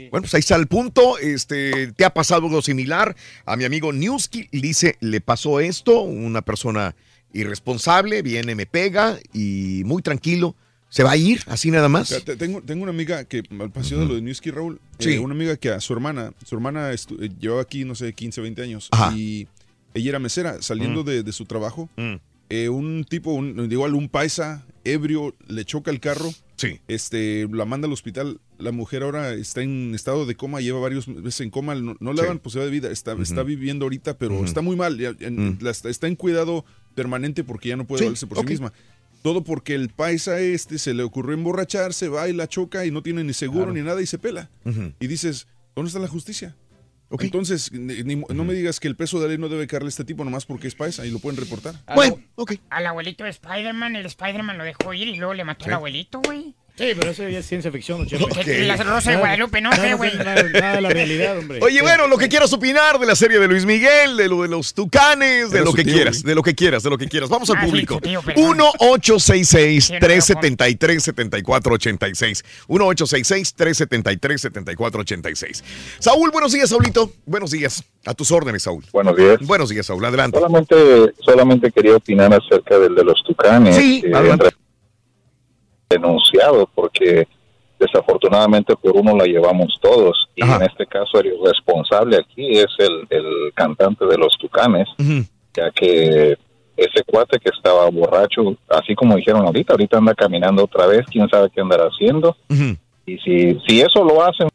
Bueno, pues ahí está el punto. Este, ¿Te ha pasado algo similar? A mi amigo Newski dice, le pasó esto, una persona irresponsable, viene, me pega y muy tranquilo. ¿Se va a ir así nada más? Tengo, tengo una amiga que, al paseo de lo de Newski Raúl, Sí. eh, una amiga que a su hermana, su hermana eh, llevaba aquí, no sé, 15, 20 años, Ajá. y ella era mesera, saliendo Mm. de, de su trabajo, Mm. eh, un tipo, un, igual un paisa, ebrio, le choca el carro, Sí. este, la manda al hospital, la mujer ahora está en estado de coma, lleva varios meses en coma, no, no le Sí. daban posibilidad de vida, está, está viviendo ahorita, pero está muy mal, la está en cuidado permanente porque ya no puede Sí, valerse por sí misma. Todo porque el paisa este se le ocurrió emborracharse, va y la choca y no tiene ni seguro Claro. ni nada y se pela. Y dices, ¿dónde está la justicia? Entonces, ni- ni- no me digas que el peso de la ley no debe caerle a este tipo nomás porque es paisa y lo pueden reportar. Bueno, ok. Al abuelito de Spider-Man, el Spider-Man lo dejó ir y luego le mató Sí. al abuelito, güey. Sí, pero eso ya es ciencia ficción, ¿no, Chepe? Ok. La Rosa de Guadalupe, no sé, güey. Nada, nada de la realidad, hombre. Oye, bueno, lo que quieras opinar de la serie de Luis Miguel, de lo de los tucanes, de lo que tío, quieras, güey. de lo que quieras, de lo que quieras. Vamos al Ah, sí, público. perdón. 1-866-373-7486. 1-866-373-7486. Saúl, buenos días, Saulito. Buenos días. A tus órdenes, Saúl. Buenos días. Buenos días, Saúl. Adelante. Solamente, solamente quería opinar acerca del de los tucanes. Sí, que adelante. Denunciado porque desafortunadamente por uno la llevamos todos. Y en este caso el responsable aquí es el, el cantante de los tucanes ya que ese cuate que estaba borracho así como dijeron ahorita ahorita anda caminando otra vez quién sabe qué andará haciendo. Y si si eso lo hacen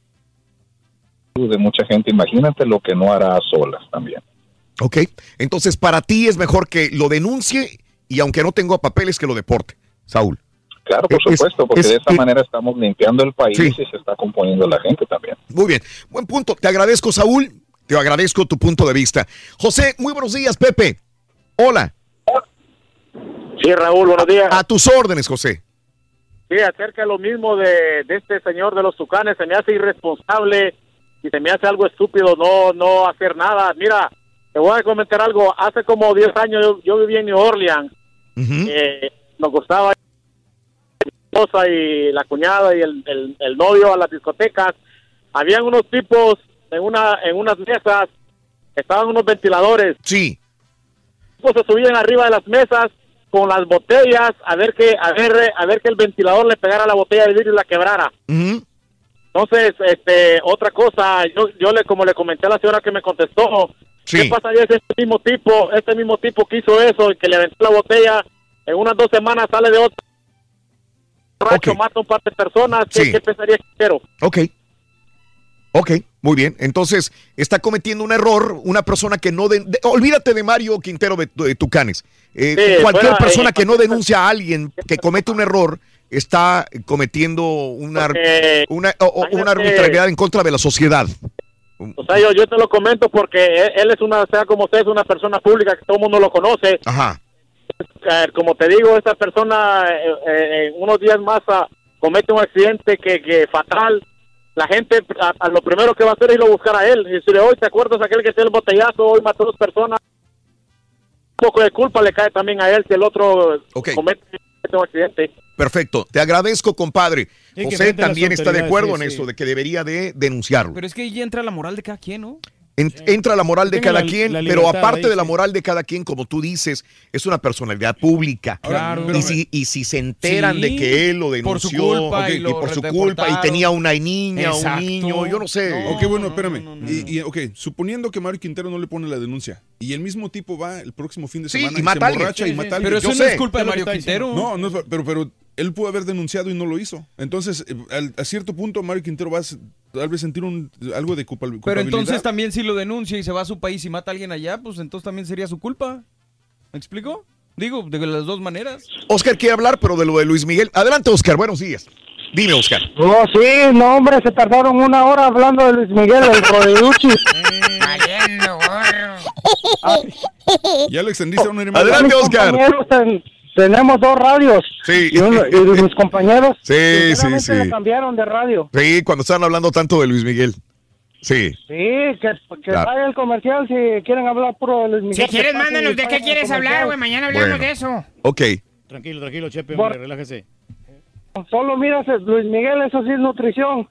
de mucha gente imagínate lo que no hará a solas también. Ok. Entonces, para ti es mejor que lo denuncie y aunque no tenga papeles, que lo deporte, Saúl. Claro, por Es- supuesto, porque es- de esa es- manera estamos limpiando el país Sí. y se está componiendo la gente también. Muy bien. Buen punto. Te agradezco, Saúl. Te agradezco tu punto de vista. José, muy buenos días, Pepe. Hola. Sí, Raúl, buenos días. A tus órdenes, José. Sí, acerca de lo mismo de, de este señor de los tucanes, se me hace irresponsable y se me hace algo estúpido no no hacer nada. Mira, te voy a comentar algo. Hace como 10 años yo, yo vivía en New Orleans. Eh, nos gustaba mi esposa y la cuñada y el, el- el novio a las discotecas. Habían unos tipos en una en unas mesas, estaban unos ventiladores. Sí. Pues se subían arriba de las mesas con las botellas a ver que a ver a ver que el ventilador le pegara la botella de vidrio y la quebrara. Entonces, este, otra cosa, yo, yo le, como le comenté a la señora que me contestó, ¿qué pasaría si este mismo tipo, este mismo tipo que hizo eso y que le aventó la botella, en unas dos semanas sale de otro borracho, mata a un par de personas, ¿qué, Sí. qué pensaría que quiero? Ok. Ok, muy bien. Entonces, está cometiendo un error una persona que no... de- de- olvídate de Mario Quintero de, de Tucanes. Eh, Sí, cualquier fuera, persona eh, que no denuncia a alguien que comete un error está cometiendo una, Porque, una, o- una arbitrariedad en contra de la sociedad. O sea, yo, yo te lo comento porque él, él es una, sea como usted, es una persona pública que todo el mundo lo conoce. Ajá. Eh, como te digo, esta persona eh, eh, en unos días más ah, comete un accidente que, que fatal. La gente a, a lo primero que va a hacer es ir a buscar a él. Y decirle, hoy te acuerdas aquel que dio el botellazo, hoy mató a dos personas. Un poco de culpa le cae también a él si el otro comete un accidente. Perfecto. Te agradezco, compadre. Sí, José también está de acuerdo sí, en sí. eso, de que debería de denunciarlo. Pero es que ahí entra la moral de cada quien, ¿no? En- Entra la moral de cada la- quien, la pero aparte ahí, de la moral de cada quien, como tú dices, es una personalidad pública. Claro. Y si, y si se enteran Sí, de que él lo por su denunció culpa y lo por su culpa y tenía una niña, Exacto. un niño, yo no sé. ok, bueno, espérame. y, y, ok, suponiendo que Mario Quintero no le pone la denuncia y el mismo tipo va el próximo fin de Sí, semana y y, mata se emborracha Sí, y mata sí. a alguien. Pero eso Yo no es culpa de Mario. Quintero. No, no es, pero, pero él pudo haber denunciado y no lo hizo. Entonces, eh, al- a cierto punto, Mario Quintero va a tal vez sentir un, algo de culpa- culpabilidad. Pero entonces también si lo denuncia y se va a su país y mata a alguien allá, pues entonces también sería su culpa. ¿Me explico? Digo, de las dos maneras. Oscar quiere hablar, pero de lo de Luis Miguel. Adelante, Oscar, buenos días. Dime, Oscar. Oh, sí, no, hombre, se tardaron una hora hablando de Luis Miguel, el. Valiendo, Ya lo extendiste a una Adelante, Mis Oscar. Tenemos dos radios. Sí. Y, uno- y mis compañeros Sí, sí, sí. le cambiaron de radio. Sí, cuando estaban hablando tanto de Luis Miguel. Sí. Sí, que, que Claro. vaya el comercial si quieren hablar puro de Luis Miguel. Si quieres, mándanos de qué quieres hablar, güey. Mañana hablamos Bueno. de eso. Ok. Tranquilo, tranquilo, Chepe, Por- hombre, relájese. Solo miras Luis Miguel, eso sí es nutrición.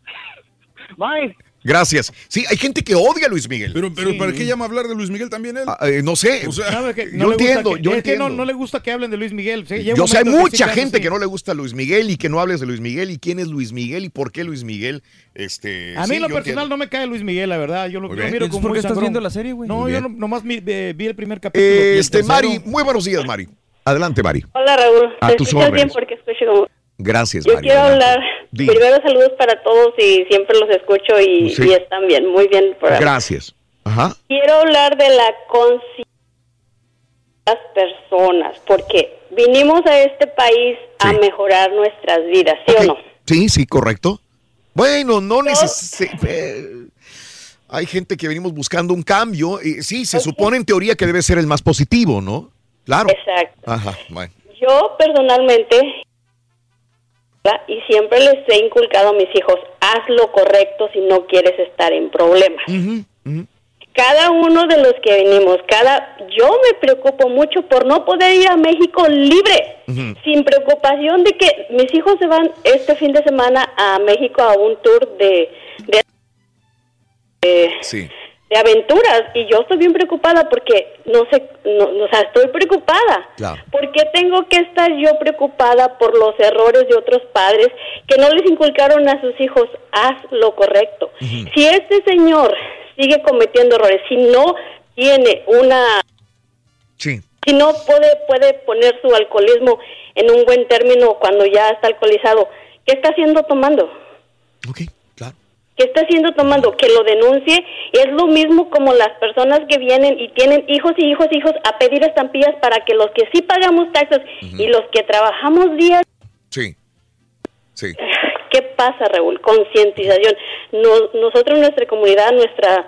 Bye. Gracias. Sí, hay gente que odia a Luis Miguel. Pero, pero ¿para qué llama a hablar de Luis Miguel también él? Ah, eh, no sé. O sea, ¿Sabe que yo no gusta entiendo, que- yo es que entiendo. no, no le gusta que hablen de Luis Miguel. Sí, Yo sé, hay que mucha sí gente que no le gusta Luis Miguel y que no hables de Luis Miguel y quién es Luis Miguel y por qué Luis Miguel. Este, A mí sí, en lo yo personal entiendo. no me cae Luis Miguel, la verdad. Yo lo, yo miro como ¿por qué estás sangrón. viendo la serie, güey? No, yo nomás mi- eh, vi el primer capítulo. Este. Mari, muy buenos días, Mari. Adelante, Mari. Hola Raúl, A te tus escuchas bien órdenes. porque escucho como... Gracias, Yo quiero adelante. hablar, primero saludos para todos y siempre los escucho y, Sí. y están bien, muy bien programa. Gracias. Ajá. Quiero hablar de la conciencia de las personas, porque vinimos a este país a mejorar nuestras vidas, ¿sí o no? Sí, sí, correcto. Bueno, no necesariamente. Hay gente que venimos buscando un cambio. Y sí, se supone en teoría que debe ser el más positivo, ¿no? Claro. Exacto. Ajá, bueno. Yo personalmente y siempre les he inculcado a mis hijos, haz lo correcto si no quieres estar en problemas. Cada uno de los que venimos, cada yo me preocupo mucho por no poder ir a México libre, sin preocupación de que mis hijos se van este fin de semana a México a un tour de, de de, Sí. De aventuras y yo estoy bien preocupada porque no sé, no, o sea, estoy preocupada. Claro. ¿Por qué tengo que estar yo preocupada por los errores de otros padres que no les inculcaron a sus hijos, haz lo correcto? Si este señor sigue cometiendo errores, si no tiene una... Sí. Si no puede, puede poner su alcoholismo en un buen término cuando ya está alcoholizado, ¿qué está haciendo tomando? ¿Qué está haciendo tomando? Que lo denuncie. Es lo mismo como las personas que vienen y tienen hijos y hijos y hijos a pedir estampillas para que los que sí pagamos taxes y los que trabajamos días Sí. Sí. ¿Qué pasa, Raúl? Concientización. Nos- nosotros, nuestra comunidad, nuestra,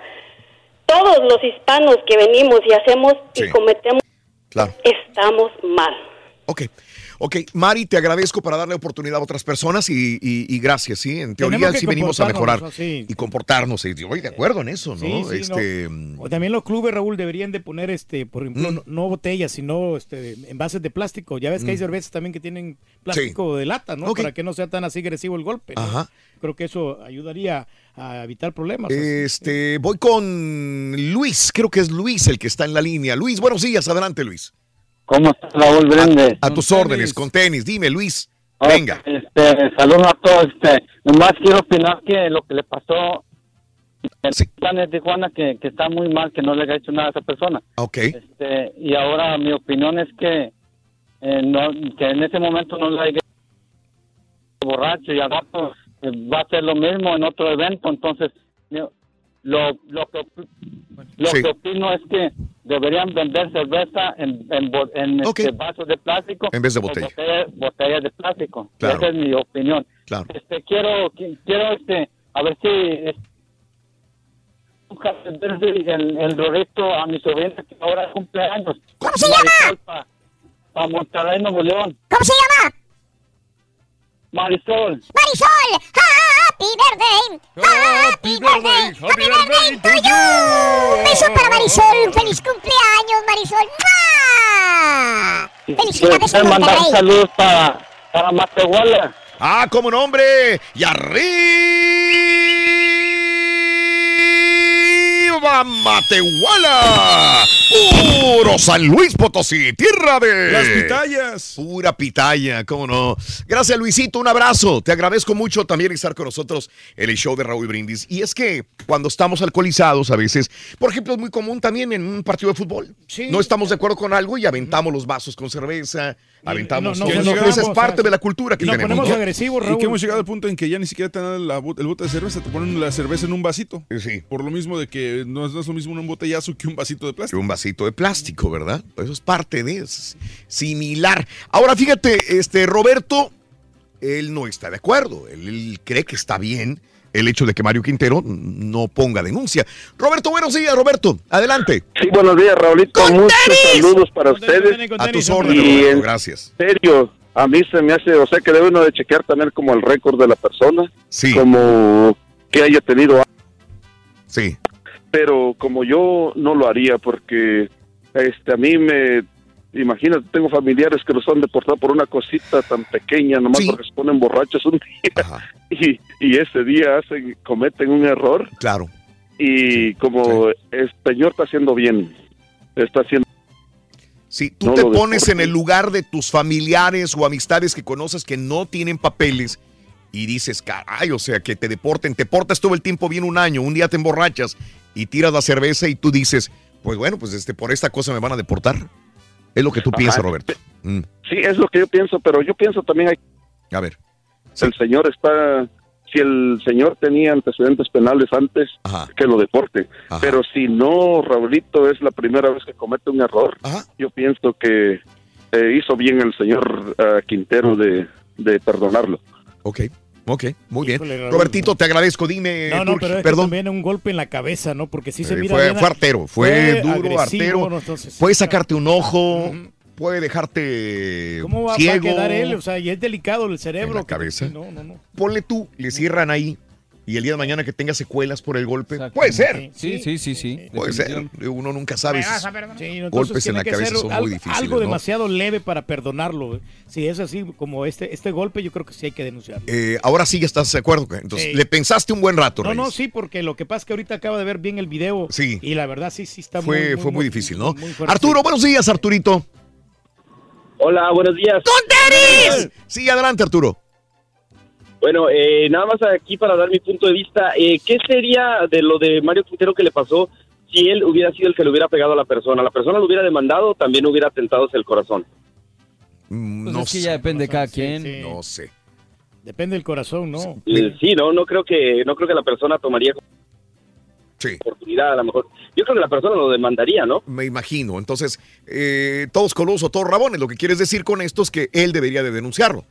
todos los hispanos que venimos y hacemos y cometemos, Claro. estamos mal. Ok. Ok, Mari, te agradezco para darle oportunidad a otras personas y, y- y gracias, sí. En teoría sí venimos a mejorar y comportarnos. Y voy de acuerdo en eso, ¿no? Sí, sí, este, no. O también los clubes, Raúl, deberían de poner, este, por Mm. ejemplo, no, no botellas, sino este, envases de plástico. Ya ves que hay Mm. cervezas también que tienen plástico de lata, ¿no? Para que no sea tan así agresivo el golpe. ¿no? Ajá. Creo que eso ayudaría a evitar problemas. Este, voy con Luis, creo que es Luis el que está en la línea. Luis, buenos días, adelante Luis. ¿Cómo está Raúl Brende? A tus órdenes, con tenis, dime Luis. Venga. Este, saludos a todos. Este, nomás quiero opinar que lo que le pasó en planes de Tijuana, que, que está muy mal, que no le haya hecho nada a esa persona. Ok. Este, y ahora mi opinión es que, eh, no, que en ese momento no le haya borracho y rato eh, va a ser lo mismo en otro evento. Entonces, yo- lo, lo, que, lo Sí. que opino es que deberían vender cerveza en, en, bo- en este, vasos de plástico En vez de botella. botella- botellas de plástico. Claro. Esa es mi opinión. Claro. Este, quiero, qui- quiero este, a ver si el, el Rorito a mi sobrina que ahora cumple años. ¿Cómo se llama? Para Monterrey, Nuevo León. ¿Cómo se llama? Marisol. Marisol. Happy birthday. Happy birthday. Happy birthday to you. Un beso para Marisol. Feliz cumpleaños, Marisol. Felicidades en mandar saludos para, para Matehuala. Ah, como nombre. Y arriba Matehuala. Puro San Luis Potosí, tierra de Las pitayas. Pura pitaya, cómo no. Gracias Luisito, un abrazo. Te agradezco mucho también estar con nosotros en el show de Raúl Brindis. Y es que cuando estamos alcoholizados a veces, por ejemplo, es muy común también en un partido de fútbol. No estamos de acuerdo con algo y aventamos los vasos con cerveza, aventamos no, Esa es parte de la cultura que Y tenemos. ponemos agresivos, Y Raúl. que hemos llegado al punto en que ya ni siquiera te dan la el bote de cerveza, te ponen la cerveza en un vasito. Sí. Por lo mismo de que no es, no es lo mismo un botellazo que un vasito de plástico. un vasito de plástico, ¿verdad? Eso es parte de es similar. Ahora fíjate, este Roberto, él no está de acuerdo. Él, él cree que está bien el hecho de que Mario Quintero no ponga denuncia. Roberto, buenos días, Roberto. Adelante. Sí, buenos días, Raulito. Muchos saludos para ustedes. A tus órdenes, Roberto, en gracias. serio, a mí se me hace, o sea, que debe uno de chequear también como el récord de la persona. Sí. Como que haya tenido. Sí. Pero como yo no lo haría porque este a mí me imagínate, tengo familiares que los han deportado por una cosita tan pequeña, nomás porque se ponen borrachos un día y, y ese día hacen cometen un error. Claro. Y como el señor está haciendo bien, está haciendo Si tú No te pones en el lugar de tus familiares o amistades que conoces que no tienen papeles y dices, caray, o sea, que te deporten, te portas todo el tiempo bien un año, un día te emborrachas y tiras la cerveza y tú dices, pues bueno, pues este, por esta cosa me van a deportar. Es lo que tú Ajá. piensas, Roberto. Mm, Sí, es lo que yo pienso, pero yo pienso también hay A ver. el señor está si el señor tenía antecedentes penales antes que lo deporte, pero si no Raulito es la primera vez que comete un error, yo pienso que eh, hizo bien el señor ah, Quintero de, de perdonarlo. Ok. Ok, muy bien. Híjole. Robertito, te agradezco. Dime, No, no, pero es que perdón. también un golpe en la cabeza, ¿no? Porque sí se Eh, mira fue, bien- fue artero, fue, duro, agresivo, artero. Entonces, puede sacarte un ojo, puede dejarte ¿Cómo va, va a ciego. quedar él? O sea, y es delicado el cerebro. En la que- cabeza. No, no, no. Ponle tú, le cierran ahí y el día de mañana que tenga secuelas por el golpe. Puede ser. Sí, sí, sí, sí. Puede ser. Uno nunca sabe. Sí, golpes en la cabeza son algo, muy difíciles. Algo ¿no? demasiado leve para perdonarlo. ¿eh? Si es así como este, este golpe, yo creo que sí hay que denunciarlo. Eh, ahora sí ya estás de acuerdo. Entonces, Sí. le pensaste un buen rato, No, no, Reyes. sí, porque lo que pasa es que ahorita acaba de ver bien el video. Sí. Y la verdad sí, sí está fue, muy, fue muy difícil, ¿no? muy. Arturo, buenos días, Arturito. Hola, buenos días. Sí, adelante, Arturo. Bueno, eh, nada más aquí para dar mi punto de vista. Eh, ¿Qué sería de lo de Mario Quintero que le pasó si él hubiera sido el que le hubiera pegado a la persona? ¿La persona lo hubiera demandado o también hubiera atentado hacia el corazón? Pues no es que ya depende de cada quien. No sé. Depende del corazón, ¿no? Sí, no, no creo que no creo que la persona tomaría oportunidad a lo mejor. Yo creo que la persona lo demandaría, ¿no? Me imagino. Entonces, eh, todos colosos, todos rabones. Lo que quieres decir con esto es que él debería de denunciarlo.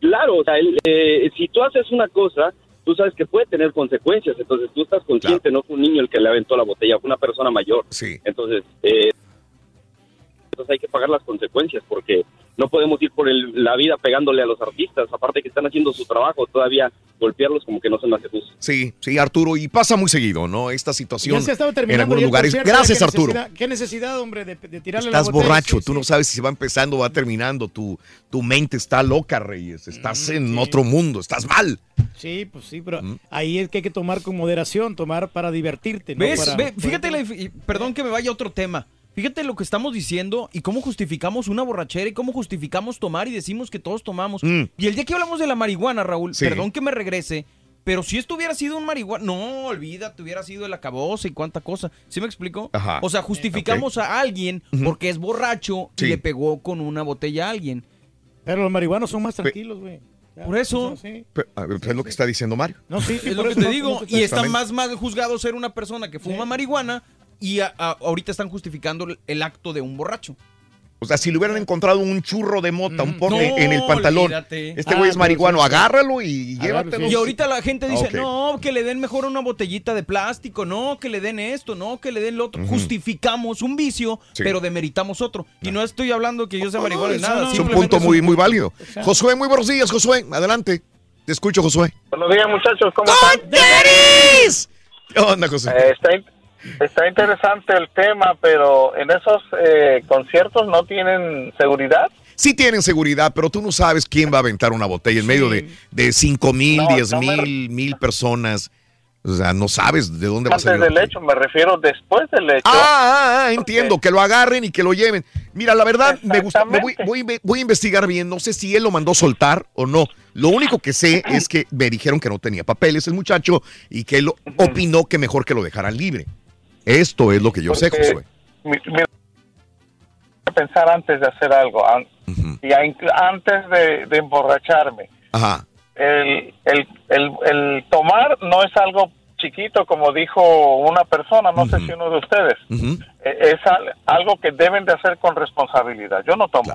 Claro, o sea, él, eh, si tú haces una cosa, tú sabes que puede tener consecuencias, entonces tú estás consciente, no fue un niño el que le aventó la botella, fue una persona mayor. Sí. Entonces, eh, entonces hay que pagar las consecuencias porque no podemos ir por el- la vida pegándole a los artistas, aparte que están haciendo su trabajo, todavía golpearlos como que no se me hace justo. Sí, sí, Arturo. Y pasa muy seguido, ¿no? Esta situación se en algunos lugares. Gracias, ¿qué Arturo. necesidad- ¿Qué necesidad, hombre, de, de tirarle Estás la borracho, Sí, tú no sabes si va empezando o va terminando, tu, tu mente está loca, Reyes, estás en otro mundo, estás mal. Sí, pues sí, pero ahí es que hay que tomar con moderación, tomar para divertirte. ¿no? ¿Ves? Para- Ve, fíjate, la y perdón que me vaya a otro tema. Fíjate lo que estamos diciendo y cómo justificamos una borrachera y cómo justificamos tomar y decimos que todos tomamos. Mm. Y el día que hablamos de la marihuana, Raúl, Sí. perdón que me regrese, pero si esto hubiera sido un marihuana, no, olvídate, hubiera sido el acabose y cuánta cosa. ¿Sí me explico? Ajá. O sea, justificamos a alguien porque es borracho Sí. y le pegó con una botella a alguien. Pero los marihuanos son más tranquilos, güey. Por eso. sí. Ver, Es lo que está diciendo Mario. No, sí, Es lo que eso te no- digo. no y está más mal juzgado ser una persona que fuma marihuana y a- a- ahorita están justificando el- el acto de un borracho. O sea, si le hubieran encontrado un churro de mota, un porte No, en el pantalón, olvídate. este Ah, güey es marihuano, sí, sí. agárralo y llévatelo. Y ahorita la gente dice, no, que le den mejor una botellita de plástico, no, que le den esto, no, que le den lo otro. Justificamos un vicio, Sí. pero demeritamos otro. Y no estoy hablando que yo sea marihuana ni nada. Es un punto muy, un- muy válido. Josué, muy buenos días, Josué. Adelante. Te escucho, Josué. Buenos días, muchachos. ¿Cómo están? ¿Qué onda, José? Eh, está, está interesante el tema, pero en esos eh, conciertos no tienen seguridad. Sí tienen seguridad, pero tú no sabes quién va a aventar una botella en medio de, de 5 mil, No, 10 no me mil, mil personas. O sea, no sabes de dónde va a Antes salir. del hecho, me refiero después del hecho. Ah, ah, ah, entiendo, que lo agarren y que lo lleven. Mira, la verdad, me gusta, me voy, voy voy a investigar bien, no sé si él lo mandó soltar o no. Lo único que sé es que me dijeron que no tenía papeles el muchacho y que él opinó que mejor que lo dejaran libre. Esto es lo que yo sé, Josué. mi- mira, pensar antes de hacer algo, an- y a- antes de, de emborracharme. Ajá. El, el, el, el tomar no es algo chiquito, como dijo una persona, no sé si uno de ustedes. Eh, Es al- algo que deben de hacer con responsabilidad. Yo no tomo,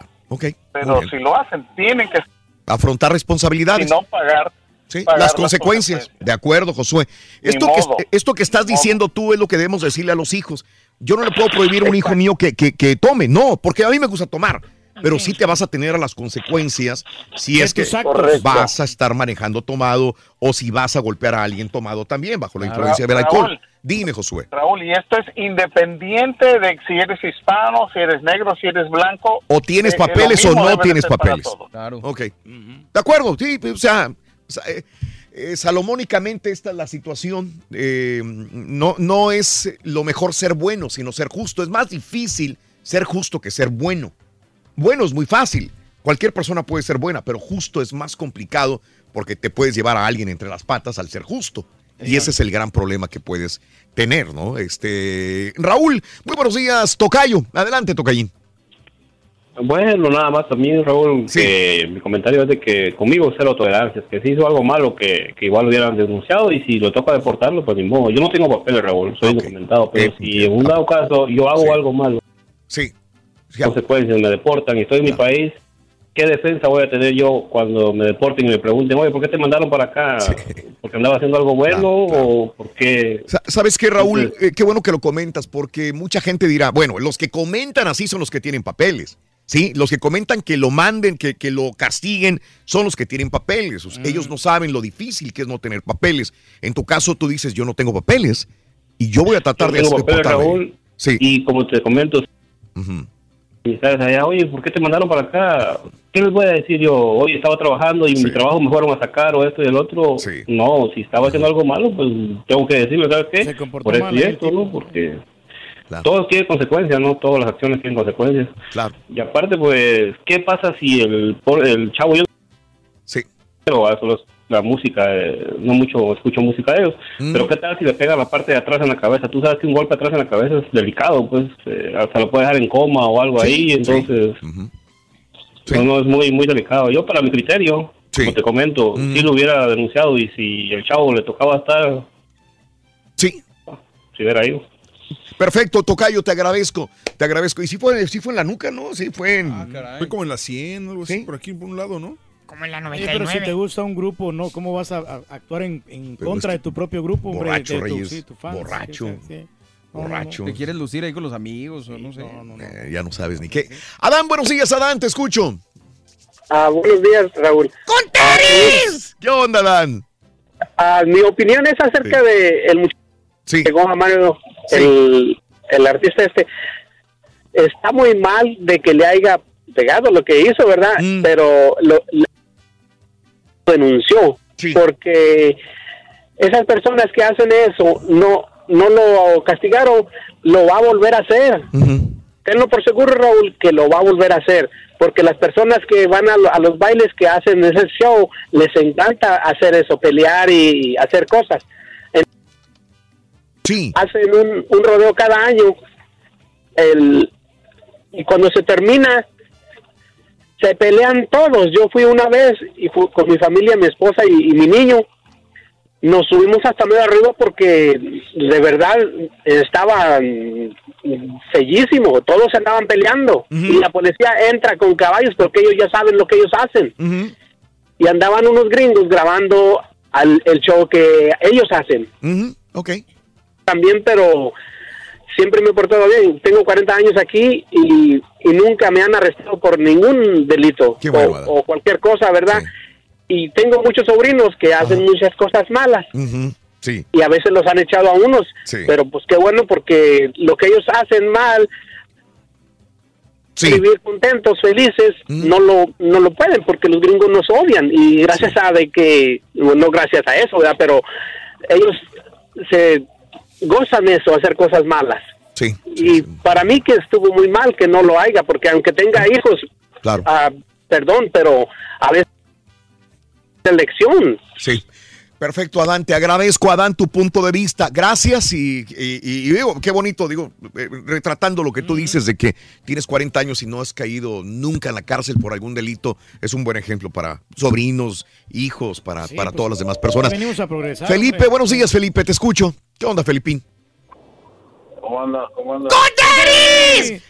pero si lo hacen, tienen que Afrontar responsabilidades. si no pagar. Sí, las las consecuencias. De acuerdo, Josué. Esto que, esto que estás diciendo tú es lo que debemos decirle a los hijos. Yo no le puedo prohibir a un hijo mío que, que- que tome, no, porque a mí me gusta tomar. Pero sí te vas a tener a las consecuencias si es que. Correcto. vas a estar manejando tomado o si vas a golpear a alguien tomado también bajo la Ra- influencia del Raúl. alcohol. Dime, Josué. Raúl, y esto es independiente de si eres hispano, si eres negro, si eres blanco. O tienes Eh, papeles o no tienes papeles. todos. Claro. Ok. De acuerdo, sí, sea, o sea, eh, eh, salomónicamente esta es la situación. Eh, no, no es lo mejor ser bueno, sino ser justo. Es más difícil ser justo que ser bueno. Bueno es muy fácil. Cualquier persona puede ser buena, pero justo es más complicado porque te puedes llevar a alguien entre las patas al ser justo. Y ese es el gran problema que puedes tener, ¿no? Este, Raúl, muy buenos días, Tocayo. Adelante, Tocayín. Bueno, nada más también, Raúl, que mi comentario es de que conmigo cero tolerancia, que si hizo algo malo que, que igual lo hubieran denunciado y si lo toca deportarlo, pues ni modo. Yo no tengo papeles, Raúl, soy documentado, pero si en un dado caso yo hago algo malo, sí. consecuencias, me deportan y estoy en mi país, ¿qué defensa voy a tener yo cuando me deporten y me pregunten, oye, ¿por qué te mandaron para acá? ¿Porque andaba haciendo algo bueno o por qué? Sa- ¿Sabes qué, Raúl? Eh, qué bueno que lo comentas, porque mucha gente dirá, bueno, los que comentan así son los que tienen papeles. Sí, los que comentan que lo manden, que, que lo castiguen, son los que tienen papeles. Sea, Ellos no saben lo difícil que es no tener papeles. En tu caso, tú dices, yo no tengo papeles y yo voy a tratar de Yo Raúl, bien. Sí. Y como te comento, y sabes allá, oye, ¿por qué te mandaron para acá? ¿Qué les voy a decir yo? Hoy estaba trabajando y mi trabajo me fueron a sacar o esto y el otro. No, si estaba haciendo algo malo, pues tengo que decirle, ¿sabes qué? Por esto mal, y ¿eh? esto, ¿no? Porque todo tiene consecuencias, ¿no? Todas las acciones tienen consecuencias. Claro. Y aparte, pues, ¿qué pasa si el, el chavo yo... Sí. Pero a los- la música, eh, no mucho escucho música de ellos, Mm. pero ¿qué tal si le pega la parte de atrás en la cabeza? Tú sabes que un golpe atrás en la cabeza es delicado, pues eh, hasta lo puede dejar en coma o algo Sí, ahí, sí. entonces no, no, es muy muy delicado. Yo para mi criterio, como te comento, si lo hubiera denunciado y si el chavo le tocaba estar... Sí. Si hubiera ido. Perfecto, Tocayo, te agradezco. Te agradezco. Y sí fue, sí fue en la nuca, ¿no? Sí fue en. Fue como en la 100, algo así, por aquí por un lado, ¿no? Como en la Oye, 99. pero si te gusta un grupo, ¿no? ¿Cómo vas a, a actuar en, contra es de tu propio grupo, hombre? borracho, de tu, Reyes, sí, tu fans, borracho, sí, sí, sí. No, no, no. borracho. ¿Te quieres lucir ahí con los amigos o no sé? Eh, ya no sabes ni qué. Adán, buenos días, Adán, te escucho. Ah, buenos días, Raúl. ¡Con tenis! ¿Qué onda, Adán? Ah, mi opinión es acerca de el muchacho que llegó a Mario, el, el artista este. Está muy mal de que le haya pegado lo que hizo, ¿verdad? Mm. Pero lo, lo denunció porque esas personas que hacen eso no no lo castigaron, lo va a volver a hacer. Tenlo por seguro, Raúl, que lo va a volver a hacer, porque las personas que van a, lo- a los bailes que hacen ese show, les encanta hacer eso, pelear y hacer cosas. En- Hacen un, un rodeo cada año, el, y cuando se termina, se pelean todos. Yo fui una vez y fui con mi familia, mi esposa y, y mi niño. Nos subimos hasta medio arriba porque de verdad estaba mm, sellísimo. Todos se andaban peleando. Y la policía entra con caballos porque ellos ya saben lo que ellos hacen. Y andaban unos gringos grabando al, el show que ellos hacen. Ok. También, pero siempre me he portado bien. Tengo 40 años aquí y, y nunca me han arrestado por ningún delito o, cualquier cosa, ¿verdad? Y tengo muchos sobrinos que hacen muchas cosas malas Sí. y a veces los han echado a unos, Sí. pero pues qué bueno porque lo que ellos hacen mal, vivir contentos, felices, no lo no lo pueden porque los gringos nos odian y gracias a de que, bueno, no gracias a eso, ¿verdad? pero ellos se gozan eso, hacer cosas malas. Sí. Y para mí que estuvo muy mal que no lo haya, porque aunque tenga hijos, Claro. ah, perdón, pero a veces elección. Sí. Perfecto, Adán. Te agradezco, Adán, tu punto de vista. Gracias y, y- y digo, qué bonito, digo, eh, retratando lo que tú dices de que tienes 40 años y no has caído nunca en la cárcel por algún delito, es un buen ejemplo para sobrinos, hijos, para, para todas las demás personas. Venimos a progresar. Felipe, hombre. buenos días, Felipe, te escucho. ¿Qué onda, Felipín? ¿Cómo anda? ¿Cómo anda?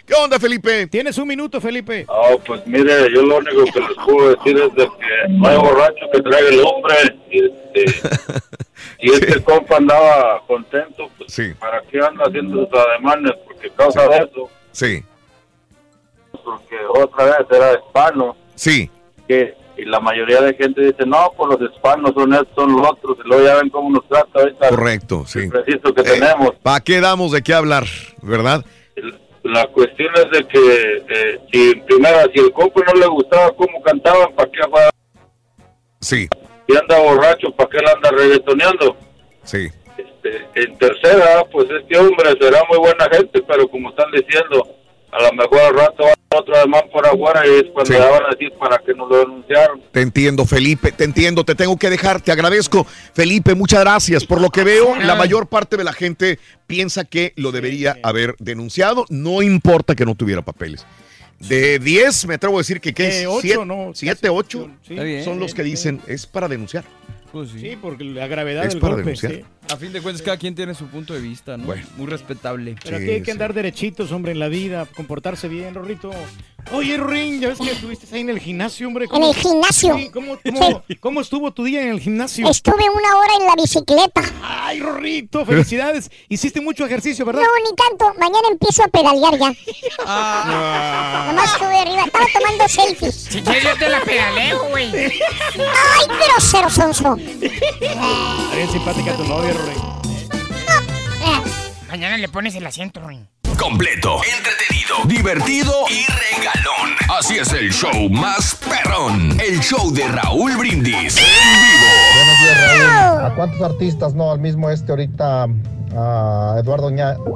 ¿Qué onda, Felipe? Tienes un minuto, Felipe. Oh, pues mire, yo lo único que les puedo decir es de que no hay borracho que traiga el hombre. Y este, este compa andaba contento, pues ¿para qué anda haciendo sus ademanes? Porque causa de eso, Sí. porque otra vez era hispano. Sí. Que, y la mayoría de gente dice, no, pues los hispanos son estos, son los otros. Y luego ya ven cómo nos trata ahorita. Correcto, sí. preciso que tenemos. ¿Para qué damos de qué hablar, verdad? La cuestión es de que eh, si primero, si el compa no le gustaba cómo cantaban, ¿para qué va? Sí. Si anda borracho, ¿para qué le anda reggaetoneando? Sí. Este, en tercera, pues este hombre será muy buena gente, pero como están diciendo, a lo mejor al rato va otro además por afuera y es cuando Sí. le van a decir para que nos lo denunciaron. Te entiendo, Felipe, te entiendo, te tengo que dejar, te agradezco. Felipe, muchas gracias. Por lo que veo, la mayor parte de la gente piensa que lo debería haber denunciado, no importa que no tuviera papeles. De 10, me atrevo a decir que ¿qué es? Eh, ocho, Siete- no, siete, ocho Sí. Está bien, son los que dicen es para denunciar. sí. porque la gravedad Es del para golpe, denunciar. A fin de cuentas, cada quien tiene su punto de vista, ¿no? Muy respetable. Pero aquí hay que andar derechitos, hombre, en la vida, comportarse bien, Rorrito. Oye, Rin, ya ves que estuviste ahí en el gimnasio, hombre. En el gimnasio. Sí, ¿cómo, cómo, cómo estuvo tu día en el gimnasio? Estuve una hora en la bicicleta. Ay, Rorrito, felicidades. Hiciste mucho ejercicio, ¿verdad? No, ni tanto. Mañana empiezo a pedalear ya. Ah. Nomás estuve arriba. Estaba tomando selfies. Si quieres yo te la pedaleo, güey. Ay, pero cero sonso. Está bien simpática tu novia, Rin. Mañana le pones el asiento, Rin. Completo, entretenido, divertido y regalón. Así es el show más perrón. El show de Raúl Brindis en vivo. Buenos días, Raúl. ¿A cuántos artistas, no? Al mismo este ahorita, a Eduardo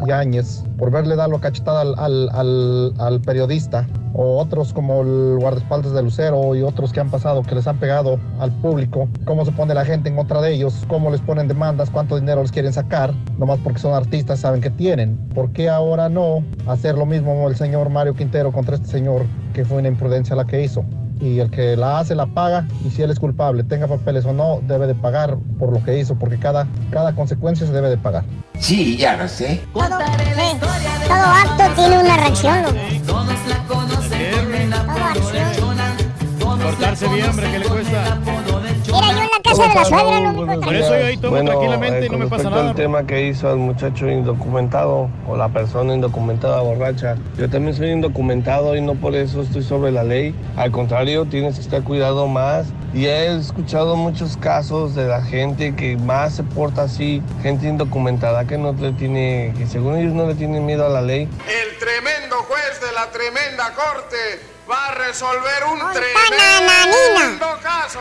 Yáñez, por verle dar la cachetada al- al periodista, o otros como el guardaespaldas de Lucero y otros que han pasado, que les han pegado al público, cómo se pone la gente en contra de ellos, cómo les ponen demandas, cuánto dinero les quieren sacar, nomás porque son artistas, saben que tienen. ¿Por qué ahora no hacer lo mismo el señor Mario Quintero contra este señor que fue una imprudencia la que hizo? Y el que la hace la paga y si él es culpable, tenga papeles o no, debe de pagar por lo que hizo, porque cada, cada consecuencia se debe de pagar. Sí, ya lo sé. Todo, sí, todo acto tiene una reacción. loco. Portarse bien, hombre, ¿qué le cuesta? Mira, yo en la casa de la suegra no me Por eso yo ahí tomo Bueno, tranquilamente eh, y no con me pasa respecto nada. al tema que hizo el muchacho indocumentado o la persona indocumentada borracha, yo también soy indocumentado y no por eso estoy sobre la ley. Al contrario, tienes que estar cuidado más. Y he escuchado muchos casos de la gente que más se porta así, gente indocumentada que no le tiene, que según ellos no le tienen miedo a la ley. El tremendo juez de la tremenda corte va a resolver un tremendo caso.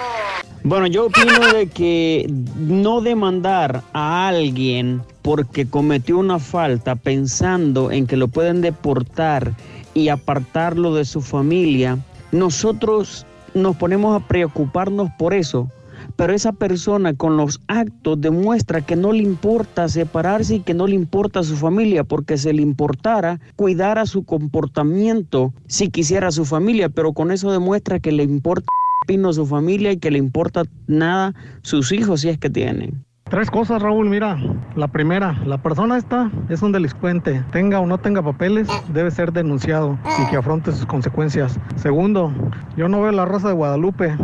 Bueno, yo opino de que no demandar a alguien porque cometió una falta pensando en que lo pueden deportar y apartarlo de su familia, nosotros nos ponemos a preocuparnos por eso. Pero esa persona con los actos demuestra que no le importa separarse y que no le importa a su familia, porque se le importara cuidar a su comportamiento si quisiera a su familia, pero con eso demuestra que le importa pino a su familia y que le importa nada sus hijos si es que tienen. Tres cosas, Raúl, mira. La primera, la persona esta es un delincuente. Tenga o no tenga papeles, debe ser denunciado y que afronte sus consecuencias. Segundo, yo no veo la raza de Guadalupe,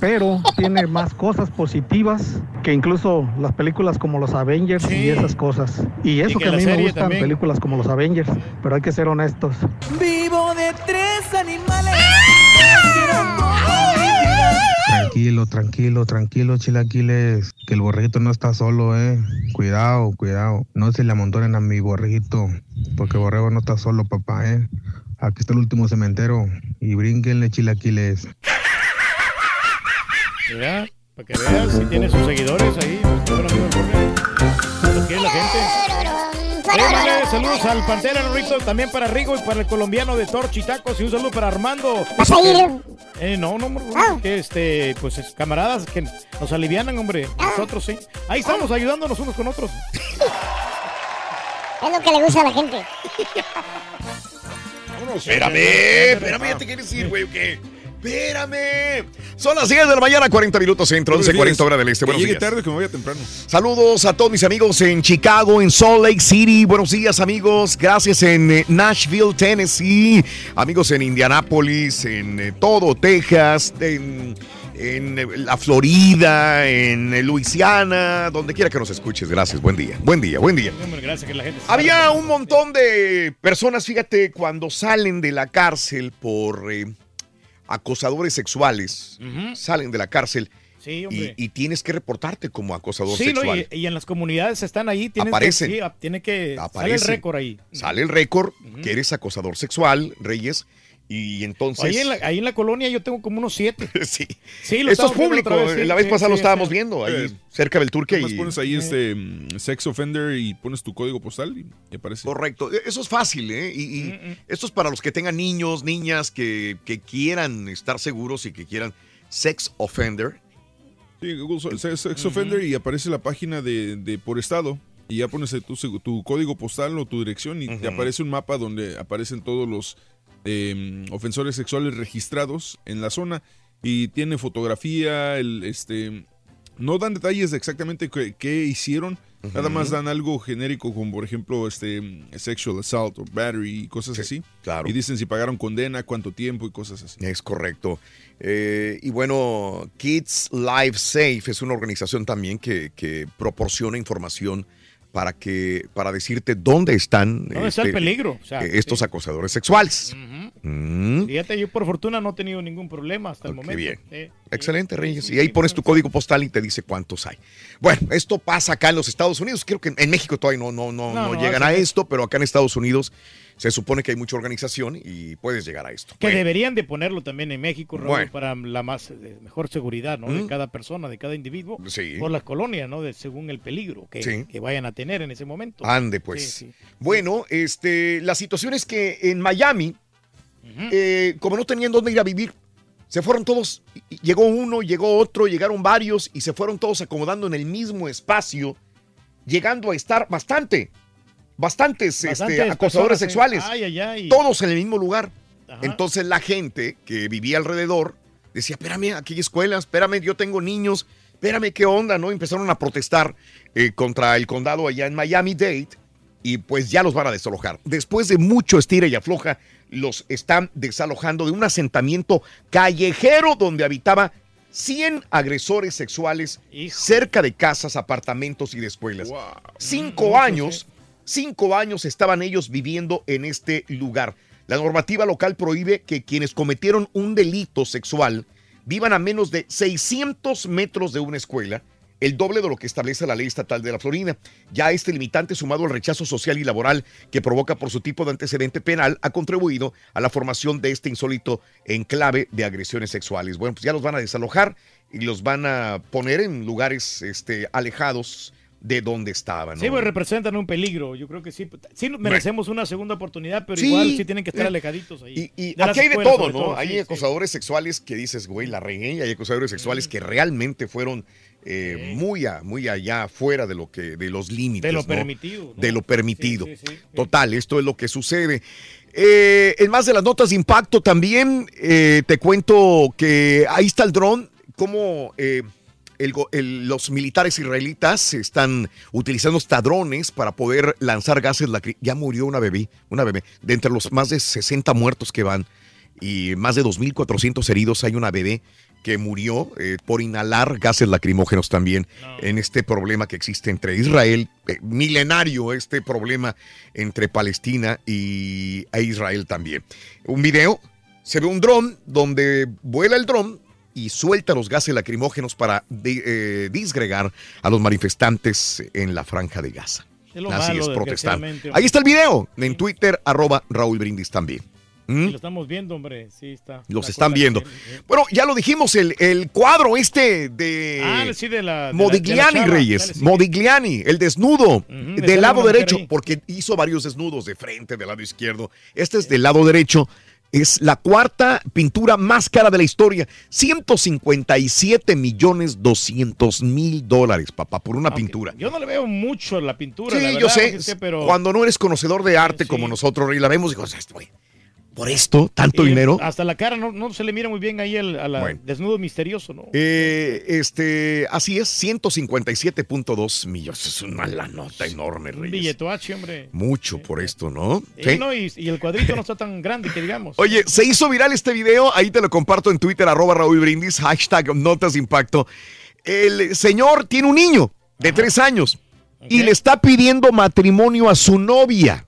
pero tiene más cosas positivas que incluso las películas como los Avengers y esas cosas. Y eso que que, a mí me gustan también. películas como los Avengers, pero hay que ser honestos. Vivo de tres animales. Tranquilo, tranquilo, tranquilo, chilaquiles. Que el borreguito no está solo, eh. Cuidado, cuidado. No se le amontonen a mi borreguito. Porque el borrego no está solo, papá, eh. Aquí está el último cementero. Y brínquenle, chilaquiles. Ya, para que veas si tiene sus seguidores ahí. quiere la gente. Saludos al Pantera Rito, también para Rigo y para el colombiano de Torchi Tacos y un saludo para Armando. ¿Vas a ir? Eh, no, no, no, Ah. que este, pues es camaradas que nos alivianan, hombre. Ah. Nosotros sí. Ahí estamos ayudándonos unos con otros. Es lo que le gusta a la gente. Espérame, espérame, ya te quieres ir, güey, ¿o qué? Espérame. Son las 10 de la mañana, 40 minutos centro, 11, 40 horas del este. Buenos días. tarde, que me vaya temprano. Saludos a todos mis amigos en Chicago, en Salt Lake City. Buenos días, amigos. Gracias en eh, Nashville, Tennessee. Amigos en Indianápolis, en eh, todo Texas, en, en, eh, la Florida, en Luisiana, donde quiera que nos escuches. Gracias. Buen día. Buen día, buen día. Gracias que la gente. Había un montón de personas, fíjate, cuando salen de la cárcel por eh, acosadores sexuales, salen de la cárcel Sí, y, tienes que reportarte como acosador Sí, ¿no? sexual. y, y en las comunidades están ahí. Aparecen. Que, sí, tiene que. Sale el Aparece. récord ahí. Sale el récord que eres acosador sexual, Reyes, y entonces... Ahí en, la, ahí en la colonia yo tengo como unos siete. sí. Sí, lo Esto es público, otra vez, sí, la vez sí, pasada sí, lo sí. estábamos viendo, ahí Eh, cerca del Turque. Y... pones ahí este mm, sex offender y pones tu código postal y y aparece. Correcto, E- eso es fácil, ¿eh? Y, y esto es para los que tengan niños, niñas que, que quieran estar seguros y que quieran sex offender. Sí, Google sex, sex offender y aparece la página de, de por estado. Y ya pones tu, código postal o tu dirección y te aparece un mapa donde aparecen todos los eh, ofensores sexuales registrados en la zona. Y tiene fotografía, el, este, no dan detalles de exactamente qué, qué hicieron, Nada más dan algo genérico como por ejemplo este sexual assault o battery y cosas así. claro. Y dicen si pagaron condena, cuánto tiempo y cosas así. Es correcto. Eh, y bueno, Kids Life Safe es una organización también que, que proporciona información para que para decirte dónde están ¿Dónde está el peligro? O sea, eh, estos acosadores sexuales. Mm. Fíjate, yo por fortuna no he tenido ningún problema hasta el momento. bien. Excelente, Reyes. Y ahí pones tu código postal y te dice cuántos hay. Bueno, esto pasa acá en los Estados Unidos. Creo que en México todavía no, no, no, No, llegan a esto, pero acá en Estados Unidos se supone que hay mucha organización y puedes llegar a esto. Que deberían de ponerlo también en México, Raúl, Bueno. para la más eh, mejor seguridad, ¿no? De cada persona, de cada individuo, Sí. por las colonias, ¿no? De, según el peligro que, Sí. que vayan a tener en ese momento. Ande, pues. Sí. Bueno, este, la situación es que en Miami, eh, como no tenían dónde ir a vivir, se fueron todos, llegó uno, llegó otro, llegaron varios y se fueron todos acomodando en el mismo espacio, llegando a estar bastante, bastantes, este, Bastantes acosadores ¿eh? sexuales. Ay, ay, ay. Todos en el mismo lugar. Ajá. Entonces la gente que vivía alrededor decía, espérame, aquí hay escuelas, espérame, yo tengo niños, espérame, ¿qué onda? ¿No? Empezaron a protestar eh, contra el condado allá en Miami-Dade y pues ya los van a desalojar. Después de mucho estira y afloja, los están desalojando de un asentamiento callejero donde habitaba 100 agresores sexuales cerca de casas, apartamentos y de escuelas. Cinco Muchos, años, cinco años estaban ellos viviendo en este lugar. La normativa local prohíbe que quienes cometieron un delito sexual vivan a menos de 600 metros de una escuela, el doble de lo que establece la ley estatal de la Florida. Ya este limitante, sumado al rechazo social y laboral que provoca por su tipo de antecedente penal, ha contribuido a la formación de este insólito enclave de agresiones sexuales. Bueno, pues ya los van a desalojar y los van a poner en lugares este, alejados de donde estaban. Sí, ¿no? pues representan un peligro. Yo creo que sí. Sí merecemos una segunda oportunidad, pero Sí. igual sí tienen que estar Eh, alejaditos ahí. Y aquí hay de todo, ¿no? hay sí, sí. acosadores sexuales que dices, güey, la regué, y hay acosadores sexuales que realmente fueron eh, muy, a- muy allá fuera de lo que, de los límites. De lo ¿no? permitido, ¿no? De lo permitido. Sí, sí, sí. Total, esto es lo que sucede. Eh, en más de las notas de impacto también eh, te cuento que ahí está el dron, cómo eh, el el- los militares israelitas están utilizando hasta drones para poder lanzar gases. Ya murió una bebé, una bebé. De entre los más de 60 muertos que van y más de 2.400 heridos, hay una bebé que murió eh, por inhalar gases lacrimógenos también en este problema que existe entre Israel, eh, milenario este problema entre Palestina y e Israel también. Un video, se ve un dron donde vuela el dron y suelta los gases lacrimógenos para de- eh, disgregar a los manifestantes en la franja de Gaza. Así es, desgraciadamente, Ahí está el video, en Twitter, arroba Raúl Brindis también. ¿Mm? Lo estamos viendo, hombre. Sí, está. Los están viendo. bien, bien. Bueno, ya lo dijimos, el, el cuadro este de Ah, sí, de la. de la- de la Modigliani. Reyes, Dale, sí. Modigliani, el desnudo del lado derecho, porque hizo varios desnudos de frente, del lado izquierdo. Este es del lado derecho. Es la cuarta pintura más cara de la historia. 157 millones 200 mil dólares, papá, por una pintura. Yo no le veo mucho la pintura. Sí, la yo sé. pero. Cuando no eres conocedor de arte como nosotros, Rey, la vemos y digo, "Esto, güey, por esto, tanto dinero. Hasta la cara no, no se le mira muy bien ahí el, a la Bueno. desnudo misterioso, ¿no? Eh, este, así es, 157.2 millones. Es una la nota enorme, Un Reyes. billetoache, hombre. Mucho por esto, ¿no? Sí, no, y, y el cuadrito no está tan grande que digamos. Oye, se hizo viral este video, ahí te lo comparto en Twitter, arroba Raúl Brindis, hashtag Notas de Impacto. El señor tiene un niño de tres años y le está pidiendo matrimonio a su novia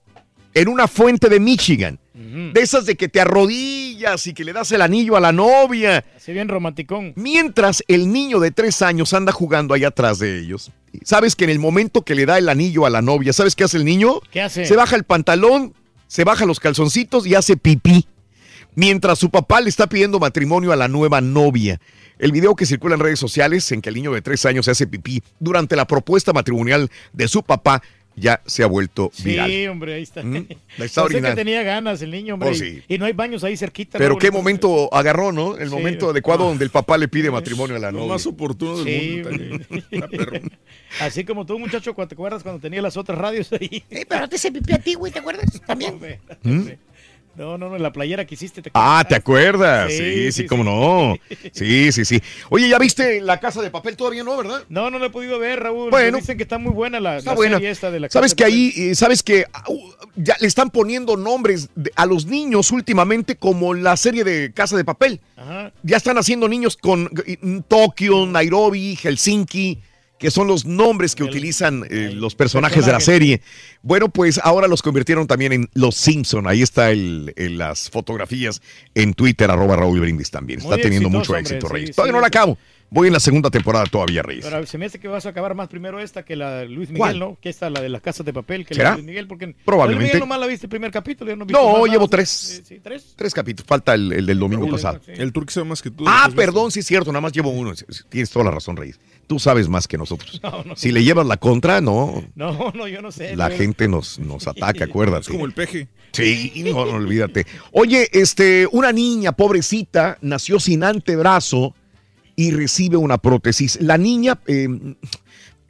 en una fuente de Michigan. De esas de que te arrodillas y que le das el anillo a la novia. Así bien romanticón. Mientras el niño de tres años anda jugando allá atrás de ellos. Sabes que en el momento que le da el anillo a la novia, ¿sabes qué hace el niño? ¿Qué hace? Se baja el pantalón, se baja los calzoncitos y hace pipí. Mientras su papá le está pidiendo matrimonio a la nueva novia. El video que circula en redes sociales en que el niño de tres años se hace pipí durante la propuesta matrimonial de su papá ya se ha vuelto viral. Sí, hombre, ahí está. ¿Mm? La está Yo sé que tenía ganas el niño, hombre. Oh, y- sí. y, no hay baños ahí cerquita. Pero qué momento agarró, ¿no? El Sí. momento adecuado Ah. donde el papá le pide matrimonio a la Lo novia. más oportuno del Sí, mundo. Así como tú, muchacho, cuando te acuerdas cuando tenía las otras radios ahí. Eh, pero no te se pipió a ti, güey, ¿te acuerdas? También. ¿Mm? No, no, no, la playera que hiciste. ¿te Ah, ¿te acuerdas? Sí, Sí, sí, sí, cómo no. Sí, sí, sí. Oye, ¿ya viste La Casa de Papel? Todavía no, ¿verdad? No, no la he podido ver, Raúl. Bueno. Dicen que está muy buena la, Está la buena. serie esta de la Sabes Casa que de ahí, eh, sabes que uh, ya le están poniendo nombres de- a los niños últimamente como la serie de Casa de Papel. Ajá. Ya están haciendo niños con Tokio, Nairobi, Helsinki, que son los nombres que utilizan eh, los personajes de la serie. Bueno, pues ahora los convirtieron también en Los Simpson. Ahí está el, el- las fotografías en Twitter, arroba Raúl Brindis también. Está teniendo exitoso, mucho hombre, éxito, sí, Reyes. sí, Todavía no la sí. acabo. Voy en la segunda temporada todavía, Reyes. Pero se me hace que vas a acabar más primero esta que la de Luis Miguel, ¿Cuál? ¿no? Que esta, la de las casas de papel, que la ¿Será? de Luis Miguel, porque Probablemente. Luis Miguel nomás la viste el primer capítulo, yo no No, más llevo nada. tres. Sí, sí, tres. Tres capítulos. Falta el, el del domingo pasado. El turco sabe más que tú. Ah, perdón, sí es cierto, nada más llevo uno. Tienes toda la razón, Reyes. Tú sabes más que nosotros. Si le llevas la contra, no. No, no, yo no sé. La gente nos, nos ataca, acuérdate. Es como el peje. Sí, no, no olvídate. Oye, este, una niña pobrecita nació sin antebrazo y recibe una prótesis. La niña eh,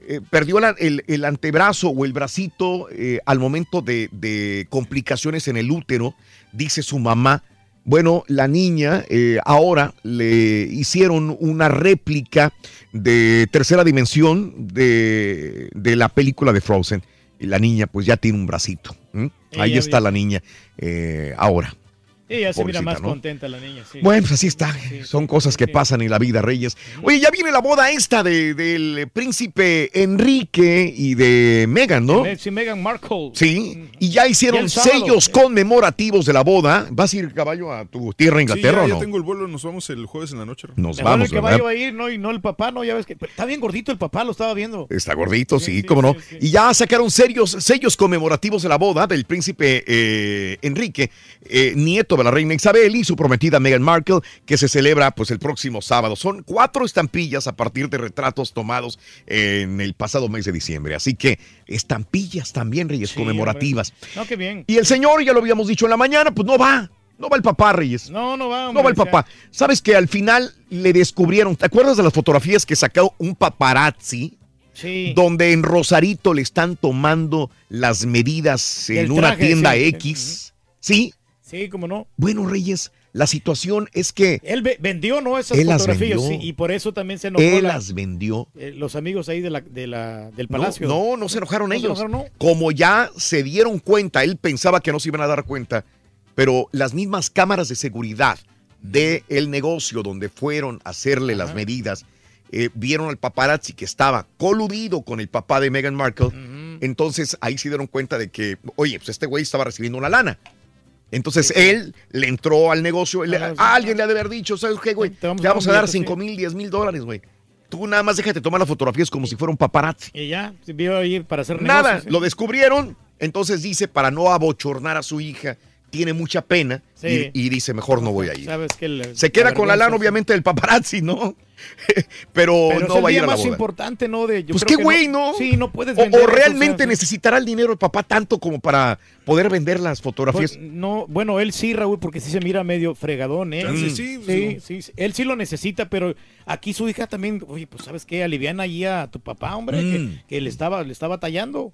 eh, perdió la- el, el antebrazo o el bracito eh, al momento de, de complicaciones en el útero, dice su mamá. Bueno, la niña eh, ahora le hicieron una réplica de tercera dimensión de, de la película de Frozen. Y la niña pues ya tiene un bracito. Ahí está la niña eh, ahora. Ella se mira más ¿no? contenta la niña, sí. Bueno, pues así está. Son cosas que pasan en la vida, Reyes. Oye, ya viene la boda esta de- del príncipe Enrique y de Meghan, ¿no? Sí, Meghan Markle. Sí, y ya hicieron sábado. sellos conmemorativos de la boda. ¿Vas a ir caballo a tu tierra, Inglaterra sí, ya, o ya no? tengo el vuelo, nos vamos el jueves en la noche. Nos Mejor vamos, el ¿verdad? vaya a ir, no, y no el papá, no, ya ves que está bien gordito el papá, lo estaba viendo. Está gordito, sí, cómo no. Y ya sacaron serios, sellos conmemorativos de la boda del príncipe eh, Enrique, eh, nieto de la reina Isabel y su prometida Meghan Markle, que se celebra pues el próximo sábado. Son cuatro estampillas a partir de retratos tomados en el pasado mes de diciembre. Así que estampillas también, Reyes, Sí, conmemorativas. hombre. No, qué bien. Y el señor, ya lo habíamos dicho en la mañana, pues no va. No va el papá, Reyes. No, no va. No va el hombre, papá. ¿Sabes que al final le descubrieron? ¿Te acuerdas de las fotografías que sacó un paparazzi? Sí. Donde en Rosarito le están tomando las medidas en una tienda sí. X. ¿Sí? Sí, cómo no. Bueno, Reyes, la situación es que Él ve- vendió, ¿no? Esas Él las fotografías. vendió. sí, y por eso también se enojó él la- las vendió. eh, los amigos ahí de la, de la, del palacio. No, no, se enojaron ¿No se ellos. enojaron, no? Como ya se dieron cuenta, él pensaba que no se iban a dar cuenta, pero las mismas cámaras de seguridad del el negocio donde fueron a hacerle las medidas, eh, vieron al paparazzi que estaba coludido con el papá de Meghan Markle. Entonces ahí se dieron cuenta de que, oye, pues este güey estaba recibiendo una lana. Entonces él le entró al negocio, le- a alguien le ha de haber dicho, ¿sabes qué, güey? Te vamos, vamos a a dar dar un 5 mil, 10 mil dólares, güey. Tú nada más déjate tomar las fotografías como si fuera un paparazzi. Y ya, se vio ahí para hacer Nada, negocios, ¿eh? lo descubrieron. Entonces dice, para no abochornar a su hija, tiene mucha pena Sí. y, y dice, mejor no voy a ir. Sabes que el- Se queda con la lana, sí. obviamente, del paparazzi, ¿no? Pero, Pero no es el va a ir a la más boda. importante, ¿no? De, yo Pues creo qué güey, ¿no? Sí, no puedes O- vender O, realmente sea, necesitará el dinero el papá tanto como para poder vender las fotografías. Pues, no, bueno, él sí, Raúl, porque sí se mira medio fregadón, ¿eh? Sí, sí, sí, sí, Él sí lo necesita, pero aquí su hija también, oye, pues sabes qué, aliviana ahí a tu papá, hombre, Mm. que, que le estaba, le estaba tallando.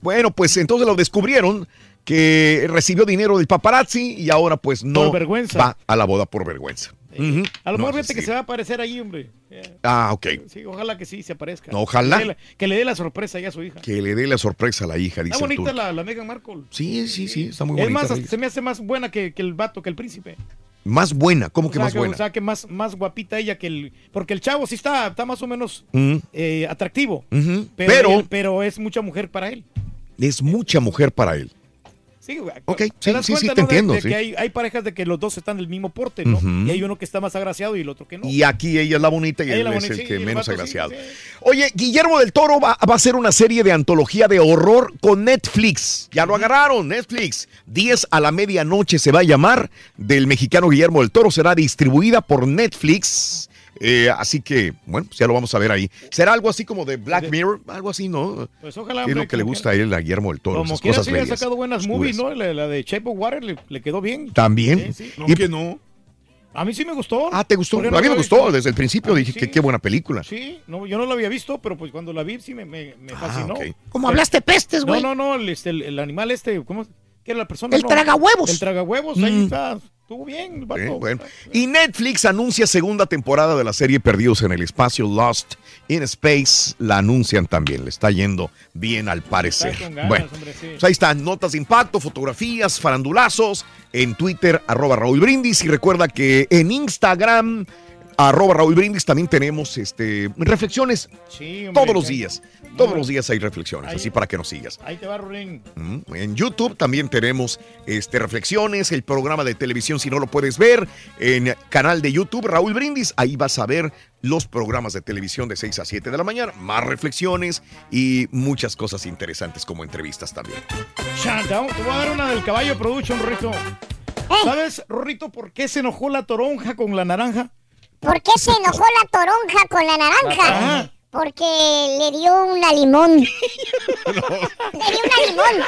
Bueno, pues entonces lo descubrieron que recibió dinero del paparazzi y ahora pues no Por vergüenza. va a la boda por vergüenza. Ujú. A lo No, mejor eso fíjate que se va a aparecer ahí, hombre. Eh, Ah, ok. Sí, ojalá que sí se aparezca. No, ojalá. Que le, dé la- que le dé la sorpresa ya a su hija. Que le dé la sorpresa a la hija, dice Está bonita la, la Meghan Markle. Sí, sí, sí, está muy Es bonita. más, hasta Reyes. se me hace más buena que, que el vato, que el príncipe. Más buena, ¿cómo O que sea, más buena? O sea, que más, más guapita ella que el... Porque el chavo sí está, está más o menos eh, atractivo. Pero, Pero, él- pero es mucha mujer para él. es mucha mujer para él. Sí, güey. Ok, ¿Te sí, sí, sí, te no? De- entiendo, de sí. que hay, hay parejas de que los dos están del mismo porte, ¿no? Y hay uno que está más agraciado y el otro que no. Y aquí ella es la bonita y él es el sí, que el menos vato sí, agraciado. Oye, Guillermo del Toro va, va a hacer una serie de antología de horror con Netflix. Ya lo agarraron, Netflix. 10 a la medianoche se va a llamar. Del mexicano Guillermo del Toro será distribuida por Netflix. Eh, así que, bueno, pues ya lo vamos a ver ahí. Será algo así como de Black Mirror, algo así, ¿no? Pues ojalá, ¿Qué es lo que le como gusta a él, a Guillermo del Toro? Como esas quiera, cosas sí le ha sacado buenas oscuras. movies, ¿no? La, la de Shape of Water le, le quedó bien. También. Sí, sí. Y- que no. A mí sí me gustó. Ah, ¿te gustó? ¿Por A mí no me gustó. Desde el principio A mí dije sí. que qué buena película. Sí, no, yo no la había visto, pero pues cuando la vi sí me, me, me fascinó. Ah, ok. ¿Cómo hablaste pestes, güey? No, no, no, el, este, el, el animal este, ¿cómo? ¿Qué era la persona. El no. tragahuevos. El tragahuevos, ahí Mm. está. Estuvo bien, el vato. Sí, bueno. Y Netflix anuncia segunda temporada de la serie Perdidos en el Espacio, Lost in Space. La anuncian también. Le está yendo bien al parecer. Ganas, bueno, hombre, sí. pues ahí están. Notas de impacto, fotografías, farandulazos. En Twitter, arroba Raúl Brindis. Y recuerda que en Instagram, arroba Raúl Brindis, también tenemos este, reflexiones Sí, hombre, todos los días. Todos los días hay reflexiones, Ahí- así para que nos sigas. Ahí te va, Rulín. En YouTube también tenemos este, reflexiones, el programa de televisión si no lo puedes ver, en canal de YouTube Raúl Brindis, ahí vas a ver los programas de televisión de 6 a 7 de la mañana, más reflexiones y muchas cosas interesantes como entrevistas también. Cha, Te voy te voy a dar una del caballo production, Rorrito. ¿Sabes, Rorrito, por qué se enojó la toronja con la naranja? ¿Por qué se enojó la toronja con la naranja? Porque le dio una limón. le dio una limón.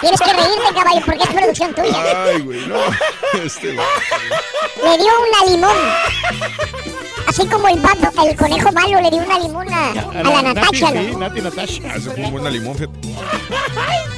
Tienes que reírte, caballo, porque es producción tuya. Ay, güey, no. Este, Le dio una limón. Así como el pato, el conejo malo le dio una limón a, a la Natacha, Nati, sí, ¿no? Nati Natasha. Ah, ese fue un limón, fíjate.